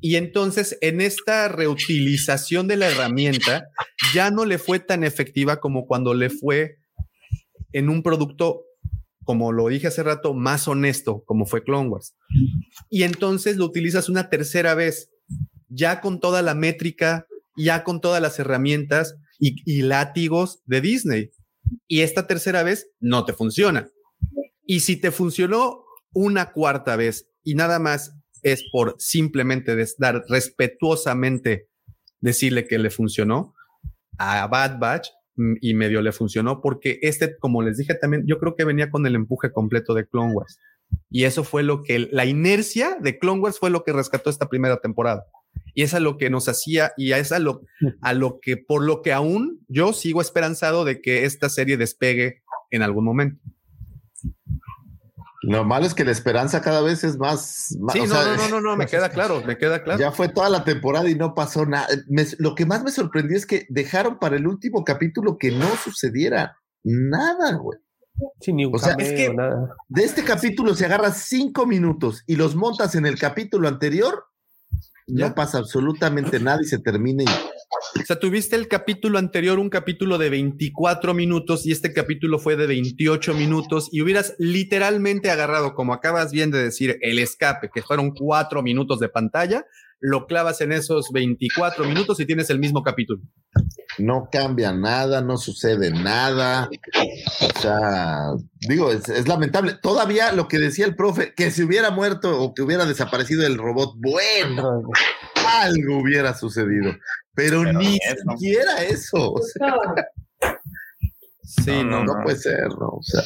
y entonces en esta reutilización de la herramienta ya no le fue tan efectiva como cuando le fue en un producto como lo dije hace rato, más honesto, como fue Clone Wars. Y entonces lo utilizas una tercera vez, ya con toda la métrica, ya con todas las herramientas y, látigos de Disney. Y esta tercera vez no te funciona. Y si te funcionó una cuarta vez y nada más es por simplemente dar respetuosamente decirle que le funcionó a Bad Batch, y medio le funcionó porque este, como les dije también, yo creo que venía con el empuje completo de Clone Wars. Y eso fue lo que, la inercia de Clone Wars fue lo que rescató esta primera temporada. Y es a lo que nos hacía y es a lo, a lo que, por lo que aún yo sigo esperanzado de que esta serie despegue en algún momento. Lo malo es que la esperanza cada vez es más. sí, no, no, no, no, no, me queda claro, me queda claro. Ya fue toda la temporada y no pasó nada. lo que más me sorprendió es que dejaron para el último capítulo que no sucediera nada, güey. Sí, ni un o sea, es que nada. de este capítulo se agarra cinco minutos y los montas en el capítulo anterior, no pasa absolutamente nada y se termina y o sea, tuviste el capítulo anterior, un capítulo de 24 minutos y este capítulo fue de 28 minutos y hubieras literalmente agarrado, como acabas bien de decir, el escape, que fueron cuatro minutos de pantalla, lo clavas en esos 24 minutos y tienes el mismo capítulo. No cambia nada, no sucede nada. O sea, digo, es, es, lamentable. Todavía lo que decía el profe, que si hubiera muerto o que hubiera desaparecido el robot, bueno, algo hubiera sucedido. Pero, ni siquiera eso. Sí, no, no, puede ser, ¿no? O sea.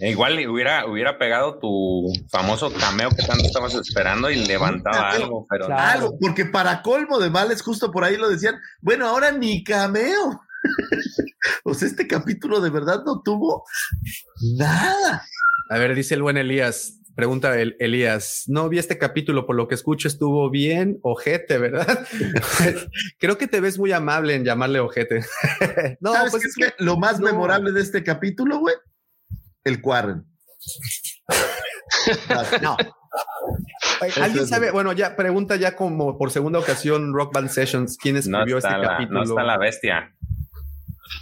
Igual hubiera, hubiera pegado tu famoso cameo que tanto estabas esperando y levantaba algo, pero. Algo, porque para colmo de males, justo por ahí lo decían, bueno, ahora ni cameo. o sea, este capítulo de verdad no tuvo nada. A ver, dice el buen Elías, Pregunta el, Elías, no vi este capítulo, por lo que escucho estuvo bien, ojete, ¿verdad? Creo que te ves muy amable en llamarle ojete. no, ¿Sabes pues es que lo más memorable de este capítulo, güey, el Quarren. no. ¿Alguien sabe? Bueno, ya pregunta ya como por segunda ocasión Rock Band Sessions, ¿quién escribió este capítulo? No está la bestia.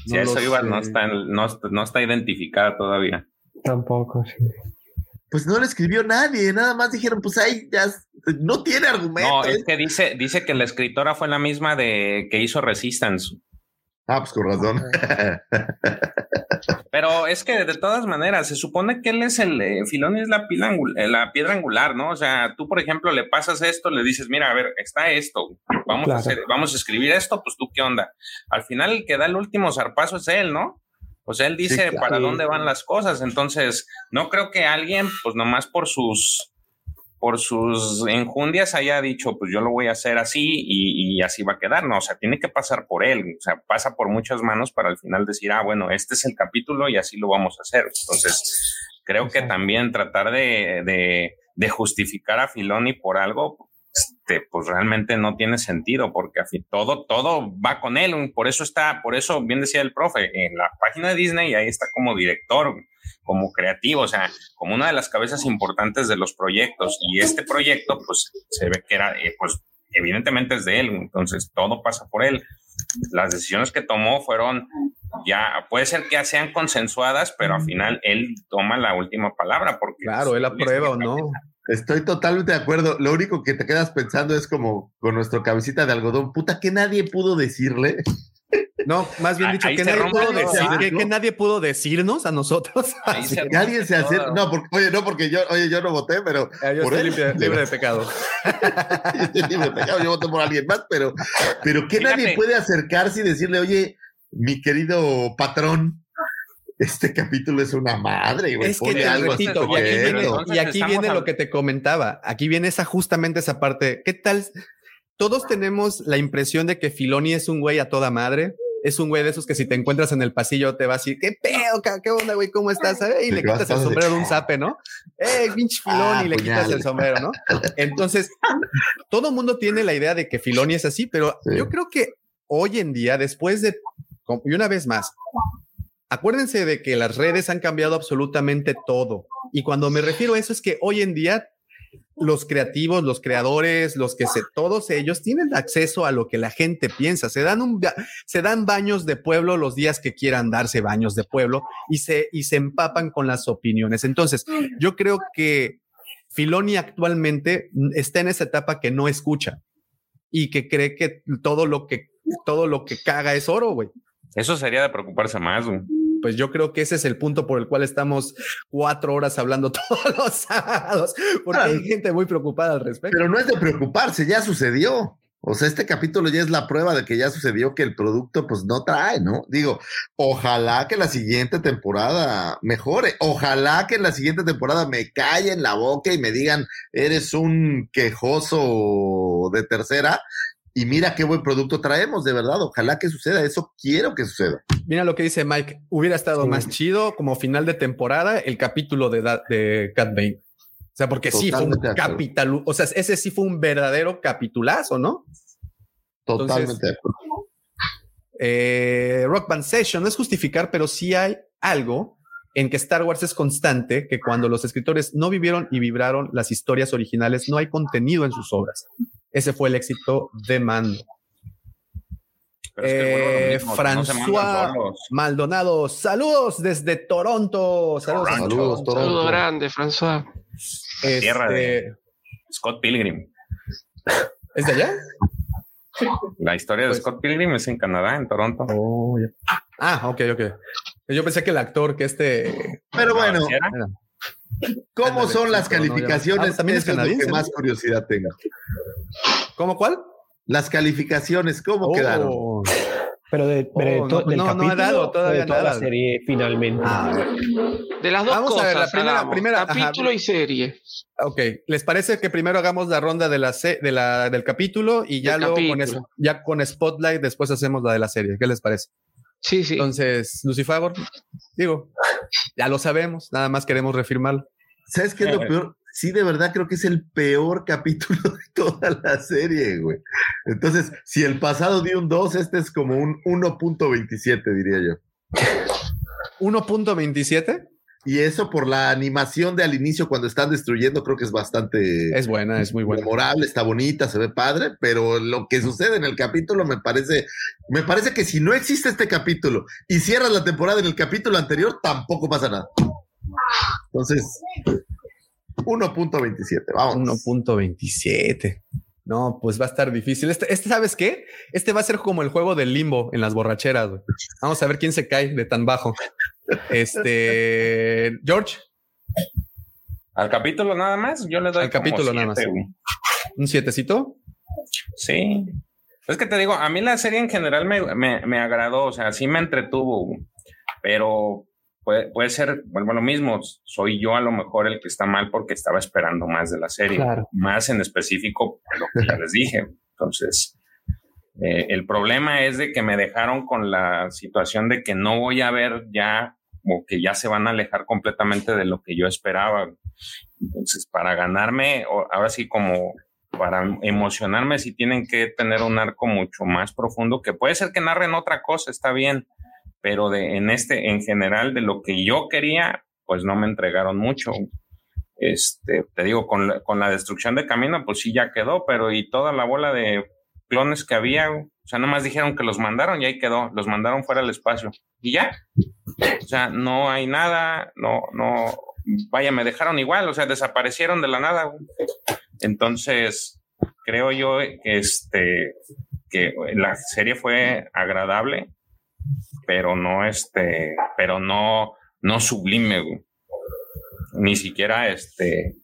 Si eso iba, no está, no, no está identificada todavía. Tampoco, sí pues no le escribió nadie, nada más dijeron, pues ahí ya no tiene argumento. No, es que dice, dice que la escritora fue la misma de que hizo Resistance. Ah, pues con razón. Pero es que de todas maneras, se supone que él es el, eh, Filoni es la, eh, la piedra angular, ¿no? O sea, tú, por ejemplo, le pasas esto, le dices, mira, a ver, está esto, vamos, a, hacer, vamos a escribir esto, pues tú qué onda. Al final el que da el último zarpazo es él, ¿no? O sea, él dice para dónde van las cosas. Entonces, no creo que alguien, pues nomás por sus por sus enjundias haya dicho, pues yo lo voy a hacer así y, así va a quedar. No, o sea, tiene que pasar por él, o sea, pasa por muchas manos para al final decir, ah, bueno, este es el capítulo y así lo vamos a hacer. Entonces, creo que también tratar de, de, de justificar a Filoni por algo, este, pues realmente no tiene sentido porque todo, todo va con él. Por eso está, por eso bien decía el profe, en la página de Disney ahí está como director, como creativo, o sea, como una de las cabezas importantes de los proyectos. Y este proyecto, pues se ve que era, eh, pues evidentemente es de él, entonces todo pasa por él. Las decisiones que tomó fueron ya, puede ser que sean consensuadas, pero al final él toma la última palabra porque... Claro, él aprueba o no. Estoy totalmente de acuerdo. Lo único que te quedas pensando es como con nuestro cabecita de algodón, puta, que nadie pudo decirle. No, más bien dicho, que nadie, pudo decir, que, nadie, pudo decirnos a nosotros. que alguien se hace. No, porque, oye, no, porque yo, oye, yo no voté, pero. Ah, yo estoy libre, de pecado. yo estoy libre de pecado, yo voté por alguien más, pero, pero que nadie puede acercarse y decirle, oye, mi querido patrón, este capítulo es una madre, Es que te repito, y aquí viene, lo que te comentaba. Aquí viene esa justamente esa parte. ¿Qué tal? Todos tenemos la impresión de que Filoni es un güey a toda madre. Es un güey de esos que si te encuentras en el pasillo te va a decir, ¿qué pedo? ¿Qué onda, güey? ¿Cómo estás? Y le quitas el sombrero de un zape, ¿no? ¡Eh, pinche Filoni! y ah, le quitas el sombrero, ¿no? Entonces, todo mundo tiene la idea de que Filoni es así, pero yo creo que hoy en día, después de, y una vez más, Acuérdense de que las redes han cambiado absolutamente todo. Y cuando me refiero a eso es que hoy en día los creativos, los creadores, los que se, todos ellos tienen acceso a lo que la gente piensa. Se dan un, se dan baños de pueblo los días que quieran darse baños de pueblo y se, y se empapan con las opiniones. Entonces, yo creo que Filoni actualmente está en esa etapa que no escucha y que cree que todo lo que, todo lo que caga es oro, güey. Eso sería de preocuparse más, güey pues yo creo que ese es el punto por el cual estamos cuatro horas hablando todos los sábados, porque hay gente muy preocupada al respecto. Pero no es de preocuparse, ya sucedió. O sea, este capítulo ya es la prueba de que ya sucedió que el producto pues no trae, ¿no? Digo, ojalá que la siguiente temporada mejore, ojalá que en la siguiente temporada me callen la boca y me digan, eres un quejoso de tercera, y mira qué buen producto traemos, de verdad. Ojalá que suceda. Eso quiero que suceda. Mira lo que dice Mike. Hubiera estado más chido como final de temporada el capítulo de, de Cat Bane. O sea, porque sí fue un capital. O sea, ese sí fue un verdadero capitulazo, ¿no? Totalmente. eh, Rock Band Session no es justificar, pero sí hay algo en que Star Wars es constante, que cuando los escritores no vivieron y vibraron las historias originales, no hay contenido en sus obras. Ese fue el éxito de Mando. Eh, François Maldonado, saludos desde Toronto. Saludos, saludos, Toronto. Saludo grande, François. Tierra de este, Scott Pilgrim. ¿Es de allá? La historia de pues Scott Pilgrim es en Canadá, en Toronto. Oh, ah, ok, ok. Yo pensé que el actor que este. Pero bueno, ¿Cómo son las calificaciones? Ah, también es canadiense. que más curiosidad tenga. ¿Cómo cuál? Las calificaciones, ¿cómo oh. quedaron? Pero, de, oh, no, del no, ha dado todavía toda la serie finalmente. Ah, de las dos Vamos a ver, la primera, primera capítulo y serie. Ok, ¿les parece que primero hagamos la ronda de la, de la del capítulo y ya luego con ya con Spotlight después hacemos la de la serie? ¿Qué les parece? Sí, sí. Entonces, Lucifer, digo, ya lo sabemos, nada más queremos reafirmarlo. ¿Sabes qué es lo peor? Sí, de verdad creo que es el peor capítulo de toda la serie, güey. Entonces, si el pasado dio un 2, este es como un 1.27, diría yo. ¿1.27? Y eso por la animación de al inicio cuando están destruyendo, creo que es bastante. Es buena, es muy buena. Memorable, está bonita, se ve padre, pero lo que sucede en el capítulo me parece. Me parece que si no existe este capítulo y cierras la temporada en el capítulo anterior, tampoco pasa nada. Entonces, 1.27, vamos. 1.27. No, pues va a estar difícil. Este, este, ¿sabes qué? Este va a ser como el juego del limbo en las borracheras. Vamos a ver quién se cae de tan bajo. Este, George. Al capítulo nada más, yo le doy al capítulo nada más. ¿Un sietecito? Sí. Es que te digo, a mí la serie en general me, me, me agradó, o sea, sí me entretuvo, pero puede, puede ser, vuelvo a lo mismo, soy yo a lo mejor el que está mal porque estaba esperando más de la serie, más en específico lo que ya les dije. Entonces, eh, el problema es de que me dejaron con la situación de que no voy a ver ya o que ya se van a alejar completamente de lo que yo esperaba. Entonces, para ganarme, ahora sí como para emocionarme, si tienen que tener un arco mucho más profundo, que puede ser que narren otra cosa, está bien, pero de, en este, en general, de lo que yo quería, pues no me entregaron mucho. Este, te digo, con con la destrucción de camino, pues sí ya quedó, pero y toda la bola de clones que había, o sea, nomás dijeron que los mandaron y ahí quedó, los mandaron fuera del espacio y ya. O sea, no hay nada, no, no, vaya, me dejaron igual, o sea, desaparecieron de la nada. Entonces, creo yo este, que la serie fue agradable, pero no este, pero no, no sublime, ni siquiera este,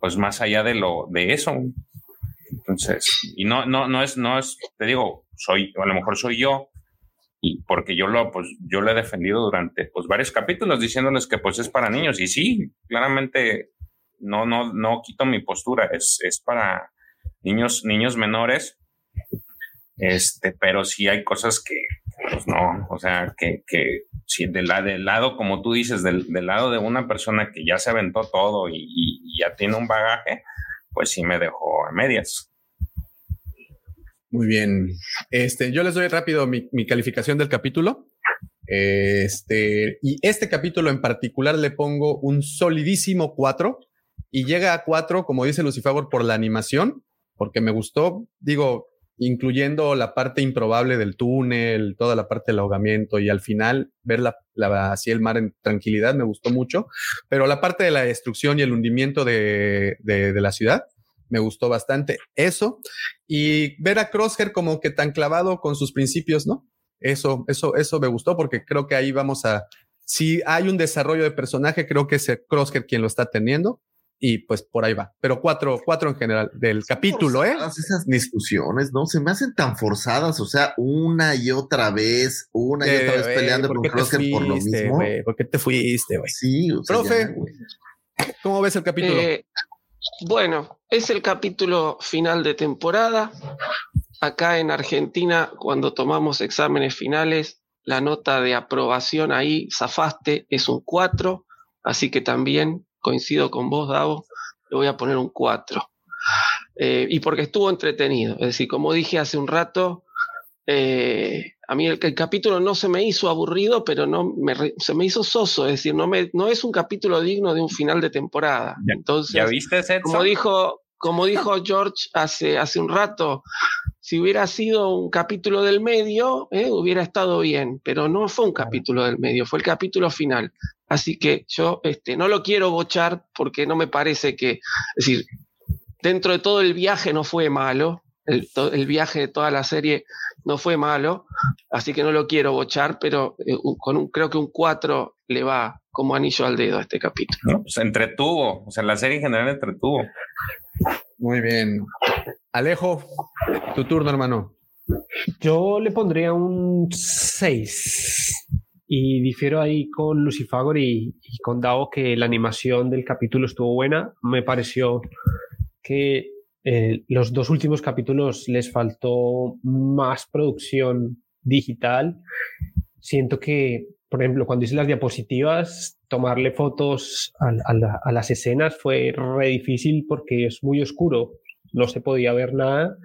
pues más allá de lo, de eso. Entonces, y no, no, no es, no es, te digo, soy, a lo mejor soy yo, y porque yo lo, pues, yo lo he defendido durante, pues, varios capítulos diciéndoles que, pues, es para niños, y sí, claramente, no, no, no quito mi postura, es, es para niños, niños menores, este, pero sí hay cosas que, pues no, o sea, que, que si del, lado, como tú dices, del, del, lado de una persona que ya se aventó todo y, y, ya tiene un bagaje, pues sí me dejó a medias. Muy bien. Este, yo les doy rápido mi, mi calificación del capítulo. Este, y este capítulo en particular le pongo un solidísimo 4 y llega a 4, como dice Lucifagor, por la animación, porque me gustó. Digo, incluyendo la parte improbable del túnel, toda la parte del ahogamiento y al final ver la, así el mar en tranquilidad me gustó mucho, pero la parte de la destrucción y el hundimiento de, de, la ciudad me gustó bastante eso y ver a Crosshair como que tan clavado con sus principios, ¿no? Eso, eso, eso me gustó porque creo que ahí vamos a, si hay un desarrollo de personaje, creo que es Crosshair quien lo está teniendo y pues por ahí va. Pero cuatro, cuatro en general del capítulo, ¿eh? Esas discusiones, ¿no? Se me hacen tan forzadas, o sea, una y otra vez, una y otra vez peleando con Crocker por lo mismo. ¿Por qué te fuiste, güey? Sí, o sea, Profe, ¿cómo ves el capítulo? Eh, bueno, es el capítulo final de temporada. Acá en Argentina, cuando tomamos exámenes finales, la nota de aprobación ahí, zafaste, es un 4, así que también coincido con vos, Davo, le voy a poner un 4. Eh, y porque estuvo entretenido. Es decir, como dije hace un rato, eh, a mí el, capítulo no se me hizo aburrido, pero no se me hizo soso. Es decir, no, me, no es un capítulo digno de un final de temporada. Entonces, ¿Ya viste, como dijo, como dijo George hace, hace un rato, si hubiera sido un capítulo del medio, eh, hubiera estado bien, pero no fue un capítulo del medio, fue el capítulo final. Así que yo este, no lo quiero bochar porque no me parece que, es decir, dentro de todo el viaje no fue malo, el, el viaje de toda la serie no fue malo, así que no lo quiero bochar, pero eh, con un, creo que un 4 le va como anillo al dedo a este capítulo. pues entretuvo, o sea, la serie en general entretuvo. Muy bien. Alejo, tu turno, hermano. Yo le pondría un 6. Y difiero ahí con Lucifagor y, con Dao que la animación del capítulo estuvo buena. Me pareció que eh, los dos últimos capítulos les faltó más producción digital. Siento que, por ejemplo, cuando hice las diapositivas, tomarle fotos a, las escenas fue re difícil porque es muy oscuro, no se podía ver nada.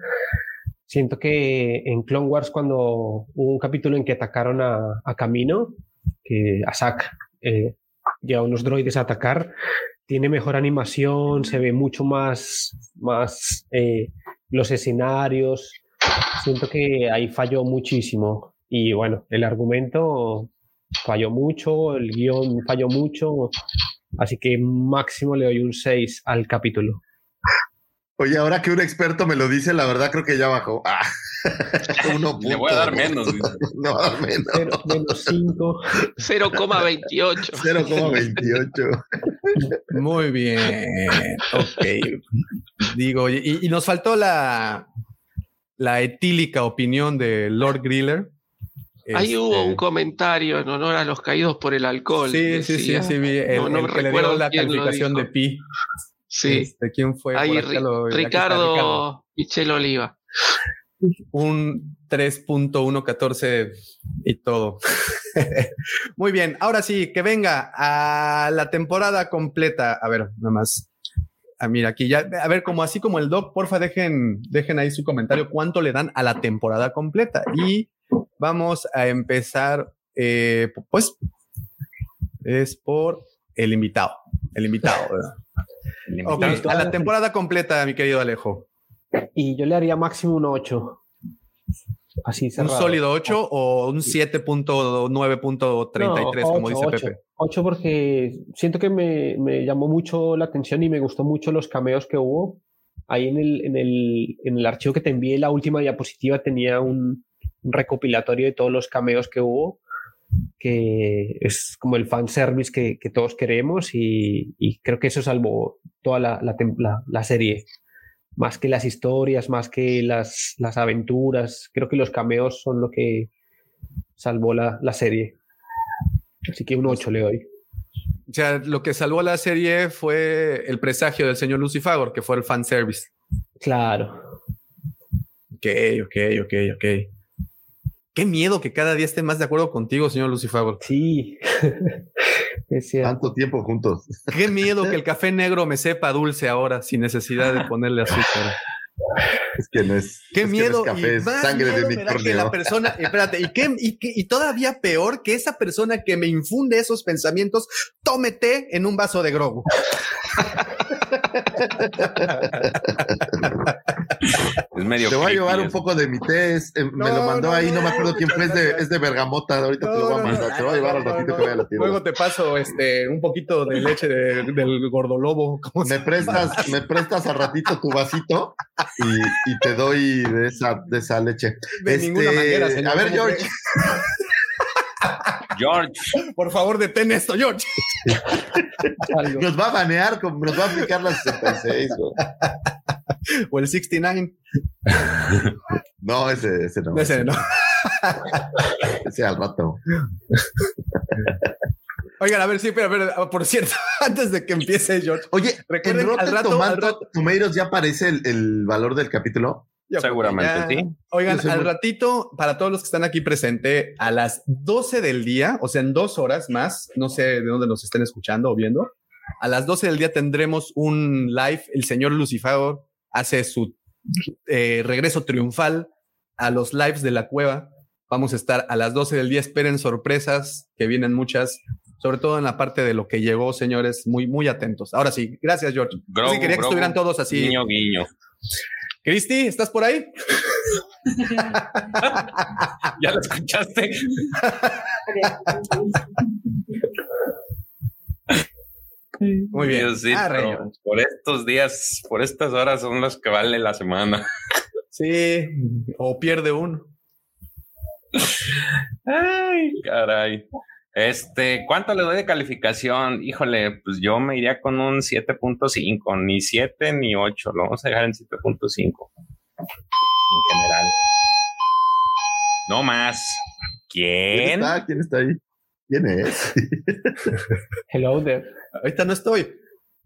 Siento que en Clone Wars cuando hubo un capítulo en que atacaron a, Camino, que a Zack eh, lleva unos droides a atacar, tiene mejor animación, se ve mucho más, más eh, los escenarios. Siento que ahí falló muchísimo. Y bueno, el argumento falló mucho, el guion falló mucho, así que máximo le doy un 6 al capítulo. Oye, ahora que un experto me lo dice, la verdad creo que ya bajó. Ah, Le voy a dar menos. no, a dar menos. 0, menos 5. 0,28. 0,28. Muy bien. Ok. Digo, y, y nos faltó la, la etílica opinión de Lord Griller. Ahí hubo Este, un comentario en honor a los caídos por el alcohol. Sí, sí, sí, decía. sí, vi el, No, no el que le recuerdo dio la calificación de. Pi. Sí. Este, ¿Quién fue? Ahí Por acá Ri- lo- aquí está, Ricardo Michel Oliva. un 3.114 y todo. Muy bien, ahora sí, que venga a la temporada completa. A ver, nada más. Ah, mira, aquí ya, a ver, como así como el doc, porfa, dejen, dejen ahí su comentario, cuánto le dan a la temporada completa. Y vamos a empezar, eh, pues, es por el invitado, el invitado. ¿verdad? A la temporada completa, mi querido Alejo. Y yo le haría máximo un 8. Así ¿Un sólido 8 o un 7.9.33, No, como dice ocho, Pepe? 8 porque siento que me, me llamó mucho la atención y me gustó mucho los cameos que hubo. Ahí en el, en el, en el archivo que te envié, la última diapositiva tenía un, un recopilatorio de todos los cameos que hubo, que es como el fanservice que, que todos queremos y, y creo que eso salvó toda la, la, la- la serie. Más que las historias, más que las, las aventuras, creo que los cameos son lo que salvó la, la serie. Así que un 8 le doy. O sea, lo que salvó la serie fue el presagio del señor Lucifagor, que fue el fanservice. Claro. Ok, ok, ok, ok. Qué miedo que cada día esté más de acuerdo contigo, señor Lucifagor. Sí. es cierto. Tanto tiempo juntos. Qué miedo que el café negro me sepa dulce ahora, sin necesidad de ponerle azúcar. Es que no es. Qué es que no miedo. es café, y es más sangre de miedo me da que unicornio. la persona, espérate, y, qué- y, qué- y todavía peor que esa persona que me infunde esos pensamientos tome té en un vaso de grogu. Es medio Te voy a llevar un poco de mi té. es- eh, me lo mandó no, ahí, no, me acuerdo quién fue, es de, es de bergamota. Ahorita te lo voy a mandar. Te lo voy a llevar al ratito que vaya a la tienda. Luego te paso este un poquito de leche de- del gordolobo. ¿cómo se Me prestas, me prestas al ratito tu vasito y, y te doy de esa, de esa leche. De ninguna manera, señor. A ver, ¿Cómo George? George, Por favor, detén esto, George. Nos va a banear, nos va a aplicar la 66. güey. O el 69. No, ese, ese no. Ese no. Ese al rato. Oigan, a ver, sí, pero, pero, por cierto, antes de que empiece, George. Oye, en Recuerden, Rotten al rato- Tomato al rato- Tomatoes ya aparece el, el valor del capítulo. yo seguramente ya- sí. Oigan, al muy- ratito, para todos los que están aquí presentes, a las 12 del día, o sea, en dos horas más, no sé de dónde nos estén escuchando o viendo, a las 12 del día tendremos un live. El señor Lucifer hace su eh, regreso triunfal a los lives de la cueva. Vamos a estar a las 12 del día. Esperen sorpresas, que vienen muchas, sobre todo en la parte de lo que llegó, señores. Muy, muy atentos. Ahora sí, gracias, George. Grogu, sí, quería que Grogu, estuvieran todos así. Guiño, guiño. Cristi, ¿estás por ahí? ¿Ya lo escuchaste? Muy bien. Diosito, Ah, por estos días, por estas horas son las que vale la semana. Sí, o pierde uno. Ay, caray. Este, ¿cuánto le doy de calificación? Híjole, pues yo me iría con un 7.5, ni 7 ni 8, lo vamos a dejar en 7.5. En general. No más. ¿Quién ¿Quién? está? ¿Quién está ahí? ¿Quién es? Hello there. Ahorita no estoy.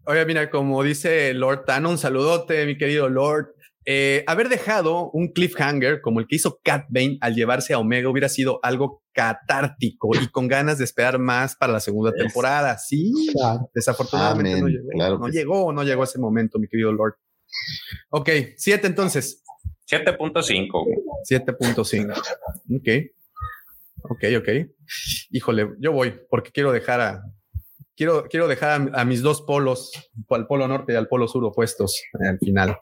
Oye, mira, como dice Lord Tano, un saludote, mi querido Lord. Eh, haber dejado un cliffhanger como el que hizo Cat Bane al llevarse a Omega hubiera sido algo catártico y con ganas de esperar más para la segunda Es- temporada. Sí, Claro. desafortunadamente no llegó. claro no sí. llegó, no llegó ese momento, mi querido Lord. Ok, siete entonces. 7.5. 7.5. Ok. Ok, ok. Híjole, yo voy porque quiero dejar a. Quiero, quiero dejar a, a mis dos polos, al polo norte y al polo sur opuestos al final.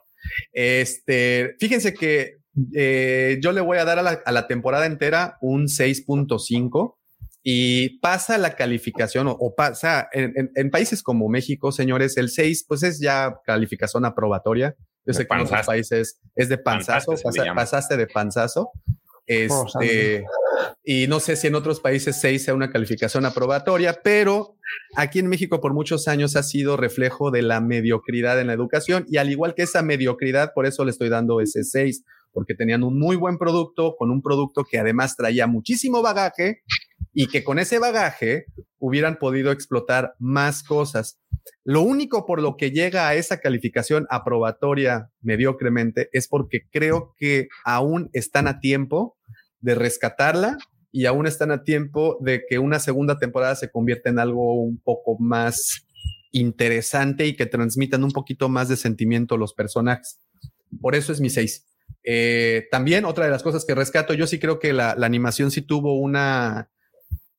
Este, fíjense que eh, yo le voy a dar a la, a la temporada entera un 6.5 y pasa la calificación o, o pasa en, en- en países como México, señores, el 6 pues es ya calificación aprobatoria Yo sé que en otros países es de panzazo, pasaste de panzazo. Este, y no sé si en otros países 6 sea una calificación aprobatoria, pero aquí en México por muchos años ha sido reflejo de la mediocridad en la educación y al igual que esa mediocridad, por eso le estoy dando ese 6, porque tenían un muy buen producto, con un producto que además traía muchísimo bagaje y que con ese bagaje hubieran podido explotar más cosas. Lo único por lo que llega a esa calificación aprobatoria mediocremente es porque creo que aún están a tiempo de rescatarla y aún están a tiempo de que una segunda temporada se convierta en algo un poco más interesante y que transmitan un poquito más de sentimiento los personajes. Por eso es mi 6. Eh, también otra de las cosas que rescato, yo sí creo que la, animación sí tuvo una,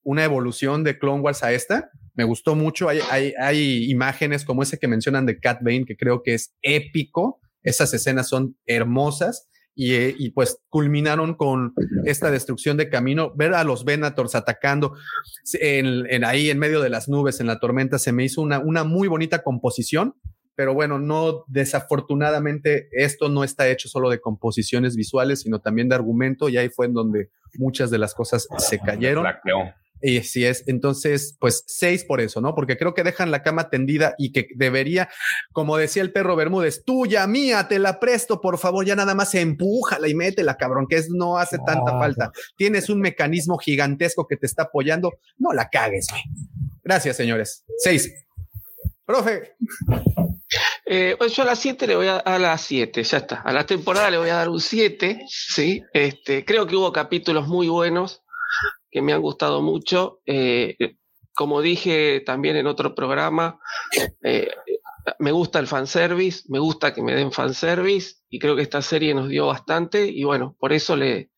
una evolución de Clone Wars a esta. Me gustó mucho. Hay, hay, hay imágenes como ese que mencionan de Cat Bane, que creo que es épico. Esas escenas son hermosas. Eh, y, pues culminaron con esta destrucción de camino. Ver a los Venators atacando en, ahí en medio de las nubes, en la tormenta, se me hizo una, una muy bonita composición. Pero bueno, no, desafortunadamente esto no está hecho solo de composiciones visuales, sino también de argumento, y ahí fue en donde muchas de las cosas se cayeron. Y si es, entonces, pues seis por eso, ¿no? Porque creo que dejan la cama tendida y que debería, como decía el perro Bermúdez, tuya, mía, te la presto, por favor, ya nada más empújala y métela, cabrón, que es, no hace tanta falta. Tienes un mecanismo gigantesco que te está apoyando, no la cagues, güey. Gracias, señores. Seis. Profe. Eh, pues yo a las 7 le voy a, a las 7, ya está. A la temporada le voy a dar un 7, ¿sí? Este, creo que hubo capítulos muy buenos que me han gustado mucho. Eh, como dije también en otro programa, eh, me gusta el fanservice, me gusta que me den fanservice y creo que esta serie nos dio bastante y bueno, por eso le,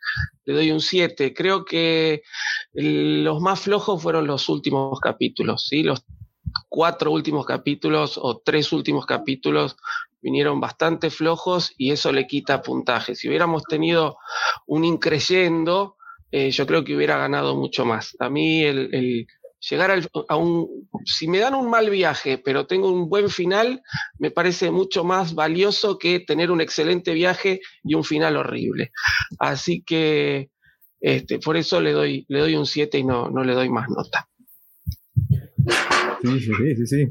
le doy un 7. Creo que los más flojos fueron los últimos capítulos, ¿sí? Los cuatro últimos capítulos o tres últimos capítulos vinieron bastante flojos y eso le quita puntaje. Si hubiéramos tenido un increyendo, eh, yo creo que hubiera ganado mucho más. A mí el, llegar a un, si me dan un mal viaje, pero tengo un buen final, me parece mucho más valioso que tener un excelente viaje y un final horrible. Así que este, por eso le doy, le doy un 7 y no, no le doy más nota. Sí, sí, sí, sí.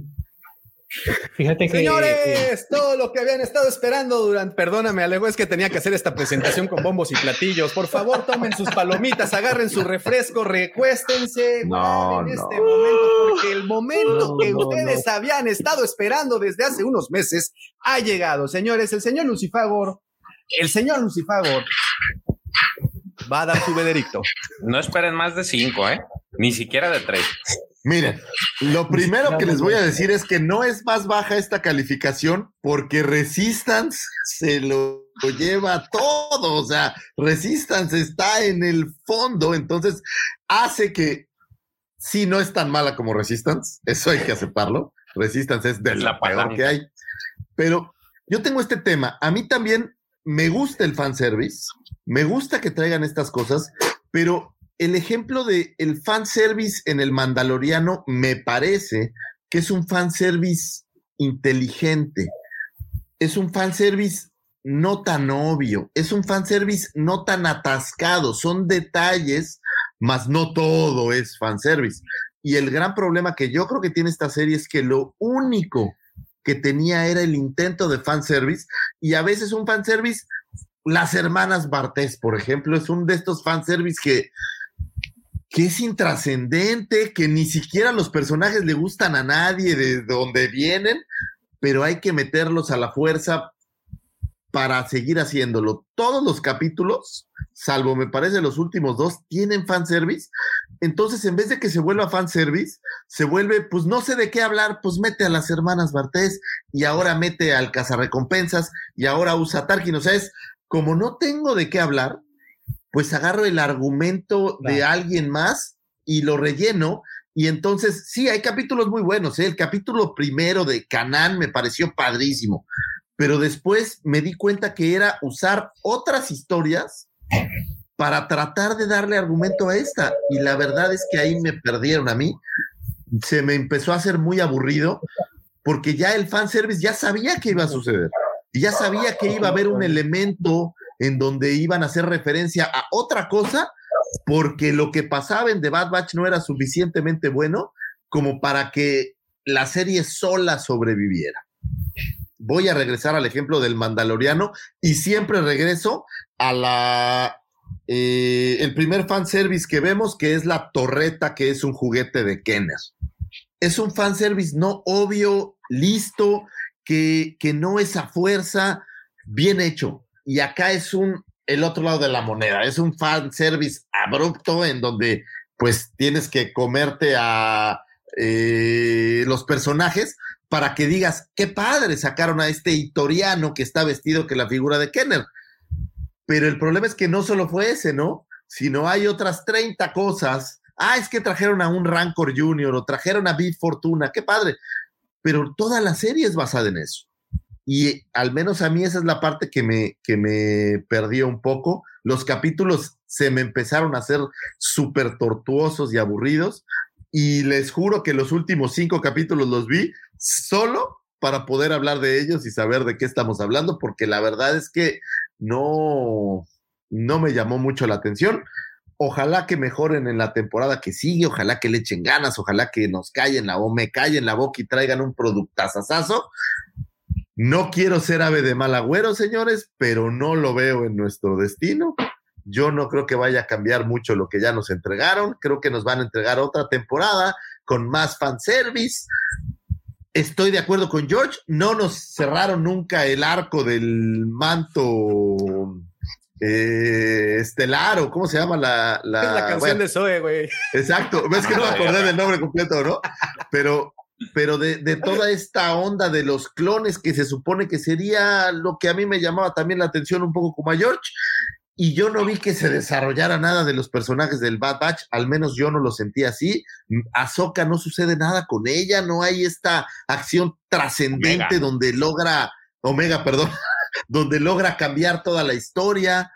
Fíjate que. Señores, eh, todo lo que habían estado esperando durante. Perdóname, Alejo, es que tenía que hacer esta presentación con bombos y platillos. Por favor, tomen sus palomitas, agarren su refresco, recuéstense no, en este momento, porque el momento que ustedes habían estado esperando desde hace unos meses ha llegado. Señores, el señor Lucifagor, el señor Lucifagor va a dar su veredicto. No esperen más de cinco, ¿eh? Ni siquiera de tres. Miren, lo primero que les voy a decir es que no es más baja esta calificación porque Resistance se lo, lleva todo. O sea, Resistance está en el fondo, entonces hace que sí no es tan mala como Resistance. Eso hay que aceptarlo. Resistance es de la peor que hay. Pero yo tengo este tema. A mí también me gusta el fanservice. Me gusta que traigan estas cosas, pero el ejemplo de el fanservice en el Mandaloriano me parece que es un fanservice inteligente. Es un fanservice no tan obvio, es un fanservice no tan atascado, son detalles, mas no todo es fanservice. Y el gran problema que yo creo que tiene esta serie es que lo único que tenía era el intento de fanservice y a veces un fanservice, las hermanas Bartés, por ejemplo, es un de estos fanservice que que es intrascendente, que ni siquiera los personajes le gustan a nadie de donde vienen, pero hay que meterlos a la fuerza para seguir haciéndolo. Todos los capítulos, salvo me parece los últimos dos, tienen fanservice. Entonces, en vez de que se vuelva fanservice, se vuelve, pues no sé de qué hablar, pues mete a las hermanas Bartés y ahora mete al cazarrecompensas y ahora usa Tarkin. O sea, es como no tengo de qué hablar, pues agarro el argumento de alguien más y lo relleno. Y entonces, sí, hay capítulos muy buenos. ¿eh? El capítulo primero de Canán me pareció padrísimo, pero después me di cuenta que era usar otras historias para tratar de darle argumento a esta. Y la verdad es que ahí me perdieron a mí. Se me empezó a hacer muy aburrido porque ya el fanservice ya sabía que iba a suceder. y ya sabía que iba a haber un elemento en donde iban a hacer referencia a otra cosa, porque lo que pasaba en The Bad Batch no era suficientemente bueno como para que la serie sola sobreviviera. Voy a regresar al ejemplo del Mandaloriano y siempre regreso a la eh, el primer fanservice que vemos, que es la torreta, que es un juguete de Kenner. Es un fanservice no obvio, listo, que, que no es a fuerza, bien hecho. Y acá es un, el otro lado de la moneda, es un fanservice abrupto en donde pues tienes que comerte a eh, los personajes para que digas, qué padre, sacaron a este Itoriano que está vestido que la figura de Kenner. Pero el problema es que no solo fue ese, ¿no? Sino hay otras 30 cosas. Ah, es que trajeron a un Rancor Junior o trajeron a Big Fortuna, qué padre. Pero toda la serie es basada en eso. Y al menos a mí esa es la parte que me, que me perdió un poco. Los capítulos se me empezaron a hacer súper tortuosos y aburridos. Y les juro que los últimos cinco capítulos los vi solo para poder hablar de ellos y saber de qué estamos hablando, porque la verdad es que no, no me llamó mucho la atención. Ojalá que mejoren en la temporada que sigue, ojalá que le echen ganas, ojalá que nos callen la o me callen la boca y traigan un productazazazo. No quiero ser ave de mal agüero, señores, pero no lo veo en nuestro destino. Yo no creo que vaya a cambiar mucho lo que ya nos entregaron. Creo que nos van a entregar otra temporada con más fanservice, Estoy de acuerdo con George, no nos cerraron nunca el arco del manto eh, estelar o cómo se llama la... la, la canción de Zoe, güey. Exacto, ves que no me acordé del nombre completo, ¿no? Pero, pero de, de, toda esta onda de los clones que se supone que sería lo que a mí me llamaba también la atención un poco como a George, y yo no vi que se desarrollara nada de los personajes del Bad Batch, al menos yo no lo sentí así. Ahsoka no sucede nada con ella, no hay esta acción trascendente donde logra, Omega, perdón, donde logra cambiar toda la historia.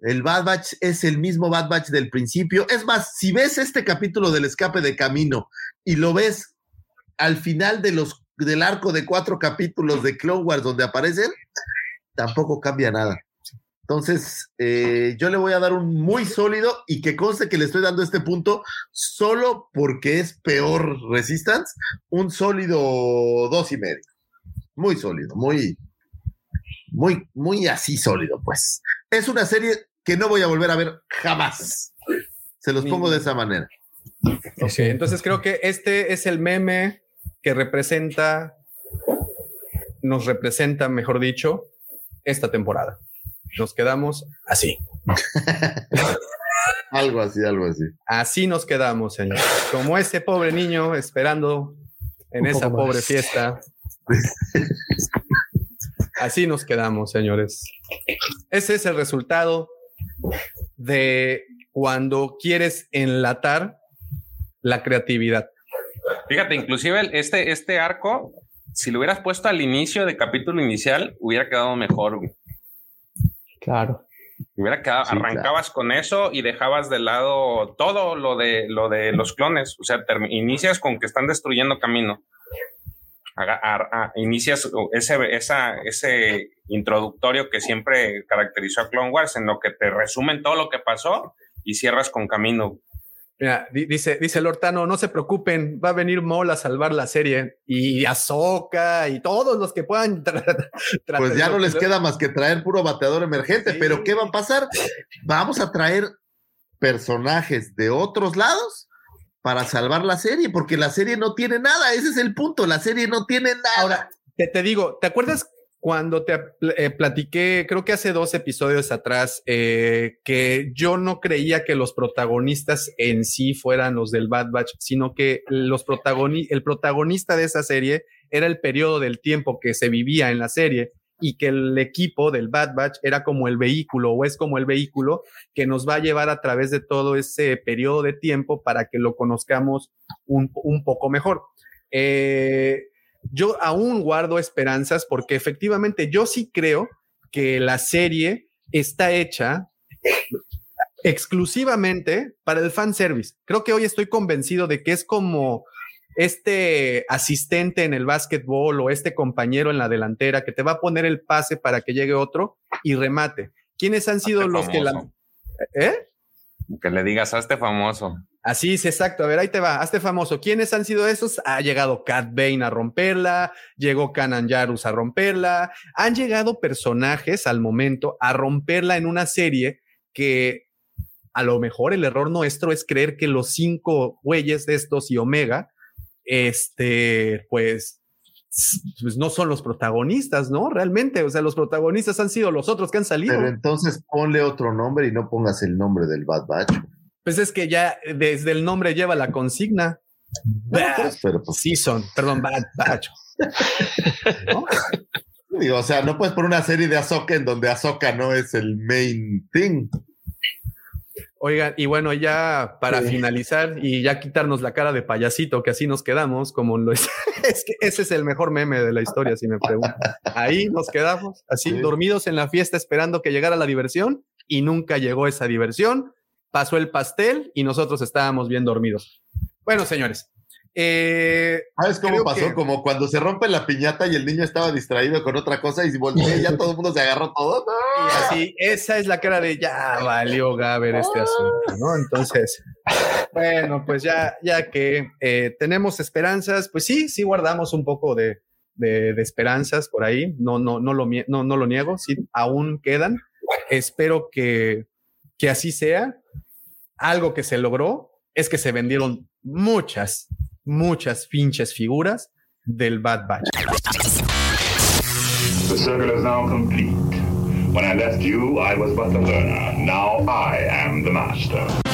El Bad Batch es el mismo Bad Batch del principio. Es más, si ves este capítulo del escape de camino y lo ves al final de los, del arco de cuatro capítulos de Clone Wars donde aparecen, tampoco cambia nada. Entonces, eh, yo le voy a dar un muy sólido y que conste que le estoy dando este punto solo porque es peor Resistance, un sólido dos y medio. Muy sólido, muy, muy, muy así sólido, pues. Es una serie que no voy a volver a ver jamás. Se los pongo de esa manera. entonces creo que este es el meme que representa, nos representa, mejor dicho, esta temporada nos quedamos así. algo así, algo así. Así nos quedamos, señor. Como ese pobre niño esperando en esa pobre fiesta. Así nos quedamos, señores. Ese es el resultado de cuando quieres enlatar la creatividad. Fíjate, inclusive este, este arco, si lo hubieras puesto al inicio de capítulo inicial, hubiera quedado mejor. Claro. Hubiera quedado, arrancabas con eso y dejabas de lado todo lo de lo de los clones. O sea, inicias con que están destruyendo camino. inicias ese, esa, ese introductorio que siempre caracterizó a Clone Wars, en lo que te resumen todo lo que pasó y cierras con camino. Mira, dice, dice Lortano, no se preocupen, va a venir Mol a salvar la serie y Azoka y todos los que puedan. pues ya no les queda más que traer puro bateador emergente, pero ¿qué va a pasar? Vamos a traer personajes de otros lados para salvar la serie, porque la serie no tiene nada, ese es el punto, la serie no tiene nada. Ahora, te, te digo, ¿te acuerdas cuando te eh, platiqué, creo que hace dos episodios atrás, eh, que yo no creía que los protagonistas en sí fueran los del Bad Batch, sino que los el protagonista de esa serie era el periodo del tiempo que se vivía en la serie y que el equipo del Bad Batch era como el vehículo o es como el vehículo que nos va a llevar a través de todo ese periodo de tiempo para que lo conozcamos un, un poco mejor. Eh, yo aún guardo esperanzas porque efectivamente yo sí creo que la serie está hecha exclusivamente para el fan service. Creo que hoy estoy convencido de que es como este asistente en el básquetbol o este compañero en la delantera que te va a poner el pase para que llegue otro y remate. ¿Quiénes han sido los que la... ¿Eh? Que le digas a este famoso. Así es, exacto. A ver, ahí te va. Hazte famoso. ¿Quiénes han sido esos? Ha llegado Cat Bane a romperla, llegó Kanan Yarus a romperla. Han llegado personajes al momento a romperla en una serie que a lo mejor el error nuestro es creer que los cinco güeyes de estos y Omega, este, pues, pues no son los protagonistas, ¿no? Realmente, o sea, los protagonistas han sido los otros que han salido. Pero entonces ponle otro nombre y no pongas el nombre del Bad Batch. Pues es que ya desde el nombre lleva la consigna. Bad pues, pero pues, Season, perdón, Bad Batch. Digo, o sea, no puedes poner una serie de Ahsoka en donde Ahsoka no es el main thing. Oigan, y bueno, ya para finalizar y ya quitarnos la cara de payasito, que así nos quedamos, como lo es, es que ese es el mejor meme de la historia, si me preguntan. Ahí nos quedamos, así, dormidos en la fiesta, esperando que llegara la diversión, y nunca llegó esa diversión. Pasó el pastel y nosotros estábamos bien dormidos. Bueno, señores, eh, ¿Sabes cómo pasó? Como cuando se rompe la piñata y el niño estaba distraído con otra cosa y volvió y ya todo el mundo se agarró todo. Y así, esa es la cara de ya valió Gaber este asunto, ¿no? Entonces, bueno, pues ya, ya que eh, tenemos esperanzas, pues sí, sí guardamos un poco de, de, esperanzas por ahí. No, no, no lo, no, no lo niego, sí, aún quedan. Espero que, que así sea. Algo que se logró es que se vendieron muchas, muchas pinches figuras del Bad Batch. The circle is now complete. When I left you, I was but the learner. Now I am the master.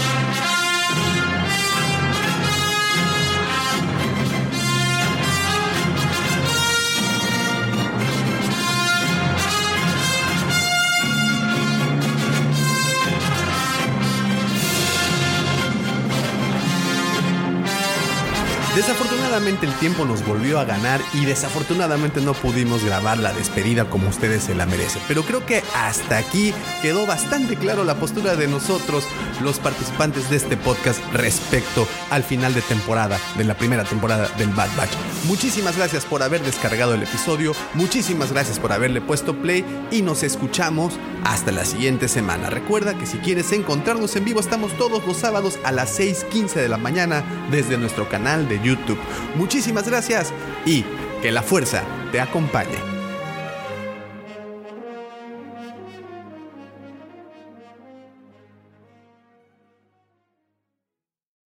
Desafortunadamente el tiempo nos volvió a ganar y desafortunadamente no pudimos grabar la despedida como ustedes se la merecen. Pero creo que hasta aquí quedó bastante claro la postura de nosotros, los participantes de este podcast, respecto al final de temporada, de la primera temporada del Bad Batch. Muchísimas gracias por haber descargado el episodio, muchísimas gracias por haberle puesto play y nos escuchamos hasta la siguiente semana. Recuerda que si quieres encontrarnos en vivo estamos todos los sábados a las 6.15 de la mañana desde nuestro canal de YouTube YouTube. Muchísimas gracias y que la fuerza te acompañe.